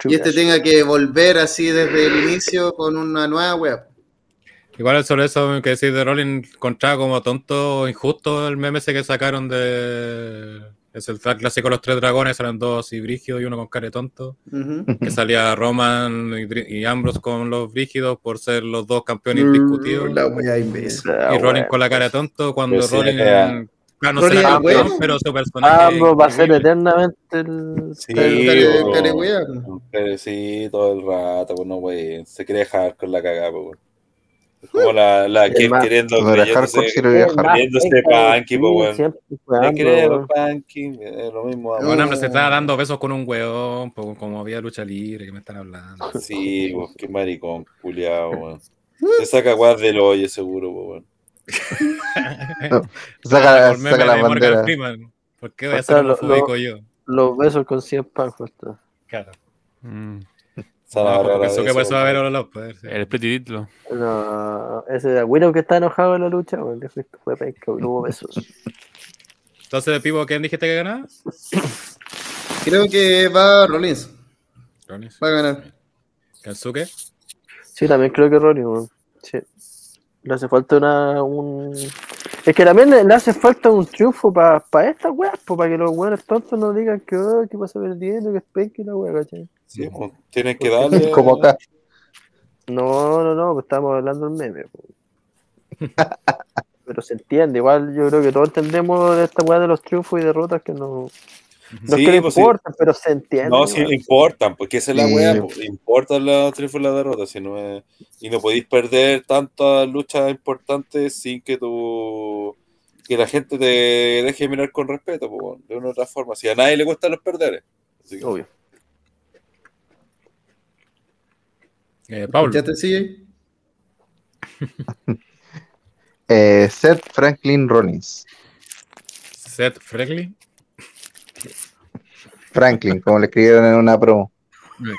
y este tenga que volver así desde el inicio con una nueva web. Igual sobre eso que decir de Rolling encontraba como tonto, injusto el meme ese que sacaron de. Es el clásico de los tres dragones, eran dos así brígidos y uno con cara de tonto. Que salía Roman y, y Ambrose con los brígidos por ser los dos campeones indiscutidos. La wea imbécil. Ah, y Rolling bueno. con la cara de tonto cuando Rolling. era- Claro, no Rolling será campeón, bueno. pero su personaje. Ambos va a ser eternamente el. Sí, Care- care- care todo el rato, pues no, güey. Se quiere dejar con la cagada, pues, como la, la más- queriendo, No creyéndose punky, pues, weón. Weón. punky, es lo mismo. No. Bueno, hombre, se estaba dando besos con un weón, como había lucha libre, que me están hablando. Sí, pues, qué maricón, culiao, weón. Se saca guas del hoyo, seguro, pues, weón. Saca, Por meme saca la bandera. Freeman. ¿Por qué voy a ser lo- homofóbico lo- yo? Los besos con 100 pan, justo. Claro. Mm, No, porque pensó que pasó a ver weón. a los poderes. el split título. No, ese era Willow que está enojado en la lucha, weón. que fue- Fue penca, no hubo besos. Entonces, Pipo, ¿quién dijiste que ganaba? Creo que va Rollins, Ronis. va a ganar. Kensuke. Sí, también creo que Ronnie, weón. Sí. Le hace falta una, un... Es que también le, le hace falta un triunfo para pa estas weas, para que los weones tontos no digan que, oh, que pasa perdiendo, que es penca y la wea, ¿cachai? Sí, pues, tienes que darle. Como acá. No, no, no, pues estamos hablando del meme. po. Pero se entiende, igual yo creo que todos entendemos de esta weá de los triunfos y derrotas que no, No Sí, es que le pues sí. importa, pero se entiende. No, sí importan, porque esa es la Sí. weá, pues, importan los triunfos y las derrotas, si no es- y no podéis perder tantas luchas importantes sin que tu que la gente te deje mirar con respeto, pues, de una u otra forma. Si a nadie le gustan los perderes. Así que- Obvio. Eh, Pablo. ¿Ya te sigue? Eh, Seth Franklin Rollins. Seth Franklin. Franklin, como le escribieron en una promo.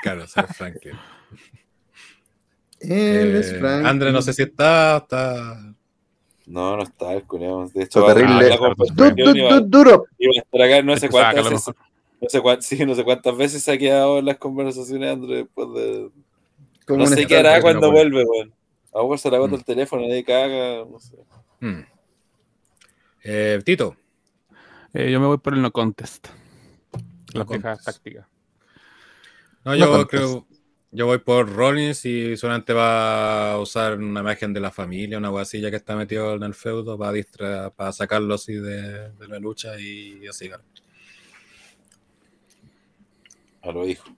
Claro, Seth Franklin. Él es Eh, Frank. André, no sé si está. está... No, no está el culiao. De hecho, terrible. la Du- conversación du- iba- du- duro. iba a estar acá no sé cuántas veces. No sé, cuántas, sí, no sé cuántas veces se ha quedado en las conversaciones André después de. No sé qué hará cuando no vuelve, weón. A lo mejor se le agota Mm. el teléfono, nadie caga, no sé. Hmm. Eh, Tito. Eh, yo me voy por el no contest. Las viejas tácticas. No, yo creo. Yo voy por Rollins y solamente va a usar una imagen de la familia, una guasilla que está metido en el feudo para, distra- para sacarlo así de, de la lucha y así. A lo hijo.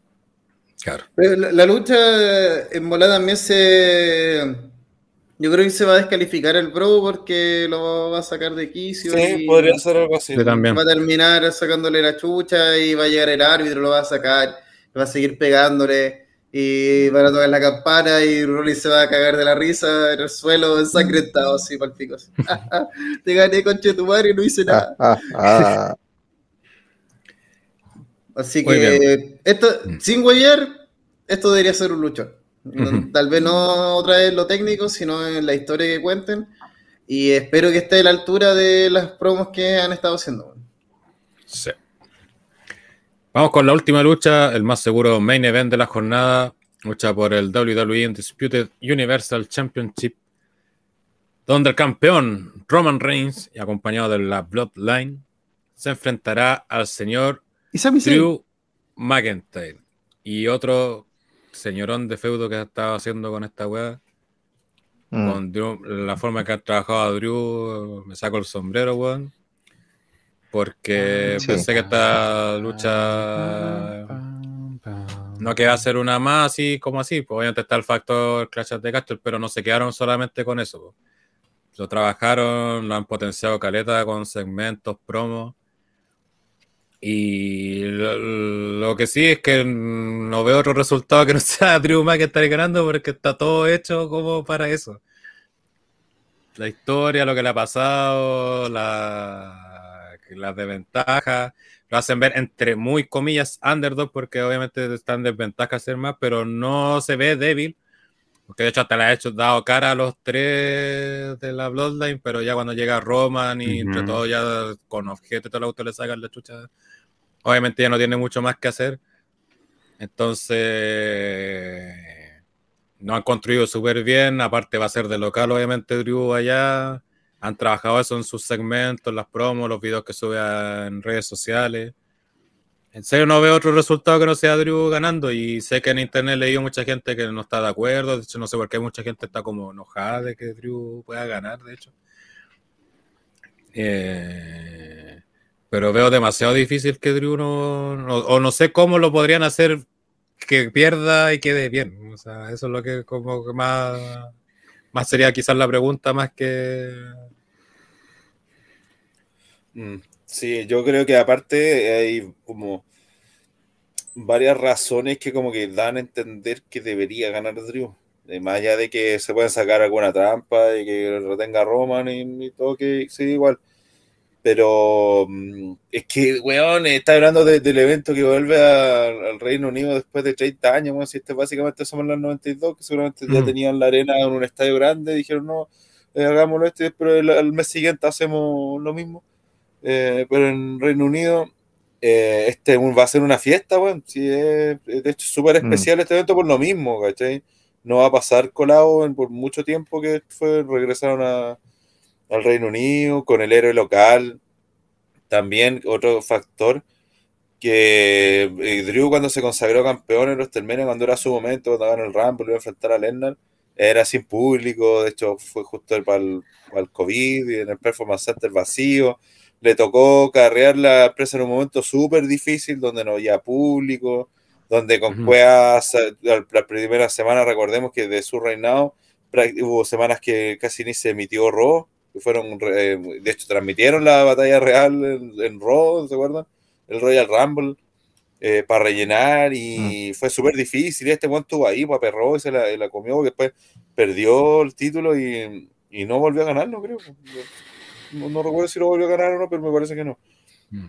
Claro. Pero La, la lucha en volada también se. Yo creo que se va a descalificar el Bro porque lo va a sacar de quicio. Sí, y podría ser algo así. También. Va a terminar sacándole la chucha y va a llegar el árbitro, lo va a sacar, va a seguir pegándole y van a tocar la campana y Rolly se va a cagar de la risa en el suelo ensangrentado así para el pico. así. Te gané conche tu madre y no hice nada. Ah, ah, ah. Así que esto, Mm. sin huellar, esto debería ser un luchón. Tal vez no otra vez lo técnico, sino en la historia que cuenten. Y espero que esté a la altura de las promos que han estado haciendo. Sí. Vamos con la última lucha, el más seguro main event de la jornada. Lucha por el WWE Undisputed Universal Championship. Donde el campeón Roman Reigns, y acompañado de la Bloodline, se enfrentará al señor Y Sami Zayn. Drew McIntyre. Y otro señorón de feudo que ha estado haciendo con esta weá. Mm. Con Drew- la forma que ha trabajado a Drew, me saco el sombrero, weón. Porque Sí. pensé que esta lucha no que va a ser una más así como así. Pues obviamente está el factor Clash of the Castle, pero no se quedaron solamente con eso. po. Lo trabajaron, lo han potenciado caleta con segmentos, promos. Y lo, lo que sí es que no veo otro resultado que no sea Drew McIntyre ganando porque está todo hecho como para eso. La historia, lo que le ha pasado, la, las desventajas, lo hacen ver entre muy comillas underdog porque obviamente está en desventaja ser más, pero no se ve débil. Porque de hecho hasta le ha hecho dado cara a los tres de la Bloodline, pero ya cuando llega Roman y entre Ujú. todo ya con objetos y todo el auto le sacan la chucha, obviamente ya no tiene mucho más que hacer. Entonces, no han construido súper bien, aparte va a ser de local obviamente Drew allá, han trabajado eso en sus segmentos, las promos, los videos que sube en redes sociales. En serio no veo otro resultado que no sea Drew ganando y sé que en internet he leído mucha gente que no está de acuerdo, de hecho no sé por qué mucha gente está como enojada de que Drew pueda ganar, de hecho. Eh, pero veo demasiado difícil que Drew no, o no sé cómo lo podrían hacer que pierda y quede bien. O sea, eso es lo que como que más, más sería quizás la pregunta más que... Mm, Sí, yo creo que aparte hay como varias razones que como que dan a entender que debería ganar Drew. Eh, más allá de que se pueden sacar alguna trampa y que retenga a Roman y, y todo que sí, igual. Pero mm, es que, weón, está hablando de- del evento que vuelve a- al Reino Unido después de 30 años, weón, si este básicamente somos los 92, que seguramente ya Mm. tenían la arena en un estadio grande, dijeron, no, eh, hagámoslo este, pero el, el mes siguiente hacemos lo mismo. Eh, pero en Reino Unido eh, este va a ser una fiesta, weón. Sí, es, de hecho, es súper Mm. especial este evento por lo mismo, ¿cachai? No va a pasar colado en- por mucho tiempo que fue, regresaron a- al Reino Unido con el héroe local. También otro factor que eh, Drew cuando se consagró campeón en WrestleMania, cuando era su momento, cuando ganó el Rumble, iba a enfrentar a Lennar, era sin público, de hecho fue justo para el, para el COVID y en el Performance Center vacío le tocó carrear la empresa en un momento súper difícil, donde no había público, donde con. Cuevas, eh, la, la primera semana, recordemos que de su reinado, hubo semanas que casi ni se emitió Raw, fueron, eh, de hecho, transmitieron la batalla real en, en Raw, ¿se acuerdan? El Royal Rumble, eh, para rellenar, y fue súper difícil, y este one estuvo ahí, pues, aperró y se la, y la comió, porque después perdió el título y, y no volvió a ganarlo, creo. No, no recuerdo si lo volvió a ganar o no, pero me parece que no. Mm.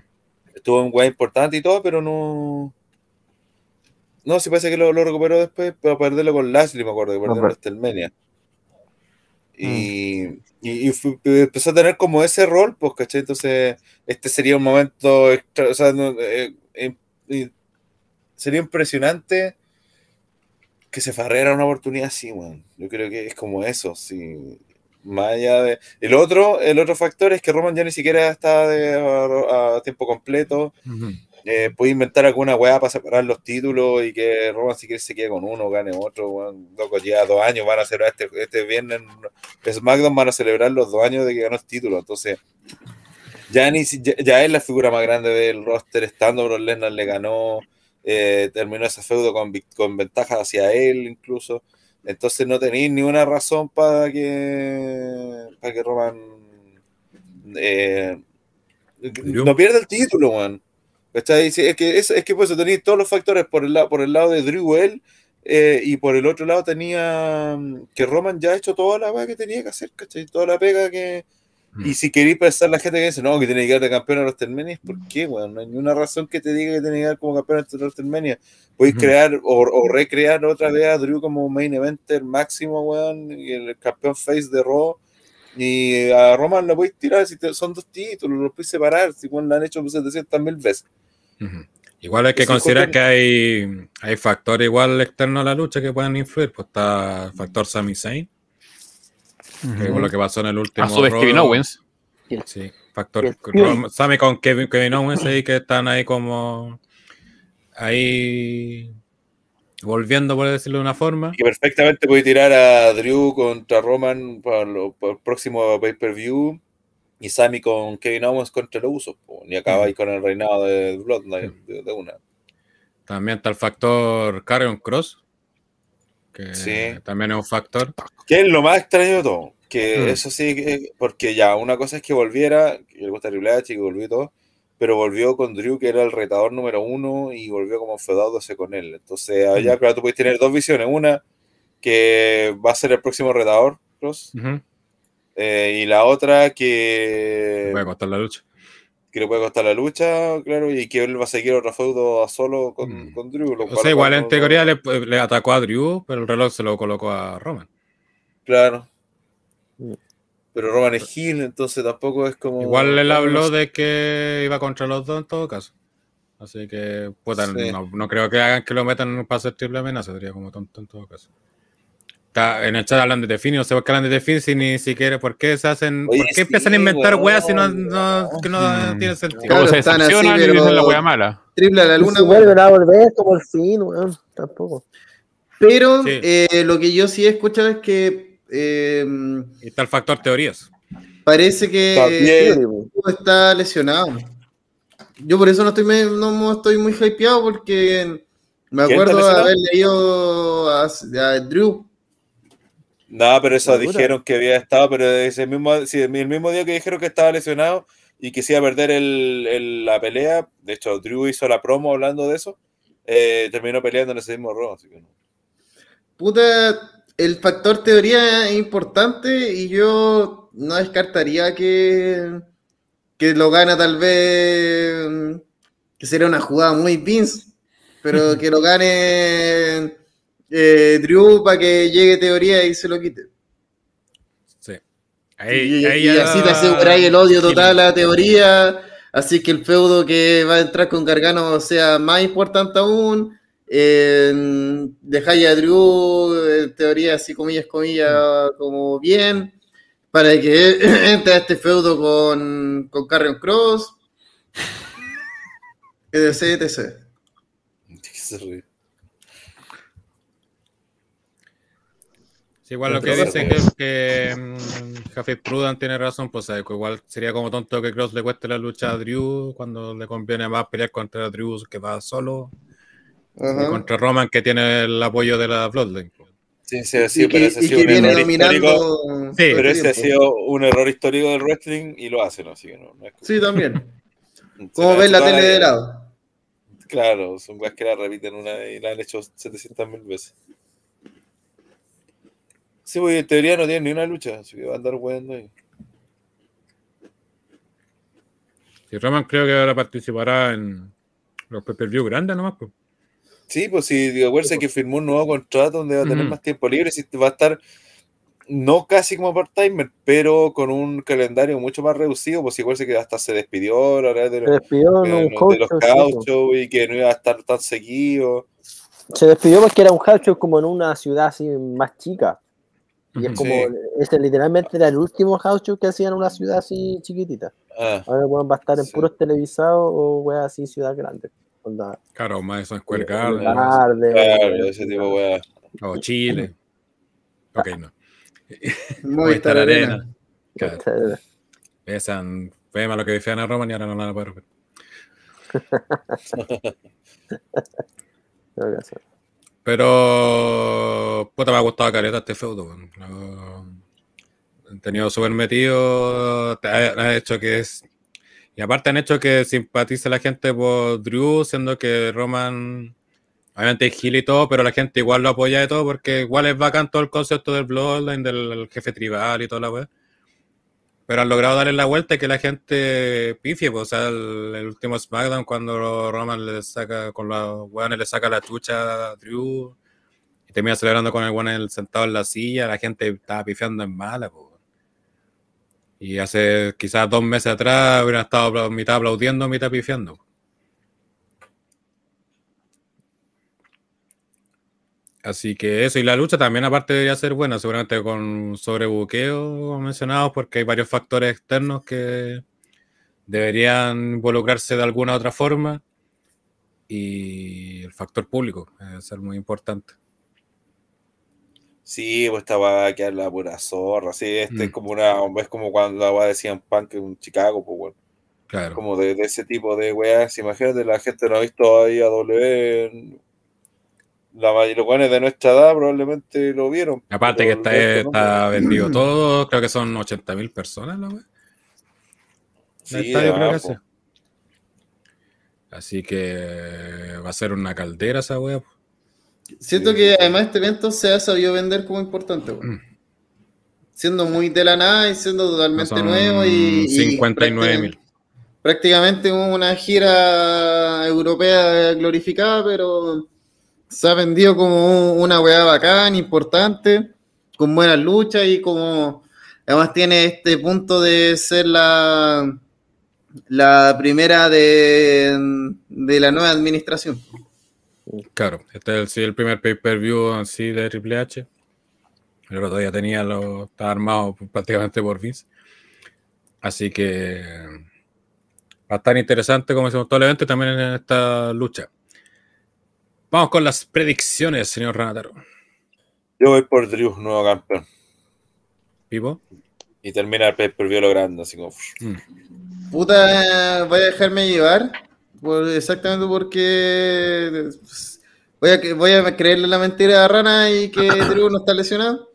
Estuvo en weá importante y todo, pero no. No, sí parece que lo, lo recuperó después, pero perderlo con Lashley, me acuerdo, que perdió en pero- WrestleMania. Y, y, y fue- empezó a tener como ese rol, pues, ¿cachai? Entonces, este sería un momento, extra- o sea, no, eh, eh, eh, sería impresionante que se farreara una oportunidad así, weón. Yo creo que es como eso, sí. Más allá de... El otro, el otro factor es que Roman ya ni siquiera está de- a, a tiempo completo. Ujú. Eh, puede inventar alguna weá para separar los títulos y que Roman si quiere se quede con uno, gane otro, weón. Loco, ya dos años van a celebrar este, este viernes SmackDown van a celebrar los dos años de que ganó el título. Entonces, ya, ni, ya, ya es la figura más grande del roster, estando Brock Lesnar le ganó, eh, terminó ese feudo con, con ventaja hacia él incluso. Entonces no tenéis ni una razón para que para que Roman eh, no pierda el título, weón. ¿Cachai? Es que, es, es que pues tenéis todos los factores por el, lado, por el lado de Drew él, eh, y por el otro lado tenía mm, que Roman ya ha hecho toda la weá que tenía que hacer, ¿cachai? Toda la pega que. Y si queréis pensar la gente que dice, no, que tiene que quedar de campeón a WrestleMania, ¿por qué, weón? No hay ninguna razón que te diga que tiene que quedar como campeón de WrestleMania. Podéis Ujú. crear o, o recrear otra vez a Drew como main eventer máximo, weón, y el campeón face de Raw. Y a Roman lo podéis tirar, si te- son dos títulos, los podéis separar, si weón, lo han hecho 700 mil veces. Igual hay que considerar que hay, hay factores igual externos a la lucha que pueden influir. Pues está el factor Sami Zayn, que con lo que pasó en el último. A su vez Kevin Owens. Sí, factor Sami con Kevin, Kevin Owens ahí que están ahí como ahí volviendo, por decirlo de una forma. Y que perfectamente podéis tirar a Drew contra Roman para, lo- para el próximo pay-per-view y Sami con Kevin Owens contra los usos. Y acabáis con el reinado de Bloodline de, de una. También está el factor Carrion Cross, que Sí. también es un factor. Que es lo más extraño de todo. Que Mm. eso sí, que- porque ya, una cosa es que volviera, que le gusta Triple H y que volvió y todo, pero volvió con Drew, que era el retador número uno, y volvió como feudándose con él. Entonces, allá, Mm. claro, tú puedes tener dos visiones. Una, que va a ser el próximo retador, Cross, Ujú. Eh, y la otra, que, Voy a costar la lucha. que le puede costar la lucha, claro, y que él va a seguir otro feudo a solo con, con Drew. lo Mm. O sea, igual en teoría le, le atacó a Drew, pero el reloj se lo colocó a Roman. Claro. Pero Roman es heel, entonces tampoco es como. Igual él habló de que iba contra los dos en todo caso. Así que, puta, Sí. no, no creo que hagan que lo metan para hacer triple amenaza, sería como tonto en todo caso. Está, en el chat hablan de Defini, no sé por qué hablan de Defini si ni siquiera, ¿por qué se hacen, Oye, por qué sí, empiezan a inventar weas si no, no- que no Mm. tiene sentido? Claro, se están así, decepcionan y pero- dicen la wea mala. Triple a la Y luna, weón. vuelven a volver como el fin, weón. Tampoco. Pero Sí. eh, lo que yo sí he escuchado es que eh, Y está el factor teorías. parece que También. Drew está lesionado. Yo por eso no estoy, me- no estoy muy hypeado porque me ¿Quién está acuerdo de haber leído a, a Drew. No, pero eso dijeron que había estado, pero ese mismo, sí, el mismo día que dijeron que estaba lesionado y que se iba a perder el, el- la pelea, de hecho, Drew hizo la promo hablando de eso, eh, terminó peleando en ese mismo Raw, así que no. Puta, el factor teoría es importante y yo no descartaría que, que lo gana tal vez, que sería una jugada muy Vince, pero que lo gane eh, Drew para que llegue teoría y se lo quite. Sí. Y, Ahí, y ahí así ya- te aseguráis el odio total a la teoría, así que el feudo que va a entrar con Gargano sea más importante aún. Eh, dejáis a Drew, en teoría, así comillas, comillas, como bien, para que entre a este feudo con, con Carrion Cross. etc, etc. Se ríe. Sí, igual lo que Pero- dice que, que mm, Jafet Prudent tiene razón, pues igual sería como tonto que Cross le cueste la lucha a Drew cuando le conviene más pelear contra Drew que va solo y Ajá. contra Roman que tiene el apoyo de la Bloodline. Sí, sí, sí, y pero que, ese ha y sido que un viene error histórico. Sí, Pero ese ha sido un error histórico del wrestling y lo hacen, así que no. no es Sí, también. Como hecho la tele de lado. Claro, son weas que la repiten una y la han hecho 700 mil veces. Sí, porque en teoría no tienen ni una lucha, así que va a andar jugando ahí. Y Roman creo que ahora participará en los pay-per-view grandes nomás. Pues. Sí, pues sí, digo, acuérdense que firmó un nuevo contrato donde va a tener más tiempo libre, sí, va a estar no casi como part-timer, pero con un calendario mucho más reducido, pues acuérdense que hasta se despidió la verdad, de Se los, despidió en de un los- de sí, po. show y que no iba a estar tan seguido. Se despidió porque era un house como en una ciudad así más chica. Y es como, Sí. ese literalmente era el último house show que hacían en una ciudad así chiquitita. Ah, Ahora weón, va a estar en Sí. puros televisados o weas así, ciudad grande. Onda, Claro, Madison Square Garden tarde, claro, ese tipo o Chile. Ok, no. Movistar Arena. Claro. Besan, vemos lo que decían a Roman y ahora no van a poder ver. Creo que sí. Pero, puta, me ha gustado caleta este feudo. Lo- Han tenido súper metido, te ha, ha hecho que es... Y aparte han hecho que simpatice la gente por Drew, siendo que Roman, obviamente es Gil y todo, pero la gente igual lo apoya y todo, porque igual es bacán todo el concepto del Bloodline, del jefe tribal y toda la weá. Pero han logrado darle la vuelta y que la gente pifie, pues, o sea, el, último SmackDown cuando Roman le saca, con los weones le saca la chucha a Drew y termina celebrando con el weón sentado en la silla, la gente estaba pifiando en mala, pues. Y hace quizás dos meses atrás hubieran estado mitad aplaudiendo, mitad pifiando. Así que eso, y la lucha también aparte debería ser buena, seguramente con sobrebuqueo mencionados, porque hay varios factores externos que deberían involucrarse de alguna otra forma. Y el factor público debe ser muy importante. Sí, pues esta va a quedar la pura zorra. Sí, este Mm. es como una. Es como cuando la decían Punk en Chicago, pues bueno. Claro. Como de, de ese tipo de weas. Imagínate, la gente no ha visto ahí a W. La mayoría los weones de nuestra edad probablemente lo vieron. Aparte que está, no, pues. vendido todo, creo que son 80.000 personas la wea. Sí, creo que hace. Así que va a ser una caldera esa wea. po. Siento Sí, que sí. además este evento se ha sabido vender como importante, weón. Mm. Siendo muy de la nada y siendo totalmente nuevo y. y 59.000. prácticamente una gira europea glorificada, pero se ha vendido como una weá bacán, importante, con buenas luchas y como además tiene este punto de ser la, la primera de, de la nueva administración. Claro, este es el, sí, el primer pay-per-view así de Triple H. Otro ya tenía lo, estaba armado prácticamente por Vince. Así que va a estar interesante como decimos todo el evento también en esta lucha. Vamos con las predicciones, señor Ranataro. Yo voy por Drew, nuevo campeón. ¿Pipo? Y termina el pay-per-view lo grande, así como. Mm. Puta, voy a dejarme llevar, por- exactamente porque pues, voy a, voy a creerle la mentira a Rana y que Drew no está lesionado.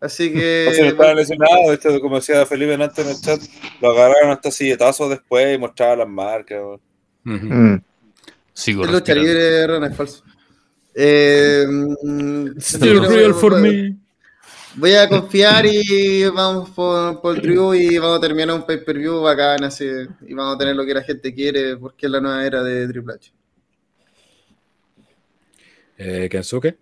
Así que. No se estaba lesionado, de hecho, como decía Felipe antes en el chat, lo agarraron hasta silletazos después y mostraba las marcas. weón. Ujú. Mm. Sigo Es lucha libre, Rana, es falso. Eh, Still real for me. Voy a confiar y vamos por, por Drew y vamos a terminar un pay-per-view bacán así, y vamos a tener lo que la gente quiere porque es la nueva era de Triple H. Eh, Kensuke.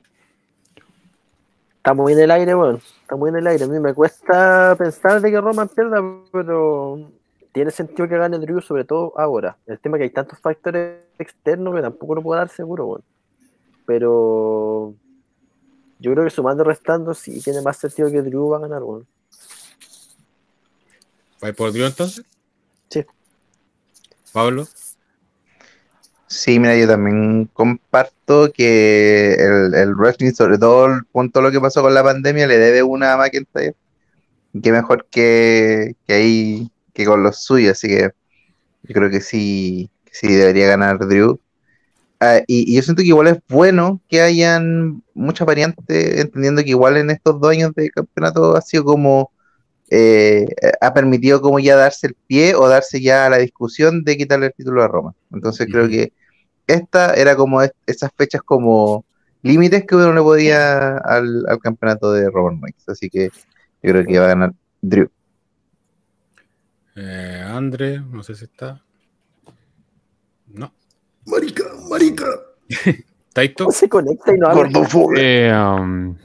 Está muy en el aire, weón. Está muy en el aire. A mí me cuesta pensar de que Roman pierda, pero tiene sentido que gane Drew, sobre todo ahora. El tema es que hay tantos factores externos que tampoco lo puedo dar seguro, weón. Pero yo creo que sumando restando sí tiene más sentido que Drew va a ganar, weón. ¿Vais por Drew entonces? Sí. Pablo. Sí, mira, yo también comparto que el, el wrestling, sobre todo el punto de lo que pasó con la pandemia, le debe una a McIntyre. Y Qué mejor que, que ahí, que con los suyos, así que yo creo que sí, sí debería ganar Drew. Ah, y, y yo siento que igual es bueno que hayan muchas variantes, entendiendo que igual en estos dos años de campeonato ha sido como, eh, ha permitido como ya darse el pie o darse ya a la discusión de quitarle el título a Roma. Entonces creo que esta era como es- esas fechas como límites que uno le podía al, al campeonato de Roman Reigns. Así que yo creo que va a ganar Drew. Eh, Andre, no sé si está. No. Marica, marica. Taito. No se conecta y no habla. Eh, um,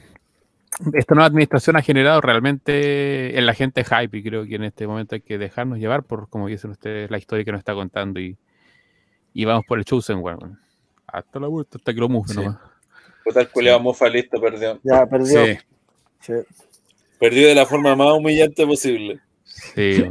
esta nueva administración ha generado realmente en la gente hype y creo que en este momento hay que dejarnos llevar por, como dicen ustedes, la historia que nos está contando y, y vamos por el Chosen One. Hasta la vuelta, hasta que lo move Sí. nomás. Puta, el culiao mofa listo, perdió. Ya, perdió. Sí. Sí. Perdió de la forma más humillante posible. Sí.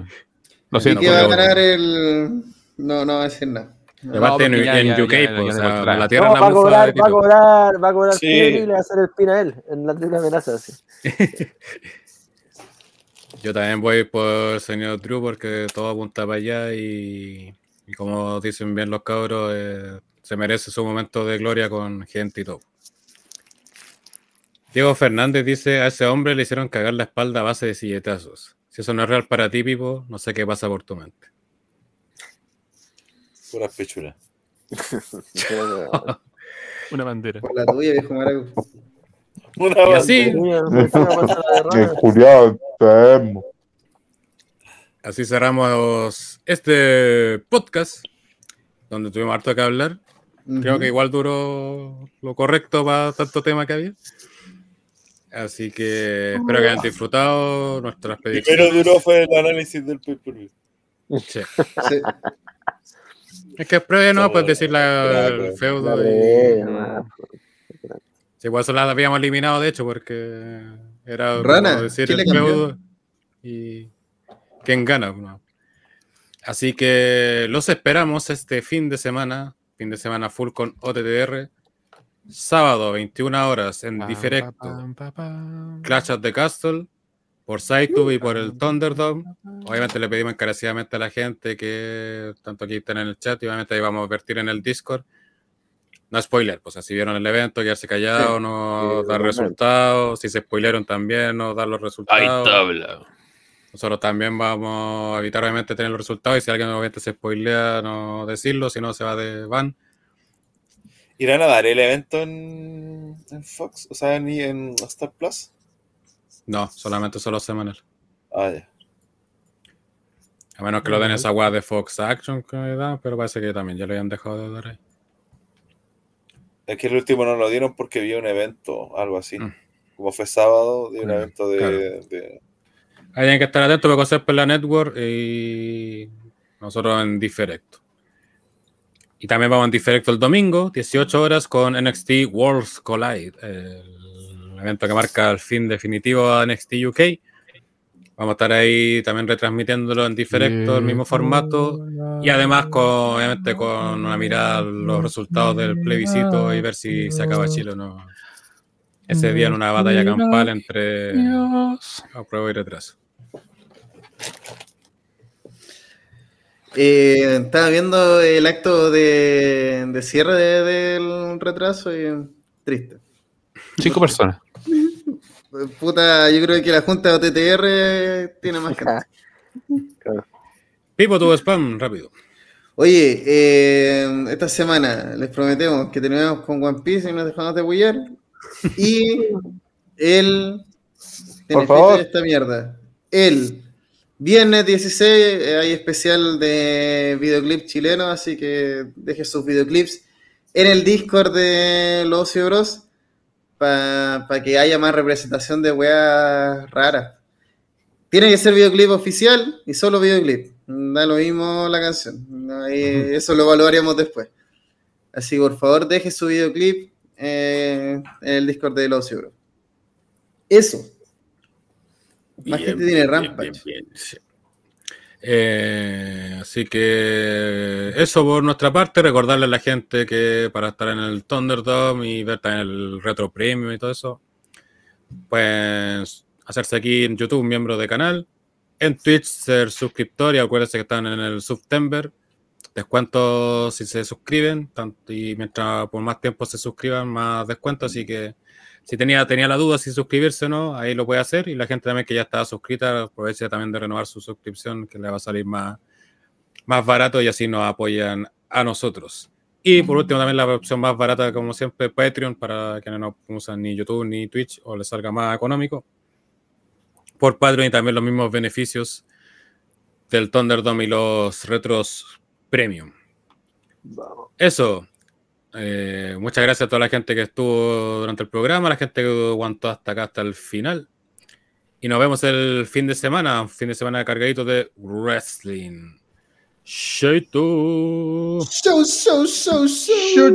Lo Sí, ¿Y siento. qué va a ganar el.? No, no va a decir nada. Y aparte en, porque ya- en ya- UK, ya- pues, o sea, la tierra No, va a cobrar, va a cobrar, va a cobrar Sí. Y le va a hacer el pin a él en la triple amenaza. sí. Yo también voy por el señor Drew porque todo apunta para allá y, y como dicen bien los cabros, eh, se merece su momento de gloria con gente y todo. Diego Fernández dice, a ese hombre le hicieron cagar la espalda a base de silletazos. Si eso no es real para ti, Pipo, no sé qué pasa por tu mente. Puras pichuras. Una bandera. Por la tuya, viejo maraco. Una Y así, amo. así cerramos este podcast donde tuvimos harto que hablar. Creo que igual duró lo correcto para tanto tema que había. Así que espero que hayan disfrutado nuestras Primero predicciones. duró fue el análisis del pay-per-view. Sí. Sí. Es que pruebe, ¿no? Pues decir la, el feudo. Sí, por eso la habíamos eliminado, de hecho, porque era como Rana, decir ¿quién el feudo y quién gana. ¿no? Así que los esperamos este fin de semana, fin de semana full con OTTR. Sábado, 21 horas en diferido. Clash of the Castle por SciTube y por el Thunderdome. Obviamente le pedimos encarecidamente a la gente que tanto aquí están en el chat y obviamente ahí vamos a vertir en el Discord. No spoiler, pues si vieron el evento, quedarse callado, Sí. no Sí, dar resultados. Si se spoilearon también, no dar los Hay resultados. tabla. Nosotros también vamos a evitar obviamente tener los resultados y si alguien obviamente se spoilea, no decirlo, si no se va de van. ¿Irán a dar el evento en, en Fox? O sea, en, en Star Plus. No, solamente solo semanal. Ah, ya. A menos que lo den esa weá de Fox Action que dan, pero parece que también ya lo habían dejado de dar ahí. Es que el último no lo dieron porque había un evento, algo así. Mm. Como fue sábado, de un Mm, evento de, claro. de- Ahí tienen que estar atentos porque cosas por la network y nosotros en Diferecto. Y también vamos en Diferecto el domingo, 18 horas, con NXT Worlds Collide, el evento que marca el fin definitivo a NXT UK. Vamos a estar ahí también retransmitiéndolo en Diferecto, el mismo formato. Y además, con, obviamente, con una mirada a los resultados del plebiscito y ver si se acaba Chile o no. Ese día en una batalla campal entre apruebo y retraso. Eh, estaba viendo el acto de, de cierre de- del retraso y triste. Cinco personas. Puta, yo creo que la junta de OTTR tiene más gente. Pipo, tu spam, rápido. Oye, eh, esta semana les prometemos que terminamos con One Piece y nos dejamos de huillar. Y el. fecha favor. esta mierda. El viernes 16 eh, hay especial de videoclip chileno, así que deje sus videoclips en el Discord de los Ocio Bros. Para que haya más representación de weas raras. Tiene que ser videoclip oficial y solo videoclip. Da lo mismo la canción. Eso lo evaluaríamos después. Así que por favor deje su videoclip eh, en el Discord de los Bros. Eso. Más Bien, gente tiene bien, bien, sí. Eh, así que eso por nuestra parte, recordarle a la gente que para estar en el Thunderdome y ver también el Retro Premium y todo eso, pues hacerse aquí en YouTube miembro de canal, en Twitch ser suscriptor y acuérdense que están en el September, descuento si se suscriben, y mientras por más tiempo se suscriban, más descuento, así que si tenía, tenía la duda si suscribirse o no, ahí lo puede hacer. Y la gente también que ya estaba suscrita, aprovecha también de renovar su suscripción, que le va a salir más, más barato y así nos apoyan a nosotros. Y por último, también la opción más barata, como siempre, Patreon, para quienes no usan ni YouTube ni Twitch o les salga más económico. Por Patreon y también los mismos beneficios del Thunderdome y los retros premium. Eso, eh, muchas gracias a toda la gente que estuvo durante el programa, a la gente que aguantó hasta acá, hasta el final. Y nos vemos el fin de semana, fin de semana cargadito de wrestling. Shaito. Show, show. Show, show,